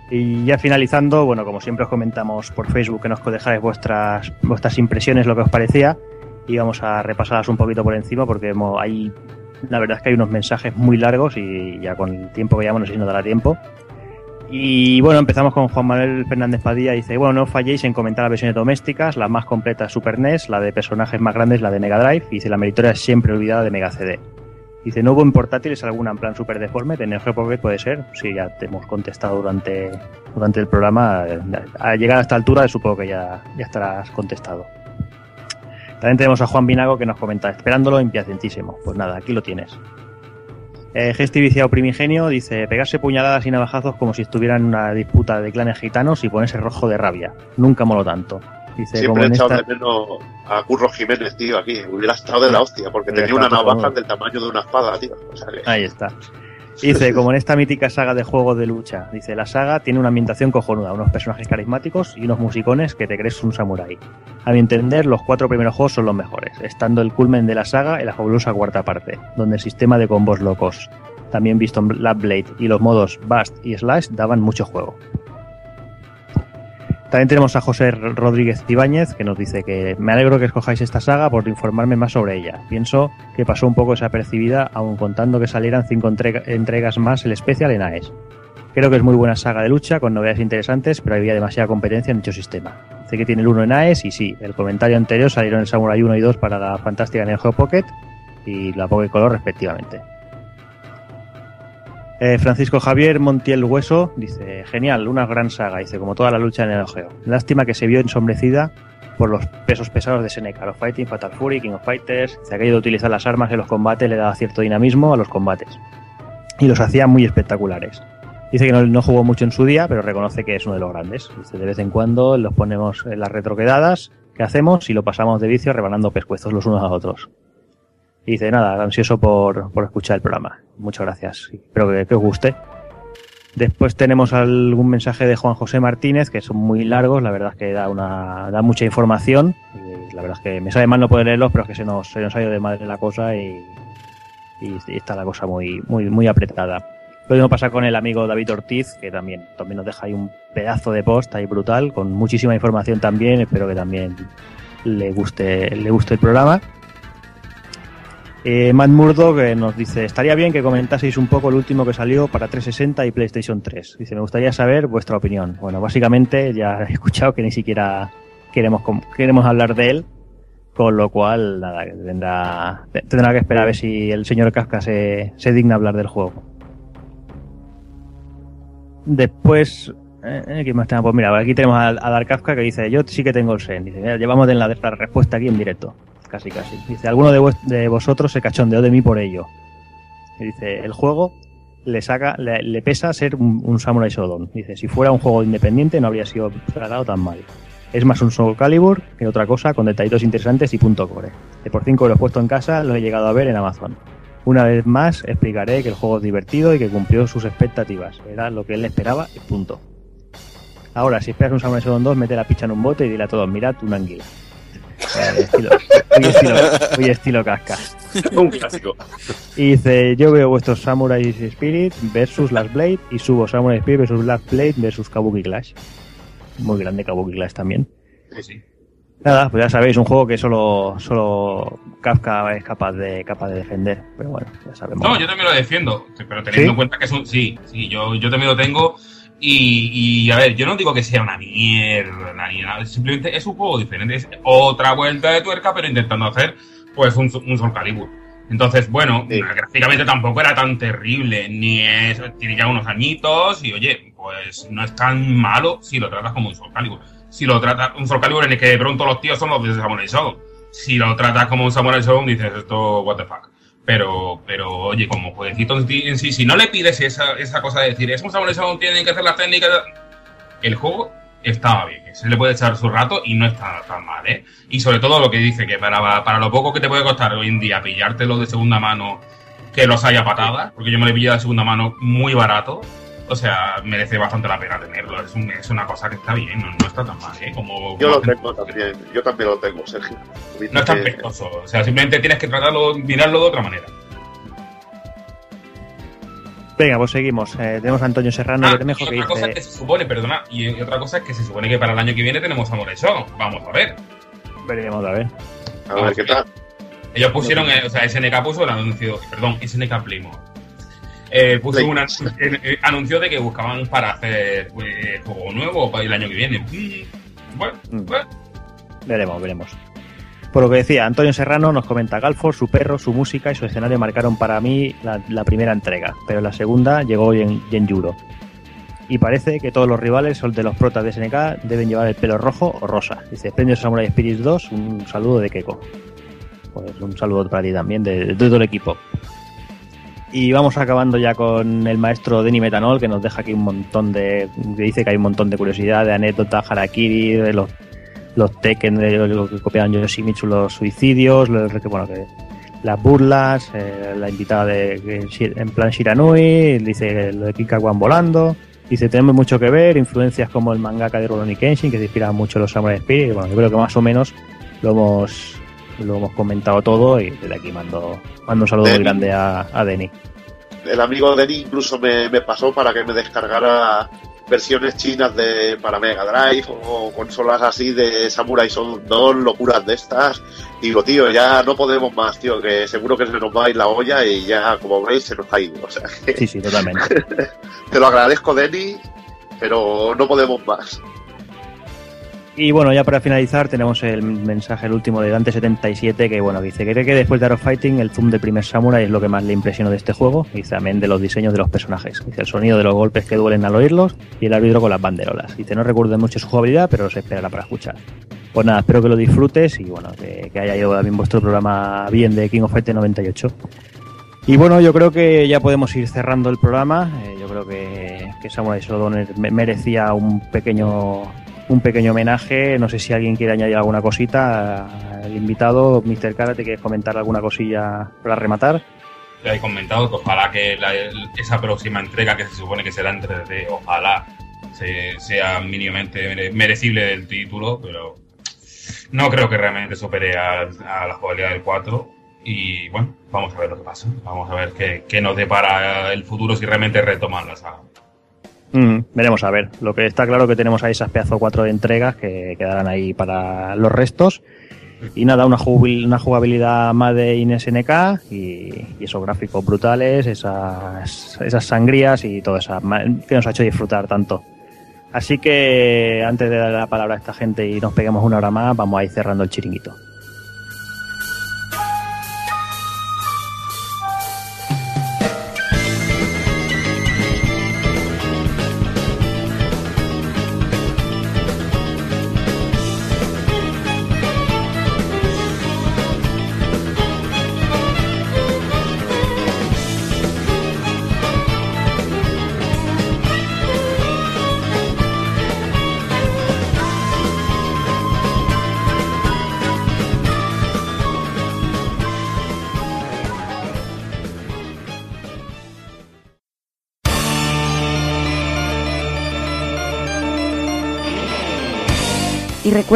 Y ya finalizando, bueno, como siempre os comentamos por Facebook que nos dejáis vuestras, vuestras impresiones, lo que os parecía, y vamos a repasarlas un poquito por encima porque hay, la verdad es que hay unos mensajes muy largos y ya con el tiempo que llevamos no sé si nos dará tiempo. Y bueno, empezamos con Juan Manuel Fernández Padilla. Dice, bueno, no falléis en comentar las versiones domésticas, la más completa es Super NES, la de personajes más grandes la de Mega Drive, y dice, la meritoria es siempre olvidada de Mega CD. Dice, ¿no hubo en portátiles alguna en plan super deforme? ¿En el Pocket puede ser? Sí, ya te hemos contestado durante, durante el programa. Al llegar a esta altura supongo que ya, ya estarás contestado. También tenemos a Juan Vinago que nos comenta, esperándolo impacientísimo. Pues nada, aquí lo tienes. Eh, Gesti Viciado Primigenio dice, pegarse puñaladas y navajazos como si estuvieran en una disputa de clanes gitanos y ponerse rojo de rabia. Nunca moló tanto. Dice, Siempre he echado esta... de menos a Curro Jiménez, tío, aquí. Hubiera estado de la hostia, porque Hubiera tenía una navaja del tamaño de una espada, tío. O sea que- Ahí está. Dice, como en esta mítica saga de juegos de lucha, dice, la saga tiene una ambientación cojonuda, unos personajes carismáticos y unos musicones que te crees un samurái. A mi entender, los cuatro primeros juegos son los mejores, estando el culmen de la saga en la fabulosa cuarta parte, donde el sistema de combos locos, también visto en Black Blade y los modos Bust y Slash daban mucho juego. También tenemos a José Rodríguez Ibáñez que nos dice que me alegro que escojáis esta saga por informarme más sobre ella. Pienso que pasó un poco desapercibida, aun contando que salieran cinco entrega- entregas más el especial en AES. Creo que es muy buena saga de lucha, con novedades interesantes, pero había demasiada competencia en dicho sistema. Dice que tiene el 1 en AES y sí, el comentario anterior salieron el Samurai 1 y 2 para la fantástica Neo Geo Pocket y la Pocket Color respectivamente. Eh, Francisco Javier Montiel Hueso dice, genial, una gran saga, dice, como toda la lucha en el Geo. Lástima que se vio ensombrecida por los pesos pesados de Seneca, los Fighting, Fatal Fury, King of Fighters, dice, aquello de utilizar las armas en los combates le daba cierto dinamismo a los combates y los hacía muy espectaculares. Dice que no, no jugó mucho en su día, pero reconoce que es uno de los grandes. Dice, de vez en cuando los ponemos en las retroquedadas que hacemos y lo pasamos de vicio rebanando pescuezos los unos a otros. Y dice, nada, ansioso por, por escuchar el programa. Muchas gracias. Espero que, que os guste. Después tenemos algún mensaje de Juan José Martínez, que son muy largos, la verdad es que da, una, da mucha información. Y la verdad es que me sabe mal no poder leerlos, pero es que se nos, se nos ha ido de madre la cosa y, y está la cosa muy, muy, muy apretada. Lo mismo pasa con el amigo David Ortiz, que también, también nos deja ahí un pedazo de post ahí brutal, con muchísima información también. Espero que también le guste, le guste el programa. Eh, Matt Murdo que nos dice, estaría bien que comentaseis un poco el último que salió para 360 y PlayStation 3. Dice, me gustaría saber vuestra opinión. Bueno, básicamente ya he escuchado que ni siquiera queremos, queremos hablar de él, con lo cual, nada, tendrá, tendrá que esperar a ver si el señor Kafka se, se digna hablar del juego. Después, eh, ¿qué más tenemos? Pues mira, aquí tenemos a, Dark Kafka que dice, yo sí que tengo el SEN. Dice, mira, llevamos la respuesta aquí en directo. Casi, casi. Dice, alguno de, de vosotros se cachondeó de mí por ello. Dice, el juego le saca, le, pesa ser un, Samurai Shodown. Dice, si fuera un juego independiente no habría sido tratado tan mal. Es más un Soul Calibur que otra cosa, con detallitos interesantes y punto core. Que por 5 euros puesto en casa lo he llegado a ver en Amazon. Una vez más explicaré que el juego es divertido y que cumplió sus expectativas. Era lo que él esperaba y punto. Ahora, si esperas un Samurai Shodown 2, mete la picha en un bote y dile a todos, mirad una anguila. Eh, estilo, muy, estilo, muy estilo casca. Un clásico. Y dice, yo veo vuestros Samurai Spirit versus Last Blade y subo Samurai Spirit versus Last Blade versus Kabuki Clash. Muy grande Kabuki Clash también. Sí, sí. Nada, pues ya sabéis, un juego que solo, solo Kafka es capaz de, capaz de defender. Pero bueno, ya sabemos. No, yo también lo defiendo, pero teniendo ¿Sí? en cuenta que es un. Sí, sí, yo, yo también lo tengo. Y, y, a ver, yo no digo que sea una mierda ni nada, simplemente es un juego diferente, es otra vuelta de tuerca, pero intentando hacer pues un, un Soul Calibur. Entonces, bueno, gráficamente tampoco era tan terrible, ni es, tiene ya unos añitos, y oye, pues no es tan malo si lo tratas como un Soul Calibur. Si lo tratas un Soul Calibur en el que de pronto los tíos son los de Samurai Shodown. Si lo tratas como un Samurai Shodown, dices esto, what the fuck. Pero, pero oye, como jueguecito en sí- si no le pides esa, esa cosa de decir, es un Shodown, tienen que hacer las técnicas, el juego estaba bien, se le puede echar su rato y no está tan mal, ¿eh? Y sobre todo lo que dice, que para, para lo poco que te puede costar hoy en día pillártelo de segunda mano, que los haya patadas, porque yo me lo he pillado de segunda mano muy barato, o sea, merece bastante la pena tenerlo, es, un- es una cosa que está bien, no, no está tan mal, ¿eh? Como, Yo lo tengo también, yo también lo tengo, Sergio. no es tan Que- o sea, simplemente tienes que tratarlo, mirarlo de otra manera. Venga, pues seguimos. Eh, tenemos a Antonio Serrano Ah, Bermejo y que otra cosa es dice... que se supone, perdona, y, y otra cosa es que se supone que para el año que viene tenemos Samurai Shodown. Vamos a ver. Veremos a ver. A ver qué tal. Ellos pusieron, eh, o sea, SNK puso el anuncio, perdón, SNK Playmore. Eh, puso Play. un anuncio, eh, eh, de que buscaban para hacer pues, juego nuevo para el año que viene. Mm, bueno, Mm. bueno. Veremos, veremos. Por lo que decía, Antonio Serrano nos comenta Galford, su perro, su música y su escenario marcaron para mí la, la primera entrega, pero la segunda llegó en Genjuro. Y parece que todos los rivales son de los protas de SNK deben llevar el pelo rojo o rosa. Dice Premio Samurai Spirits 2, un saludo de Keiko. Pues un saludo para ti también, de, de todo el equipo. Y vamos acabando ya con el maestro Denny Metanol, que nos deja aquí un montón de. que dice que hay un montón de curiosidad, de anécdotas, harakiri, de los los Tekken, de lo que copiaban Yoshimitsu, los suicidios, los, bueno, que, las burlas, eh, la invitada de, en plan Shiranui, dice lo de Kikawan volando, dice tenemos mucho que ver, influencias como el mangaka de Rurouni Kenshin, que se inspiran mucho en los Samurai Spirit, bueno, yo creo que más o menos lo hemos lo hemos comentado todo y desde aquí mando, mando un saludo muy grande a, a Denny. El amigo Denny incluso me, me pasó para que me descargara versiones chinas de para Mega Drive o consolas así de Samurai Shodown 2, locuras de estas. Digo, tío, ya no podemos más, tío, que seguro que se nos va a ir la olla y ya, como veis, se nos ha ido. O sea, que Sí, sí, totalmente. te lo agradezco, Denny, pero no podemos más. Y bueno, ya para finalizar tenemos el mensaje, el último de Dante77, que bueno, dice que cree que después de Arrow Fighting el zoom del primer Samurai es lo que más le impresionó de este juego, y también de los diseños de los personajes. Dice el sonido de los golpes que duelen al oírlos y el árbitro con las banderolas. Dice no recuerdo mucho su jugabilidad, pero se esperará para escuchar. Pues nada, espero que lo disfrutes y bueno, que, haya ido también vuestro programa bien de King of Fighters 98. Y bueno, yo creo que ya podemos ir cerrando el programa. Eh, yo creo que, que Samurai Shodown me- merecía un pequeño un pequeño homenaje. No sé si alguien quiere añadir alguna cosita. El invitado, Mr. Karate, ¿quieres comentar alguna cosilla para rematar? Ya he comentado que ojalá que la- esa próxima entrega que se supone que será en 3D, ojalá se- sea mínimamente mere- merecible del título, pero no creo que realmente supere a, a la jugabilidad del 4. Y bueno, vamos a ver lo que pasa. Vamos a ver qué, qué nos depara el futuro si realmente retoman la saga. Mm, veremos a ver. Lo que está claro que tenemos ahí esas pedazo cuatro de entregas que quedarán ahí para los restos. Y nada, una, jugabilidad más de INSNK y, y esos gráficos brutales, esas, esas sangrías y todo eso que nos ha hecho disfrutar tanto. Así que antes de darle la palabra a esta gente y nos peguemos una hora más, vamos a ir cerrando el chiringuito.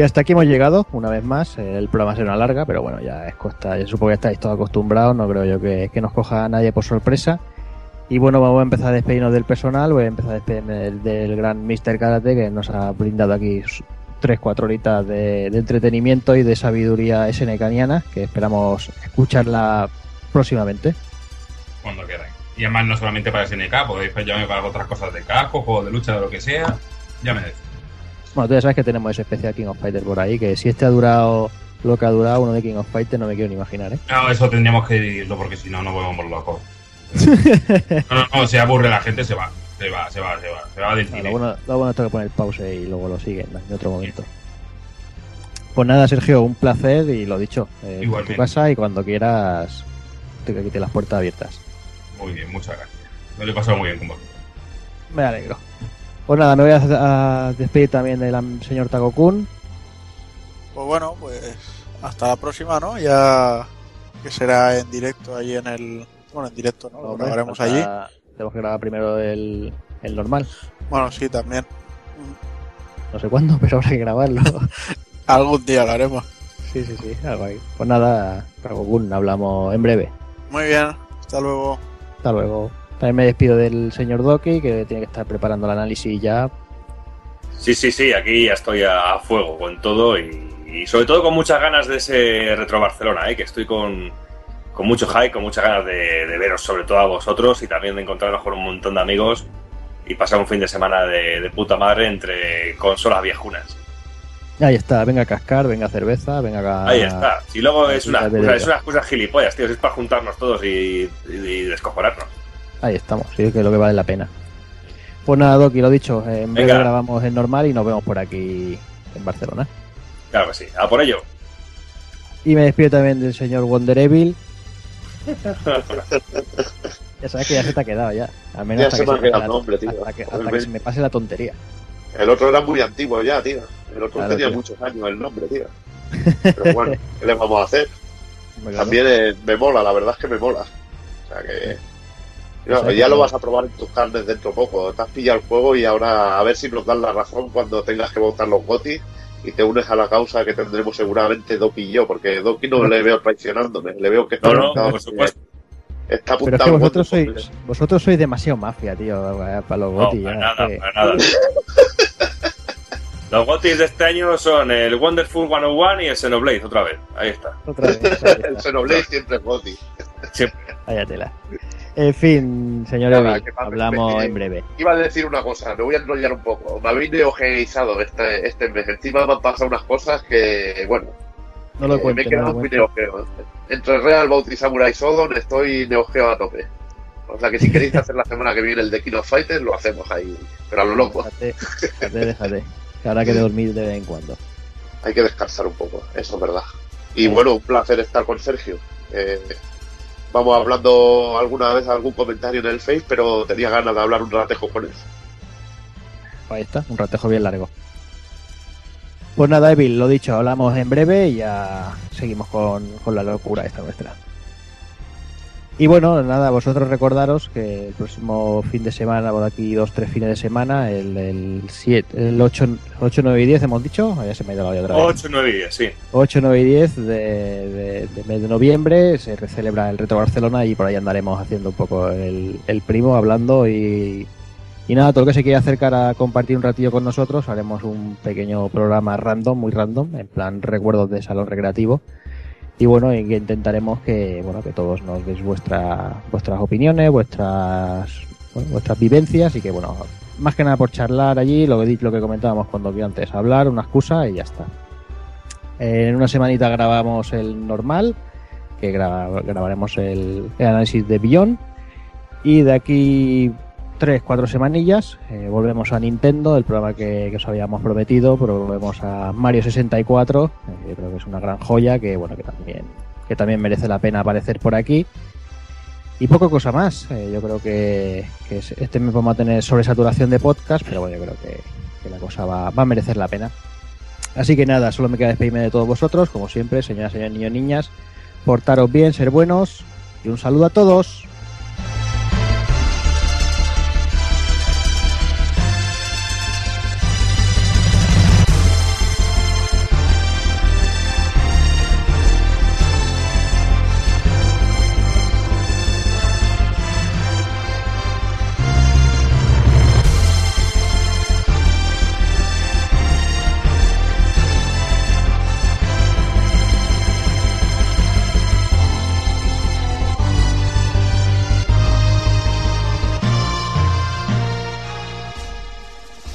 Y hasta aquí hemos llegado, una vez más. El programa será una larga, pero bueno, ya es costa. Yo supongo que estáis todos acostumbrados, no creo yo que, que nos coja nadie por sorpresa. Y bueno, vamos a empezar a despedirnos del personal, voy a empezar a despedirme del, gran Mr. Karate que nos ha brindado aquí 3-4 horitas de, entretenimiento y de sabiduría SNKaniana, que esperamos escucharla próximamente. Cuando queráis. Y además no solamente para SNK, podéis llamarme para otras cosas de casco, juegos de lucha, de lo que sea. Ya me decís. Bueno, tú ya sabes que tenemos ese especial King of Fighters por ahí, que si este ha durado lo que ha durado uno de King of Fighters, no me quiero ni imaginar, ¿eh? No, eso tendríamos que dividirlo porque si no, nos volvemos locos. no, no, no, se aburre la gente, se va. Se va, se va, se va. Se va del cine. lo, bueno, lo bueno es que poner pause y luego lo siguen en otro momento. Pues nada, Sergio, un placer y lo dicho, eh, en tu casa y cuando quieras te quite las puertas abiertas. Muy bien, muchas gracias. Me lo he pasado muy bien con vosotros. Me alegro. Pues nada, me voy a, a despedir también del señor Takokun. Pues bueno, pues hasta la próxima, ¿no? Ya que será en directo allí en el... Bueno, en directo, ¿no? Lo grabaremos allí. Tenemos que grabar primero el, el normal. Bueno, sí, también. No sé cuándo, pero habrá que grabarlo. Algún día lo haremos. sí, sí, sí, algo ahí. Pues nada, Takokun, hablamos en breve. Muy bien, hasta luego. Hasta luego. También me despido del señor Doki, que tiene que estar preparando el análisis ya Sí, sí, sí, aquí ya estoy a fuego con todo y, y sobre todo con muchas ganas de ese Retro Barcelona, ¿eh? que estoy con, con mucho hype, con muchas ganas de, de veros sobre todo a vosotros y también de encontrarnos con un montón de amigos y pasar un fin de semana de, de puta madre entre consolas viejunas. Ahí está, venga a cascar, venga a cerveza, venga a... Ahí está. Y luego es una, excusa, es una excusa gilipollas, tío. Es para juntarnos todos y, y, y descojonarnos. Ahí estamos, sí, que es lo que vale la pena. Pues nada, Doki, lo dicho, en breve Venga. grabamos en normal y nos vemos por aquí en Barcelona. Claro que sí. A por ello. Y me despido también del señor Wonder Evil. Ya sabes que ya se te ha quedado ya. Al menos Ya hasta se que me ha se me quedado pase el la- nombre, tío. Hasta que, hasta Joder, que se me pase la tontería. El otro era muy antiguo ya, tío. El otro Claro, tenía tío. muchos años el nombre, tío. Pero bueno, ¿qué le vamos a hacer? También eh, me mola, la verdad es que me mola. O sea que. O sea No, que ya lo vas a probar en tus carnes dentro poco. Te has pillado el juego y ahora a ver si nos dan la razón cuando tengas que votar los GOTI y te unes a la causa que tendremos seguramente Doki y yo, porque Doki no le veo traicionándome, le veo que está No, no, apuntado- por supuesto. Está Pero es apuntado que vosotros sois, vosotros sois demasiado mafia, tío, eh, para los No, GOTY. para ya, nada, que- para nada. Los GOTIs de este año son el Wonderful 101 y el Xenoblade, otra vez. Ahí está. Otra vez, ahí está. El Xenoblade siempre es Goti. Vaya tela. En fin, señor Nada, Evil, hablamos que- en breve. Iba a decir una cosa, me voy a enrollar un poco. Me habéis neogeizado este, este mes. Encima me han pasado unas cosas que, bueno, No lo eh, me he quedado muy neogeo. Entre Real Bautista Samurai Sodon estoy neogeo a tope. O sea que si queréis hacer la semana que viene el de King of Fighters, lo hacemos ahí. Pero a lo loco, Déjate, déjate, déjate. Que habrá que dormir de vez en cuando. hay que descansar un poco, eso es verdad. Y bueno, un placer estar con Sergio. Eh, vamos hablando alguna vez algún comentario en el Face, pero tenía ganas de hablar un ratejo con él. Ahí está, un ratejo bien largo. Pues nada, Evil, lo dicho, hablamos en breve y ya seguimos con, con la locura esta nuestra. Y bueno, nada, vosotros recordaros que el próximo fin de semana, por aquí dos, tres fines de semana, el, el, siete, el 8, 8, 9 y 10 hemos dicho, ya se me ha ido la olla otra vez. 8, 9 y 10, sí. 8, 9 y 10 de, de- de mes de noviembre se celebra el Reto Barcelona y por ahí andaremos haciendo un poco el, el primo, hablando y, y nada, todo lo que se quiera acercar a compartir un ratillo con nosotros, haremos un pequeño programa random, muy random, en plan recuerdos de salón recreativo. Y bueno, intentaremos que, bueno, que todos nos deis vuestra, vuestras opiniones, vuestras, vuestras vivencias y que, bueno, más que nada por charlar allí, lo que, lo que comentábamos cuando vi antes, hablar, una excusa y ya está. En una semanita grabamos el normal, que gra- grabaremos el, el análisis de Beyond. Y de aquí tres, cuatro semanillas, eh, volvemos a Nintendo, el programa que, que, os habíamos prometido, pero volvemos a Mario 64, eh, yo creo que es una gran joya que bueno que también que también merece la pena aparecer por aquí. Y poco cosa más, eh, yo creo que, este mes vamos a tener sobresaturación de podcast, pero bueno, yo creo que, que la cosa va, va, a merecer la pena. Así que nada, solo me queda despedirme de todos vosotros, como siempre, señoras, señores, niños, niñas, portaros bien, ser buenos y un saludo a todos.